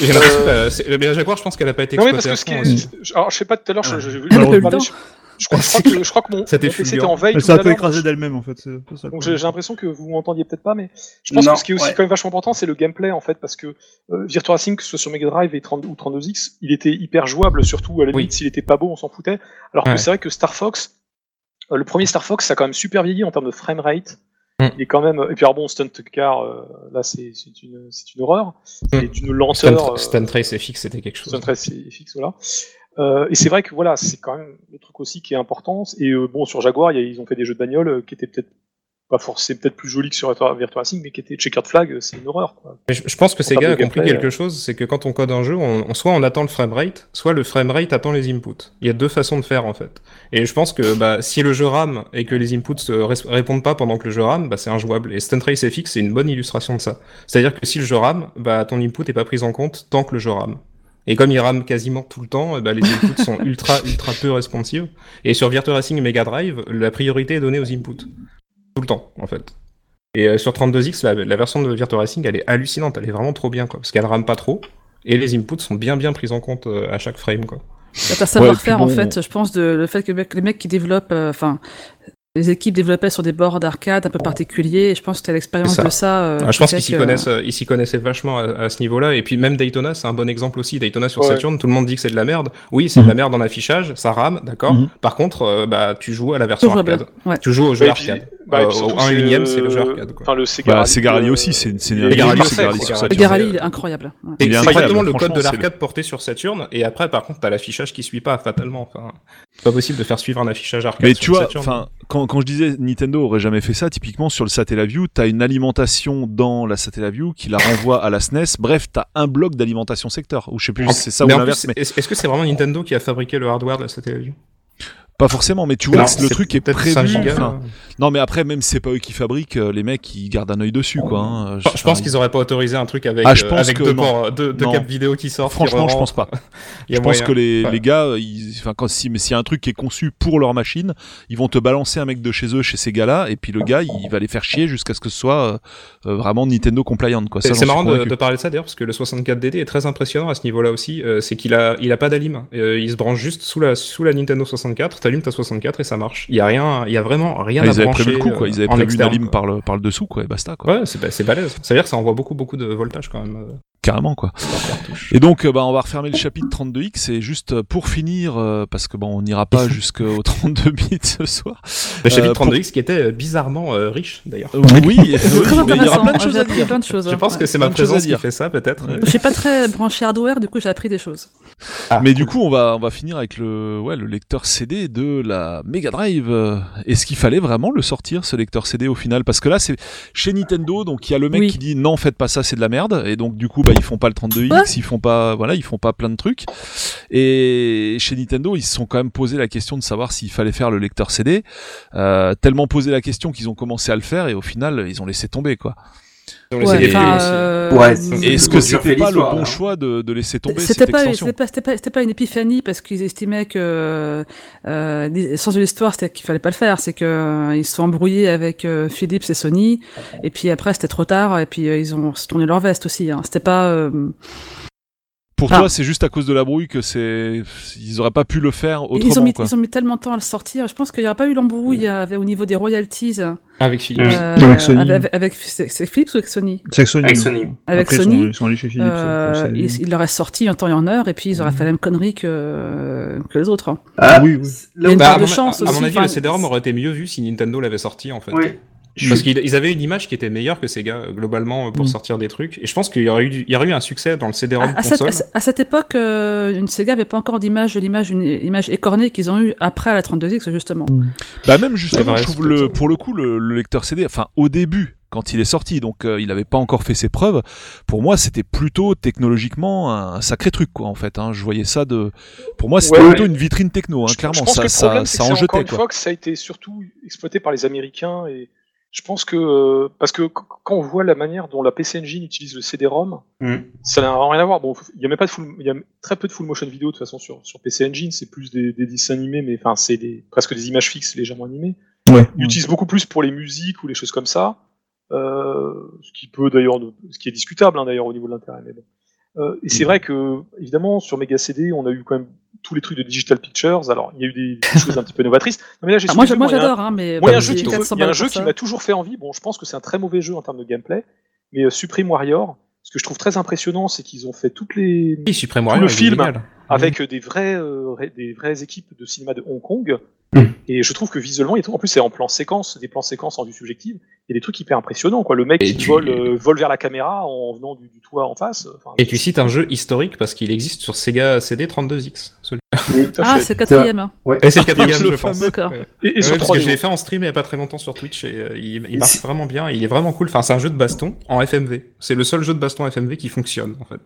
J'ai l'impression que la- c'est- mais la Jaguar, je pense qu'elle a pas été Non, mais parce exploitée que à ce qui est. aussi. Alors, je sais pas, tout à l'heure, je- j'ai vu. Je, crois, je crois que, je crois que mon, mon C'était PC était fulgurant. en veille. Ça a peu écrasé d'elle-même, en fait. Donc j'ai l'impression que vous m'entendiez peut-être pas, mais je pense Non, que ce qui est aussi ouais. quand même vachement important, c'est le gameplay en fait, parce que euh, Virtua Racing, que ce soit sur Mega Drive et 30 ou 32X, il était hyper jouable, surtout à la Oui. limite s'il était pas beau, on s'en foutait. Alors que c'est vrai que Star Fox, euh, le premier Star Fox, ça a quand même super vieilli en termes de framerate. Mm. Il est quand même. Et puis alors bon, Stunt Car, euh, là c'est c'est une, c'est une horreur, Mm. c'est une lenteur. Stunt, euh, Stunt Trace FX, c'était quelque chose. Stunt Race, c'est fixe, voilà. Euh, et c'est vrai que voilà, c'est quand même le truc aussi qui est important. Et euh, bon, sur Jaguar, y a- ils ont fait des jeux de bagnole euh, qui étaient peut-être pas forcément peut-être plus jolis que sur Virtua Racing, mais qui étaient Checkered Flag, euh, c'est une horreur. Quoi. Mais je, je pense que ces gars ont compris gameplay, quelque chose, c'est que quand on code un jeu, on, on- soit on attend le framerate, soit le framerate attend les inputs. Il y a deux façons de faire en fait. Et je pense que bah, si le jeu rame et que les inputs euh, res- répondent pas pendant que le jeu rame, bah, c'est injouable. Et Stunt Race FX c'est une bonne illustration de ça. C'est-à-dire que si le jeu rame, bah, ton input est pas pris en compte tant que le jeu rame. Et comme il rame quasiment tout le temps, eh ben, les inputs sont ultra ultra peu responsives. Et sur Virtua Racing et Mega Drive, la priorité est donnée aux inputs. Tout le temps, en fait. Et euh, sur 32X, la, la version de Virtua Racing, elle est hallucinante, elle est vraiment trop bien, quoi, parce qu'elle rame pas trop, et les inputs sont bien bien pris en compte euh, à chaque frame, quoi. C'est un savoir-faire, puis bon, en fait, je pense, de, le fait que les mecs- qui développent, euh, enfin, les équipes développaient sur des bords d'arcade un peu particuliers, et je pense que t'as l'expérience C'est ça. de ça. euh, Ah, je pense qui qu'ils s'y que- connaissent, euh, ils s'y connaissaient vachement à, à ce niveau-là, et puis même Daytona, c'est un bon exemple aussi. Daytona sur Ouais. Saturn, tout le monde dit que c'est de la merde. Oui, c'est de la merde en affichage, ça rame, d'accord. Mhm. Par contre, euh, bah, tu joues à la version arcade. Ouais. Tu joues au jeu Et puis- arcade. bah, Euh, au 1 c'est, unième, c'est le jeu euh, arcade, quoi. Enfin, le Sega Bah, Rally, Sega Rally euh, aussi, c'est une sur Saturn. Garali, il est incroyable. c'est exactement le code de l'arcade porté sur Saturn, et après, par contre, t'as l'affichage qui suit pas, fatalement. Pas possible de faire suivre un affichage arcade Mais sur tu vois, enfin, quand, quand je disais Nintendo aurait jamais fait ça, typiquement sur le Satellaview, t'as une alimentation dans la Satellaview qui la renvoie à la SNES. Bref, t'as un bloc d'alimentation secteur. Ou je sais plus si c'est ça ou mais l'inverse, mais est-ce que c'est vraiment Nintendo qui a fabriqué le hardware de la Satellaview pas forcément. Mais tu vois, Non, le truc est prévu. 5 gigas, enfin. Non, mais après, même si c'est pas eux qui fabriquent, euh, les mecs ils gardent un œil dessus, quoi. hein. Je, je pense qu'ils auraient pas autorisé un truc avec, Ah, je euh, pense avec que deux, ports- deux, vidéo qui sortent. qui Franchement, je pense pas. Je pense moyen. que les, Ouais. les gars, ils, quand, si, mais s'il y a un truc qui est conçu pour leur machine, ils vont te balancer un mec de chez eux, chez ces gars-là, et puis le gars, il va les faire chier jusqu'à ce que ce soit euh, euh, vraiment Nintendo compliant, quoi. C'est marrant de, parler de ça d'ailleurs parce que le 64DD est très impressionnant à ce niveau-là aussi. euh, c'est qu'il a, il a pas d'alim. Euh, il se branche juste sous la, sous la Nintendo 64. T'allumes ta 64 et ça marche. Il y a rien, il y a vraiment rien Ah, à brancher. Prévu le coup, quoi. euh, Ils avaient en prévu externe, une alim quoi. par le, par le dessous, quoi, et basta, quoi. Ouais, c'est ba- c'est balèze. Ça veut dire que ça envoie beaucoup, beaucoup de voltage quand même. euh, Carrément, quoi. Et donc, euh, bah, on va refermer le chapitre 32X et juste euh, pour finir, euh, parce que bon, on n'ira pas jusqu'au 32 bits ce soir. Le chapitre Euh, pour- 32X qui était euh, bizarrement euh, riche d'ailleurs. Euh, oui, il y aura plein de choses à appris dire. plein de choses. Je hein. pense que c'est ma présence qui fait ça peut-être. Je suis pas très branché hardware, du coup j'ai appris des choses. Ah, Mais du coup, on va, on va finir avec le, ouais, le lecteur CD de la Mega Drive. Euh, Est-ce qu'il fallait vraiment le sortir, ce lecteur CD au final? Parce que là, c'est chez Nintendo, donc il y a le mec Oui. qui dit non, faites pas ça, c'est de la merde. Et donc, du coup, bah, ils font pas le 32X, Ouais. ils font pas, voilà, ils font pas plein de trucs. Et chez Nintendo, ils se sont quand même posé la question de savoir s'il fallait faire le lecteur CD. Euh, tellement posé la question qu'ils ont commencé à le faire et au final, ils ont laissé tomber, quoi. Ouais, enfin, euh, Ouais, est-ce que c'était pas le bon là. choix de, de laisser tomber C'était cette pas, extension c'était pas, pas, pas une épiphanie parce qu'ils estimaient que euh, le sens de l'histoire c'était qu'il fallait pas le faire, c'est que euh, ils se sont embrouillés avec euh, Philips et Sony et puis après c'était trop tard et puis euh, ils ont se tourné leur veste aussi. Hein. C'était pas euh, pour Ah. toi, c'est juste à cause de la brouille que c'est, ils auraient pas pu le faire autrement, Ils ont, mis, quoi. ils ont mis tellement de temps à le sortir. Je pense qu'il n'y aura pas eu l'embrouille euh, au niveau des royalties. Avec Philips. euh, Avec Sony. avec, avec- c'est Philips ou avec Sony? C'est avec Sony. Avec Sony. Avec Après, ils Sony, sont- Ils sont allés chez Philips. Euh, donc, c'est- il, il leur est sorti en temps et en heure, et puis ils auraient fait la même connerie que, que les autres. hein. Ah, Oui, oui. Il y a une Bah, part à, de mon, chance à mon aussi, avis, enfin, le CD-ROM aurait été mieux vu si Nintendo l'avait sorti en fait. Oui. Parce qu'ils ils avaient une image qui était meilleure que Sega euh, globalement pour Mm. sortir des trucs. Et je pense qu'il y aurait eu, du- il y aurait eu un succès dans le CD-ROM À, à cette, console. à ce- à cette époque, euh, une Sega n'avait pas encore d'image, de l'image, une image écornée qu'ils ont eu après à la 32X justement. Bah même justement, je trouve le, ça. pour le coup le, le lecteur CD, enfin au début quand il est sorti, donc euh, il n'avait pas encore fait ses preuves. Pour moi, c'était plutôt technologiquement un sacré truc quoi en fait. Hein. Je voyais ça de, pour moi c'était Ouais, plutôt ouais. une vitrine techno. Hein, Je- clairement, je pense ça, que le ça, problème, c'est ça que en jetait une quoi. fois que ça a été surtout exploité par les Américains et je pense que euh, parce que qu- quand on voit la manière dont la PC Engine utilise le CD-ROM, Mm. ça n'a rien à voir. Bon, il y a même pas de full, il y a très peu de full motion vidéo de toute façon sur, sur PC Engine, c'est plus des, des dessins animés, mais enfin c'est des, presque des images fixes légèrement animées. Ouais. Ils utilisent beaucoup plus pour les musiques ou les choses comme ça, euh, ce qui peut d'ailleurs, ce qui est discutable hein, d'ailleurs au niveau de l'intérêt. Mais bon. Euh, et c'est vrai que évidemment sur Mega CD, on a eu quand même tous les trucs de Digital Pictures. Alors il y a eu des, des choses un petit peu novatrices. Non, mais là, j'ai Ah, moi, j'adore, hein, mais moi, il y a un bon, jeu, qui, 400 il y a un balles jeu pour qui ça. m'a toujours fait envie. Bon, je pense que c'est un très mauvais jeu en termes de gameplay, mais euh, Supreme Warrior, ce que je trouve très impressionnant, c'est qu'ils ont fait toutes les Oui, Supreme Tout Warrior, le film, avec euh, des vraies euh, des vraies équipes de cinéma de Hong Kong. Mm. Et je trouve que visuellement, il y a tout- en plus c'est en plan séquence, des plans séquences en vue subjective, il y a des trucs hyper impressionnants. Quoi. Le mec qui tu- vole, euh, vole vers la caméra en venant du, du toit en face. enfin, Et tu cites un jeu historique parce qu'il existe sur Sega CD 32X. celui- tout à Ah, c'est quatrième. hein. Et c'est le quatrième, le je pense. Ouais. Et, et Ouais, parce que 3D. je l'ai fait en stream il y a pas très longtemps sur Twitch et euh, il, il marche vraiment bien, il est vraiment cool. Enfin, c'est un jeu de baston en FMV. C'est le seul jeu de baston FMV qui fonctionne en fait.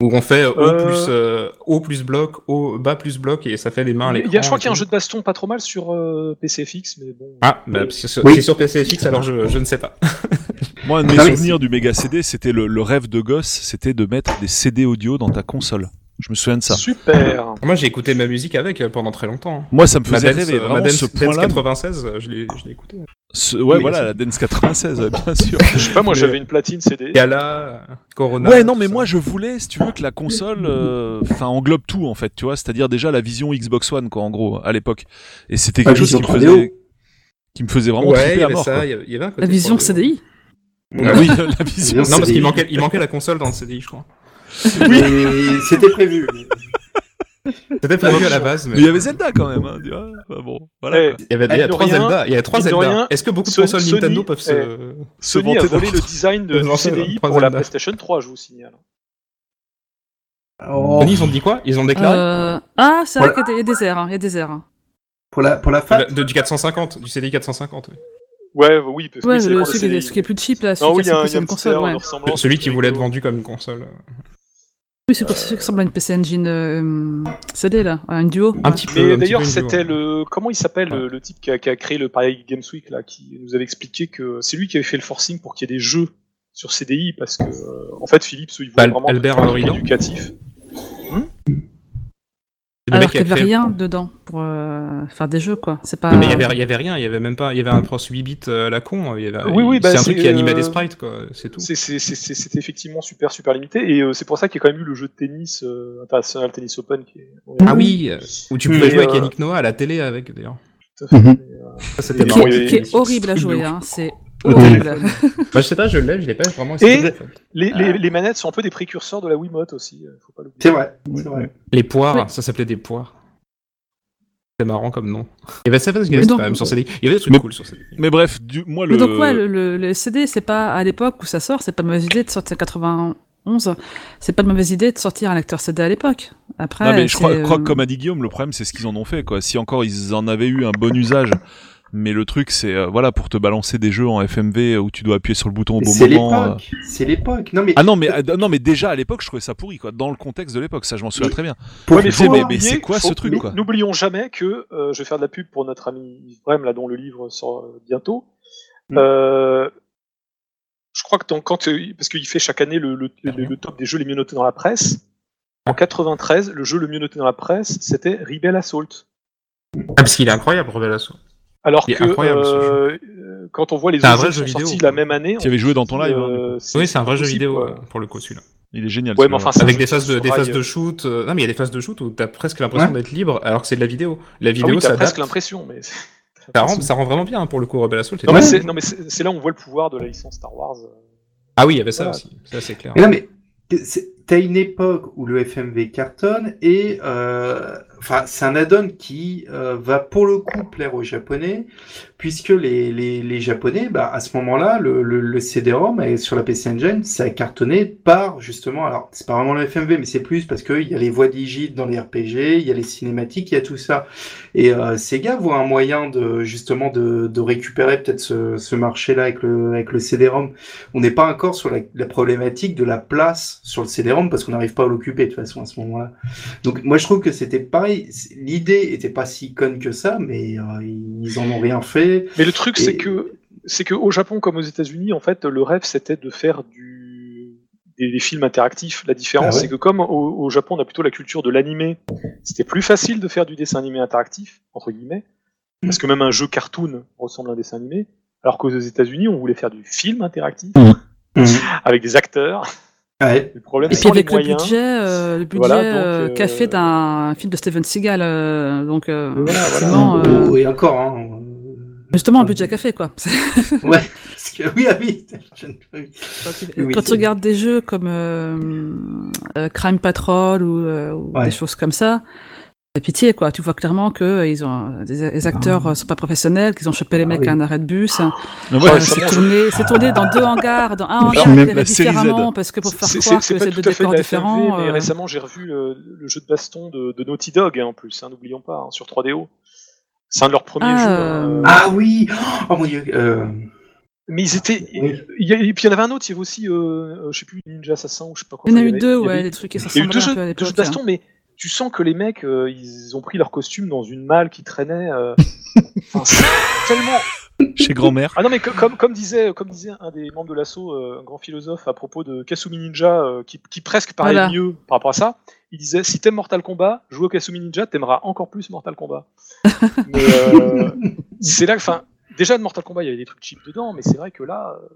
Où on fait haut Euh. plus euh, haut plus bloc, haut bas plus bloc et ça fait les mains a, je crois qu'il y a un jeu de baston pas trop mal sur euh, PCFX, mais bon. Ah, bah, c'est Oui. c'est sur PCFX alors je, je ne sais pas. Moi, un de mes Ah souvenirs du méga CD, c'était le, le rêve de gosse, c'était de mettre des CD audio dans ta console. Je me souviens de ça. Super. Moi j'ai écouté ma musique avec euh, pendant très longtemps. Moi, ça me Ma faisait dance, rêver. euh, ma Vraiment, dance, ce dance point-là. 96, euh, je l'ai je l'ai écouté. ce- ouais, Oui, voilà, la Dance 96, euh, bien sûr. Je sais pas, moi Mais- j'avais une platine CD. Gala, Corona. Ouais, non, mais moi je voulais, si tu veux, que la console, euh, enfin, englobe tout en fait, tu vois, c'est-à-dire déjà la vision Xbox One, quoi, en gros, à l'époque. Et c'était quelque chose qui me faisait, 3DO. qui me faisait vraiment Ouais, il triper y à avait mort. ça, quoi. il y avait- un côté La vision 3D, CDI. Ah oui, la vision. Non, parce qu'il manquait, il manquait la console dans le CDI, je crois. Mais C'était prévu. C'était prévu à la base, mais. Mais il y avait Zelda quand même, hein, tu vois. Bah bon, voilà. Eh. Il y avait il y a trois rien- Zelda. Il y a trois Zelda. Est-ce que beaucoup de consoles Sony- Nintendo peuvent se. eh, se Sony a volé le design de, du CDI pour la Zelda. PlayStation 3, je vous signale. Oh, Sony, ils ont dit quoi? Ils ont déclaré? Euh, Ah, c'est vrai Voilà. qu'il y a des- il y a des airs. Il y a des airs. pour la pour la FAT. de, du 450, du CDI 450. oui. Ouais, oui, parce que Ouais, oui, le, celui, qui est, celui qui est plus cheap là, Non, celui oui, il qui y a a une console. Ouais. Celui qui voulait être vendu comme une console. Oui, c'est pour celui qui ressemble à une PC Engine euh, CD là, à une duo. Un ouais. petit peu. d'ailleurs, c'était le. Comment il s'appelle le, le type qui a, qui a créé le Paris Games Week là, qui nous avait expliqué que c'est lui qui avait fait le forcing pour qu'il y ait des jeux sur CDI parce que euh, en fait Philips il voulait Al- vraiment Albert un éducatif. Alors qui qu'il n'y avait rien dedans pour euh, faire des jeux quoi. C'est pas. Mais il y avait, il y avait rien, il y avait même pas, il y avait un pros 8 bits euh, à la con. Il y avait, Oui, oui, il- bah, c'est un truc qui animait euh, des sprites, quoi. C'est tout. C'est- c'est- c'est- c'est- C'était effectivement super super limité et euh, c'est pour ça qu'il y a quand même eu le jeu de tennis euh, international tennis open qui est. Ah oui, euh, où tu pouvais Mais, jouer avec euh, Yannick Noah à la télé avec d'ailleurs. Euh, Ça c'était qui, qui est horrible à jouer, hein. c'est Bah, je sais pas, je l'ai, je l'ai pas vraiment essayé. Et- Les, les, les manettes sont un peu des précurseurs de la Wiimote aussi, euh, faut pas l'oublier. C'est vrai. Oui. Les poires, Oui. ça s'appelait des poires. C'est marrant comme nom. Il y avait Seven's Mais Guest donc- quand même sur CD. Il y avait des trucs Mais- cool sur CD. Mais bref, du, moi le. Mais donc ouais, le, le- le CD, c'est pas à l'époque où ça sort, c'est pas une mauvaise idée de sortir 91. C'est pas une mauvaise idée de sortir un lecteur CD à l'époque. Après, Non, mais je crois que euh, comme a dit Guillaume, le problème c'est ce qu'ils en ont fait quoi. Si encore ils en avaient eu un bon usage, mais le truc c'est euh, voilà pour te balancer des jeux en FMV où tu dois appuyer sur le bouton au bon C'est moment. euh. l'époque. C'est l'époque. Non mais Ah non mais euh, non mais déjà à l'époque je trouvais ça pourri quoi. Dans le contexte de l'époque, ça je m'en souviens Mais- très bien. pour Ouais, mais, je disais, faut mais- c'est quoi ce truc, quoi N'oublions jamais que euh, je vais faire de la pub pour notre ami Yves Brem, là dont le livre sort euh, bientôt. Mm. Euh, je crois que dans- quand euh, parce qu'il fait chaque année le, le- le- le top des jeux les mieux notés dans la presse. En 93, le jeu le mieux noté dans la presse, c'était Rebel Assault. Ah, parce qu'il est incroyable, Rebel Assault. Alors que euh, quand on voit les autres qui sont vidéo, sortis quoi. la même année, Tu avais joué dans ton live. hein, euh, Oui, c'est un vrai jeu vidéo quoi. euh, pour le coup celui-là. Il est génial. Ouais, mais enfin, Avec des phases de, des phases de shoot. Non, mais il y a des phases de shoot où t'as presque l'impression Ouais. d'être libre, alors que c'est de la vidéo. La Ah vidéo, oui, ça, t'as presque l'impression, mais. ça, rend, ça rend vraiment bien hein, pour le coup, Rebel Assault. Non, mais c'est non, mais c'est c'est là où on voit le pouvoir de la licence Star Wars. Ah oui, il y avait ça Voilà. aussi. Ça, c'est clair. Mais non, mais t'as une époque où le FMV cartonne et euh, enfin c'est un add-on qui euh, va pour le coup plaire aux Japonais puisque les, les, les Japonais, bah, à ce moment-là, le, le, le CD-ROM sur la PC Engine, ça a cartonné par justement, alors c'est pas vraiment le FMV, mais c'est plus parce qu'il y a les voix digites dans les RPG, il y a les cinématiques, il y a tout ça. Et euh, Sega voit un moyen de justement de, de récupérer peut-être ce, ce marché-là avec le, avec le CD-ROM on n'est pas encore sur la, la problématique de la place sur le CD-ROM parce qu'on n'arrive pas à l'occuper de toute façon à ce moment-là. Donc moi je trouve que c'était pareil. L'idée était pas si conne que ça, mais euh, ils en ont rien fait. Mais le truc, c'est que c'est que au Japon comme aux États-Unis, en fait, le rêve c'était de faire du des, des films interactifs. La différence, Ah ouais. c'est que comme au, au Japon, on a plutôt la culture de l'animé, c'était plus facile de faire du dessin animé interactif entre guillemets, parce que même un jeu cartoon ressemble à un dessin animé. Alors qu'aux États-Unis, on voulait faire du film interactif avec des acteurs. Ouais. Le problème, Et c'est puis avec le budget, euh, le budget Voilà, donc, euh, euh, qu'a fait d'un film de Steven Seagal. euh, donc, euh, Voilà, euh, et encore, hein. Justement, un budget qu'a fait, quoi. Ouais. Parce que, oui, ah oui. Quand tu, regardes des jeux comme euh, euh, Crime Patrol ou, euh, ou Ouais. des choses comme ça, c'est pitié, quoi. Tu vois clairement que euh, ils ont des, les acteurs euh, sont pas professionnels, qu'ils ont chopé les Ah mecs oui. à un arrêt de bus. Ouais, Euh, ça c'est tourné, c'est tourné dans deux hangars, dans un hangar même différemment parce que pour faire croire c'est que pas c'est deux à décors différents. Euh, récemment j'ai revu le, le jeu de baston de, de Naughty Dog hein, en plus, hein, n'oublions pas, hein, sur 3DO. C'est un de leurs premiers Ah, jeux. euh, hein. Ah oui. Oh mon dieu. Euh... Mais ils étaient. Oui. il y a- et puis il y en avait un autre, il y avait aussi, euh, euh, je sais plus, Ninja Assassin ou je sais pas quoi. Il y en a eu deux, ouais, des trucs qui Il y a eu deux jeux, deux de baston, mais tu sens que les mecs, euh, ils ont pris leur costume dans une malle qui traînait. euh, enfin, c'est tellement. chez grand-mère. Ah non, mais co- comme, comme, disait, comme disait un des membres de l'assaut, euh, un grand philosophe, à propos de Kasumi Ninja, euh, qui, qui presque parlait Voilà. mieux par rapport à ça, il disait si t'aimes Mortal Kombat, joue au Kasumi Ninja, t'aimeras encore plus Mortal Kombat. mais euh, c'est là que, enfin, déjà de Mortal Kombat, il y avait des trucs cheap dedans, mais c'est vrai que là, euh,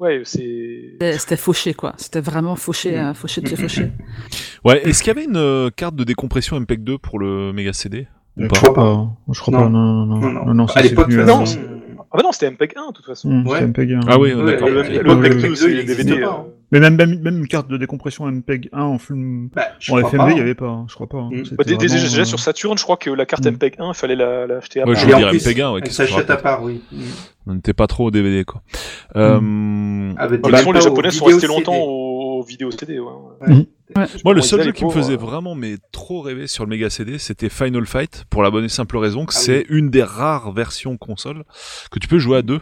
ouais, c'est. C'était- fauché, quoi. C'était vraiment fauché, Mm. euh, fauché de chez fauché. Ouais, est-ce qu'il y avait une euh, carte de décomppression MPEG 2 pour le Mega CD ou Je pas crois pas. Je crois Non. pas. Non, non, non. Non, non. non, à l'époque, non, Ah bah non, c'était MPEG 1 de toute façon. hum, Ouais. MPEG. hein. Ah oui, Ouais, d'accord. le, MPEG le 2, c'est il existait DVD. pas, euh, hein. Mais même, même, même une carte de décompression MPEG 1 en film. Bah, je En FMV, il n'y hein. avait pas, hein, je crois pas. hein. Mm. Bah, dé- déjà, vraiment, déjà euh, sur Saturn, je crois que la carte Mm. MPEG 1, il fallait la- l'acheter à Ouais, part. je Et veux dire, plus, MPEG 1, ouais, elle je s'achète à part, oui. On n'était pas trop au DVD, quoi. Euh, Ah, bah, De t'es toute même façon, les aux Japonais sont restés longtemps aux, vidéos CD. Ouais. Moi, le seul jeu qui me faisait euh, vraiment mais trop rêver sur le Mega CD, c'était Final Fight, pour la bonne et simple raison que Ah c'est une des rares versions console que tu peux jouer à deux.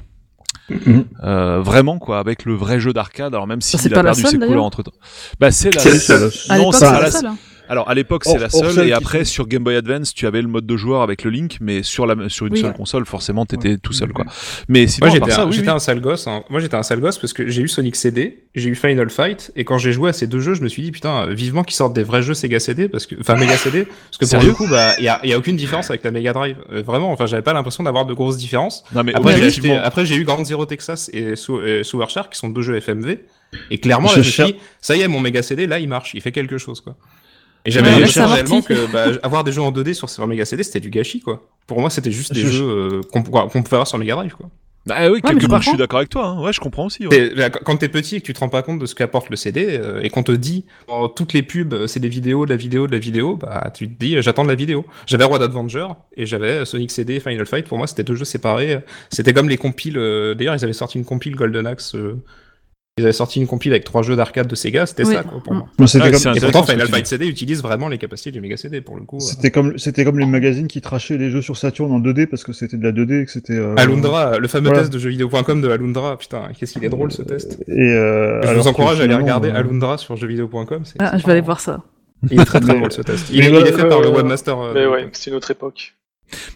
Mhm. Euh, vraiment quoi, avec le vrai jeu d'arcade. Alors même s'il c'est a pas la perdu seule, ses couleurs d'ailleurs entre temps. Bah c'est la seule. Non, c'est c'était pas la la seule. Alors à l'époque c'est la seule et après sur Game Boy Advance tu avais le mode de joueur avec le Link mais sur la sur une Oui. seule console forcément t'étais tout seul quoi. Mais sinon Moi j'étais un, oui, j'étais oui. un sale gosse. hein. Moi j'étais un sale gosse parce que j'ai eu Sonic CD, j'ai eu Final Fight et quand j'ai joué à ces deux jeux, je me suis dit putain vivement qu'ils sortent des vrais jeux Sega CD parce que enfin Mega CD parce que pour le coup bah il y a, y a aucune différence avec la Mega Drive. Euh, vraiment enfin j'avais pas l'impression d'avoir de grosses différences. Non mais Après j'ai après eu Grand Zero Texas et Sou- euh, Sewer Shark qui sont deux jeux FMV et clairement là Je je me suis ça y est mon Mega CD là il marche, il fait quelque chose quoi. Et j'avais ça réellement que bah, avoir des jeux en 2D sur, sur Mega CD c'était du gâchis quoi. Pour moi c'était juste des Je- jeux euh, qu'on pouvait avoir sur Mega Drive quoi. Ah oui, mais quelque je part je suis d'accord avec toi. hein. Ouais, je comprends aussi. ouais. Là, Quand t'es petit et que tu te rends pas compte de ce qu'apporte le CD euh, et qu'on te dit dans toutes les pubs euh, c'est des vidéos, de la vidéo, de la vidéo, bah tu te dis j'attends de la vidéo. J'avais Roi Adventure et j'avais Sonic CD et Final Fight. Pour moi c'était deux jeux séparés. C'était comme les compiles. euh, D'ailleurs ils avaient sorti une compile Golden Axe. euh, ils avaient sorti une compile avec trois jeux d'arcade de Sega. C'était Oui. ça quoi, pour Mm. moi. C'était Ouais, comme, Et pourtant Final Fight. CD utilise vraiment les capacités du Mega CD pour le coup. euh. c'était comme, c'était comme les magazines qui trachaient les jeux sur Saturn en 2D parce que c'était de la 2D et que c'était. euh, Alundra, le fameux Voilà. test de jeuxvideo.com de Alundra, putain, qu'est-ce qu'il est drôle ce test. Et euh, Je vous encourage à aller regarder euh, Alundra sur jeuxvideo.com. Ah, je vais aller voir ça. Il est très très drôle ce test. Il est, il est fait par le euh, webmaster. euh, Mais ouais, c'est une autre époque.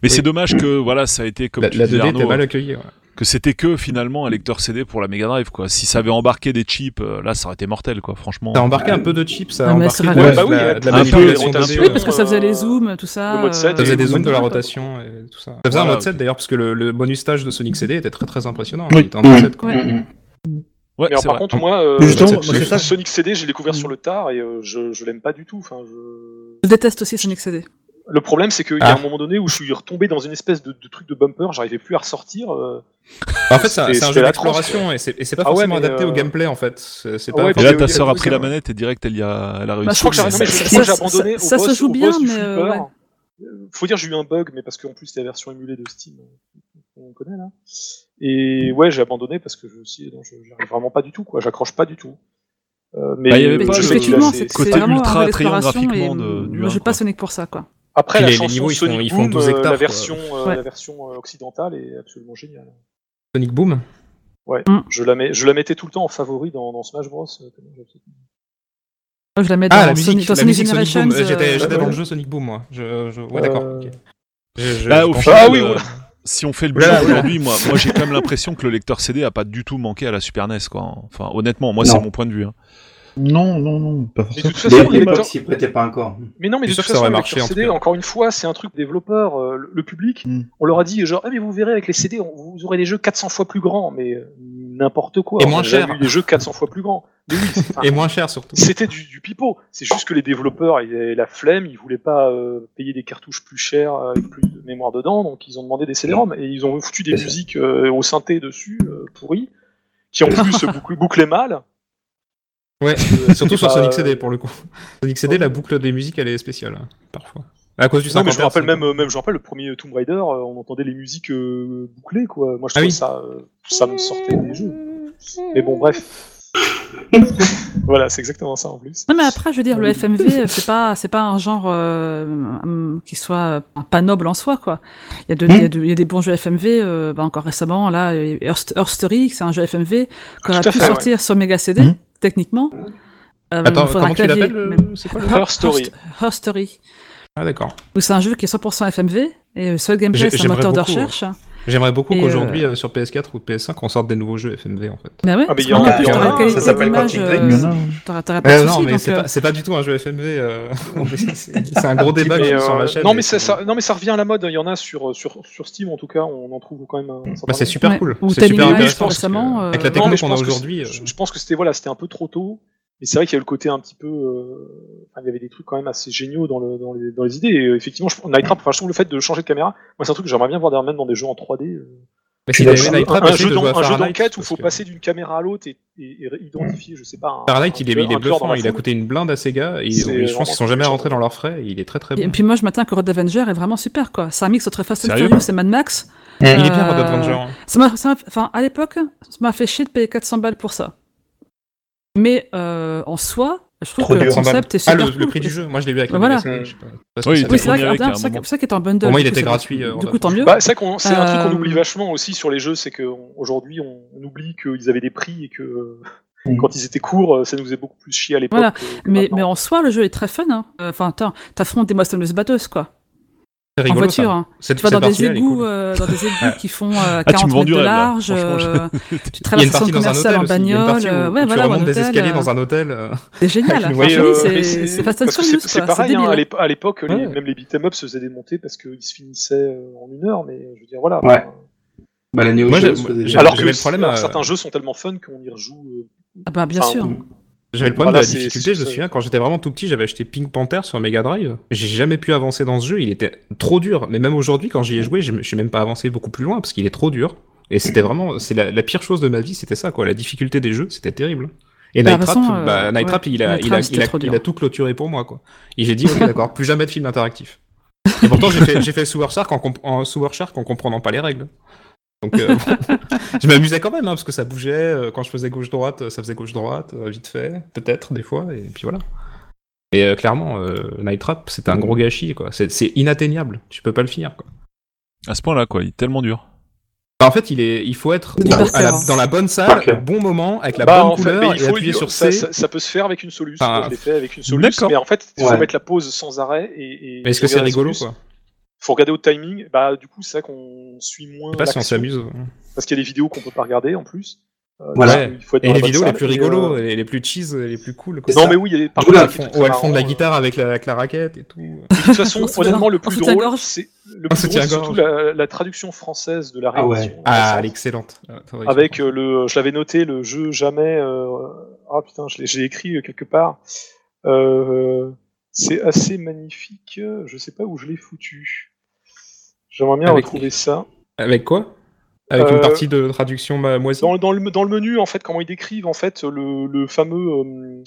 Mais c'est dommage que voilà, ça a été comme la, tu la disais 2D Arnaud, était mal accueillie. ouais. que c'était que finalement un lecteur CD pour la Mega Drive quoi. Si ça avait embarqué des chips, euh, là ça aurait été mortel quoi, franchement. Ça a embarqué un peu de chips, ça a embarqué de, Bah oui, la, de la un peu, manipulation un peu. 2D, Oui, parce que ça faisait les euh, zooms, tout ça. le mode 7 euh, Ça faisait des Ouais, zooms de la rotation et tout ça. Ça faisait Voilà. un mode 7 d'ailleurs, parce que le, le bonus stage de Sonic CD était très très impressionnant. Oui. Il était en mode Oui. 7, quoi. Ouais. Ouais, Mais alors, par vrai. contre, moi, euh, moi, ça. Sonic CD, j'ai découvert sur le tard et euh, je, je l'aime pas du tout. Enfin, je... Je déteste aussi Sonic CD. Le problème, c'est qu'il y Ah. a un moment donné où je suis retombé dans une espèce de, de truc de bumper, j'arrivais plus à ressortir. euh. En fait, c'est un, c'est jeu d'exploration et c'est et c'est pas Ah ouais, forcément mais, adapté au euh, gameplay en fait. C'est c'est Ah pas Et là, c'est- ta c'est- sœur a c'est- pris la manette et direct, elle y a, elle a réussi. Je crois que j'ai non, mais je, crois que j'ai abandonné ça- se joue bien, mais, euh, Faut dire, j'ai eu un bug, mais parce qu'en plus, c'était la version émulée de Steam qu'on connaît là. Et ouais, j'ai abandonné parce que je me suis dit, non, je j'y arrive vraiment pas du tout, quoi. J'accroche pas du tout. Euh, mais Bah, il y avait Mais pas je le c'est côté c'est vraiment ultra un jeu attrayant d'exploration et graphiquement de- du moi, un, j'ai quoi. pas Sonic pour ça, quoi. Après, Puis la les- ils font- ils font Boom, 12 euh, hectares, la version, euh, Ouais. la version euh, occidentale est absolument géniale. Sonic Boom. Ouais, Mm. je la mets, je la mettais tout le temps en favori dans, dans Smash Bros. je la mets dans Ah, la Sonic, musique, dans la Sonic musique Sonic Generations. Boom. J'étais euh, dans le jeu Sonic Boom, moi. Je, je... Ouais, d'accord. Euh, ok. Je- je- Bah, je au final, Ah oui, voilà. si on fait le bilan aujourd'hui, moi, moi j'ai quand même l'impression que le lecteur CD a pas du tout manqué à la Super NES, quoi. Enfin, honnêtement, moi, Non. c'est mon point de vue. hein. Non, non, non, pas Mais de forcément. toute façon, Les- les L'époque s'y prêtait pas encore. Mais non, mais de toute ça façon, aurait le marché, en CD, cas. encore une fois, c'est un truc développeur. euh, le, le public, Mm. on leur a dit genre, ah, mais vous verrez avec les CD, vous aurez des jeux 400 fois plus grands, mais euh, n'importe quoi. Et moins cher. eu des jeux 400 fois plus grands. Mais oui, Et moins cher surtout. c'était du, du pipeau. C'est juste que les développeurs ils avaient la flemme, ils voulaient pas euh, payer des cartouches plus chères euh, avec plus de mémoire dedans, donc ils ont demandé des CD-ROM et ils ont foutu des musiques euh, au synthé dessus euh, pourries, qui en plus bouclaient mal. Ouais, surtout sur bah, Sonic CD pour le coup. Sonic CD, la boucle des musiques, elle est spéciale, hein, parfois. À cause du Non, mais je 50 me rappelle même, euh, même, je me rappelle le premier Tomb Raider, euh, on entendait les musiques euh, bouclées, quoi. Moi, je Ah trouvais oui. ça, euh, ça me sortait des jeux. Mais bon, bref. voilà, c'est exactement ça en plus. Non mais après, je veux dire, le FMV, c'est pas, c'est pas un genre euh, hum, qui soit pas noble en soi, quoi. Il y a, de, il y a, de- il y a des bons jeux FMV. euh, bah, encore récemment, là, Earth, Earth Story, c'est un jeu FMV aurait Tout à pu fait, sortir sur Mega CD, Mhm. Techniquement. Euh, Attends, comment tu clavier, l'appelles même. C'est quoi le Her Story. Ah d'accord. C'est un jeu qui est 100% FMV et le seul gameplay c'est un moteur de beaucoup, recherche. J'aimerais beaucoup Et, qu'aujourd'hui euh, sur PS4 ou PS5 on sorte des nouveaux jeux FMV en fait. Ouais, Ah, mais il y en a- y en a la ça s'appelle Quantic euh, Dream. Pas Euh, de non mais c'est euh, pas, du tout un jeu FMV. euh, c'est un gros débat euh, sur ma chaîne. non, mais ça, c'est- ça- non, mais ça revient à la mode. Il y en a sur, sur, sur Steam, en tout cas, on en trouve quand même Bah, c'est super ouais. cool. Ou C'est super intéressant. euh, Avec la Non, techno mais je qu'on a aujourd'hui. euh, Je, je pense que c'était voilà, c'était un peu trop tôt. Mais c'est vrai qu'il y a le côté un petit peu. euh, il y avait des trucs quand même assez géniaux dans, le, dans, les, dans les idées. Et euh, effectivement, je, Night Trap, enfin, je trouve le fait de changer de caméra, moi, c'est un truc que j'aimerais bien voir même dans des jeux en 3D. euh. Night Trap, un, jeu un d'enquête où il faut que- passer d'une caméra à l'autre et, et- et identifier, je sais pas. un- il est, il bluffant, il a coûté une blinde à et ont- C'est je pense qu'ils sont jamais rentrés dans leurs frais, et il est très très Et bon. puis moi, je m'attends que Red Avenger est vraiment super, quoi. C'est un mix entre Fast and Furious et Mad Max. Il est bien, Euh, Red Avenger. Ça m'a, ça m'a- enfin, à l'époque, ça m'a fait chier de payer 400 balles pour ça. Mais euh, en soi, je trouve Trop que le concept est Ah, super le, le cool. prix du jeu, moi je l'ai vu avec Bah la voilà. Je pas- Oui, c'est vrai, avec, un vrai qu'il est en bundle. Pour moi, il était gratuit, euh, Du en coup, tant mieux. Bah, c'est un truc qu'on Euh, oublie vachement aussi sur les jeux, c'est qu'aujourd'hui on, on oublie qu'ils avaient des prix et que euh, Mm. quand ils étaient courts, euh, ça nous faisait beaucoup plus chier à l'époque. Voilà. Mais, mais en soi, le jeu est très fun. hein. Euh, Enfin, attends, t'affrontes des monsters batteuses, quoi. C'est En rigolo, voiture. ça. hein. Cette, Tu vas cette dans des égouts, cool. euh, dans des égouts qui font euh, Ah, tu 40 me vends mètres de rêve, large. Euh, tu traverses une partie dans un commercial hôtel en bagnole. euh, ouais, tu voilà, remontes des escaliers euh, dans un hôtel. euh. C'est génial. Voiture. euh, c'est- Fast and Furious, c'est- pareil, hein, à l'époque, Ouais. même les beat'em up se faisaient démonter parce qu'ils se finissaient euh, en une heure, mais je veux dire, voilà. Ouais. Bah, la Neo Moi, j'ai- Alors que le problème certains jeux sont tellement fun qu'on y rejoue. euh, Ah bah, bien sûr. J'avais le problème Voilà, de la difficulté, je me souviens, quand j'étais vraiment tout petit, j'avais acheté Pink Panther sur Mega Drive. J'ai jamais pu avancer dans ce jeu, il était trop dur. Mais même aujourd'hui, quand j'y ai joué, je suis même pas avancé beaucoup plus loin parce qu'il est trop dur. Et c'était vraiment, c'est la, la pire chose de ma vie, c'était ça, quoi. La difficulté des jeux, c'était terrible. Et Bah, Night Trap, façon, euh, bah, Night ouais, Trap, il a, Night il Trap, a, c'était il a, trop il dur. a tout clôturé pour moi, quoi. Et j'ai dit, ok, d'accord, plus jamais de film interactif. Et pourtant, j'ai fait, j'ai fait Sewer Shark en, comp- en Sewer Shark en comprenant pas les règles. Donc, euh, je m'amusais quand même, hein, parce que ça bougeait. euh, Quand je faisais gauche-droite, euh, ça faisait gauche-droite, vite fait, peut-être, des fois, et puis voilà. Et euh, clairement, euh, Night Trap, c'est un gros gâchis, quoi. C'est c'est inatteignable. Tu peux pas le finir, quoi. À ce point-là, quoi. Il est tellement dur. Bah, en fait, il, est, il faut être dans, à la, clair. dans la bonne salle, au bon moment, avec la Bah, bonne en fait, couleur, mais il et faut appuyer il- sur ça, C. ça, ça peut se faire avec une solution. Enfin, je l'ai fait avec une solution, mais en fait, il faut Ouais. mettre la pause sans arrêt et. et Mais est-ce que c'est rigolo, quoi? Faut regarder au timing. Bah, du coup, c'est vrai qu'on suit moins. Je sais pas si on s'amuse. Parce qu'il y a des vidéos qu'on peut pas regarder en plus. Euh, Voilà. il faut être Et les vidéos les plus Et, rigolos, euh, les plus cheese, les plus cool. quoi. Non mais oui, il y a- font, des où elles font de la marrants, guitare avec la, avec la raquette et tout. De toute façon, honnêtement, le plus drôle, c'est le plus drôle, surtout la, la traduction française de la Ah ouais. réédition. Ah, récente. elle est excellente. Ah, attends, avec euh, le, je l'avais noté, le jeu jamais. Euh... Ah putain, je l'ai j'ai écrit euh, quelque part. Euh... C'est assez magnifique. Je sais pas où je l'ai foutu. J'aimerais bien Avec- retrouver ça. Avec quoi? Avec Euh, une partie de traduction ma- moisie Dans, le- dans, le, dans le menu, en fait, comment ils décrivent en fait le, le fameux euh,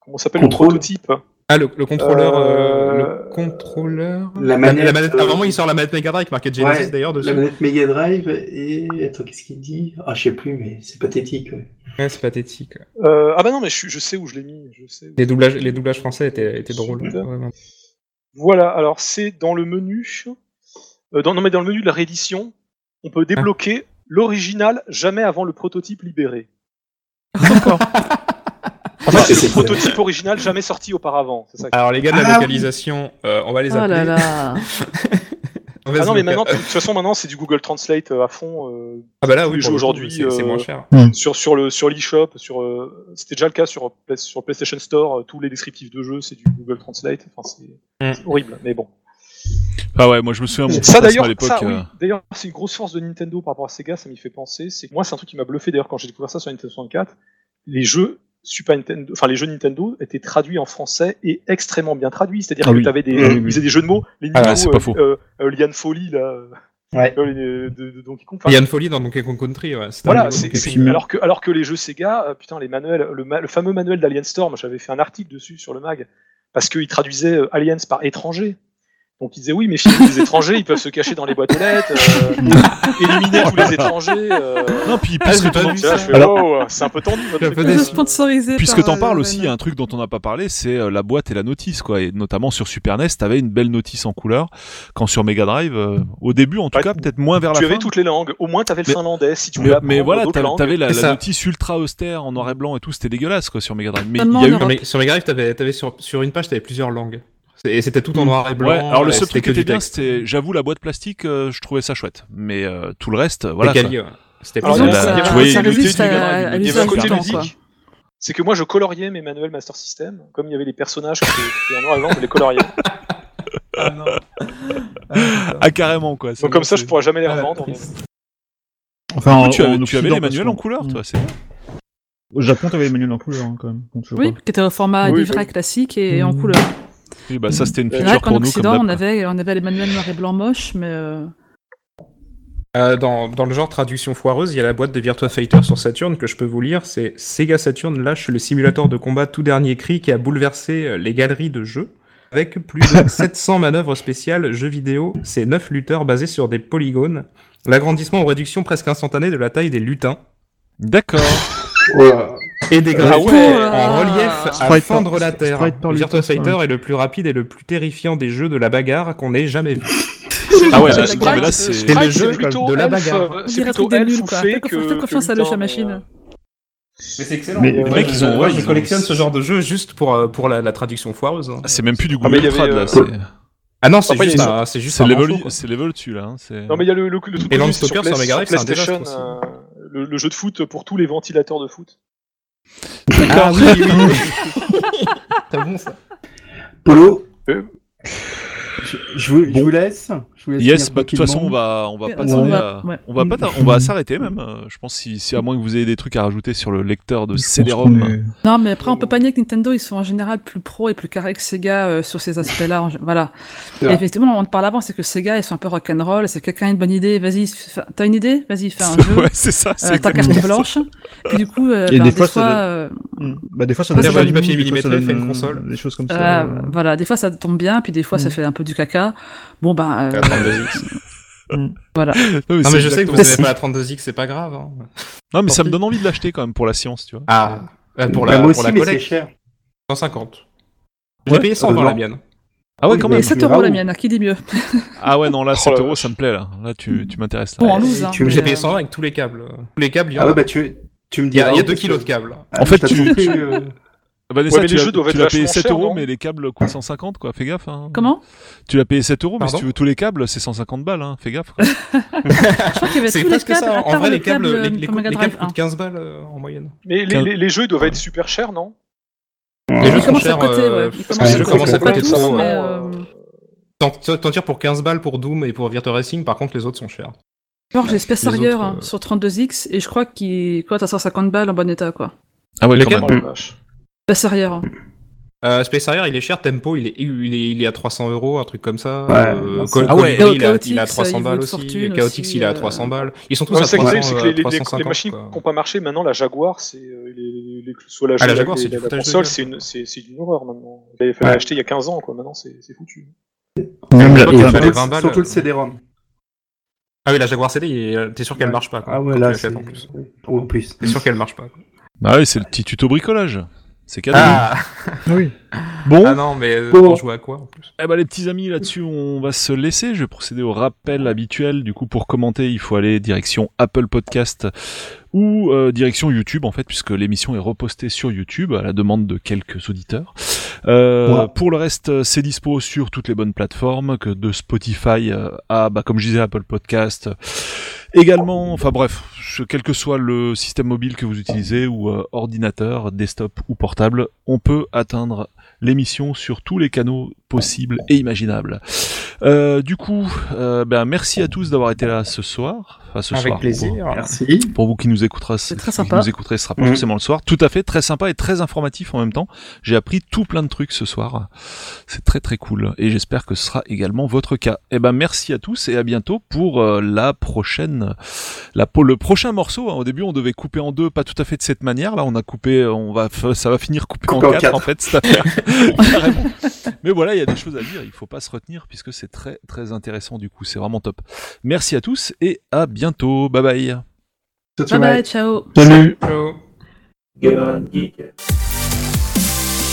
comment ça s'appelle le Contrôle. prototype? Ah, le, le contrôleur. euh, Euh, le contrôleur. La manette, La manette. euh, Ah, vraiment, il sort la manette Mega Drive marquée Genesis Ouais, d'ailleurs dessus. La manette Mega Drive et. Attends, qu'est-ce qu'il dit? Ah, je sais plus, mais c'est pathétique. ouais. Ouais, c'est pathétique. Euh, ah bah non, mais je, je sais où je l'ai mis. Je sais. où- Les doublages, les doublages français étaient, étaient drôles. Vraiment. Voilà. Alors c'est dans le menu. Euh, dans, non mais dans le menu de la réédition, on peut débloquer l'original jamais avant le prototype libéré. En fait, c'est c'est- le prototype original jamais sorti auparavant. C'est ça. que- Alors les gars de la Ah, oui. localisation, euh, on va les Oh appeler. là là. On va Ah se non mais loca- maintenant, de toute façon maintenant c'est du Google Translate euh, à fond. euh, Ah bah là oui, aujourd'hui, c'est c'est euh, moins cher. sur sur le sur l'eShop, sur euh, c'était déjà le cas sur sur PlayStation Store, euh, tous les descriptifs de jeux c'est du Google Translate. Enfin c'est Mm. c'est horrible, mais bon. Ah ouais, moi je me souviens mon Ça d'ailleurs, à l'époque. ça, oui. euh, d'ailleurs, c'est une grosse force de Nintendo par rapport à Sega, ça m'y fait penser. C'est que moi, c'est un truc qui m'a bluffé d'ailleurs quand j'ai découvert ça sur Nintendo 64. Les jeux Super Nintendo, enfin les jeux Nintendo étaient traduits en français et extrêmement bien traduits. C'est-à-dire Ah que oui. tu avais des, oui, ils oui. faisaient des jeux de mots, les Ah, niveaux, c'est pas euh, faux. euh, euh, Liane Folly là, euh, Ouais. euh, les- de, de Donkey Kong. Enfin, Il y a une folie dans Donkey Kong Country. Ouais. Voilà, Kong. alors que alors que les jeux Sega, euh, putain, les manuels, le, ma- le fameux manuel d'Alien Storm, j'avais fait un article dessus sur le mag parce qu'ils traduisaient euh, Aliens par étranger. Donc ils disaient oui, mais finalement les étrangers, ils peuvent se cacher dans les boîtes aux lettres, euh, éliminer tous les étrangers. euh. Non, puis Ah, puisque j'ai t'en Tu Alors- oh, c'est un peu tendu. votre Puisque t'en euh, parles le aussi, il y a un truc dont on n'a pas parlé, c'est euh, la boîte et la notice, quoi. Et notamment sur Super NES, t'avais une belle notice en couleur, quand sur Mega Drive, euh, au début en tout Ouais, cas, peut-être moins vers la Tu fin. avais toutes les langues. Au moins, t'avais le Mais- finlandais si tu Mais, voulais mais apprendre voilà, t'avais la, la notice ultra austère en noir et blanc et tout, c'était dégueulasse quoi sur Mega Drive. Mais il Seulement y a en eu Europe. Non, mais sur Mega Drive, t'avais, t'avais sur, sur une page, t'avais plusieurs langues. Et c'était tout en noir et blanc. Ouais, alors le seul truc qui était bien, c'était, j'avoue, la boîte plastique, euh, je trouvais ça chouette. Mais euh, tout le reste, euh, voilà. C'était ouais. C'était plus il y tu avait un côté ludique. C'est que moi, je coloriais mes manuels Master System. Comme il y avait les personnages qui étaient en noir et blanc, je les coloriais. Ah carrément quoi. c'est Donc comme ça, je pourrais jamais les Ah, revendre. Enfin, Du coup, tu, en avais, tu avais Occident, les manuels en couleur, toi, c'est Au Japon, t'avais les manuels en couleur hein, quand même. Oui, qui était au format livret oui. classique et en Mhm. couleur. Oui, bah ça c'était une feature vrai qu'en pour nous Occident, on avait, on avait les manuels noir et blanc moches, mais euh, Euh, dans, dans le genre traduction foireuse, il y a la boîte de Virtua Fighter sur Saturn que je peux vous lire. C'est Sega Saturn lâche le simulateur de combat tout dernier cri qui a bouleversé euh, les galeries de jeux. Avec plus de 700 manœuvres spéciales, jeux vidéo, c'est 9 lutteurs basés sur des polygones. L'agrandissement ou réduction presque instantanée de la taille des lutins. D'accord. Voilà. Et des Ah graphiques ouais. en relief à fendre la terre. Virtua Fighter est le plus rapide et le plus terrifiant des jeux de la bagarre qu'on ait jamais vu. Ah ouais, là, là, c'est- non, mais là, c'est- C'est le jeu de la bagarre. euh, on C'est plutôt que. faites que confiance à mais, Machine. euh, Mais c'est excellent. Mais- les mecs, ils ont- ouais, je collectionne ce genre de jeu juste pour, euh, pour la, la traduction foireuse. hein. Ah, c'est même plus du Ah, Google Trad là, euh, c'est Ah non, c'est juste, c'est juste c'est un level, dessus là. hein, c'est- Non mais il y a le, le, le tout Et connu, Land c'est Stalker Play- sur Mega Drive, c'est un PlayStation, désastre euh, le, le jeu de foot pour tous les ventilateurs de foot. Ah oui, oui, bon ça. Polo, Euh. je, je vous, laisse. Je vous laisse Yes, bah, de toute façon, on va, on va Ouais, pas on va- ouais. on va pas, tar- on va s'arrêter même. euh, Je pense si, si à moins que vous ayez des trucs à rajouter sur le lecteur de CD-ROM. est- Non, mais après, on peut pas nier que Nintendo, ils sont en général plus pro et plus carrés que Sega euh, sur ces aspects-là. Voilà. Et effectivement, on te parle avant, c'est que Sega, ils sont un peu rock'n'roll. C'est quelqu'un a une bonne idée, vas-y, t'as une idée? Vas-y, fais un jeu. ouais, c'est ça. C'est Euh, ta exactement carte blanche. Puis du coup, euh, Et bah, des des fois, fois, ça donne- euh, Hmm. Bah, des fois, ça donne du papier millimétré, fait une euh, console. Des choses comme ça. euh, euh. voilà, des fois ça tombe bien, puis des fois ça Mm. fait un peu du caca. Bon, bah, euh, La 32X. voilà. Non, mais, Non c'est mais je sais que vous exactement avez ça. pas la 32X, c'est pas grave. hein. Non, mais ça me donne envie de l'acheter quand même pour la science, tu vois. Ah, euh, pour la, moi pour aussi, la collecte, cher. 150. J'ai Ouais, payé 120 euh, la non. mienne. Ah ouais, quand même. Et 7 tu euros la mienne, qui dit mieux? Ah ouais, non, là, Oh 7 la euros, ça me plaît là. Là, tu, tu m'intéresses là. Bon, en loose, hein. J'ai payé euh, 120 avec tous les câbles. Tous les câbles, il y, en Ah a. ouais, bah tu, tu me a, diras. il y a où, 2 parce kilos que- de câbles. Ah, En fait, tu- euh, Vanessa, Ouais, mais tu les l'as- jeux doivent tu être l'as payé vachement 7 chers, euros, non mais les câbles coûtent 150, quoi. Fais gaffe. Hein. Comment? Tu l'as payé 7 euros, mais si tu veux tous les câbles, c'est 150 balles. Hein. Fais gaffe. Quoi. Je crois qu'il y avait C'est tous les câbles, ça. à En vrai, le les câbles, câble les, les les câbles coûtent 15 balles euh, en moyenne. Mais les, les, les jeux ils doivent être super chers, non? Les jeux sont commence à chers. les à jeux commencent à coûter trop. mais, euh, T'en tires pour 15 balles pour Doom et pour Virtua Racing, par contre, les autres sont chers. Genre, j'ai Space Les Harrier hein, euh, sur 32X et je crois qu'il cote à 150 balles en bon état, quoi. Ah ouais, Lesquels quand Space Harrier. Euh, Space Harrier, il est cher. Tempo, il est, il est, il est à 300 euros, un truc comme ça. Ouais, Euh, Col- Ah ouais. Colibri, il, est à- Chaotix, il il 300 vaut balles aussi. Chaotix, aussi, il est à euh. 300 balles. Ils sont tous Ouais, à c'est que 300, c'est- c'est que euh, les, les- les 350, machines quoi. qui n'ont pas marché, maintenant la Jaguar, c'est euh, les, les- soit la, Ah, la Jaguar, les- c'est du la, de console, c'est une, c'est, c'est une horreur maintenant. Il fallu Ouais. l'acheter il y a 15 ans, quoi. Maintenant, c'est, c'est foutu. Même la- la- les surtout, 20 balles, surtout le euh, CD-ROM. Ah oui, la Jaguar CD, t'es sûr qu'elle marche pas. quoi, Ah ouais, là, en plus. Oh. T'es sûr qu'elle marche pas. quoi. Bah oui, c'est le petit tuto bricolage. C'est cadeau. Ah, Oui. Bon, ah non, mais euh, Bon. pour jouer à quoi en plus? Eh ben les petits amis, là-dessus, on va se laisser. Je vais procéder au rappel habituel. Du coup, pour commenter, il faut aller direction Apple Podcast ou euh, direction YouTube, en fait, puisque l'émission est repostée sur YouTube à la demande de quelques auditeurs. Euh, Ouais. Pour le reste, c'est dispo sur toutes les bonnes plateformes, que de Spotify euh, à, bah, comme je disais, Apple Podcast. Également, enfin bref, quel que soit le système mobile que vous utilisez ou euh, ordinateur, desktop ou portable, on peut atteindre l'émission sur tous les canaux possibles et imaginables. Euh, du coup, euh, ben merci à tous d'avoir été là ce soir. Enfin, ce Avec soir. plaisir. Merci. Pour, pour vous qui nous écouterez, C'est très qui sympa. nous écouterez, ce sera pas Mhm. forcément le soir. Tout à fait, très sympa et très informatif en même temps. J'ai appris tout plein de trucs ce soir. C'est très très cool et j'espère que ce sera également votre cas. Eh ben merci à tous et à bientôt pour euh, la prochaine, la pour le prochain morceau. hein. Au début, on devait couper en deux, pas tout à fait de cette manière. Là, on a coupé, on va, ça va finir coupé Coupé en en quatre, quatre. en fait cette affaire. Mais voilà, il y a des choses à dire. Il faut pas se retenir puisque c'est très très intéressant. Du coup, c'est vraiment top. Merci à tous et à bientôt. Bye bye. Bye bye, ciao. Salut. Ciao. Gamer and Geek.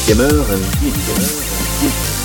Gamer and Geek. Gamer and Geek.